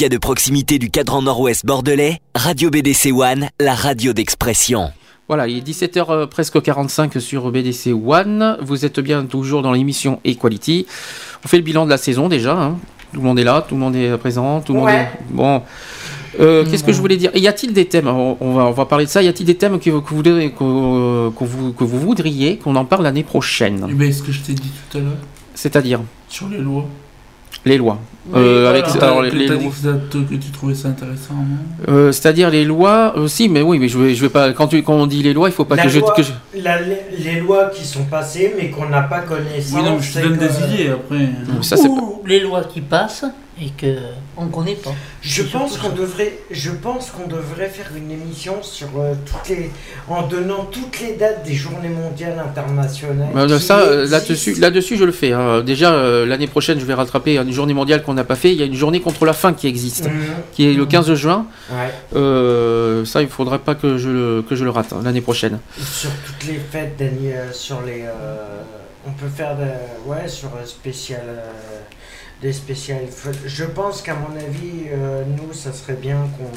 Speaker 2: Média de proximité du cadran nord-ouest bordelais, Radio BDC One, la radio d'expression.
Speaker 4: Voilà, il est 17h euh, presque 45 sur BDC One. Vous êtes bien toujours dans l'émission Equality. On fait le bilan de la saison déjà. hein. Tout le monde est là, tout le monde est présent, tout le
Speaker 5: Ouais.
Speaker 4: monde est... Bon. Euh, Qu'est-ce que je voulais dire? Y a-t-il des thèmes? On, va, on va parler de ça. Y a-t-il des thèmes que, que vous, voudriez- que, que vous, que vous voudriez qu'on en parle l'année prochaine?
Speaker 7: Ben, ce que je t'ai dit tout à l'heure,
Speaker 4: C'est-à-dire?
Speaker 7: Sur les lois.
Speaker 4: les lois.
Speaker 7: Oui,
Speaker 4: Euh, avec, alors, les,
Speaker 7: que, ça- que tu trouvais ça intéressant,
Speaker 4: Euh, C'est-à-dire les lois aussi, mais oui, mais je vais, je vais pas. Quand, tu, quand on dit les lois, il faut pas
Speaker 5: La
Speaker 4: que je,
Speaker 5: loi-
Speaker 4: que je-
Speaker 5: la- les, lois qui sont passées mais qu'on n'a pas connaissance.
Speaker 7: Oui, non, je te donne
Speaker 5: que-
Speaker 7: des idées après.
Speaker 4: Ça, c'est
Speaker 6: Ou les lois qui passent et que on connaît pas.
Speaker 5: Je pense qu'on
Speaker 6: ça.
Speaker 5: devrait, je pense qu'on devrait faire une émission sur euh, toutes les, en donnant toutes les dates des Journées mondiales internationales.
Speaker 4: Euh,
Speaker 5: qui
Speaker 4: ça, euh, là-dessus, là-dessus, je le fais. hein. Déjà, euh, l'année prochaine, je vais rattraper une journée mondiale qu'on n'a pas fait. Il y a une journée contre la faim qui existe,
Speaker 5: Mhm.
Speaker 4: qui est le 15 juin.
Speaker 5: Ouais.
Speaker 4: Euh, ça, il faudrait pas que je le, que je le rate hein, l'année prochaine.
Speaker 5: Sur toutes les fêtes, d'anni- euh, sur les, euh, on peut faire de, ouais, sur un spécial, des spéciales. Je pense qu'à mon avis, nous, ça serait bien qu'on.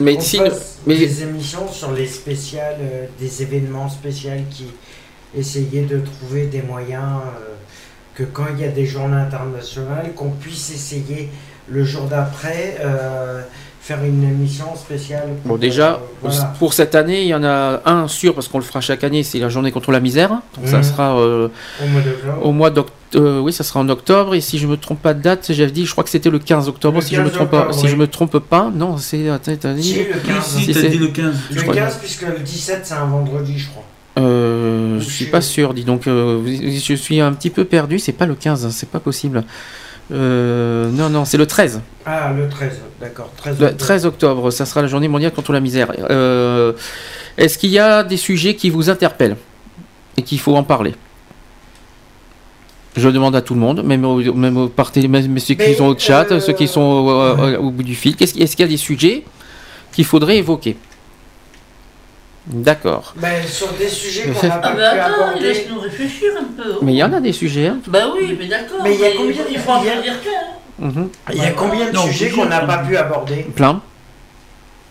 Speaker 4: Mais
Speaker 5: qu'on
Speaker 4: si- mais-
Speaker 5: des émissions sur les spéciales, des événements spéciaux qui essayaient de trouver des moyens euh, que quand il y a des journées internationales, qu'on puisse essayer le jour d'après euh, faire une émission spéciale.
Speaker 4: Bon,
Speaker 5: pour,
Speaker 4: déjà,
Speaker 5: euh, voilà.
Speaker 4: pour cette année, il y en a un sûr, parce qu'on le fera chaque année, c'est la journée contre la misère. Donc ça
Speaker 5: Mhm.
Speaker 4: sera euh,
Speaker 5: Au mois d'octobre.
Speaker 4: au mois d'octobre. oui, ça sera en octobre. Et si je me trompe pas de date, j'avais dit, je crois que c'était le 15 octobre.
Speaker 5: Le
Speaker 4: si je me
Speaker 5: 15
Speaker 4: trompe pas, si je me trompe pas, non, c'est.
Speaker 5: Si, le 15.
Speaker 7: Si,
Speaker 4: c'est-
Speaker 7: dit le 15.
Speaker 4: je
Speaker 5: Le
Speaker 4: crois-
Speaker 5: 15, puisque le 17, c'est un vendredi, je crois.
Speaker 4: Euh, je suis pas sûr, dis donc. euh, je suis un petit peu perdu. C'est pas le 15, hein, c'est pas possible. Euh, non, non, c'est le 13.
Speaker 5: Ah, le 13, d'accord. 13
Speaker 4: Le
Speaker 5: octobre.
Speaker 4: 13 octobre, ça sera la journée mondiale contre la misère. Euh, Est-ce qu'il y a des sujets qui vous interpellent et qu'il faut en parler? Je demande à tout le monde, même, au, même, au parti- même ceux qui
Speaker 5: Mais,
Speaker 4: sont au chat, ceux qui sont au, au- au bout du fil. Qu'est-ce qu'il- Est-ce qu'il y a des sujets qu'il faudrait évoquer? D'accord.
Speaker 5: Ben, sur des sujets qu'on n'a
Speaker 6: Ah
Speaker 5: pas
Speaker 6: ben
Speaker 5: pu
Speaker 6: attends,
Speaker 5: aborder.
Speaker 6: laisse-nous réfléchir un peu.
Speaker 4: Mais il y en a des sujets. hein.
Speaker 6: Ben oui, mais d'accord.
Speaker 5: Mais il y a combien-
Speaker 6: Il faut en
Speaker 5: a-
Speaker 6: choisir qu'un.
Speaker 4: Mhm.
Speaker 5: Il y a combien de
Speaker 7: Non,
Speaker 5: sujets qu'on n'a pas pu aborder
Speaker 4: Plein.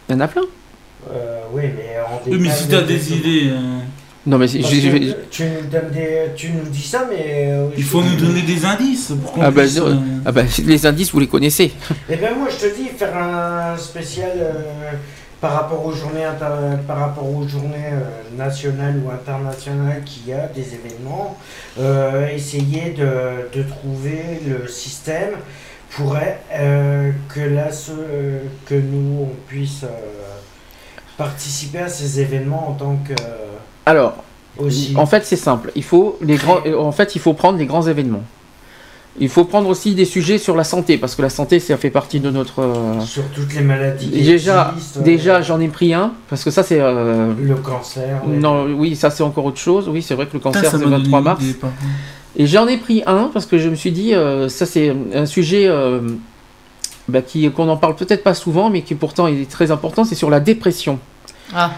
Speaker 4: Il y en a plein.
Speaker 5: Euh, Oui, mais en
Speaker 7: Oui, mais
Speaker 5: détail,
Speaker 7: si t'as
Speaker 5: mais
Speaker 7: des
Speaker 5: des-
Speaker 7: idées, euh,
Speaker 4: Non, mais si-
Speaker 5: Parce
Speaker 4: je-
Speaker 5: que
Speaker 4: je-
Speaker 5: tu nous donnes des, tu nous dis ça, mais euh,
Speaker 7: il faut nous donner des indices pour qu'on
Speaker 4: Ah bah,
Speaker 7: puisse. euh,
Speaker 4: ah bah, les indices, vous les connaissez.
Speaker 5: Eh ben moi je te dis faire un spécial euh, par rapport aux journées par rapport aux journées euh, nationales ou internationales qu'il y a des événements, euh, essayer de, de trouver le système pour euh, que là ce, que nous on puisse euh, participer à ces événements en tant que
Speaker 4: Alors,
Speaker 5: aussi
Speaker 4: en fait, c'est simple. Il faut les grands. euh, En fait, il faut prendre les grands événements. Il faut prendre aussi des sujets sur la santé parce que la santé, ça fait partie de notre. euh,
Speaker 5: sur toutes les maladies
Speaker 4: Déjà,
Speaker 5: existent, euh,
Speaker 4: déjà, j'en ai pris un parce que ça, c'est. euh,
Speaker 5: le cancer
Speaker 4: Non, oui, ça c'est encore autre chose. Oui, c'est vrai que le cancer c'est le 23
Speaker 7: donné
Speaker 4: mars.
Speaker 7: idée.
Speaker 4: Et j'en ai pris un parce que je me suis dit, euh, ça c'est un sujet euh, bah, qui qu'on n'en parle peut-être pas souvent, mais qui pourtant est très important. C'est sur la dépression.
Speaker 6: Ah.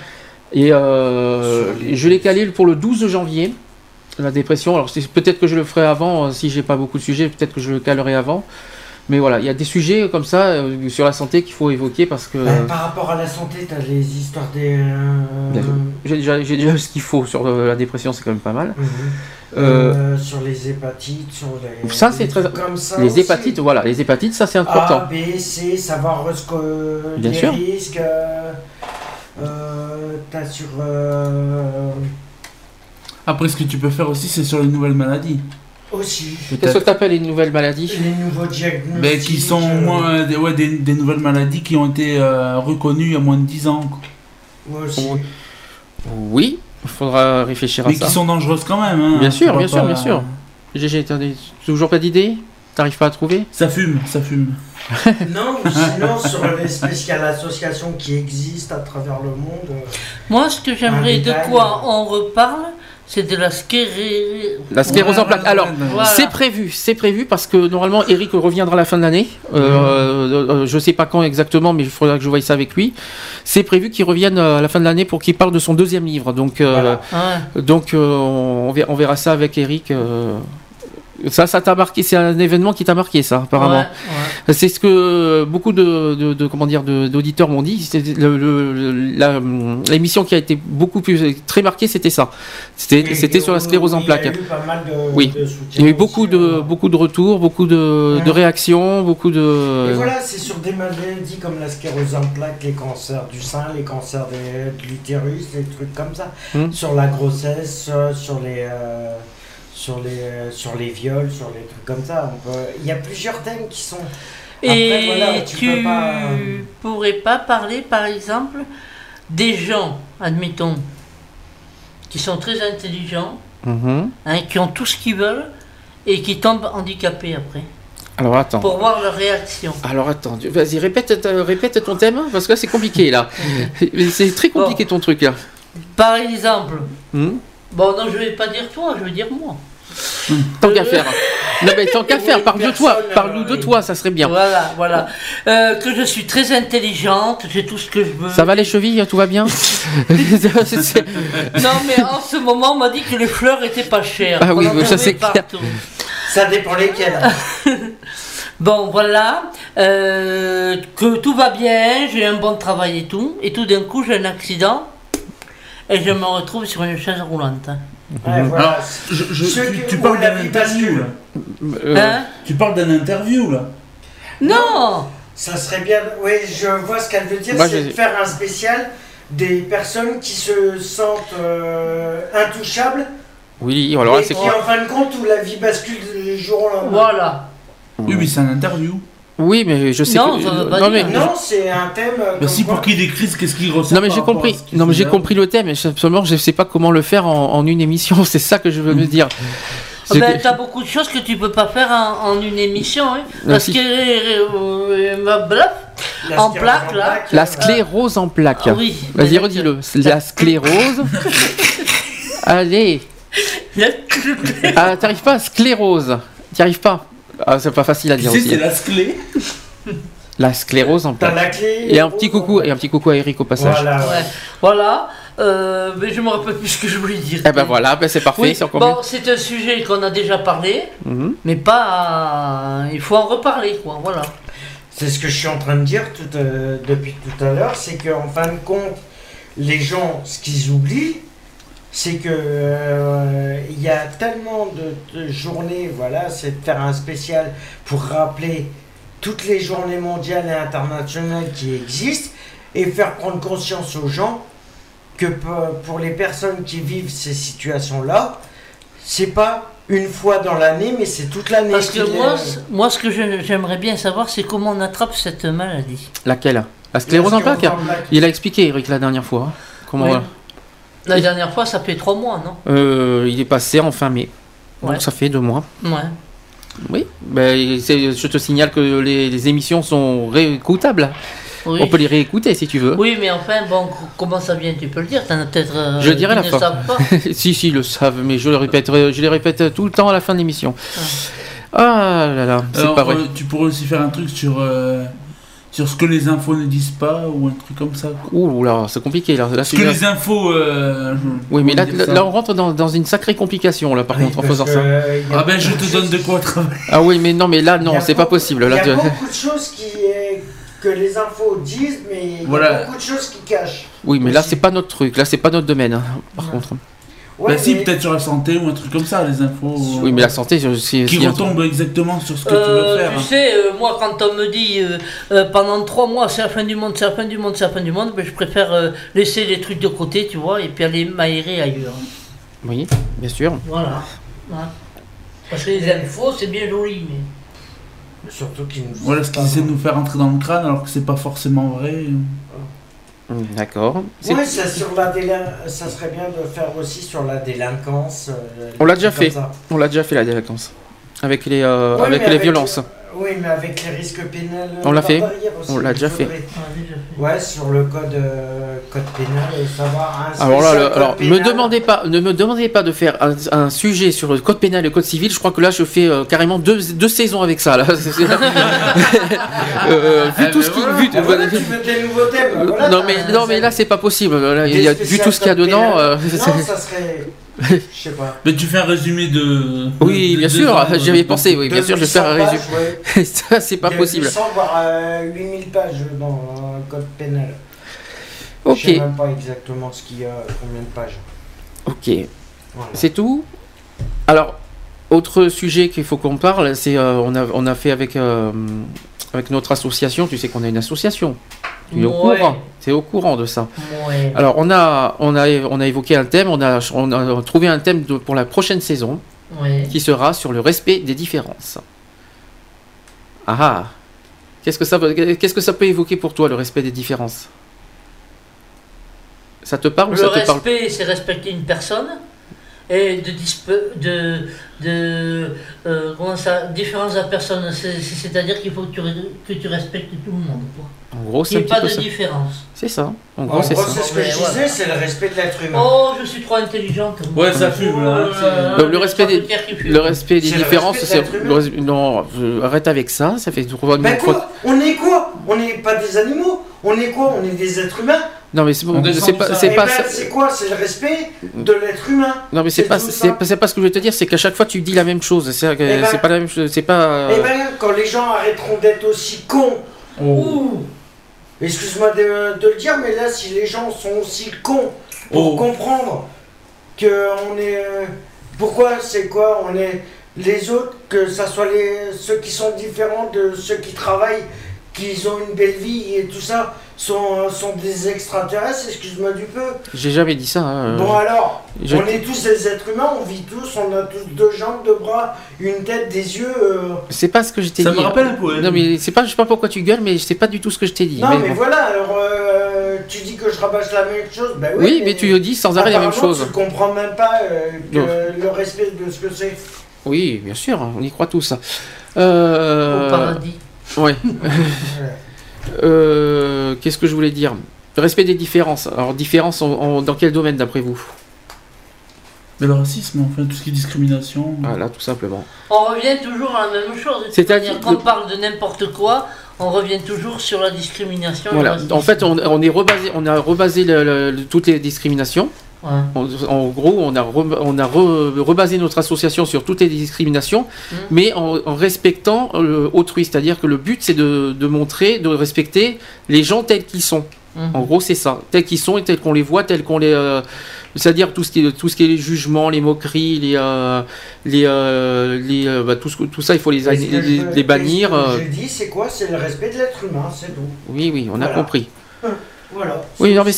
Speaker 4: Et euh, je l'ai calé pour le 12 janvier. La dépression. Alors c'est- peut-être que je le ferai avant, euh, si j'ai pas beaucoup de sujets, peut-être que je le calerai avant. Mais voilà, il y a des sujets comme ça euh, sur la santé qu'il faut évoquer parce que.
Speaker 5: Ben, par rapport à la santé, t'as les histoires des. euh.
Speaker 4: J'ai déjà, déjà ce qu'il faut sur euh, la dépression, c'est quand même pas mal.
Speaker 5: Mhm.
Speaker 4: Euh,
Speaker 5: Euh, sur les hépatites, sur les.
Speaker 4: ça, c'est très.
Speaker 5: Comme ça
Speaker 4: les
Speaker 5: aussi.
Speaker 4: hépatites, voilà, les hépatites, ça c'est important.
Speaker 5: A, B, C, savoir ce que.
Speaker 4: Bien
Speaker 5: les
Speaker 4: sûr.
Speaker 5: risques. euh, euh, t'as sur. Euh,
Speaker 7: Après, ce que tu peux faire aussi, c'est sur les nouvelles maladies.
Speaker 5: aussi.
Speaker 4: Qu'est-ce que tu appelles les nouvelles maladies?
Speaker 5: Les nouveaux diagnostics.
Speaker 7: Ben, qui sont
Speaker 5: euh,
Speaker 7: moins des, ouais, des, des nouvelles maladies qui ont été euh, reconnues il y a moins de 10 ans. quoi.
Speaker 5: Moi aussi.
Speaker 4: Oui, il faudra réfléchir à
Speaker 7: Mais
Speaker 4: ça.
Speaker 7: qui sont dangereuses quand même. hein.
Speaker 4: Bien sûr, bien sûr,
Speaker 7: pas-
Speaker 4: bien sûr. GG, t'as des- toujours pas d'idée? T'arrives pas à trouver?
Speaker 7: Ça fume, ça fume.
Speaker 5: Non, sinon sur les spéciales associations qui existent à travers le monde. euh,
Speaker 6: Moi, ce que j'aimerais de quoi on reparle, c'est de la sclérose.
Speaker 4: La sclérose en plaques. Alors,
Speaker 6: voilà.
Speaker 4: c'est prévu, c'est prévu parce que normalement Eric reviendra à la fin de l'année. Euh, euh, je sais pas quand exactement, mais il faudra que je voie ça avec lui. C'est prévu qu'il revienne euh, à la fin de l'année pour qu'il parle de son deuxième livre. Donc, euh,
Speaker 5: Voilà.
Speaker 6: Ouais.
Speaker 4: donc euh, on, verra, on verra ça avec Eric. Ça, ça t'a marqué, c'est un événement qui t'a marqué, ça, apparemment.
Speaker 6: Ouais,
Speaker 4: C'est ce que beaucoup de, de- de- comment dire d'auditeurs m'ont dit. L'émission qui a été beaucoup plus très marquée, c'était ça. C'était sur la sclérose en
Speaker 5: il y a
Speaker 4: plaques.
Speaker 5: eu pas mal de-
Speaker 4: oui. Il y a eu beaucoup de beaucoup de retours, beaucoup de, réactions, beaucoup de.
Speaker 5: Et voilà, c'est sur des maladies comme la sclérose en plaques, les cancers du sein, les cancers des- de l'utérus, des trucs comme ça.
Speaker 4: Hmm.
Speaker 5: Sur la grossesse, euh, sur les, euh, sur, les, euh, sur les viols, sur les trucs comme ça. Il y a plusieurs thèmes qui sont. Après,
Speaker 6: Et
Speaker 5: voilà, tu,
Speaker 6: tu
Speaker 5: peux pas.
Speaker 6: pourrais pas parler, par exemple, des gens, admettons, qui sont très intelligents,
Speaker 4: Mhm.
Speaker 6: hein, qui ont tout ce qu'ils veulent et qui tombent handicapés après,
Speaker 4: Alors attends.
Speaker 6: pour voir leur réaction.
Speaker 4: Alors attends, vas-y répète, ta- répète ton thème parce que là c'est compliqué là. c'est très compliqué ton truc là.
Speaker 6: Par exemple,
Speaker 4: Hmm?
Speaker 6: Bon non je vais pas dire toi, je vais dire moi.
Speaker 4: Tant qu'à faire. Non mais tant qu'à faire, parle de toi, parle-nous de toi, ça serait bien.
Speaker 6: Voilà, voilà. Euh, que je suis très intelligente, j'ai tout ce que je veux.
Speaker 4: Ça va les chevilles, tout va bien?
Speaker 6: Non mais en ce moment on m'a dit que les fleurs étaient pas chères.
Speaker 4: Ah oui, ça, c'est clair.
Speaker 6: partout.
Speaker 5: Ça dépend lesquels.
Speaker 6: Bon, voilà, euh, que tout va bien, j'ai un bon travail et tout, et tout d'un coup j'ai un accident et je me retrouve sur une chaise roulante.
Speaker 5: Ouais, voilà.
Speaker 7: Alors, je- je-
Speaker 5: Ceux
Speaker 7: tu,
Speaker 5: qui-
Speaker 7: tu
Speaker 5: où
Speaker 7: parles d'un
Speaker 5: vie
Speaker 7: interview là.
Speaker 4: Euh,
Speaker 6: Hein
Speaker 7: Tu parles d'un interview là.
Speaker 6: Non
Speaker 5: Ça serait bien. Oui, je vois ce qu'elle veut dire, c'est de faire un spécial des personnes qui se sentent euh, intouchables
Speaker 4: Oui, alors là c'est
Speaker 5: qui, en fin de compte, où la vie bascule du jour au lendemain.
Speaker 6: Voilà.
Speaker 7: Oui, mais c'est un interview.
Speaker 4: Oui, mais je sais
Speaker 6: Non,
Speaker 4: que
Speaker 6: veut pas
Speaker 4: non mais
Speaker 5: Non, c'est un thème. euh,
Speaker 7: Bah si,
Speaker 5: quoi-
Speaker 7: pour qu'il décrive qu'est-ce qu'il ressent.
Speaker 4: non mais j'ai compris. Non mais j'ai compris le thème, mais seulement je sais pas comment le faire en, en une émission. C'est ça que je veux me dire.
Speaker 6: Ben,
Speaker 4: que-
Speaker 6: t'as beaucoup de choses que tu peux pas faire en, en une émission, hein, parce
Speaker 4: si.
Speaker 6: que euh, euh, ma bluff,
Speaker 5: La
Speaker 6: en
Speaker 5: sclérose
Speaker 6: plaque là.
Speaker 4: La
Speaker 5: euh,
Speaker 4: sclérose en plaques.
Speaker 6: Ah oui,
Speaker 4: Vas-y,
Speaker 6: mais
Speaker 4: redis-le. La sclérose. Allez. Ah, t'arrives pas à sclérose. T'y arrives pas. Ah, c'est pas facile à
Speaker 7: Tu
Speaker 4: dire
Speaker 7: sais,
Speaker 4: aussi.
Speaker 7: c'est la sclé.
Speaker 4: La sclérose en
Speaker 5: T'as
Speaker 4: plaques.
Speaker 5: la clé.
Speaker 4: Et un petit coucou, et un petit coucou à Eric au passage.
Speaker 5: Voilà.
Speaker 6: Ouais, voilà. Euh, mais je me rappelle plus ce que je voulais dire.
Speaker 4: Eh ben voilà, ben c'est parfait,
Speaker 6: Oui, bon, c'est un sujet qu'on a déjà parlé.
Speaker 4: Mhm.
Speaker 6: mais pas. il faut en reparler, quoi. Voilà.
Speaker 5: C'est ce que je suis en train de dire tout, euh, depuis tout à l'heure, c'est qu'en fin de compte, les gens, ce qu'ils oublient, c'est que euh, il y a tellement de, de journées, voilà, c'est de faire un spécial pour rappeler toutes les journées mondiales et internationales qui existent et faire prendre conscience aux gens que pour les personnes qui vivent ces situations-là, c'est pas une fois dans l'année, mais c'est toute l'année.
Speaker 6: Parce que moi,
Speaker 5: est-
Speaker 6: moi ce que j'aimerais bien savoir, c'est comment on attrape cette maladie.
Speaker 4: Laquelle? La sclérose en plaques. Il a expliqué, Eric, la dernière fois. hein. Comment
Speaker 6: Oui. La dernière fois, ça fait trois mois, non
Speaker 4: Euh, Il est passé en fin mai. Donc
Speaker 6: Ouais.
Speaker 4: ça fait deux mois.
Speaker 6: Ouais.
Speaker 4: Oui. Ben, c'est- je te signale que les, les émissions sont réécoutables.
Speaker 6: Oui.
Speaker 4: On peut les réécouter si tu veux.
Speaker 6: Oui, mais enfin, bon, comment ça vient, tu peux le dire? T'en as peut-être. euh,
Speaker 4: Je le dirai à
Speaker 6: qui
Speaker 4: la
Speaker 6: ne
Speaker 4: fin.
Speaker 6: savent pas.
Speaker 4: si, si, ils le savent, mais je le répéterai, je les répète tout le temps à la fin de l'émission. Ah là là, c'est pas vrai.
Speaker 7: euh, tu pourrais aussi faire un truc sur, euh, sur ce que les infos ne disent pas ou un truc comme ça.
Speaker 4: Ouh là, c'est compliqué là. là
Speaker 7: Ce
Speaker 4: c'est-
Speaker 7: que les infos. euh,
Speaker 4: Oui, mais là, là, on rentre dans, dans une sacrée complication là par
Speaker 5: Oui,
Speaker 4: contre en faisant ça.
Speaker 5: euh, a
Speaker 7: Ah ben je te donne de quoi travailler.
Speaker 4: Ah oui, mais non, mais là non, c'est pas possible.
Speaker 5: Il
Speaker 4: Là,
Speaker 5: y a
Speaker 4: tu-
Speaker 5: beaucoup de choses qui, que les infos disent, mais il y a
Speaker 7: Voilà.
Speaker 5: beaucoup de choses qui cachent.
Speaker 4: Oui, mais là c'est pas notre truc. Là c'est pas notre domaine. hein, Par contre.
Speaker 5: Ouais,
Speaker 7: bah si,
Speaker 5: mais-
Speaker 7: peut-être sur la santé ou un truc comme ça, les infos. euh,
Speaker 4: Oui, mais la santé, c'est c'est-
Speaker 7: Qui retombe exactement sur ce que tu
Speaker 6: Euh,
Speaker 7: veux faire.
Speaker 6: tu sais, euh, moi, quand on me dit euh, euh, pendant trois mois, c'est la fin du monde, c'est la fin du monde, c'est la fin du monde, ben, je préfère euh, laisser les trucs de côté, tu vois, et puis aller m'aérer ailleurs.
Speaker 4: Oui, bien sûr.
Speaker 6: Voilà. Ouais. Parce que les infos, c'est bien joli, mais.
Speaker 5: Surtout qu'ils nous.
Speaker 7: Voilà ce qu'ils essaient de nous faire entrer dans le crâne alors que c'est pas forcément vrai.
Speaker 4: D'accord. C'est-
Speaker 5: Ouais, ça, sur la délin- ça serait bien de faire aussi sur la délinquance. euh,
Speaker 4: On l'a déjà fait.
Speaker 5: ça.
Speaker 4: On l'a déjà fait la délinquance. Avec les, euh,
Speaker 5: Ouais,
Speaker 4: avec les violences.
Speaker 5: Oui, mais avec les risques pénals.
Speaker 4: On l'a fait. On l'a déjà fait.
Speaker 5: Ouais, sur le code, euh, code pénal et savoir. un
Speaker 4: Alors là, le- alors, me demandez pas, ne me demandez pas de faire un, un sujet sur le code pénal et le code civil. Je crois que là, je fais euh, carrément deux, deux saisons avec ça. Là. Euh, vu tout ce qui, vu-
Speaker 5: Ah, voilà, tu veux des nouveaux thèmes. voilà,
Speaker 4: non mais non mais là, c'est pas possible. Là, il y a vu tout ce qu'il y a dedans. euh,
Speaker 5: Non, ça serait. Je sais pas.
Speaker 7: Mais tu fais un résumé de.
Speaker 4: Oui,
Speaker 7: de-
Speaker 4: bien
Speaker 7: de-
Speaker 4: sûr, j'y avais pensé, oui, bien sûr, je vais faire un
Speaker 5: 800
Speaker 4: résumé.
Speaker 5: pages, ouais.
Speaker 4: Ça, c'est pas possible.
Speaker 5: 800 voire euh, 8000 pages dans le code pénal.
Speaker 4: Ok.
Speaker 5: Je sais même pas exactement ce qu'il y a, combien de pages.
Speaker 4: Ok.
Speaker 5: Voilà.
Speaker 4: C'est tout? Alors, autre sujet qu'il faut qu'on parle, c'est euh, on, a, on a fait avec, euh, avec notre association, tu sais qu'on a une association. Tu es au
Speaker 6: Ouais.
Speaker 4: courant Tu es au courant de ça
Speaker 6: Ouais.
Speaker 4: Alors, on a, on, a, on a évoqué un thème, on a, on a trouvé un thème de- pour la prochaine saison
Speaker 6: Ouais.
Speaker 4: qui sera sur le respect des différences. Ah ah Qu'est-ce que ça, qu'est-ce que ça peut évoquer pour toi, le respect des différences? Ça te parle ou
Speaker 6: Le
Speaker 4: ça te parle
Speaker 6: respect, c'est respecter une personne. Et de, de, de euh, comment ça, différence à personne, c'est- c'est- c'est-à-dire qu'il faut que tu, que tu respectes tout le monde. quoi.
Speaker 4: En gros, c'est
Speaker 6: n'y
Speaker 4: un
Speaker 6: ait pas de
Speaker 4: ça.
Speaker 6: différence.
Speaker 4: C'est ça. En gros, c'est
Speaker 5: gros,
Speaker 4: ça.
Speaker 5: c'est ce que je disais, c'est le respect de l'être humain.
Speaker 6: Oh, je suis trop intelligente.
Speaker 7: Ouais, ça fume, là.
Speaker 6: Là là,
Speaker 4: Donc, le respect des, le respect différences, c'est non, euh, arrête avec ça, ça fait trop
Speaker 5: Ben quoi On est quoi On n'est pas des animaux On est quoi On est des êtres humains
Speaker 4: Non mais c'est pas
Speaker 7: ça.
Speaker 4: c'est
Speaker 5: Eh
Speaker 4: pas
Speaker 5: ben, c'est quoi C'est le respect de l'être humain.
Speaker 4: non mais c'est pas c'est
Speaker 5: ça.
Speaker 4: pas c'est pas ce que je veux te dire, c'est qu'à chaque fois tu dis la même chose, c'est que
Speaker 5: Eh ben-
Speaker 4: c'est pas la même chose, c'est pas
Speaker 5: Eh ben, quand les gens arrêteront d'être aussi cons,
Speaker 7: Oh.
Speaker 5: ouh, excuse-moi de, de le dire, mais là, si les gens sont aussi cons pour
Speaker 7: Oh.
Speaker 5: comprendre que on est, euh, pourquoi, c'est quoi, on est les autres, que ça soit les ceux qui sont différents de ceux qui travaillent, qui ont une belle vie et tout ça, sont, sont des extraterrestres, excuse-moi du peu.
Speaker 4: j'ai jamais dit ça. hein,
Speaker 5: Bon
Speaker 4: euh,
Speaker 5: alors,
Speaker 4: je-
Speaker 5: on est tous des êtres humains, on vit tous, on a tous deux jambes, deux bras, une tête, des yeux. euh,
Speaker 4: c'est pas ce que je t'ai
Speaker 7: Ça
Speaker 4: dit.
Speaker 7: me rappelle un poème.
Speaker 4: Non mais c'est pas je sais pas pourquoi tu gueules mais c'est pas du tout ce que je t'ai dit.
Speaker 5: Non, mais,
Speaker 4: bon.
Speaker 5: voilà, alors euh, tu dis que je rabâche la même chose, ben oui.
Speaker 4: Oui, mais tu le dis sans arrêt la même chose.
Speaker 5: Tu comprends même pas euh, que le respect de ce que c'est.
Speaker 4: Oui, bien sûr, on y croit tous. Euh...
Speaker 6: Au paradis.
Speaker 4: Ouais. Euh, Qu'est-ce que je voulais dire? Respect des différences. Alors, différences en- en- dans quel domaine d'après vous?
Speaker 7: Mais le racisme, enfin, tout ce qui est discrimination.
Speaker 4: Voilà, tout simplement.
Speaker 6: On revient toujours à la même chose.
Speaker 4: C'est-à-dire
Speaker 6: manière, Quand on
Speaker 4: que-
Speaker 6: parle de n'importe quoi, on revient toujours sur la discrimination.
Speaker 4: Voilà. En fait, on, on est rebasé, on a rebasé le- le- le- toutes les discriminations.
Speaker 6: Ouais.
Speaker 4: En, en gros, on a, re- on a re- rebasé notre association sur toutes les discriminations,
Speaker 6: Mm.
Speaker 4: mais en, en respectant euh, autrui. C'est-à-dire que le but, c'est de, de montrer, de respecter les gens tels qu'ils sont.
Speaker 6: Mhm.
Speaker 4: En gros, c'est ça. Tels qu'ils sont et tels qu'on les voit, tels qu'on les. euh, c'est-à-dire tout ce qui est tout ce qui est les jugements, les moqueries, les euh, les, euh, les euh, bah, tout, ce que- tout ça, il faut les, les, bannir.
Speaker 5: ce que Je dis, c'est quoi? C'est le respect de l'être humain, c'est tout.
Speaker 4: oui, oui, on a compris.
Speaker 5: Voilà.
Speaker 4: Oui, non, mais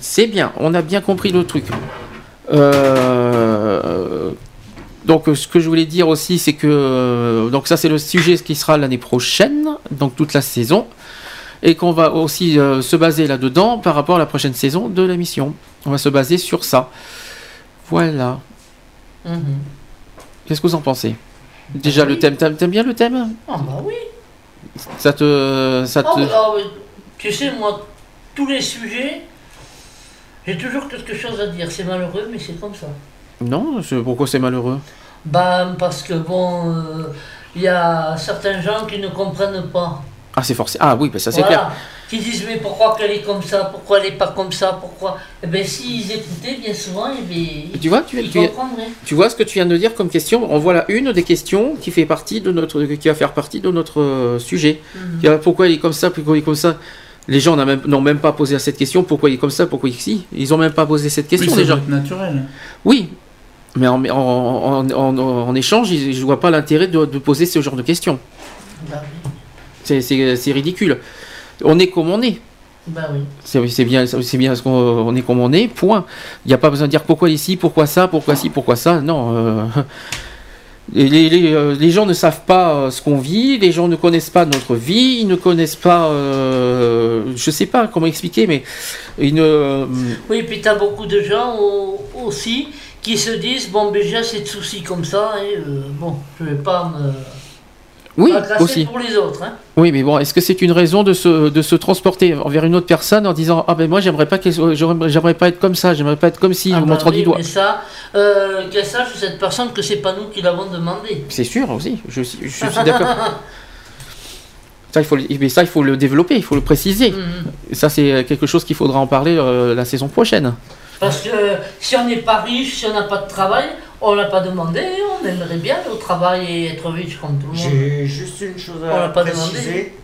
Speaker 4: c'est bien. On a bien compris le truc. Euh, donc, ce que je voulais dire aussi, c'est que euh, donc ça, c'est le sujet qui sera l'année prochaine, donc toute la saison, et qu'on va aussi euh, se baser là-dedans par rapport à la prochaine saison de l'émission. On va se baser sur ça. Voilà.
Speaker 6: Mhm.
Speaker 4: Qu'est-ce que vous en pensez? Déjà le thème, t'aimes bien le thème?
Speaker 6: Ah bah oui.
Speaker 4: Ça te, ça te.
Speaker 6: Oh, ah, ouais. Tu sais, moi, tous les sujets, j'ai toujours quelque chose à dire. C'est malheureux, mais c'est comme ça.
Speaker 4: Non, pourquoi c'est malheureux?
Speaker 6: Bah, parce que bon, euh, il y a certains gens qui ne comprennent pas.
Speaker 4: Ah, c'est forcé. Ah oui, bah, ça c'est
Speaker 6: Voilà.
Speaker 4: clair.
Speaker 6: Qui disent, mais pourquoi qu'elle est comme ça? Pourquoi elle n'est pas comme ça? Pourquoi? Eh bien, s'ils écoutaient bien souvent, eh bien,
Speaker 4: Tu vois, tu,
Speaker 6: ils
Speaker 4: tu-
Speaker 6: comprendraient.
Speaker 4: Tu vois ce que tu viens de dire comme question? En voilà une des questions qui fait partie de notre, qui va faire partie de notre euh, sujet.
Speaker 6: Mhm.
Speaker 4: Pourquoi il est comme ça? Pourquoi il est comme ça? Les gens n'ont même, n'ont même pas posé à cette question. Pourquoi il est comme ça Pourquoi il si Ils ont même pas posé cette
Speaker 7: Oui,
Speaker 4: question gens.
Speaker 7: être naturel.
Speaker 4: Oui, mais en, en, en- en- en échange, je vois pas l'intérêt de, de poser ce genre de questions.
Speaker 6: Bah oui.
Speaker 4: C'est, c'est- c'est ridicule. On est comme on est.
Speaker 6: Bah oui.
Speaker 4: C'est c'est bien, c'est bien ce qu'on on est comme on est, point. Il n'y a pas besoin de dire pourquoi ici, pourquoi ça, pourquoi ci, pourquoi ça. Non. euh, euh, les gens ne savent pas euh, ce qu'on vit, les gens ne connaissent pas notre vie, ils ne connaissent pas. euh, je sais pas comment expliquer, mais ils ne.
Speaker 6: Oui, puis tu beaucoup de gens au- aussi qui se disent bon, ben, j'ai assez de soucis comme ça, et euh, bon, je vais pas me.
Speaker 4: Oui, aussi.
Speaker 6: pour les autres. Hein.
Speaker 4: Oui, mais bon, est-ce que c'est une raison de se, de se transporter envers une autre personne en disant ah ben moi j'aimerais pas j'aimerais pas être comme ça, j'aimerais pas être comme si,
Speaker 6: Ah
Speaker 4: en
Speaker 6: bah
Speaker 4: montrant
Speaker 6: oui,
Speaker 4: du doigt.
Speaker 6: Mais ça, euh, qu'elle sache cette personne que c'est pas nous qui l'avons demandé.
Speaker 4: C'est sûr aussi, je, suis- je suis d'accord. Ça il, faut, mais ça, il faut le développer, il faut le préciser.
Speaker 6: Mhm.
Speaker 4: Et Ça, c'est quelque chose qu'il faudra en parler euh, la saison prochaine.
Speaker 6: Parce que si on n'est pas riche, si on n'a pas de travail, on l'a pas demandé, on aimerait bien aller au travail et être riche comme tout le monde.
Speaker 5: J'ai juste une chose
Speaker 6: On
Speaker 5: à
Speaker 6: l'a pas
Speaker 5: préciser.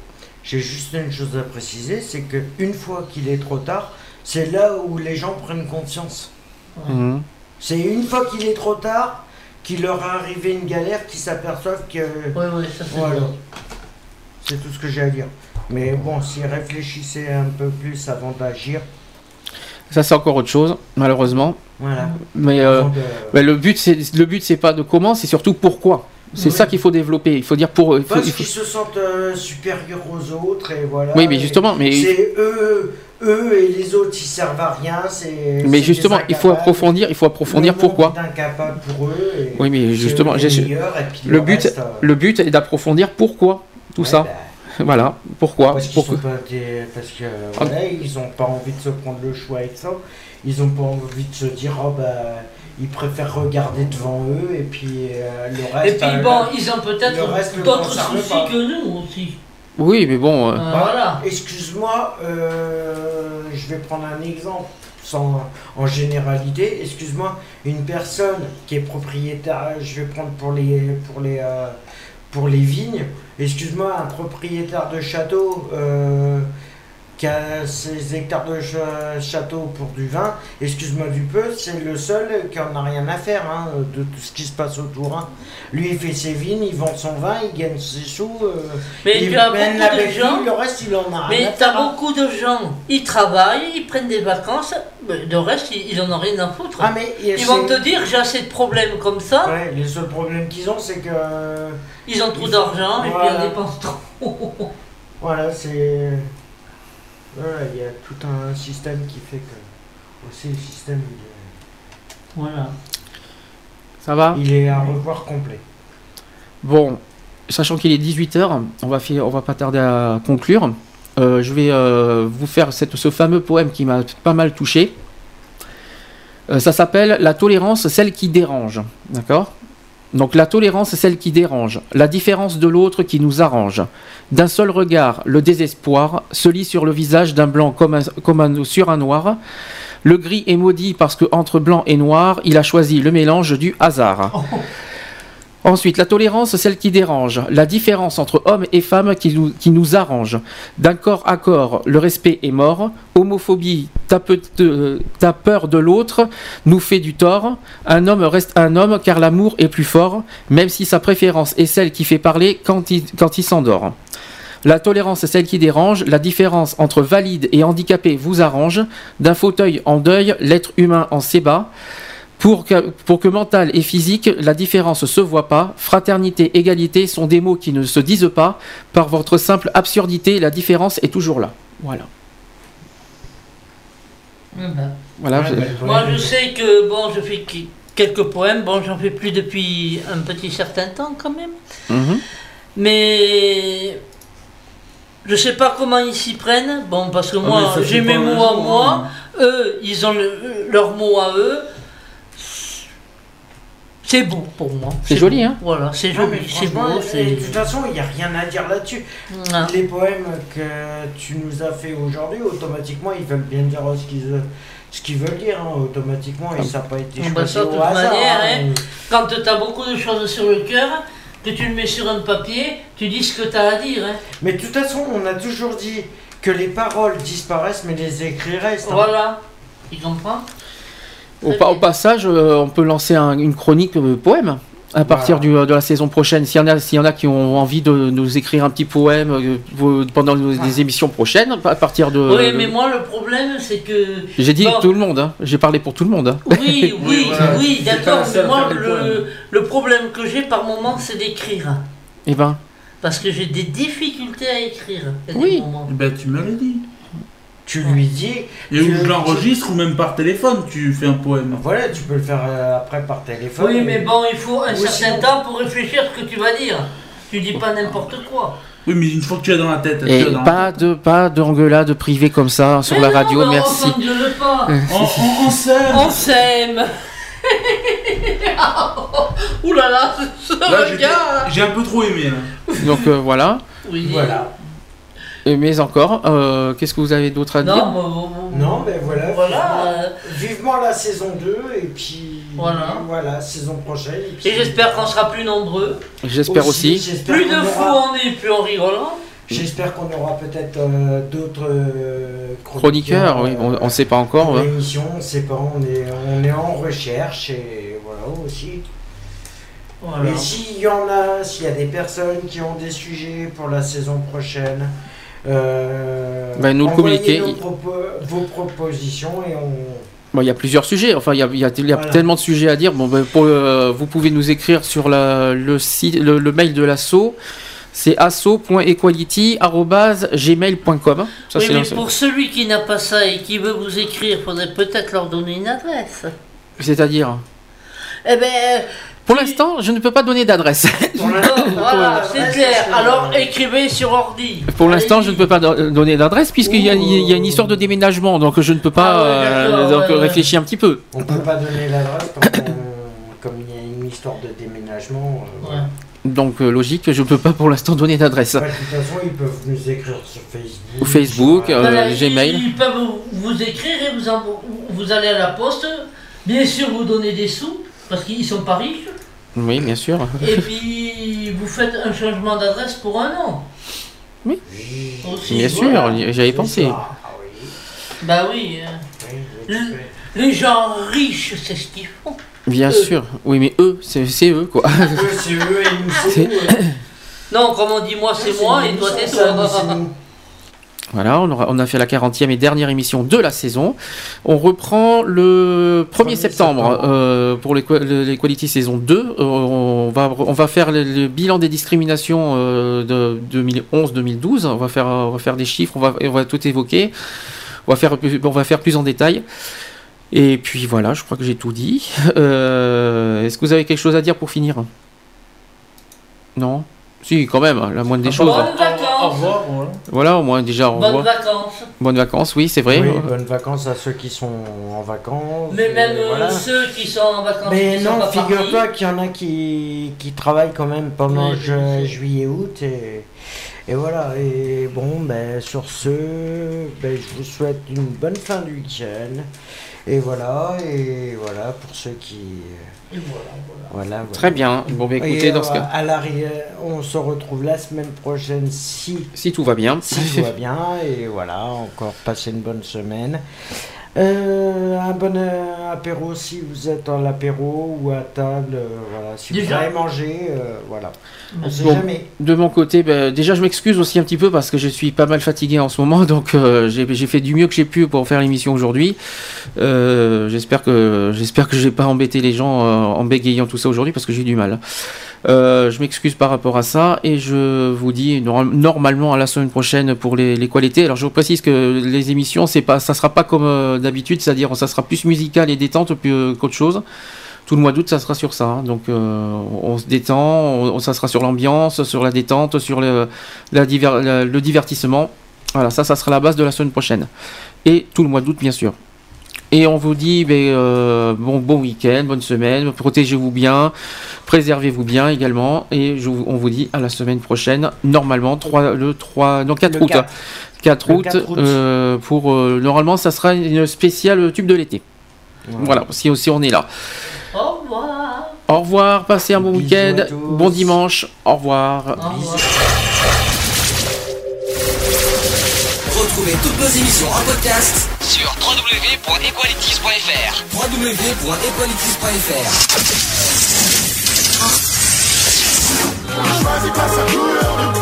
Speaker 5: J'ai juste une chose à préciser, c'est que une fois qu'il est trop tard, c'est là où les gens prennent conscience.
Speaker 4: Mhm.
Speaker 5: C'est une fois qu'il est trop tard qu'il leur est arrivé une galère, qu'ils s'aperçoivent que.
Speaker 6: Oui, oui, ça c'est
Speaker 5: Voilà. C'est tout ce que j'ai à dire. Mais bon, s'ils réfléchissaient un peu plus avant d'agir,
Speaker 4: Ça c'est encore autre chose, malheureusement.
Speaker 5: voilà.
Speaker 4: Mais, euh,
Speaker 5: de-
Speaker 4: mais le but, c'est le but, c'est pas de comment, c'est surtout pourquoi. C'est
Speaker 5: Oui.
Speaker 4: ça qu'il faut développer. Il faut dire pour. il faut-
Speaker 5: Parce qu'ils se sentent euh, supérieurs aux autres et voilà.
Speaker 4: Oui, mais justement, mais-
Speaker 5: C'est eux, eux et les autres, ils servent à rien. c'est-
Speaker 4: Mais justement, il faut approfondir. Il faut approfondir pourquoi.
Speaker 5: incapable pour eux. et
Speaker 4: Oui, mais justement,
Speaker 5: eux
Speaker 4: j'ai-
Speaker 5: les meilleurs, et puis
Speaker 4: le but,
Speaker 5: reste, euh,
Speaker 4: le but est d'approfondir pourquoi tout ça. Voilà, pourquoi.
Speaker 5: Parce qu'ils sont pas des- parce que
Speaker 4: Ah.
Speaker 5: voilà, ils ont pas envie de se prendre le choix avec ça. Ils ont pas envie de se dire oh bah ils préfèrent regarder devant eux et puis euh, le reste.
Speaker 6: Et puis
Speaker 5: euh,
Speaker 6: bon, ils ont peut-être d'autres soucis
Speaker 5: pas.
Speaker 6: que nous aussi.
Speaker 4: Oui, mais bon. euh,
Speaker 6: Euh,
Speaker 5: Bah,
Speaker 6: voilà.
Speaker 5: Excuse-moi, euh, je vais prendre un exemple sans en généralité. Excuse-moi, une personne qui est propriétaire, je vais prendre pour les pour les euh, pour les vignes. Excuse-moi, un propriétaire de château euh, qui a ses hectares de ch- château pour du vin. Excuse-moi du peu, c'est le seul qui en a rien à faire hein, de tout ce qui se passe autour. hein. Lui, il fait ses vignes, il vend son vin, il gagne ses sous. euh,
Speaker 6: Mais
Speaker 5: il mène
Speaker 6: beaucoup
Speaker 5: la
Speaker 6: de gens-
Speaker 5: vie, le reste, il en a rien à
Speaker 6: Mais t'as
Speaker 5: hein.
Speaker 6: beaucoup de gens, ils travaillent, ils prennent des vacances, mais de reste, ils, ils en ont rien à foutre.
Speaker 5: Ah, mais
Speaker 6: ils vont te dire, j'ai assez de problèmes comme ça,
Speaker 5: Ouais, les seuls problèmes qu'ils ont, c'est que.
Speaker 6: Ils ont trop d'argent et puis
Speaker 5: Voilà.
Speaker 6: on dépense trop.
Speaker 5: Voilà, c'est. Voilà, il y a tout un système qui fait que. Aussi, le système, il est,
Speaker 6: Voilà.
Speaker 4: Ça va?
Speaker 5: Il est à revoir complet.
Speaker 4: Bon, sachant qu'il est 18h, on va, on va pas tarder à conclure. Euh, je vais euh, vous faire cette- ce fameux poème qui m'a pas mal touché. Euh, ça s'appelle La tolérance, celle qui dérange. D'accord? Donc la tolérance, celle qui dérange. La différence de l'autre qui nous arrange. D'un seul regard, le désespoir se lit sur le visage d'un blanc comme, un- comme sur un noir. Le gris est maudit parce que entre blanc et noir, il a choisi le mélange du hasard. Ensuite, la tolérance, celle qui dérange. La différence entre hommes et femmes qui nous, arrange. D'un corps à corps, le respect est mort. Homophobie, t'as peur de l'autre, nous fait du tort. Un homme reste un homme car l'amour est plus fort, même si sa préférence est celle qui fait parler quand il, quand il s'endort. La tolérance est celle qui dérange. La différence entre valide et handicapé vous arrange. D'un fauteuil en deuil, l'être humain en s'ébat. Pour que, pour que mental et physique, la différence se voit pas. Fraternité, égalité sont des mots qui ne se disent pas. Par votre simple absurdité, la différence est toujours là. Voilà. Voilà.
Speaker 5: Ouais,
Speaker 4: je-
Speaker 6: Moi, je sais que bon, je fais quelques poèmes. Bon, j'en fais plus depuis un petit certain temps quand même.
Speaker 4: Mhm.
Speaker 6: Mais je sais pas comment ils s'y prennent. Bon, parce que
Speaker 7: Ah,
Speaker 6: moi, j'ai mes mots à moi.
Speaker 7: hein.
Speaker 6: Eux, ils ont le- leurs mots à eux. C'est beau pour moi.
Speaker 4: C'est joli,
Speaker 6: beau.
Speaker 4: hein
Speaker 6: Voilà, c'est joli, c'est beau.
Speaker 5: De toute façon, il n'y a rien à dire là-dessus.
Speaker 6: Ah.
Speaker 5: Les poèmes que tu nous as fait aujourd'hui, automatiquement, ils veulent bien dire ce qu'ils ce qu'ils veulent dire. hein. Automatiquement, et ça n'a pas été
Speaker 6: Ah bah
Speaker 5: choisi
Speaker 6: ça, de
Speaker 5: au
Speaker 6: toute
Speaker 5: hasard.
Speaker 6: manière,
Speaker 5: hein.
Speaker 6: hein, quand tu as beaucoup de choses sur le cœur, que tu le mets sur un papier, tu dis ce que tu as à dire. hein.
Speaker 5: Mais de toute façon, on a toujours dit que les paroles disparaissent, mais les écrits restent. hein.
Speaker 6: Voilà. Tu comprends
Speaker 4: Au, pa- au passage, euh, on peut lancer un- une chronique euh, poème à partir du- de la saison prochaine. S'il y, en a- s'il y en a qui ont envie de nous écrire un petit poème euh, pendant nos- les émissions prochaines, à partir de.
Speaker 6: Oui, mais moi, le problème, c'est que.
Speaker 4: J'ai dit
Speaker 6: Bon,
Speaker 4: tout le monde, hein. j'ai parlé pour tout le monde. hein.
Speaker 6: Oui, oui,
Speaker 7: voilà.
Speaker 6: oui, d'accord, mais moi, le, problème que j'ai par moment, c'est d'écrire.
Speaker 4: Eh ben,
Speaker 6: Parce que j'ai des difficultés à écrire. Des
Speaker 4: Oui.
Speaker 7: Eh Ben, tu me l'as dit.
Speaker 5: Tu lui dis.
Speaker 7: Et
Speaker 5: tu-
Speaker 7: où je l'enregistre ou même par téléphone, tu fais un poème.
Speaker 5: Voilà, tu peux le faire euh, après par téléphone.
Speaker 6: Oui, mais bon, il faut un
Speaker 5: Ou
Speaker 6: certain
Speaker 5: sinon-
Speaker 6: temps pour réfléchir ce que tu vas dire. Tu dis pas n'importe quoi.
Speaker 7: Oui, mais une fois que tu es dans la tête, tu
Speaker 4: et
Speaker 7: dans la
Speaker 4: pas de pas d'engueulade privée comme ça sur
Speaker 6: Mais
Speaker 4: la
Speaker 6: non,
Speaker 4: radio, merci.
Speaker 6: Pas.
Speaker 7: tête. On, on, on s'aime.
Speaker 6: On s'aime. Ouh là là, ce regard.
Speaker 7: j'ai un peu trop aimé là.
Speaker 4: Donc euh, voilà.
Speaker 6: Oui.
Speaker 5: Voilà.
Speaker 4: Et Mais encore, euh, qu'est-ce que vous avez d'autre à dire
Speaker 6: Non, bon, bon, bon.
Speaker 5: Non, mais voilà.
Speaker 6: Voilà.
Speaker 5: Vivement, vivement la saison 2 et puis
Speaker 6: Voilà.
Speaker 5: voilà, saison prochaine. Et, puis-
Speaker 6: Et j'espère qu'on sera plus nombreux.
Speaker 4: J'espère aussi.
Speaker 6: Plus de fous
Speaker 5: aura-
Speaker 6: en est, plus en rigolant.
Speaker 5: J'espère qu'on aura peut-être euh, d'autres euh,
Speaker 4: Chroniqueur, oui, on, on sait pas encore.
Speaker 5: pour l'émission, on sait pas, on est, on est en recherche et voilà aussi.
Speaker 6: Voilà.
Speaker 5: Et s'il y en a, s'il y a des personnes qui ont des sujets pour la saison prochaine, euh,
Speaker 4: Ben, nous communiquer.
Speaker 5: propo- vos propositions et on.
Speaker 4: Bon, il y a plusieurs sujets. Enfin, il y a, il y a- il y a
Speaker 5: Voilà.
Speaker 4: tellement de sujets à dire. Bon, ben, pour, euh, vous pouvez nous écrire sur la- le, site, le, le mail de l'asso. C'est asso.equality.gmail.com.
Speaker 6: Oui, mais pour celui qui n'a pas ça et qui veut vous écrire, faudrait peut-être leur donner une adresse.
Speaker 4: C'est-à-dire?
Speaker 6: Eh ben,
Speaker 4: Pour l'instant, je ne peux pas donner d'adresse.
Speaker 6: voilà, c'est clair. Alors écrivez sur ordi.
Speaker 4: Pour l'instant, je ne peux pas do- donner d'adresse puisqu'il y, y a une histoire de déménagement, donc je ne peux pas
Speaker 6: Ah ouais,
Speaker 4: euh, donc,
Speaker 6: ouais, ouais.
Speaker 4: réfléchir un petit peu.
Speaker 5: On peut pas donner l'adresse qu'on- comme il y a une histoire de déménagement. euh.
Speaker 4: Donc euh, logique, je ne peux pas pour l'instant donner d'adresse.
Speaker 5: Bah, de toute façon, ils peuvent nous écrire sur Facebook.
Speaker 4: Facebook,
Speaker 5: sur,
Speaker 4: euh,
Speaker 6: Voilà,
Speaker 4: Gmail.
Speaker 6: Ils peuvent vous, vous écrire et vous, en- vous allez à la poste. Bien sûr, vous donnez des sous parce qu'ils sont pas riches.
Speaker 4: Oui, bien sûr.
Speaker 6: Et puis vous faites un changement d'adresse pour un an.
Speaker 4: Oui.
Speaker 6: Aussi,
Speaker 4: Bien
Speaker 6: voilà.
Speaker 4: sûr, j'avais pensé.
Speaker 6: Bah oui. euh, les gens riches, c'est ce qu'ils font.
Speaker 4: Bien
Speaker 6: Eux.
Speaker 4: sûr. Oui, mais eux, c'est c'est eux quoi.
Speaker 5: c'est eux et nous, c'est
Speaker 4: C'est-
Speaker 5: nous. hein.
Speaker 6: Non, comme on dit, moi c'est
Speaker 5: c'est
Speaker 6: moi et toi
Speaker 5: ça,
Speaker 6: toi.
Speaker 4: Voilà, on, aura- on a fait la 40e et dernière émission de la saison. On reprend le 1er septembre,
Speaker 5: septembre.
Speaker 4: euh, pour les l'Equality saison 2. Euh, on, va, on va faire le, le bilan des discriminations euh, de 2011-2012. On va faire, on va faire des chiffres, on va, on va tout évoquer. On va, faire, plus- on va faire plus en détail. Et puis voilà, je crois que j'ai tout dit. Euh, Est-ce que vous avez quelque chose à dire pour finir? Non? Si, quand même, la moindre des choses.
Speaker 6: Bonnes vacances.
Speaker 7: Au revoir, voilà.
Speaker 4: Voilà, au moins déjà, au
Speaker 6: Bonnes vacances.
Speaker 4: Bonnes vacances, oui, c'est vrai.
Speaker 5: Oui, bonnes vacances à ceux qui sont en vacances.
Speaker 6: Mais même euh,
Speaker 5: voilà.
Speaker 6: ceux qui sont en vacances
Speaker 5: Mais
Speaker 6: qui
Speaker 5: non,
Speaker 6: pas
Speaker 5: figure-toi qu'il y en a qui, qui travaillent quand même pendant
Speaker 6: Oui,
Speaker 5: ju- juillet, août. Et, et voilà. Et bon, ben, sur ce, ben, je vous souhaite une bonne fin du week-end. Et voilà, et voilà pour ceux qui.
Speaker 6: Et voilà, voilà.
Speaker 5: Voilà, voilà.
Speaker 4: Très bien. Bon, bah, écoutez,
Speaker 5: Et,
Speaker 4: dans ce
Speaker 5: euh,
Speaker 4: cas,
Speaker 5: À l'arrière, on se retrouve la semaine prochaine si,
Speaker 4: si tout va bien.
Speaker 5: si tout va bien. Et voilà, encore passer une bonne semaine. Euh, un bon euh, apéro si vous êtes à l'apéro ou à table. euh, voilà, si vous
Speaker 6: Déjà.
Speaker 5: allez manger, euh, voilà. On sait
Speaker 4: Bon,
Speaker 5: jamais.
Speaker 4: de mon côté, ben, déjà je m'excuse aussi un petit peu parce que je suis pas mal fatigué en ce moment, donc euh, j'ai fait du mieux que j'ai pu pour faire l'émission aujourd'hui. Euh, j'espère que j'espère que j'ai pas embêté les gens euh, en bégayant tout ça aujourd'hui parce que j'ai eu du mal. Euh, je m'excuse par rapport à ça et je vous dis nor- normalement à la semaine prochaine pour les, qualités. Alors je vous précise que les émissions c'est pas ça sera pas comme euh, d'habitude, c'est-à-dire ça sera plus musical et détente euh, qu'autre chose. Tout le mois d'août, ça sera sur ça. hein. Donc, euh, on se détend, ça sera sur l'ambiance, sur la détente, sur le, le divertissement. Voilà, ça, ça sera la base de la semaine prochaine. Et tout le mois d'août, bien sûr. Et on vous dit ben, euh, bon, bon week-end, bonne semaine, protégez-vous bien, préservez-vous bien également. Et je on vous dit à la semaine prochaine, normalement, 3, le 3, non, 4
Speaker 5: Le
Speaker 4: août.
Speaker 5: 4.
Speaker 4: 4
Speaker 5: Le
Speaker 4: août,
Speaker 5: 4 août.
Speaker 4: euh, pour, euh, normalement, ça sera une spéciale tube de l'été. Voilà, si aussi on est là.
Speaker 6: Au revoir.
Speaker 4: Au revoir, passez un bon week-end, bon dimanche, au revoir.
Speaker 6: Au revoir.
Speaker 2: Retrouvez toutes nos émissions en podcast
Speaker 3: Sur www.equalities.fr
Speaker 2: www.equalities.fr